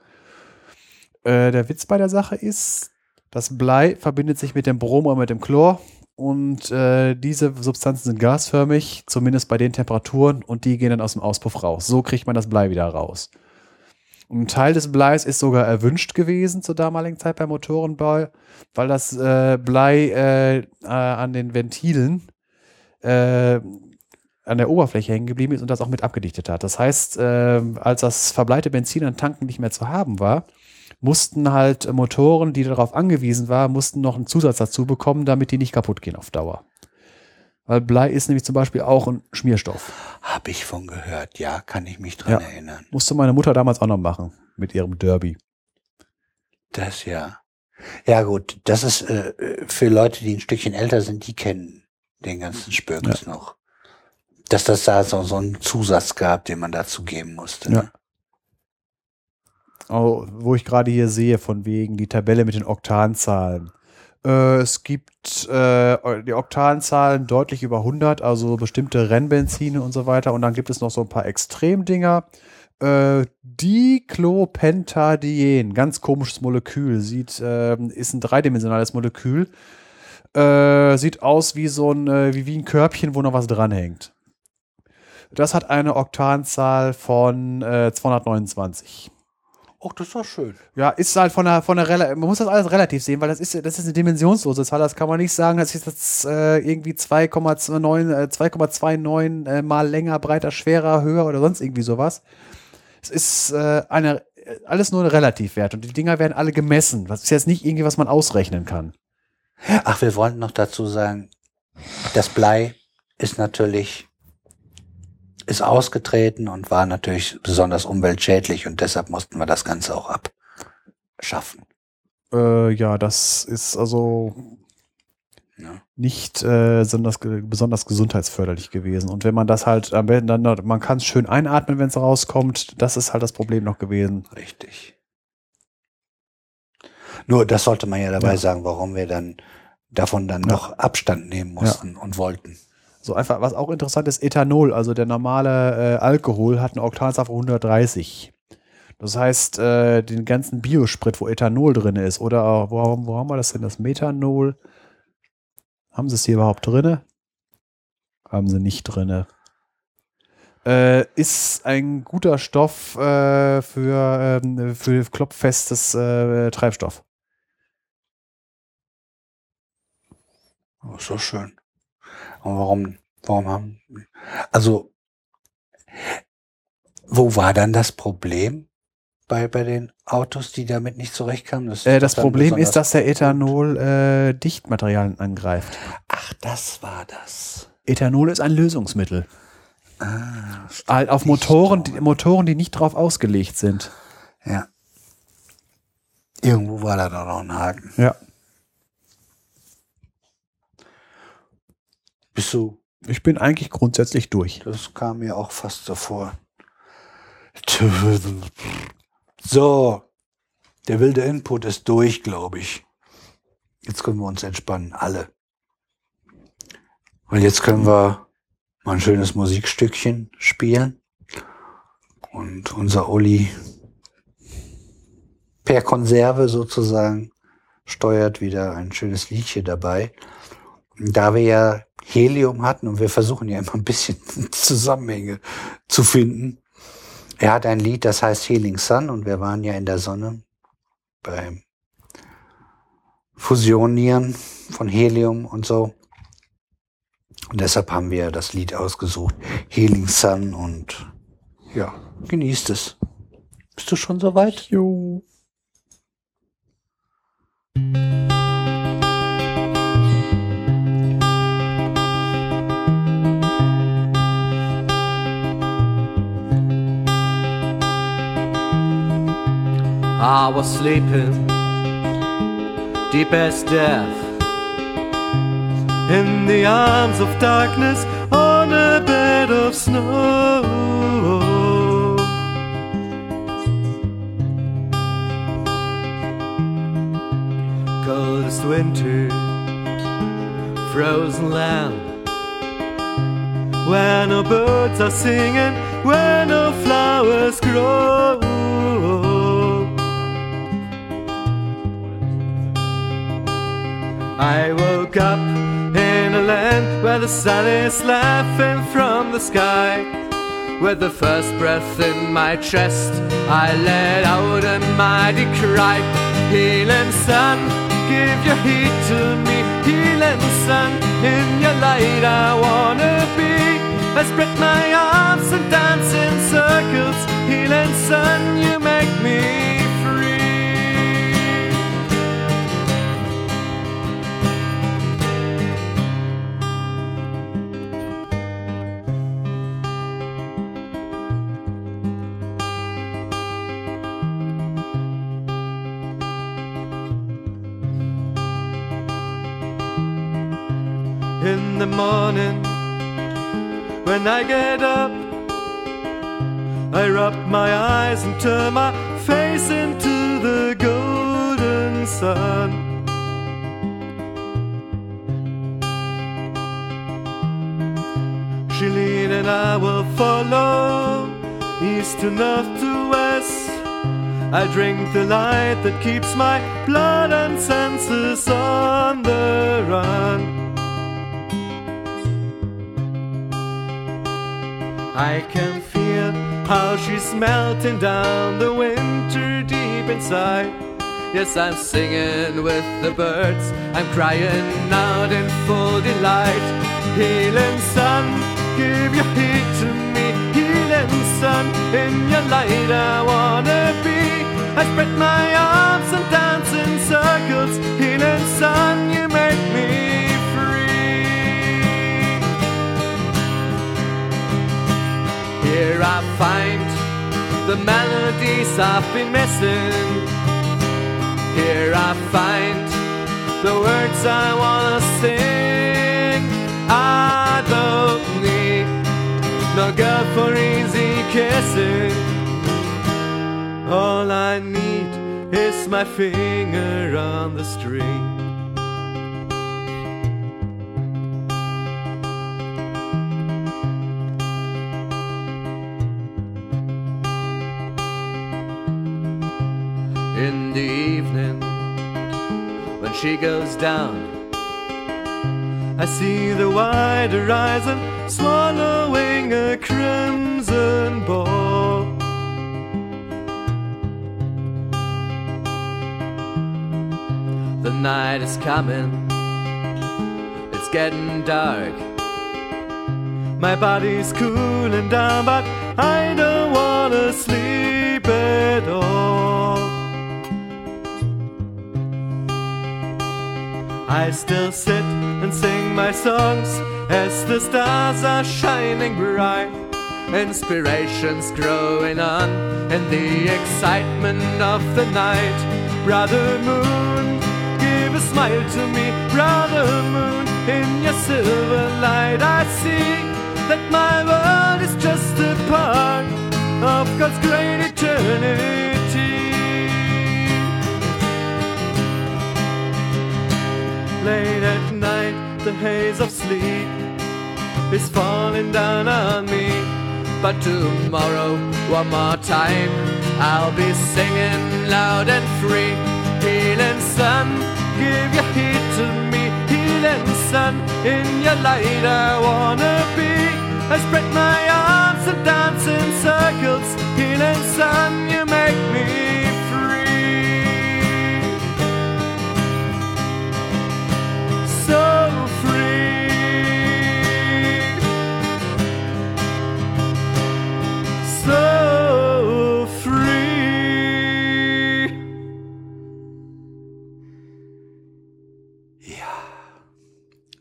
Äh, äh, der Witz bei der Sache ist, das Blei verbindet sich mit dem Brom oder mit dem Chlor und äh, diese Substanzen sind gasförmig, zumindest bei den Temperaturen und die gehen dann aus dem Auspuff raus. So kriegt man das Blei wieder raus. Ein Teil des Bleis ist sogar erwünscht gewesen zur damaligen Zeit beim Motorenbau, weil das äh, Blei äh, äh, an den Ventilen äh, an der Oberfläche hängen geblieben ist und das auch mit abgedichtet hat. Das heißt, äh, als das verbleite Benzin an Tanken nicht mehr zu haben war, mussten halt Motoren, die darauf angewiesen waren, mussten noch einen Zusatz dazu bekommen, damit die nicht kaputt gehen auf Dauer. Weil Blei ist nämlich zum Beispiel auch ein Schmierstoff. Habe ich von gehört, ja, kann ich mich dran ja. erinnern. Musste meine Mutter damals auch noch machen mit ihrem Derby. Das ja. Ja gut, das ist äh, für Leute, die ein Stückchen älter sind, die kennen den ganzen Spürkes ja. noch. Dass das da so, so einen Zusatz gab, den man dazu geben musste. Ja. Oh, wo ich gerade hier sehe, von wegen die Tabelle mit den Oktanzahlen. Äh, es gibt äh, die Oktanzahlen deutlich über 100, also bestimmte Rennbenzine und so weiter. Und dann gibt es noch so ein paar Extremdinger. Äh, Diclopentadien, ganz komisches Molekül, sieht, äh, ist ein dreidimensionales Molekül. Äh, sieht aus wie so ein, äh, wie, wie ein Körbchen, wo noch was dranhängt. Das hat eine Oktanzahl von äh, 229. Ach, das ist doch schön. Ja, ist halt von der, von der man muss das alles relativ sehen, weil das ist, das ist eine dimensionslose Zahl. Das kann man nicht sagen, das ist jetzt äh, irgendwie 2,29 äh, äh, mal länger, breiter, schwerer, höher oder sonst irgendwie sowas. Es ist äh, eine, alles nur ein Relativwert und die Dinger werden alle gemessen. Das ist jetzt nicht irgendwie, was man ausrechnen kann. Ach, wir wollten noch dazu sagen, das Blei ist natürlich ist ausgetreten und war natürlich besonders umweltschädlich und deshalb mussten wir das Ganze auch abschaffen. Äh, ja, das ist also ja. nicht äh, besonders, besonders gesundheitsförderlich gewesen. Und wenn man das halt am besten dann, man kann es schön einatmen, wenn es rauskommt, das ist halt das Problem noch gewesen. Richtig. Nur das sollte man ja dabei ja. sagen, warum wir dann davon dann ja. noch Abstand nehmen mussten und wollten. So einfach, was auch interessant ist, Ethanol, also der normale äh, Alkohol hat eine Oktanzahl von 130. Das heißt, äh, den ganzen Biosprit, wo Ethanol drin ist, oder wo, wo haben wir das denn, das Methanol? Haben sie es hier überhaupt drin? Haben sie nicht drin. Äh, ist ein guter Stoff äh, für, ähm, für klopffestes äh, Treibstoff. Oh, so schön. Und warum, warum haben, also, wo war dann das Problem bei, bei den Autos, die damit nicht zurechtkamen? Das, äh, das Problem ist, dass der Ethanol äh, Dichtmaterialien angreift. Ach, das war das. Ethanol ist ein Lösungsmittel. Ah, halt auf Motoren, die, Motoren, die nicht drauf ausgelegt sind. Ja. Irgendwo war da doch noch ein Haken. Ja. Bist du? Ich bin eigentlich grundsätzlich durch. Das kam mir auch fast so vor. So, der wilde Input ist durch, glaube ich. Jetzt können wir uns entspannen, alle. Und jetzt können wir mal ein schönes Musikstückchen spielen. Und unser Uli per Konserve sozusagen steuert wieder ein schönes Liedchen dabei. Da wir ja Helium hatten und wir versuchen ja immer ein bisschen *laughs* Zusammenhänge zu finden. Er hat ein Lied, das heißt Healing Sun und wir waren ja in der Sonne beim Fusionieren von Helium und so. Und deshalb haben wir das Lied ausgesucht, Healing Sun und ja, genießt es. Bist du schon soweit? Jo. I was sleeping deep as death in the arms of darkness on a bed of snow. Coldest winter, frozen land. Where no birds are singing, where no flowers grow. I woke up in a land where the sun is laughing from the sky. With the first breath in my chest, I let out a mighty cry. Healing sun, give your heat to me. Healing sun, in your light I wanna be. I spread my arms and dance in circles. Healing sun, you make me in the morning when I get up. I rub my eyes and turn my face into the golden sun. She and I will follow, east to north to west. I drink the light that keeps my blood and senses on the run. I can feel how she's melting down the winter deep inside. Yes, I'm singing with the birds, I'm crying out in full delight. Healing sun, give your heat to me. Healing sun, in your light I wanna be. I spread my arms and dance in circles. Healing sun, Here I find the melodies I've been missing. Here I find the words I wanna sing. I don't need no girl for easy kissing. All I need is my finger on the string. She goes down. I see the wide horizon swallowing a crimson ball. The night is coming, it's getting dark. My body's cooling down, but I don't wanna sleep at all. I still sit and sing my songs as the stars are shining bright. Inspiration's growing on in the excitement of the night. Brother Moon, give a smile to me. Brother Moon, in your silver light, I see that my world is just a part of God's great eternity. Late at night, the haze of sleep is falling down on me. But tomorrow, one more time, I'll be singing loud and free. Healing sun, give your heat to me. Healing sun, in your light I wanna be. I spread my arms and dance in circles. Healing sun, you make me So free. So free. Ja,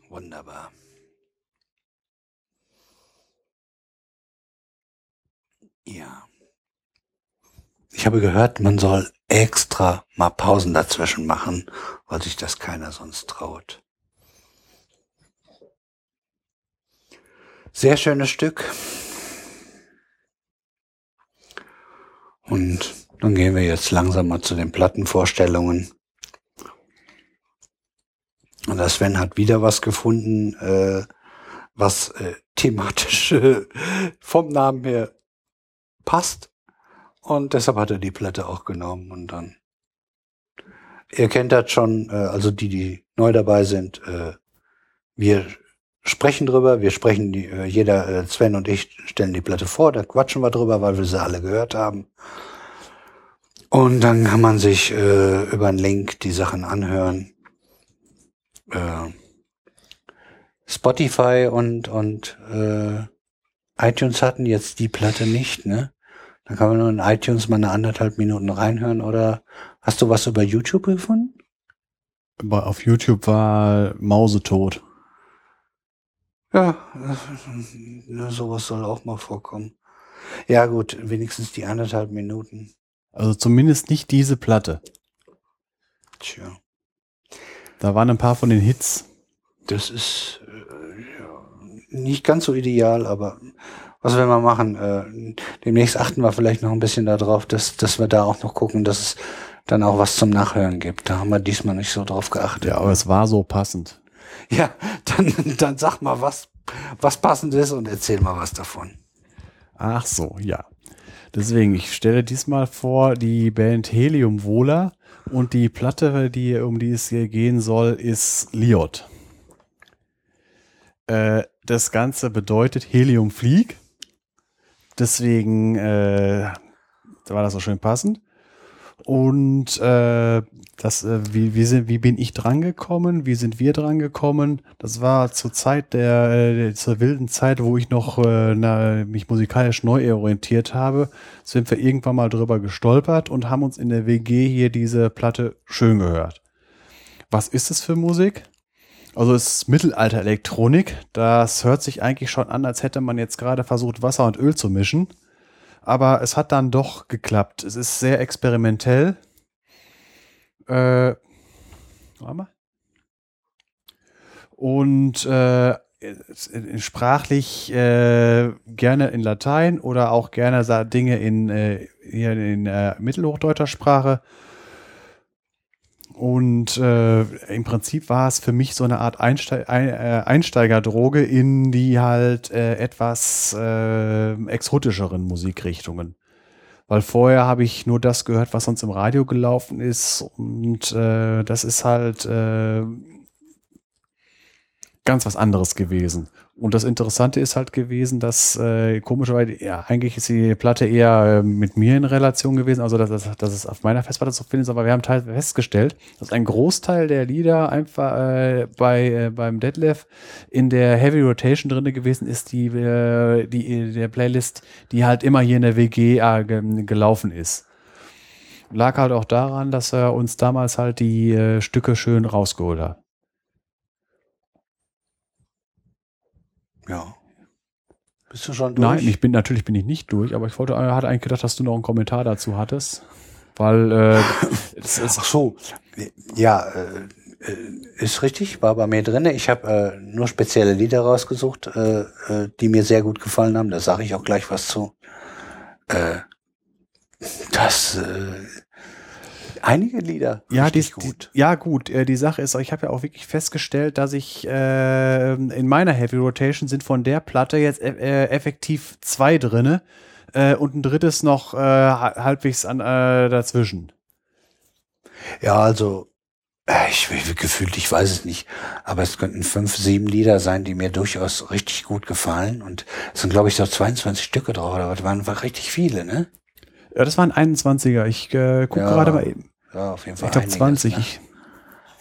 wunderbar. Ja. Ich habe gehört, man soll extra mal Pausen dazwischen machen, weil sich das keiner sonst traut. Sehr schönes Stück. Und dann gehen wir jetzt langsam mal zu den Plattenvorstellungen. Und der Sven hat wieder was gefunden, äh, was äh, thematisch äh, vom Namen her passt. Und deshalb hat er die Platte auch genommen und dann. Ihr kennt das schon, äh, also die, die neu dabei sind. Äh, wir sprechen drüber, wir sprechen die, äh, jeder, äh, Sven und ich stellen die Platte vor, da quatschen wir drüber, weil wir sie alle gehört haben. Und dann kann man sich äh, über einen Link die Sachen anhören. Äh, Spotify und, und äh, iTunes hatten jetzt die Platte nicht, ne? Dann kann man nur in iTunes mal eine anderthalb Minuten reinhören oder hast du was über YouTube gefunden? Auf YouTube war Mausetot. Ja, äh, sowas soll auch mal vorkommen. Ja gut, wenigstens die anderthalb Minuten. Also zumindest nicht diese Platte. Tja, Da waren ein paar von den Hits. das ist äh, nicht ganz so ideal, aber was will man machen? Äh, demnächst achten wir vielleicht noch ein bisschen darauf, dass, dass wir da auch noch gucken, dass es dann auch was zum Nachhören gibt. Da haben wir diesmal nicht so drauf geachtet. Ja, aber es war so passend. *laughs* Ja, dann, dann sag mal, was, was passend ist und erzähl mal was davon. Ach so, ja. Deswegen, ich stelle diesmal vor die Band Helium Vola und die Platte, die, um die es hier gehen soll, ist Liot. Äh, das Ganze bedeutet Helium flieg. Deswegen äh, war das so schön passend. Und äh, das, äh, wie, wie, sind, wie bin ich drangekommen? Wie sind wir drangekommen? Das war zur Zeit der, äh, zur wilden Zeit, wo ich noch äh, na, mich musikalisch neu orientiert habe, sind wir irgendwann mal drüber gestolpert und haben uns in der WG hier diese Platte schön gehört. Was ist es für Musik? Also es ist Mittelalter-Elektronik. Das hört sich eigentlich schon an, als hätte man jetzt gerade versucht, Wasser und Öl zu mischen. Aber es hat dann doch geklappt. Es ist sehr experimentell. Äh, warte mal. Und äh, sprachlich äh, gerne in Latein oder auch gerne Dinge in, äh, hier in äh, mittelhochdeutscher Sprache. Und äh, im Prinzip war es für mich so eine Art Einste ein, äh, Einsteigerdroge in die halt äh, etwas äh, exotischeren Musikrichtungen. Weil vorher habe ich nur das gehört, was sonst im Radio gelaufen ist. Und äh, das ist halt äh, ganz was anderes gewesen. Und das Interessante ist halt gewesen, dass äh, komischerweise, ja, eigentlich ist die Platte eher äh, mit mir in Relation gewesen, also dass, dass, dass es auf meiner Festplatte zu finden ist, aber wir haben teilweise festgestellt, dass ein Großteil der Lieder einfach äh, bei äh, beim Detlef in der Heavy Rotation drinne gewesen ist, die, äh, die der Playlist, die halt immer hier in der WG äh, ge gelaufen ist. Lag halt auch daran, dass er uns damals halt die äh, Stücke schön rausgeholt hat. Ja. Bist du schon durch? Nein, ich bin natürlich bin ich nicht durch, aber ich wollte, äh, hatte eigentlich gedacht, dass du noch einen Kommentar dazu hattest, weil äh, es ist Ach so, ja, äh, äh, ist richtig, war bei mir drin. Ich habe äh, nur spezielle Lieder rausgesucht, äh, äh, die mir sehr gut gefallen haben. Da sage ich auch gleich was zu. äh, das äh, einige Lieder Ja, die, richtig die, gut. ja gut. Äh, die Sache ist, ich habe ja auch wirklich festgestellt, dass ich äh, in meiner Heavy Rotation sind von der Platte jetzt e- äh, effektiv zwei drinne äh, und ein drittes noch äh, ha- halbwegs an, äh, dazwischen. Ja, also äh, ich gefühlt, ich weiß es nicht, aber es könnten fünf, sieben Lieder sein, die mir durchaus richtig gut gefallen und es sind glaube ich so 22 Stücke drauf, aber das waren einfach richtig viele, ne? Ja, das waren 21er. Ich äh, gucke Ja, gerade mal eben. Ja, auf jeden Fall. Ich glaube einiges, 20. Ne?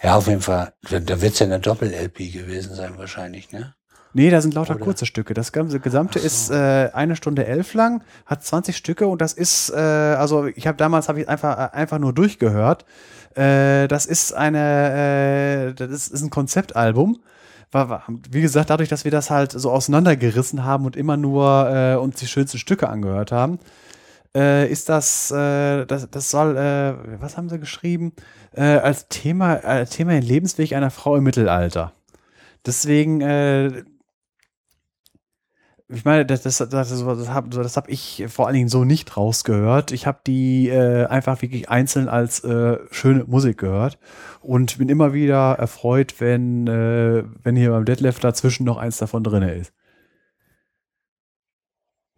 Ja, auf jeden Fall. Da, da wird es ja eine Doppel-LP gewesen sein wahrscheinlich, ne? nee, da sind lauter Oder? kurze Stücke. Das ganze Gesamte so. ist äh, eine Stunde elf lang, hat 20 Stücke und das ist, äh, also ich habe damals habe ich einfach äh, einfach nur durchgehört. Äh, das ist eine, äh, das ist, ist ein Konzeptalbum. War, war, wie gesagt, dadurch, dass wir das halt so auseinandergerissen haben und immer nur äh, uns die schönsten Stücke angehört haben, äh, ist das, äh, das, das soll, äh, was haben sie geschrieben? Äh, als Thema, äh, Thema den Lebensweg einer Frau im Mittelalter. Deswegen, äh, ich meine, das, das, das, das, habe hab ich vor allen Dingen so nicht rausgehört. Ich habe die einfach wirklich einzeln als schöne Musik gehört und bin immer wieder erfreut, wenn, wenn hier beim Deadlift dazwischen noch eins davon drin ist.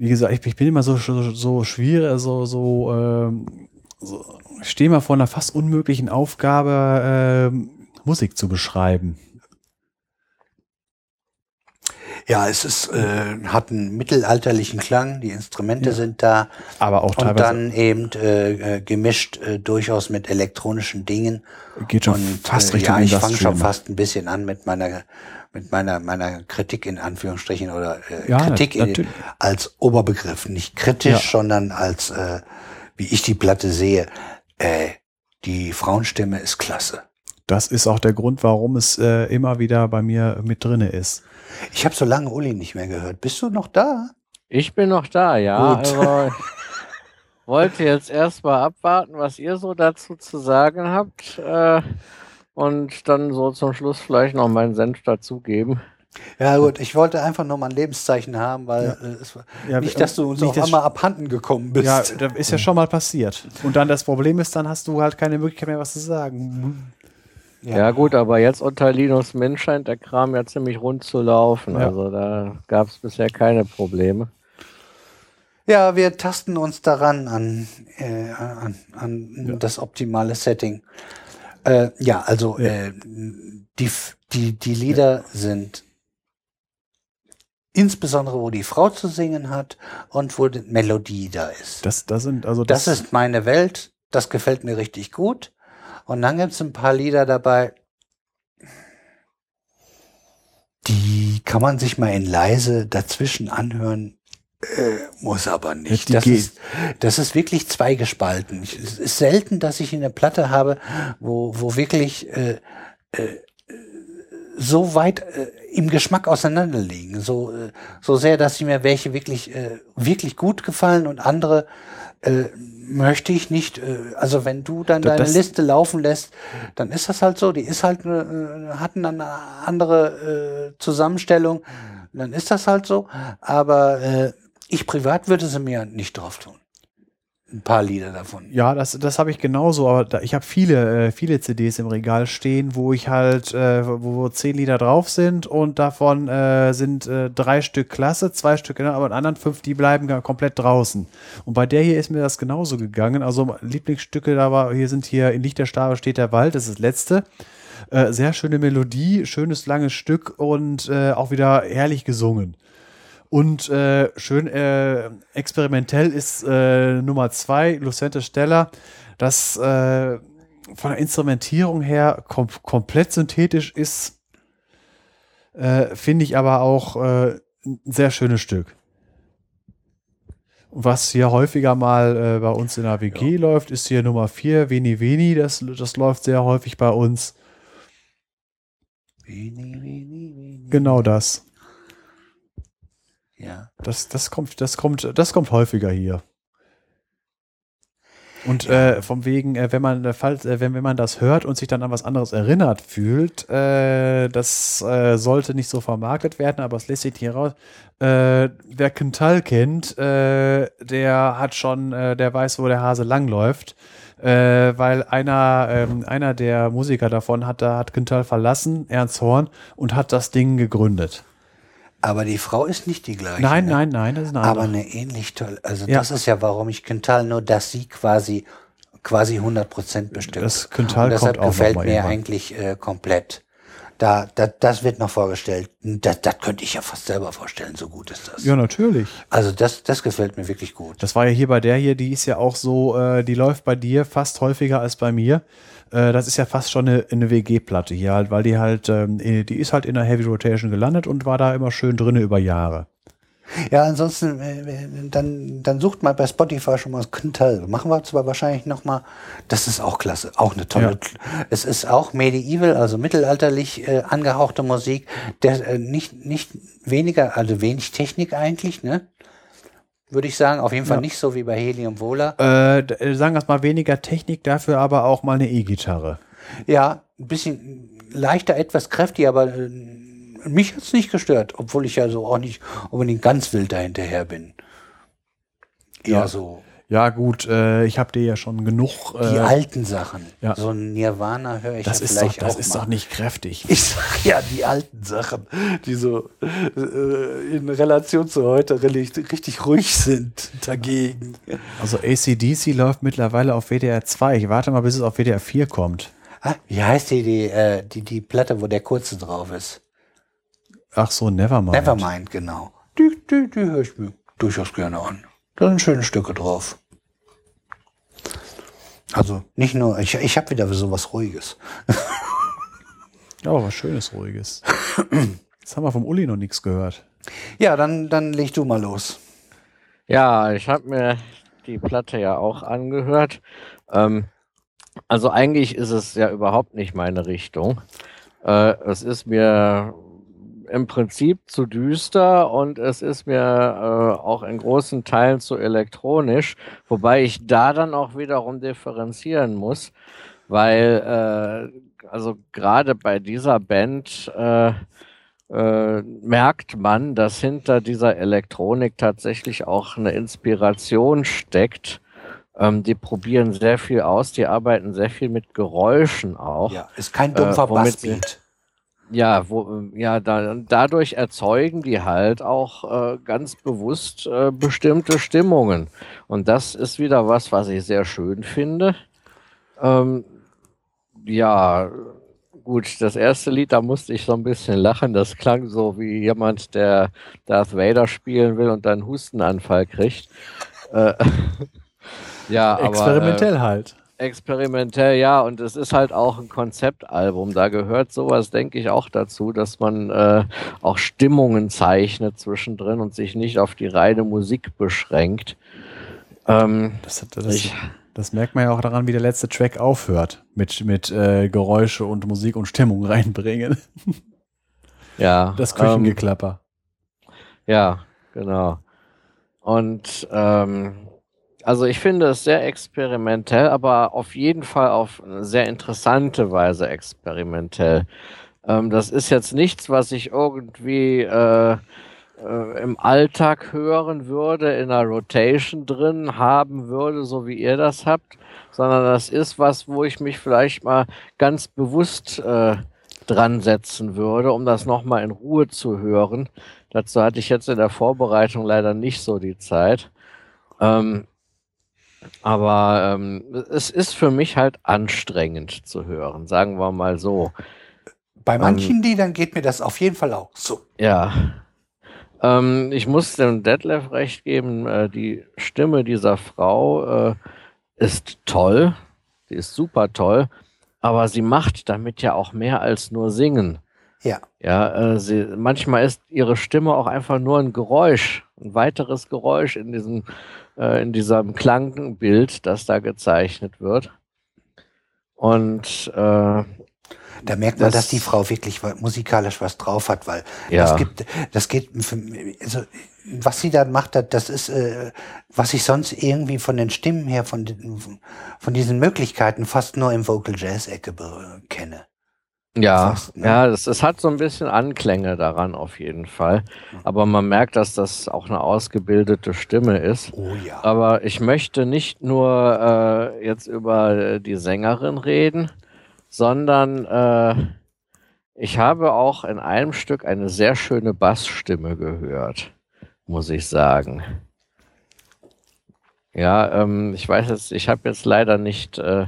Wie gesagt, ich, ich bin immer so, so, so schwierig, so, so, ähm, so ich stehe mal vor einer fast unmöglichen Aufgabe, ähm, Musik zu beschreiben. Ja, es ist, äh, hat einen mittelalterlichen Klang, die Instrumente Ja. sind da Aber auch und teilweise dann eben äh, äh, gemischt äh, durchaus mit elektronischen Dingen. geht schon und fast äh, Richtung ja, ich fange schon fast ein bisschen an mit meiner mit meiner meiner Kritik in Anführungsstrichen oder äh, Ja, Kritik in, als Oberbegriff, nicht kritisch, Ja. sondern als äh, wie ich die Platte sehe. Äh, die Frauenstimme ist klasse. Das ist auch der Grund, warum es äh, immer wieder bei mir mit drinne ist. Ich habe so lange Uli nicht mehr gehört. Bist du noch da? Ich bin noch da, ja. Gut. Aber ich wollte jetzt erstmal abwarten, was ihr so dazu zu sagen habt. Äh, und dann so zum Schluss vielleicht noch meinen Senf dazugeben. Ja gut, ich wollte einfach nur mal ein Lebenszeichen haben, weil äh, es war Ja, nicht, dass du uns nicht, auf dass- einmal abhanden gekommen bist. Ja, das ist ja schon mal passiert. Und dann das Problem ist, dann hast du halt keine Möglichkeit mehr, was zu sagen. Ja. Ja. gut, aber jetzt unter Linus Mint scheint der Kram ja ziemlich rund zu laufen. Ja. Also da gab es bisher keine Probleme. Ja, wir tasten uns daran an, äh, an, an das optimale Setting. Äh, ja, also Ja. Äh, die, die, die Lieder sind insbesondere, wo die Frau zu singen hat und wo die Melodie da ist. Das, das sind, also Das ist meine Welt, das gefällt mir richtig gut. Und dann gibt es ein paar Lieder dabei, die kann man sich mal in leise dazwischen anhören, äh, muss aber nicht. Das ist, das ist wirklich zweigespalten. Ich- Es ist selten, dass ich eine Platte habe, wo, wo wirklich äh, äh, so weit äh, im Geschmack auseinanderliegen. So, äh, so sehr, dass sie mir welche wirklich, äh, wirklich gut gefallen und andere möchte ich nicht. Also wenn du dann Da- deine das- Liste laufen lässt, dann ist das halt so. Die ist halt eine, äh, hat eine andere Zusammenstellung. Dann ist das halt so. Aber äh, ich privat würde sie mir nicht drauf tun. Ein paar Lieder davon. Ja, das, das habe ich genauso, aber da, ich habe viele, äh, viele CDs im Regal stehen, wo ich halt, äh, wo, wo zehn Lieder drauf sind und davon äh, sind äh, drei Stück klasse, zwei Stück, aber die anderen fünf, die bleiben komplett draußen. Und bei der hier ist mir das genauso gegangen. Also Lieblingsstücke, da war, hier sind hier in Lichterstabe steht der Wald, das ist das letzte. Äh, sehr schöne Melodie, schönes langes Stück und äh, auch wieder herrlich gesungen. Und äh, schön äh, experimentell ist äh, Nummer zwei, Lucente Stella, das äh, von der Instrumentierung her kom komplett synthetisch ist, äh, finde ich aber auch äh, ein sehr schönes Stück. Und was hier häufiger mal bei uns in der WG läuft, ist hier Nummer vier, Veni Veni, das, das läuft sehr häufig bei uns. Wenig, wenig, wenig. Genau das. Ja. Das, das kommt, das kommt, das kommt häufiger hier. Und äh, vom wegen, äh, wenn man äh, falls, äh, wenn, wenn man das hört und sich dann an was anderes erinnert fühlt, äh, das äh, sollte nicht so vermarktet werden, aber es lässt sich hier raus. Wer Quintal kennt, der hat schon, der weiß, wo der Hase langläuft. Weil einer, ähm, einer der Musiker davon hat, da hat Quintal verlassen, Ernst Horn, und hat das Ding gegründet. Aber die Frau ist nicht die gleiche. Nein, ne? nein, nein, das ist eine Aber andere. eine ähnlich tolle. Also Ja. das ist ja, warum ich Quintal nur, dass sie quasi quasi 100 Prozent bestimmt. Das Quintal Und deshalb kommt gefällt mir irgendwann. eigentlich äh, komplett. Da, da, das wird noch vorgestellt. Das, das könnte ich ja fast selber vorstellen, so gut ist das. Ja, natürlich. Also das, das gefällt mir wirklich gut. Das war ja hier bei der hier, die ist ja auch so, äh, die läuft bei dir fast häufiger als bei mir. Äh, das ist ja fast schon eine, eine WG-Platte hier halt, weil die halt, ähm, die ist halt in der Heavy Rotation gelandet und war da immer schön drinne über Jahre. Ja, ansonsten, äh, dann, dann sucht mal bei Spotify schon mal Quintal. Machen wir zwar wahrscheinlich noch mal. Das ist auch klasse, auch eine tolle. Es ist auch medieval, also mittelalterlich äh, angehauchte Musik. Der, äh, nicht, nicht weniger, also wenig Technik eigentlich, ne? Würde ich sagen. Auf jeden Fall Ja. nicht so wie bei Helium Vola. Äh, äh, sagen wir es mal weniger Technik, dafür aber auch mal eine E-Gitarre. Ja, ein bisschen leichter, etwas kräftiger, aber äh, mich hat's nicht gestört, obwohl ich ja so auch nicht unbedingt ganz wild dahinterher bin. Eher Ja. so Ja gut, äh, ich habe dir ja schon genug. die Äh, alten Sachen. ja. So ein Nirvana höre ich das ja ist doch, vielleicht das auch ist mal. doch nicht kräftig. *laughs* Ich sag ja, die alten Sachen, die so äh, in Relation zu heute richtig, richtig ruhig sind dagegen. Also ACDC läuft mittlerweile auf WDR 2. Ich warte mal, bis es auf WDR 4 kommt. Ah, wie heißt die, die, äh, die, die Platte, wo der kurze drauf ist? Ach so, Nevermind. Nevermind, genau. Die, die, die höre ich mir durchaus gerne an. Da sind schöne Stücke drauf. Also nicht nur, ich, ich habe wieder so was Ruhiges. *laughs* Ja, was Schönes, Ruhiges. Jetzt haben wir vom Uli noch nichts gehört. Ja, dann, dann leg du mal los. Ja, ich habe mir die Platte ja auch angehört. Ähm, also eigentlich ist es ja überhaupt nicht meine Richtung. Äh, es ist mir im Prinzip zu düster und es ist mir äh, auch in großen Teilen zu elektronisch, wobei ich da dann auch wiederum differenzieren muss, weil äh, also gerade bei dieser Band äh, äh, merkt man, dass hinter dieser Elektronik tatsächlich auch eine Inspiration steckt. Ähm, die probieren sehr viel aus, die arbeiten sehr viel mit Geräuschen auch. Ja, ist kein dumpfer Äh, Bassbeat. Ja, wo, ja da, dadurch erzeugen die halt auch äh, ganz bewusst äh, bestimmte Stimmungen. Und das ist wieder was, was ich sehr schön finde. Ähm, ja, gut, das erste Lied, da musste ich so ein bisschen lachen. Das klang so wie jemand, der Darth Vader spielen will und dann einen Hustenanfall kriegt. Äh, *laughs* ja, aber, Experimentell halt. Experimentell, ja, und es ist halt auch ein Konzeptalbum. Da gehört sowas, denke ich, auch dazu, dass man äh, auch Stimmungen zeichnet zwischendrin und sich nicht auf die reine Musik beschränkt. Ähm, Das, das, Ich- das merkt man ja auch daran, wie der letzte Track aufhört. Mit, mit äh, Geräusche und Musik und Stimmung reinbringen. ja. Das ähm, Küchengeklapper. Ja, genau. Und ähm, also ich finde es sehr experimentell, aber auf jeden Fall auf eine sehr interessante Weise experimentell. Ähm, das ist jetzt nichts, was ich irgendwie äh, äh, im Alltag hören würde, in einer Rotation drin haben würde, so wie ihr das habt, sondern das ist was, wo ich mich vielleicht mal ganz bewusst äh, dran setzen würde, um das nochmal in Ruhe zu hören. Dazu hatte ich jetzt in der Vorbereitung leider nicht so die Zeit. Ähm, aber ähm, es ist für mich halt anstrengend zu hören, sagen wir mal so. Bei manchen Liedern geht mir das auf jeden Fall auch so. Ja. Ähm, ich muss dem Detlef recht geben, äh, die Stimme dieser Frau äh, ist toll. Die ist super toll. Aber sie macht damit ja auch mehr als nur singen. Ja. Ja, äh, sie, manchmal ist ihre Stimme auch einfach nur ein Geräusch, ein weiteres Geräusch in diesem, äh, in diesem Klangbild, das da gezeichnet wird. Und äh, Da merkt man, Das- dass die Frau wirklich musikalisch was drauf hat, weil Ja. das gibt, das geht, für, also, was sie da macht, das- ist, äh, was ich sonst irgendwie von den Stimmen her, von, den, von diesen Möglichkeiten fast nur im Vocal Jazz Ecke kenne. Ja, Fast, ne? ja, es, es hat so ein bisschen Anklänge daran auf jeden Fall. Aber man merkt, dass das auch eine ausgebildete Stimme ist. Oh ja. Aber ich möchte nicht nur äh, jetzt über die Sängerin reden, sondern äh, ich habe auch in einem Stück eine sehr schöne Bassstimme gehört, muss ich sagen. Ja, ähm, ich weiß jetzt, ich habe jetzt leider nicht äh,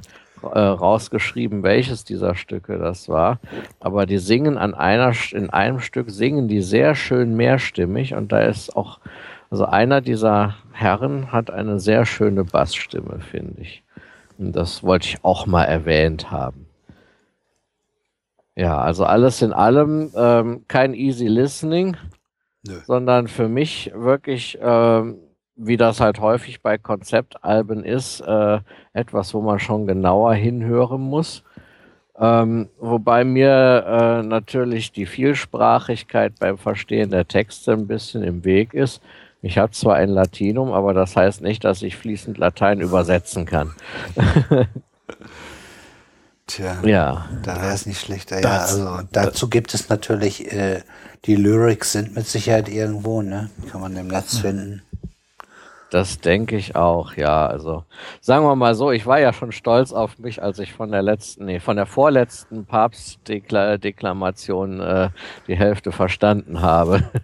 äh, rausgeschrieben, welches dieser Stücke das war, aber die singen an einer, in einem Stück singen die sehr schön mehrstimmig und da ist auch, also einer dieser Herren hat eine sehr schöne Bassstimme, finde ich. Und das wollte ich auch mal erwähnt haben. Ja, also alles in allem ähm, kein easy listening, Nö. sondern für mich wirklich, ähm, wie das halt häufig bei Konzeptalben ist, äh, etwas, wo man schon genauer hinhören muss. Ähm, wobei mir äh, natürlich die Vielsprachigkeit beim Verstehen der Texte ein bisschen im Weg ist. Ich habe zwar ein Latinum, aber das heißt nicht, dass ich fließend Latein übersetzen kann. *laughs* Tja. Ja, Da wäre es nicht schlechter. Ja, Das- also dazu gibt es natürlich, äh, die Lyrics sind mit Sicherheit irgendwo, ne? Kann man im Netz finden. Das denke ich auch, ja. Also sagen wir mal so, ich war ja schon stolz auf mich, als ich von der letzten, nee, von der vorletzten Papstdeklamation äh, die Hälfte verstanden habe. *laughs*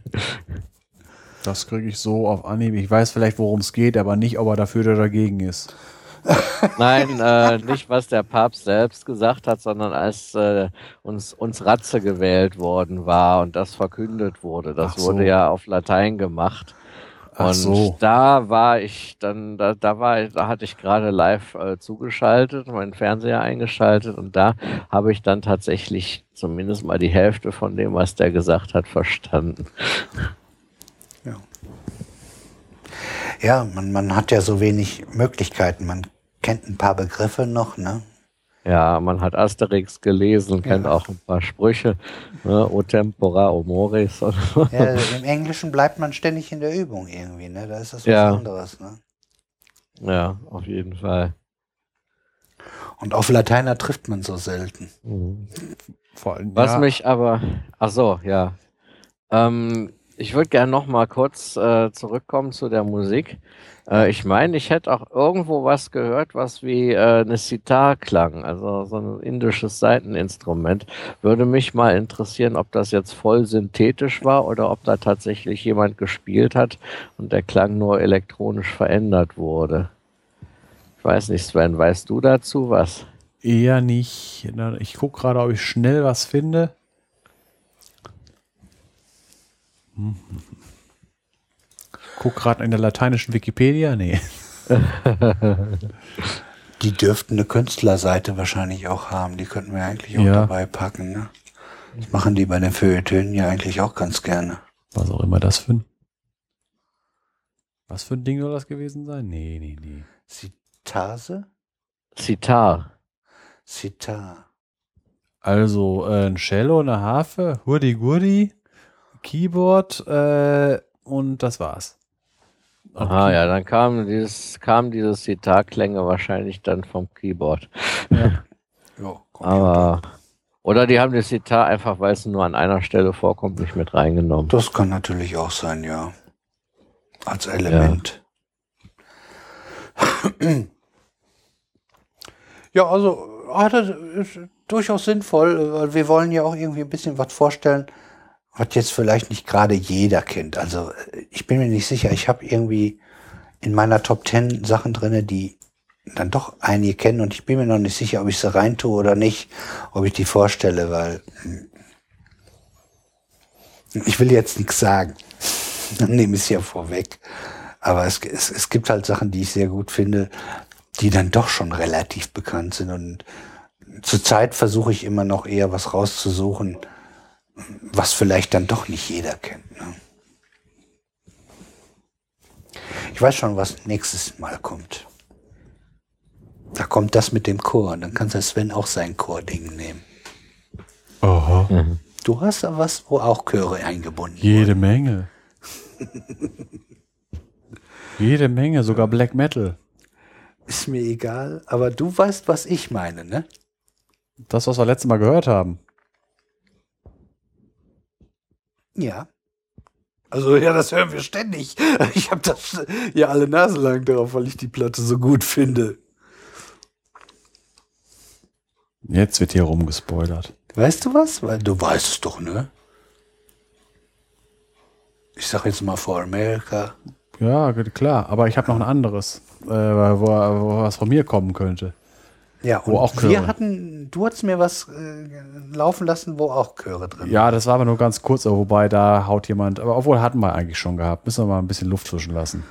Das kriege ich so auf Anhieb. Ich weiß vielleicht, worum es geht, aber nicht, ob er dafür oder dagegen ist. *laughs* Nein, äh, nicht was der Papst selbst gesagt hat, sondern als äh, uns, uns Ratze gewählt worden war und das verkündet wurde. Das so. wurde ja auf Latein gemacht. Ach Und so. da war ich dann, da, da war ich, da hatte ich gerade live äh, zugeschaltet, meinen Fernseher eingeschaltet und da habe ich dann tatsächlich zumindest mal die Hälfte von dem, was der gesagt hat, verstanden. Ja, man, man hat ja so wenig Möglichkeiten. Man kennt ein paar Begriffe noch, ne? Ja, man hat Asterix gelesen, kennt auch ein paar Sprüche, ne, o tempora, o mores. *laughs* Ja, Im Englischen bleibt man ständig in der Übung irgendwie, ne? Da ist das was Ja. anderes, ne? Ja, auf jeden Fall. Und auf Lateiner trifft man so selten. Mhm. Vor allem, Was ja, mich aber, ach so, ja. Ähm, ich würde gerne noch mal kurz äh, zurückkommen zu der Musik. Äh, ich meine, ich hätte auch irgendwo was gehört, was wie äh, eine Sitar klang, also so ein indisches Saiteninstrument. Würde mich mal interessieren, ob das jetzt voll synthetisch war oder ob da tatsächlich jemand gespielt hat und der Klang nur elektronisch verändert wurde. Ich weiß nicht, Sven, weißt du dazu was? eher nicht. Ich gucke gerade, ob ich schnell was finde. Hm. Guck gerade in der lateinischen Wikipedia. Nee. *laughs* Die dürften eine Künstlerseite wahrscheinlich auch haben. Die könnten wir eigentlich auch Ja. dabei packen, ne? Das machen die bei den Feuilletönen ja eigentlich auch ganz gerne. Was auch immer das für ein. Was für ein Ding soll das gewesen sein? Nee, nee, nee. Sitase? Sitar. Sitar. Also äh, ein Cello, eine Harfe, Hurdi-Gurdi, Keyboard äh, und das war's. Aha, ja, dann kam dieses, kam dieses Sitar-Klänge wahrscheinlich dann vom Keyboard. Ja, *laughs* Aber, oder die haben das Sitar einfach, weil es nur an einer Stelle vorkommt, nicht mit reingenommen. Das kann natürlich auch sein, ja. Als Element. *clears throat* Ja, also ah, das ist durchaus sinnvoll, weil wir wollen ja auch irgendwie ein bisschen was vorstellen, was jetzt vielleicht nicht gerade jeder kennt. Also äh, ich bin mir nicht sicher, ich habe irgendwie in meiner Top 10 Sachen drinne, die dann doch einige kennen und ich bin mir noch nicht sicher, ob ich sie reintue oder nicht, ob ich die vorstelle, weil hm, ich will jetzt nichts sagen. *laughs* Dann nehme ich es ja vorweg. Aber es, es, es gibt halt Sachen, die ich sehr gut finde, die dann doch schon relativ bekannt sind. Und zurzeit versuche ich immer noch eher was rauszusuchen, was vielleicht dann doch nicht jeder kennt. Ne? Ich weiß schon, was nächstes Mal kommt. Da kommt das mit dem Chor. Dann kann der Sven auch sein Chording nehmen. Aha. Du hast da was, wo auch Chöre eingebunden Jede Menge. Jede Menge, sogar Black Metal. Ist mir egal, aber du weißt, was ich meine, ne? Das, was wir letztes Mal gehört haben. Ja. Also ja, das hören wir ständig. *laughs* Ich habe das ja alle Nase lang darauf, weil ich die Platte so gut finde. Jetzt wird hier rumgespoilert. Weißt du was? Weil du weißt es doch, ne? Ich sag jetzt mal For America. Ja, klar. Aber ich habe noch ein anderes, äh, wo, wo was von mir kommen könnte. Ja, Wo und auch wir Chöre. hatten, du hast mir was äh, laufen lassen, wo auch Chöre drin Ja, das war aber nur ganz kurz, aber wobei da haut jemand, aber obwohl hatten wir eigentlich schon gehabt. Müssen wir mal ein bisschen Luft zwischen lassen.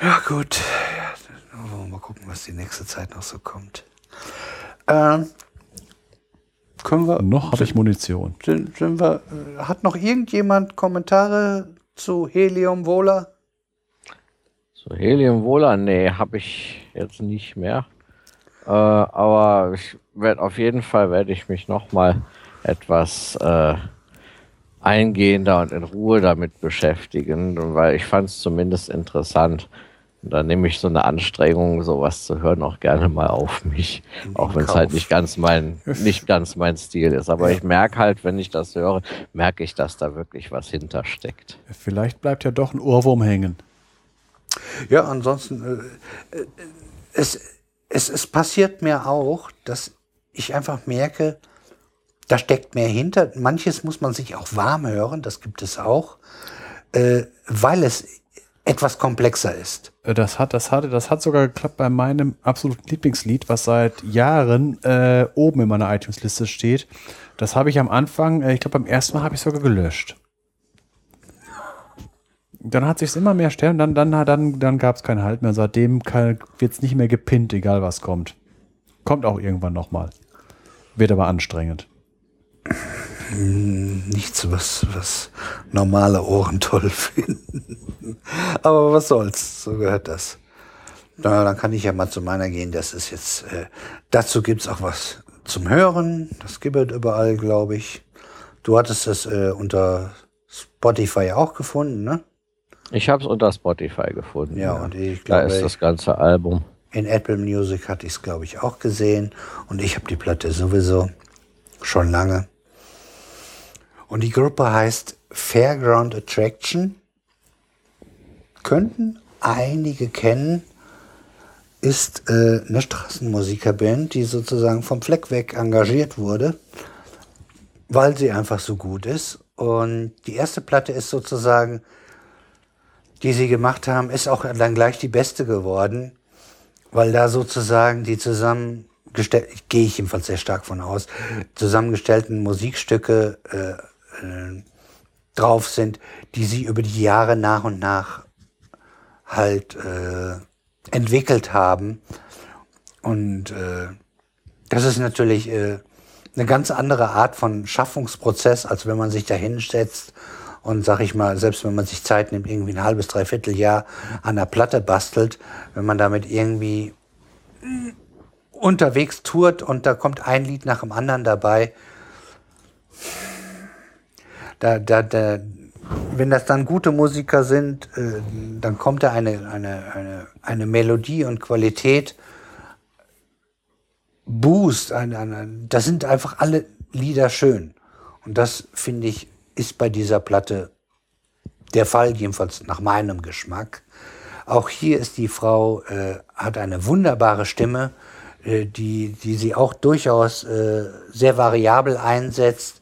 Ja, gut. Ja, dann wollen wir mal gucken, was die nächste Zeit noch so kommt. Ähm, können wir. Noch habe ich Munition. Sind, sind wir, äh, hat noch irgendjemand Kommentare zu Helium Vola? So Helium Wohler, nee, habe ich jetzt nicht mehr. Äh, aber ich werde auf jeden Fall werde ich mich noch mal etwas äh, eingehender und in Ruhe damit beschäftigen, weil ich fand es zumindest interessant. Und da nehme ich so eine Anstrengung, sowas zu hören, auch gerne mal auf mich. Auch wenn es halt nicht ganz mein, nicht ganz mein Stil ist. Aber ich merke halt, wenn ich das höre, merke ich, dass da wirklich was hintersteckt. Vielleicht bleibt ja doch ein Ohrwurm hängen. Ja, ansonsten, äh, äh, es, es, es passiert mir auch, dass ich einfach merke, da steckt mehr hinter. Manches muss man sich auch warm hören, das gibt es auch, äh, weil es etwas komplexer ist. Äh, Das hat, das hatte, das hat sogar geklappt bei meinem absoluten Lieblingslied, was seit Jahren äh, oben in meiner iTunes-Liste steht. Das habe ich am Anfang, äh, ich glaube beim ersten Mal habe ich sogar gelöscht. Dann hat sich immer mehr stellen, dann, dann, dann, dann gab es keinen Halt mehr. Seitdem wird es nicht mehr gepinnt, egal was kommt. Kommt auch irgendwann nochmal. Wird aber anstrengend. Nichts, was, was normale Ohren toll *laughs* finden. Aber was soll's, so gehört das. Na, dann kann ich ja mal zu meiner gehen. Das ist jetzt, äh, dazu gibt's auch was zum Hören. Das gibt überall, glaube ich. Du hattest es äh, unter Spotify auch gefunden, ne? Ich habe es unter Spotify gefunden. Ja, und ich da glaube, ist das ganze Album. in Apple Music hatte ich es, glaube ich, auch gesehen. Und ich habe die Platte sowieso schon lange. Und die Gruppe heißt Fairground Attraction. Könnten einige kennen. Ist äh, eine Straßenmusikerband, die sozusagen vom Fleck weg engagiert wurde, weil sie einfach so gut ist. Und die erste Platte ist sozusagen, die sie gemacht haben, ist auch dann gleich die beste geworden weil da sozusagen die zusammengestellten, gehe ich jedenfalls sehr stark von aus, zusammengestellten Musikstücke äh, äh, drauf sind, die sie über die Jahre nach und nach halt äh, entwickelt haben. Und äh, das ist natürlich äh, eine ganz andere Art von Schaffungsprozess, als wenn man sich da hinsetzt und sag ich mal, selbst wenn man sich Zeit nimmt, irgendwie ein halbes, dreiviertel Jahr an der Platte bastelt, wenn man damit irgendwie unterwegs tourt und da kommt ein Lied nach dem anderen dabei, da, da, da, wenn das dann gute Musiker sind, äh, dann kommt da eine, eine, eine, eine Melodie und Qualität, Boost, ein, ein, das sind einfach alle Lieder schön. Und das, finde ich, ist bei dieser Platte der Fall, jedenfalls nach meinem Geschmack. Auch hier ist die Frau, äh, hat eine wunderbare Stimme, äh, die, die sie auch durchaus äh, sehr variabel einsetzt,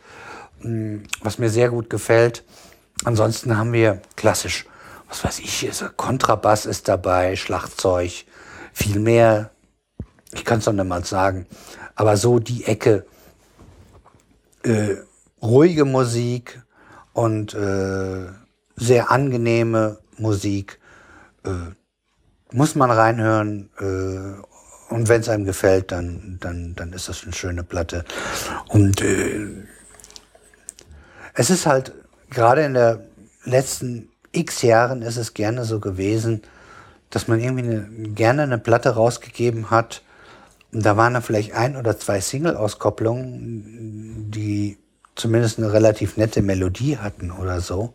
mh, was mir sehr gut gefällt. Ansonsten haben wir klassisch, was weiß ich, ist, Kontrabass ist dabei, Schlagzeug, viel mehr. Ich kann es noch nicht mal sagen. Aber so die Ecke, äh, ruhige Musik und äh, sehr angenehme Musik. Äh, muss man reinhören. Äh, und wenn es einem gefällt, dann, dann, dann ist das eine schöne Platte. Und äh, es ist halt, gerade in der letzten x Jahren ist es gerne so gewesen, dass man irgendwie eine, gerne eine Platte rausgegeben hat Und da waren da vielleicht ein oder zwei Single-Auskopplungen, die zumindest eine relativ nette Melodie hatten oder so.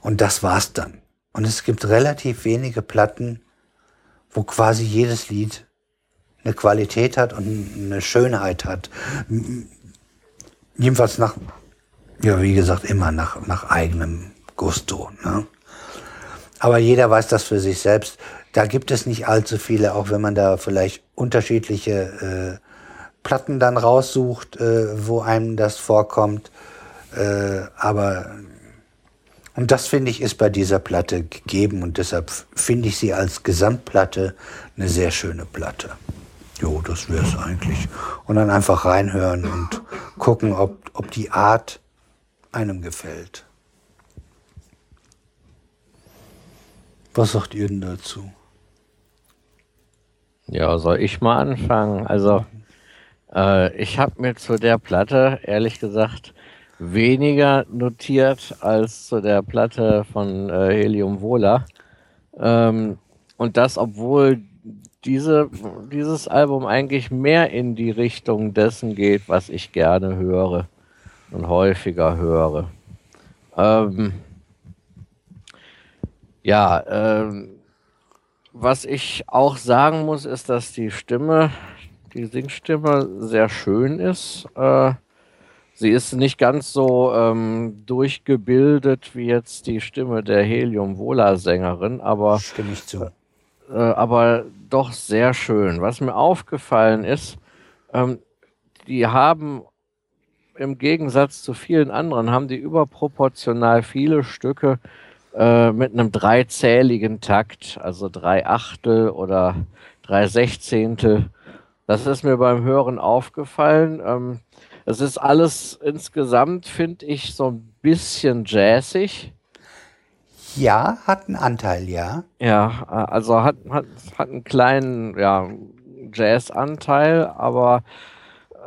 Und das war's dann. Und es gibt relativ wenige Platten, wo quasi jedes Lied eine Qualität hat und eine Schönheit hat. Jedenfalls nach, ja, wie gesagt, immer nach, nach eigenem Gusto. Ne? Aber jeder weiß das für sich selbst. Da gibt es nicht allzu viele, auch wenn man da vielleicht unterschiedliche äh, Platten dann raussucht, äh, wo einem das vorkommt. Äh, aber und das finde ich ist bei dieser Platte gegeben und deshalb finde ich sie als Gesamtplatte eine sehr schöne Platte. Jo, das wäre es eigentlich. Und dann einfach reinhören und gucken, ob, ob die Art einem gefällt. Was sagt ihr denn dazu? Ja, soll ich mal anfangen? Also, äh, ich habe mir zu der Platte, ehrlich gesagt, weniger notiert als zu der Platte von äh, Helium Vola. Ähm, und das, obwohl diese, dieses Album eigentlich mehr in die Richtung dessen geht, was ich gerne höre und häufiger höre. Ähm, ja, ähm, was ich auch sagen muss, ist, dass die Stimme, die Singstimme sehr schön ist. Äh, sie ist nicht ganz so ähm, durchgebildet wie jetzt die Stimme der Helium-Vola-Sängerin, aber Stimme ich zu. äh, aber doch sehr schön. Was mir aufgefallen ist, ähm, die haben im Gegensatz zu vielen anderen, haben die überproportional viele Stücke äh, mit einem dreizähligen Takt, also drei Achtel oder drei Sechzehntel. Das ist mir beim Hören aufgefallen. Ähm, es ist alles insgesamt, finde ich, so ein bisschen jazzig. Ja, hat einen Anteil, ja. Ja, äh, also hat, hat, hat einen kleinen ja, Jazz-Anteil, aber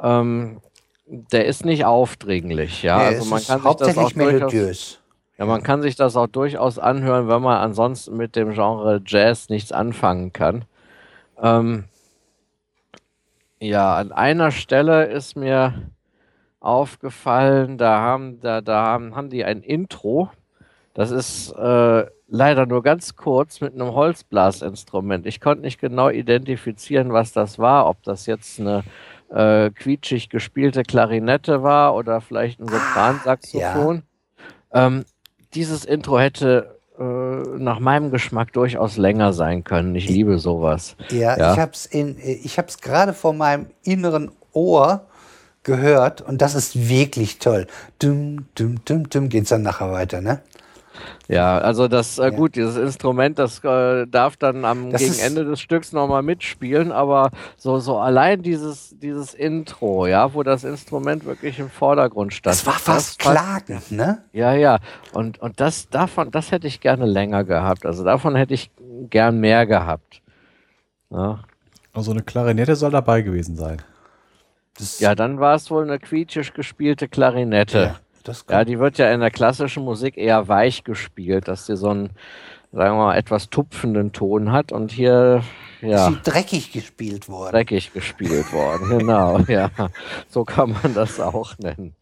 ähm, der ist nicht aufdringlich. Ja, Nee, also man ist kann sich das auch hauptsächlich durchaus, melodiös. ja, man kann sich das auch durchaus anhören, wenn man ansonsten mit dem Genre Jazz nichts anfangen kann. Ähm, ja, an einer Stelle ist mir aufgefallen, da haben, da, da haben, haben die ein Intro. Das ist äh, leider nur ganz kurz mit einem Holzblasinstrument. Ich konnte nicht genau identifizieren, was das war, ob das jetzt eine äh, quietschig gespielte Klarinette war oder vielleicht ein Sopransaxophon. Ähm, dieses Intro hätte äh, nach meinem Geschmack durchaus länger sein können. Ich liebe sowas. Ja, Ja. ich ich hab's gerade vor meinem inneren Ohr gehört und das ist wirklich toll. Dum, dum, dum, dum geht's dann nachher weiter, ne? Ja, also das, äh, gut, dieses Instrument, das äh, darf dann am Das gegen Ende des Stücks nochmal mitspielen, aber so, so allein dieses, dieses Intro, ja, wo das Instrument wirklich im Vordergrund stand. Das war fast fand- klagend, ne? Ja, ja. Und, und das davon, das hätte ich gerne länger gehabt. Also davon hätte ich gern mehr gehabt. Ja, Also eine Klarinette soll dabei gewesen sein. Das, ja dann war es wohl eine quietschig gespielte Klarinette. ja, das Ja, die wird ja in der klassischen Musik eher weich gespielt, dass sie so einen, sagen wir mal, etwas tupfenden Ton hat und hier, ja, ist dreckig gespielt worden. dreckig gespielt worden. Genau, *laughs* ja. So kann man das auch nennen.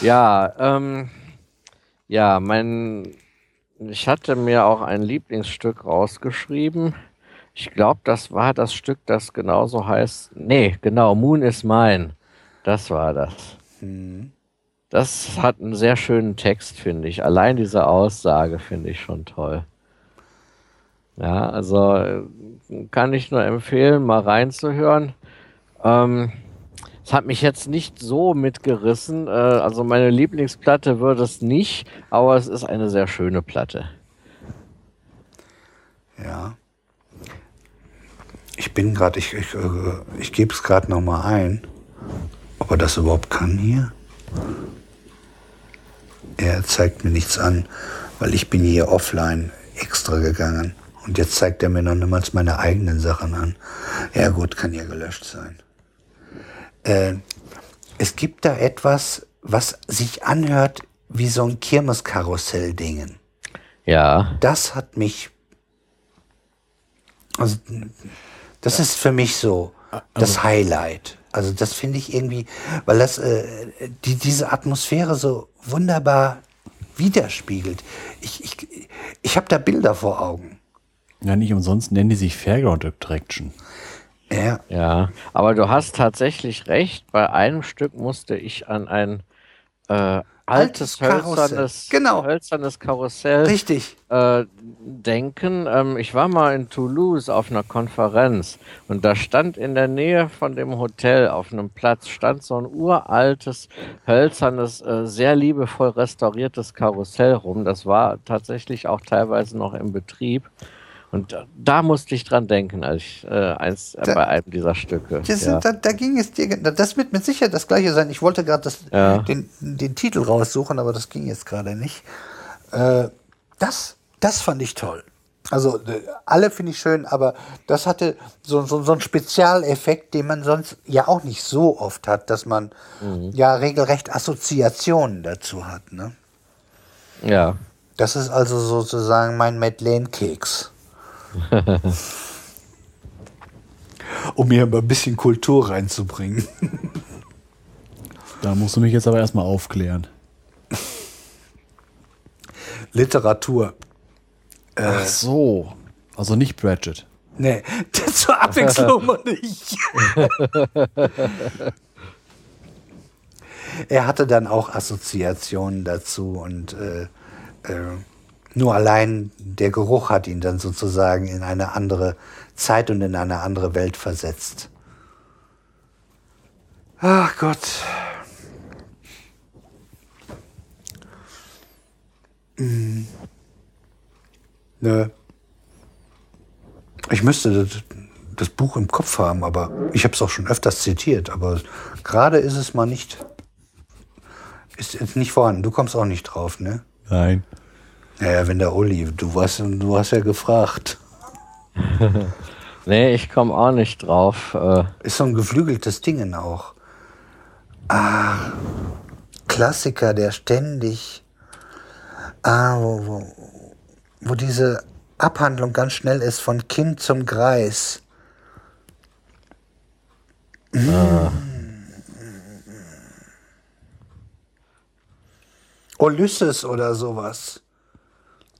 Ja, ähm, ja, mein, ich hatte mir auch ein Lieblingsstück rausgeschrieben. Ich glaube, das war das Stück, das genauso heißt. Nee, genau, Moon is Mine. Das war das. Das hat einen sehr schönen Text, finde ich. Allein diese Aussage finde ich schon toll. Ja, also äh, kann ich nur empfehlen, mal reinzuhören. Ähm, es hat mich jetzt nicht so mitgerissen. Äh, also meine Lieblingsplatte wird es nicht, aber es ist eine sehr schöne Platte. Ja. Ich bin gerade, ich, ich, äh, ich gebe es gerade nochmal ein, ob er das überhaupt kann hier. Er zeigt mir nichts an, weil ich bin hier offline extra gegangen. Und jetzt zeigt er mir noch niemals meine eigenen Sachen an. Ja gut, kann ja gelöscht sein. Äh, es gibt da etwas, was sich anhört wie so ein Kirmeskarussell-Dingen Ja, das hat mich. Also, das ist für mich so. das Highlight. Also das finde ich irgendwie, weil das äh, die, diese Atmosphäre so wunderbar widerspiegelt. Ich, ich, ich habe da Bilder vor Augen. Ja, nicht umsonst nennen die sich Fairground Attraction. Ja, Ja, aber du hast tatsächlich recht. Bei einem Stück musste ich an ein äh, altes, Karussell. hölzernes, Genau. hölzernes Karussell richtig. äh, denken. Ähm, ich war mal in Toulouse auf einer Konferenz und da stand in der Nähe von dem Hotel auf einem Platz stand so ein uraltes, hölzernes, äh, sehr liebevoll restauriertes Karussell rum. Das war tatsächlich auch teilweise noch im Betrieb. Und da, musste ich dran denken, als ich äh, eins äh, Da- bei einem dieser Stücke. Das, ja. da, da ging es dir, das wird mit Sicherheit das gleiche sein. Ich wollte gerade Ja. den, den Titel raussuchen, aber das ging jetzt gerade nicht. Äh, das, das fand ich toll. Also äh, alle finde ich schön, aber das hatte so, so, so einen Spezialeffekt, den man sonst ja auch nicht so oft hat, dass man ja regelrecht Assoziationen dazu hat. Ne? ja. Das ist also sozusagen mein Madeleine-Keks. Um hier mal ein bisschen Kultur reinzubringen. Da musst du mich jetzt aber erstmal aufklären. Literatur. Ach so. Also nicht Bratchett. Nee, *laughs* zur Abwechslung mal nicht. *laughs* er hatte dann auch Assoziationen dazu und äh, äh, nur allein der Geruch hat ihn dann sozusagen in eine andere Zeit und in eine andere Welt versetzt. Ach Gott. Hm. Nö. Ich müsste das, das Buch im Kopf haben, aber ich habe es auch schon öfters zitiert, aber gerade ist es mal nicht. Ist jetzt nicht vorhanden. Du kommst auch nicht drauf, ne? Nein. Naja, wenn der Uli, du warst, du hast ja gefragt. *laughs* Nee, ich komme auch nicht drauf. Äh, Ist so ein geflügeltes Dingen auch. Ah, Klassiker, der ständig. Ah, wo, wo, wo diese Abhandlung ganz schnell ist, von Kind zum Greis. Ulysses oder sowas.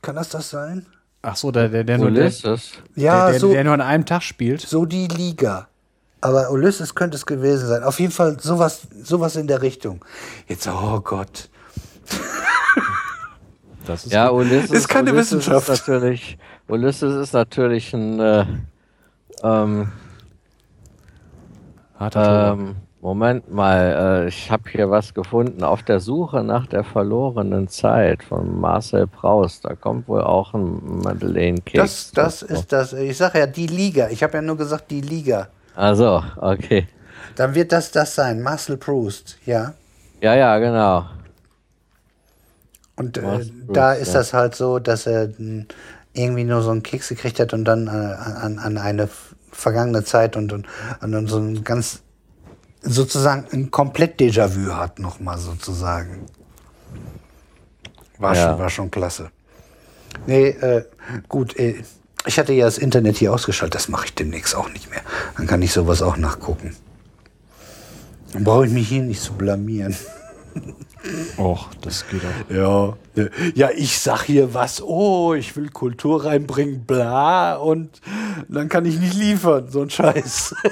Kann das das sein? Ach so, der, der, der, nur, der, Ulysses. Ja, der, der, so, der nur an einem Tag spielt. so die Liga. Aber Ulysses könnte es gewesen sein. Auf jeden Fall sowas, sowas in der Richtung. Jetzt, oh Gott. *laughs* Das ist Ja, Ulysses Ist keine Ulysses Wissenschaft. Ist natürlich, Ulysses ist natürlich ein äh, ähm, harter Tobak. ähm, Moment mal, äh, ich habe hier was gefunden. Auf der Suche nach der verlorenen Zeit von Marcel Proust. Da kommt wohl auch ein Das, Madeleine-Keks. das ist das. Ich sage ja die Liga. Ich habe ja nur gesagt die Liga. Also, okay. Dann wird das das sein. Marcel Proust, ja. Ja, ja, genau. Und äh, Marcel da Proust, ist ja. das halt so, dass er mh, irgendwie nur so einen Keks gekriegt hat und dann äh, an, an eine vergangene Zeit und, und, und so ein ganz sozusagen ein komplett Déjà-vu hat nochmal sozusagen. War, Ja. schon, war schon klasse. Nee, äh, gut, äh, ich hatte ja das Internet hier ausgeschaltet, das mache ich demnächst auch nicht mehr. Dann kann ich sowas auch nachgucken. Dann brauche ich mich hier nicht zu blamieren. *laughs* Och, das geht auch. Ja, ja, ich sag hier was, oh, ich will Kultur reinbringen, bla, und dann kann ich nicht liefern, so ein Scheiß. *laughs*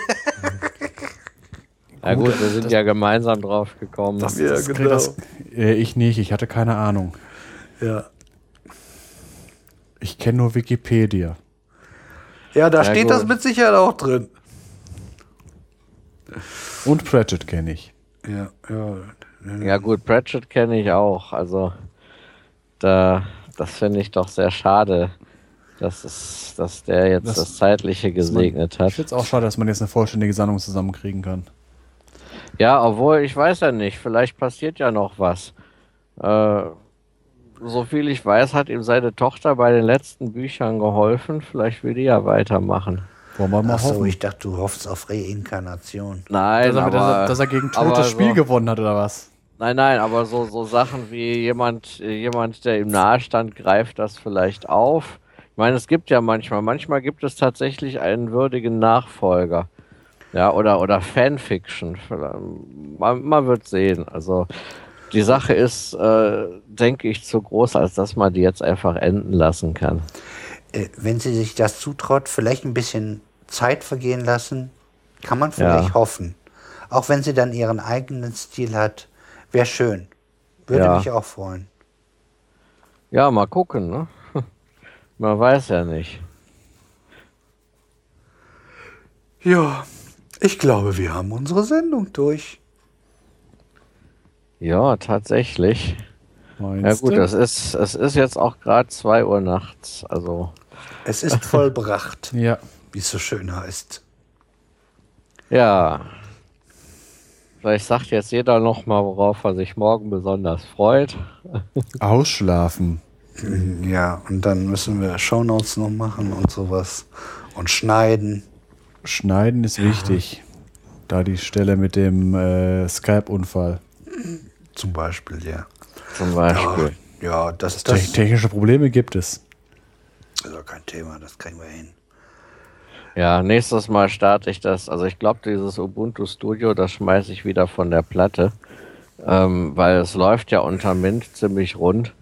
Ja gut, wir sind ja gemeinsam drauf gekommen. Das- Ja, das, genau. das, äh, ich nicht, ich hatte keine Ahnung. Ja, Ich kenne nur Wikipedia. ja da Ja, steht gut. das mit Sicherheit auch drin. Und Pratchett kenne ich. Ja, ja. Ja gut, Pratchett kenne ich auch. Also da, das finde ich doch sehr schade, dass, es, dass der jetzt Das- das, Zeitliche gesegnet Ich hat. finde es auch schade, dass man jetzt eine vollständige Sammlung zusammenkriegen kann. Ja, obwohl ich weiß ja nicht, vielleicht passiert ja noch was. Äh, so viel ich weiß, hat ihm seine Tochter bei den letzten Büchern geholfen. Vielleicht will die ja weitermachen. Wollen wir mal Ach so, hoffen. ich dachte, du hoffst auf Reinkarnation. Nein, dass, er, aber, dass, er, dass er gegen Tod das Spiel so- gewonnen hat, oder was? Nein, nein, aber so, so Sachen wie jemand, jemand, der ihm nahe stand, greift das vielleicht auf. Ich meine, es gibt ja manchmal, manchmal gibt es tatsächlich einen würdigen Nachfolger. Ja, oder, oder Fanfiction. Man, man wird sehen. Also die Sache ist, äh, denke ich, zu groß, als dass man die jetzt einfach enden lassen kann. Äh, wenn sie sich das zutraut, vielleicht ein bisschen Zeit vergehen lassen, kann man vielleicht Ja. hoffen. Auch wenn sie dann ihren eigenen Stil hat, wäre schön. Würde Ja. mich auch freuen. Ja, mal gucken, ne? *laughs* Man weiß ja nicht. Ja, ich glaube, wir haben unsere Sendung durch. Ja, tatsächlich. Ja Meinst gut, du? das ist, es ist jetzt auch gerade 2 Uhr nachts. Also, Es ist vollbracht, *laughs* Ja. wie es so schön heißt. ja. Vielleicht sagt jetzt jeder noch mal, worauf er sich morgen besonders freut. *laughs* Ausschlafen. Ja, und dann müssen wir Shownotes noch machen und sowas. Und schneiden. Schneiden ist wichtig. Da die Stelle mit dem äh, Skype-Unfall. Zum Beispiel, ja. Zum Beispiel. Ja, das, Te das technische Probleme gibt es. ist auch kein Thema, das kriegen wir hin. Ja, nächstes Mal starte ich das. Also ich glaube, dieses Ubuntu Studio, das schmeiße ich wieder von der Platte, ähm, weil es läuft ja unter Mint ziemlich rund.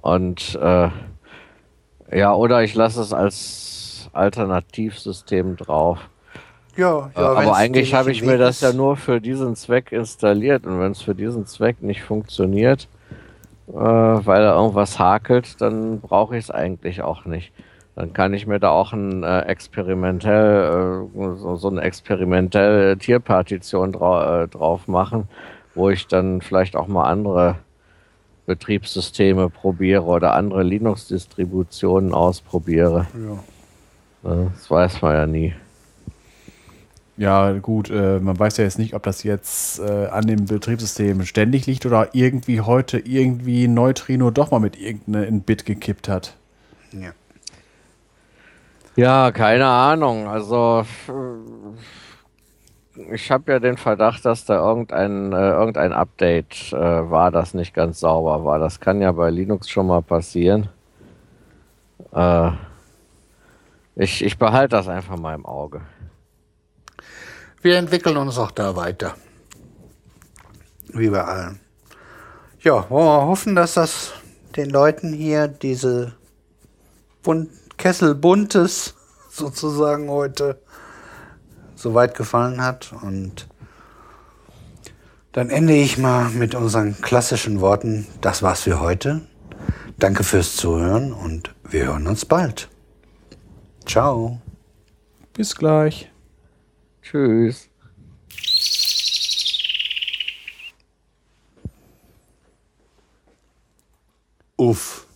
Und äh, ja, oder ich lasse es als Alternativsystem drauf. Ja, Äh, aber eigentlich habe ich mir das ja nur für diesen Zweck installiert und wenn es für diesen Zweck nicht funktioniert, äh, weil da irgendwas hakelt, dann brauche ich es eigentlich auch nicht. Dann kann ich mir da auch ein äh, experimentell, äh, so, so eine experimentelle Tierpartition drau äh, drauf machen, wo ich dann vielleicht auch mal andere Betriebssysteme probiere oder andere Linux-Distributionen ausprobiere. Ja. Das weiß man ja nie. Ja, gut, äh, man weiß ja jetzt nicht, ob das jetzt äh, an dem Betriebssystem ständig liegt oder irgendwie heute irgendwie Neutrino doch mal mit irgendeinem Bit gekippt hat. Ja. Ja, keine Ahnung. Also äh, ich habe ja den Verdacht, dass da irgendein, äh, irgendein Update äh, war, das nicht ganz sauber war. Das kann ja bei Linux schon mal passieren. Äh, ich, ich behalte das einfach mal im Auge. Wir entwickeln uns auch da weiter. Wie bei allen. Ja, wollen wir hoffen, dass das den Leuten hier diese Bun Kessel Buntes *laughs* sozusagen heute soweit gefallen hat. Und dann ende ich mal mit unseren klassischen Worten. Das war's für heute. Danke fürs Zuhören und wir hören uns bald. Ciao. Bis gleich. Tschüss. Uff.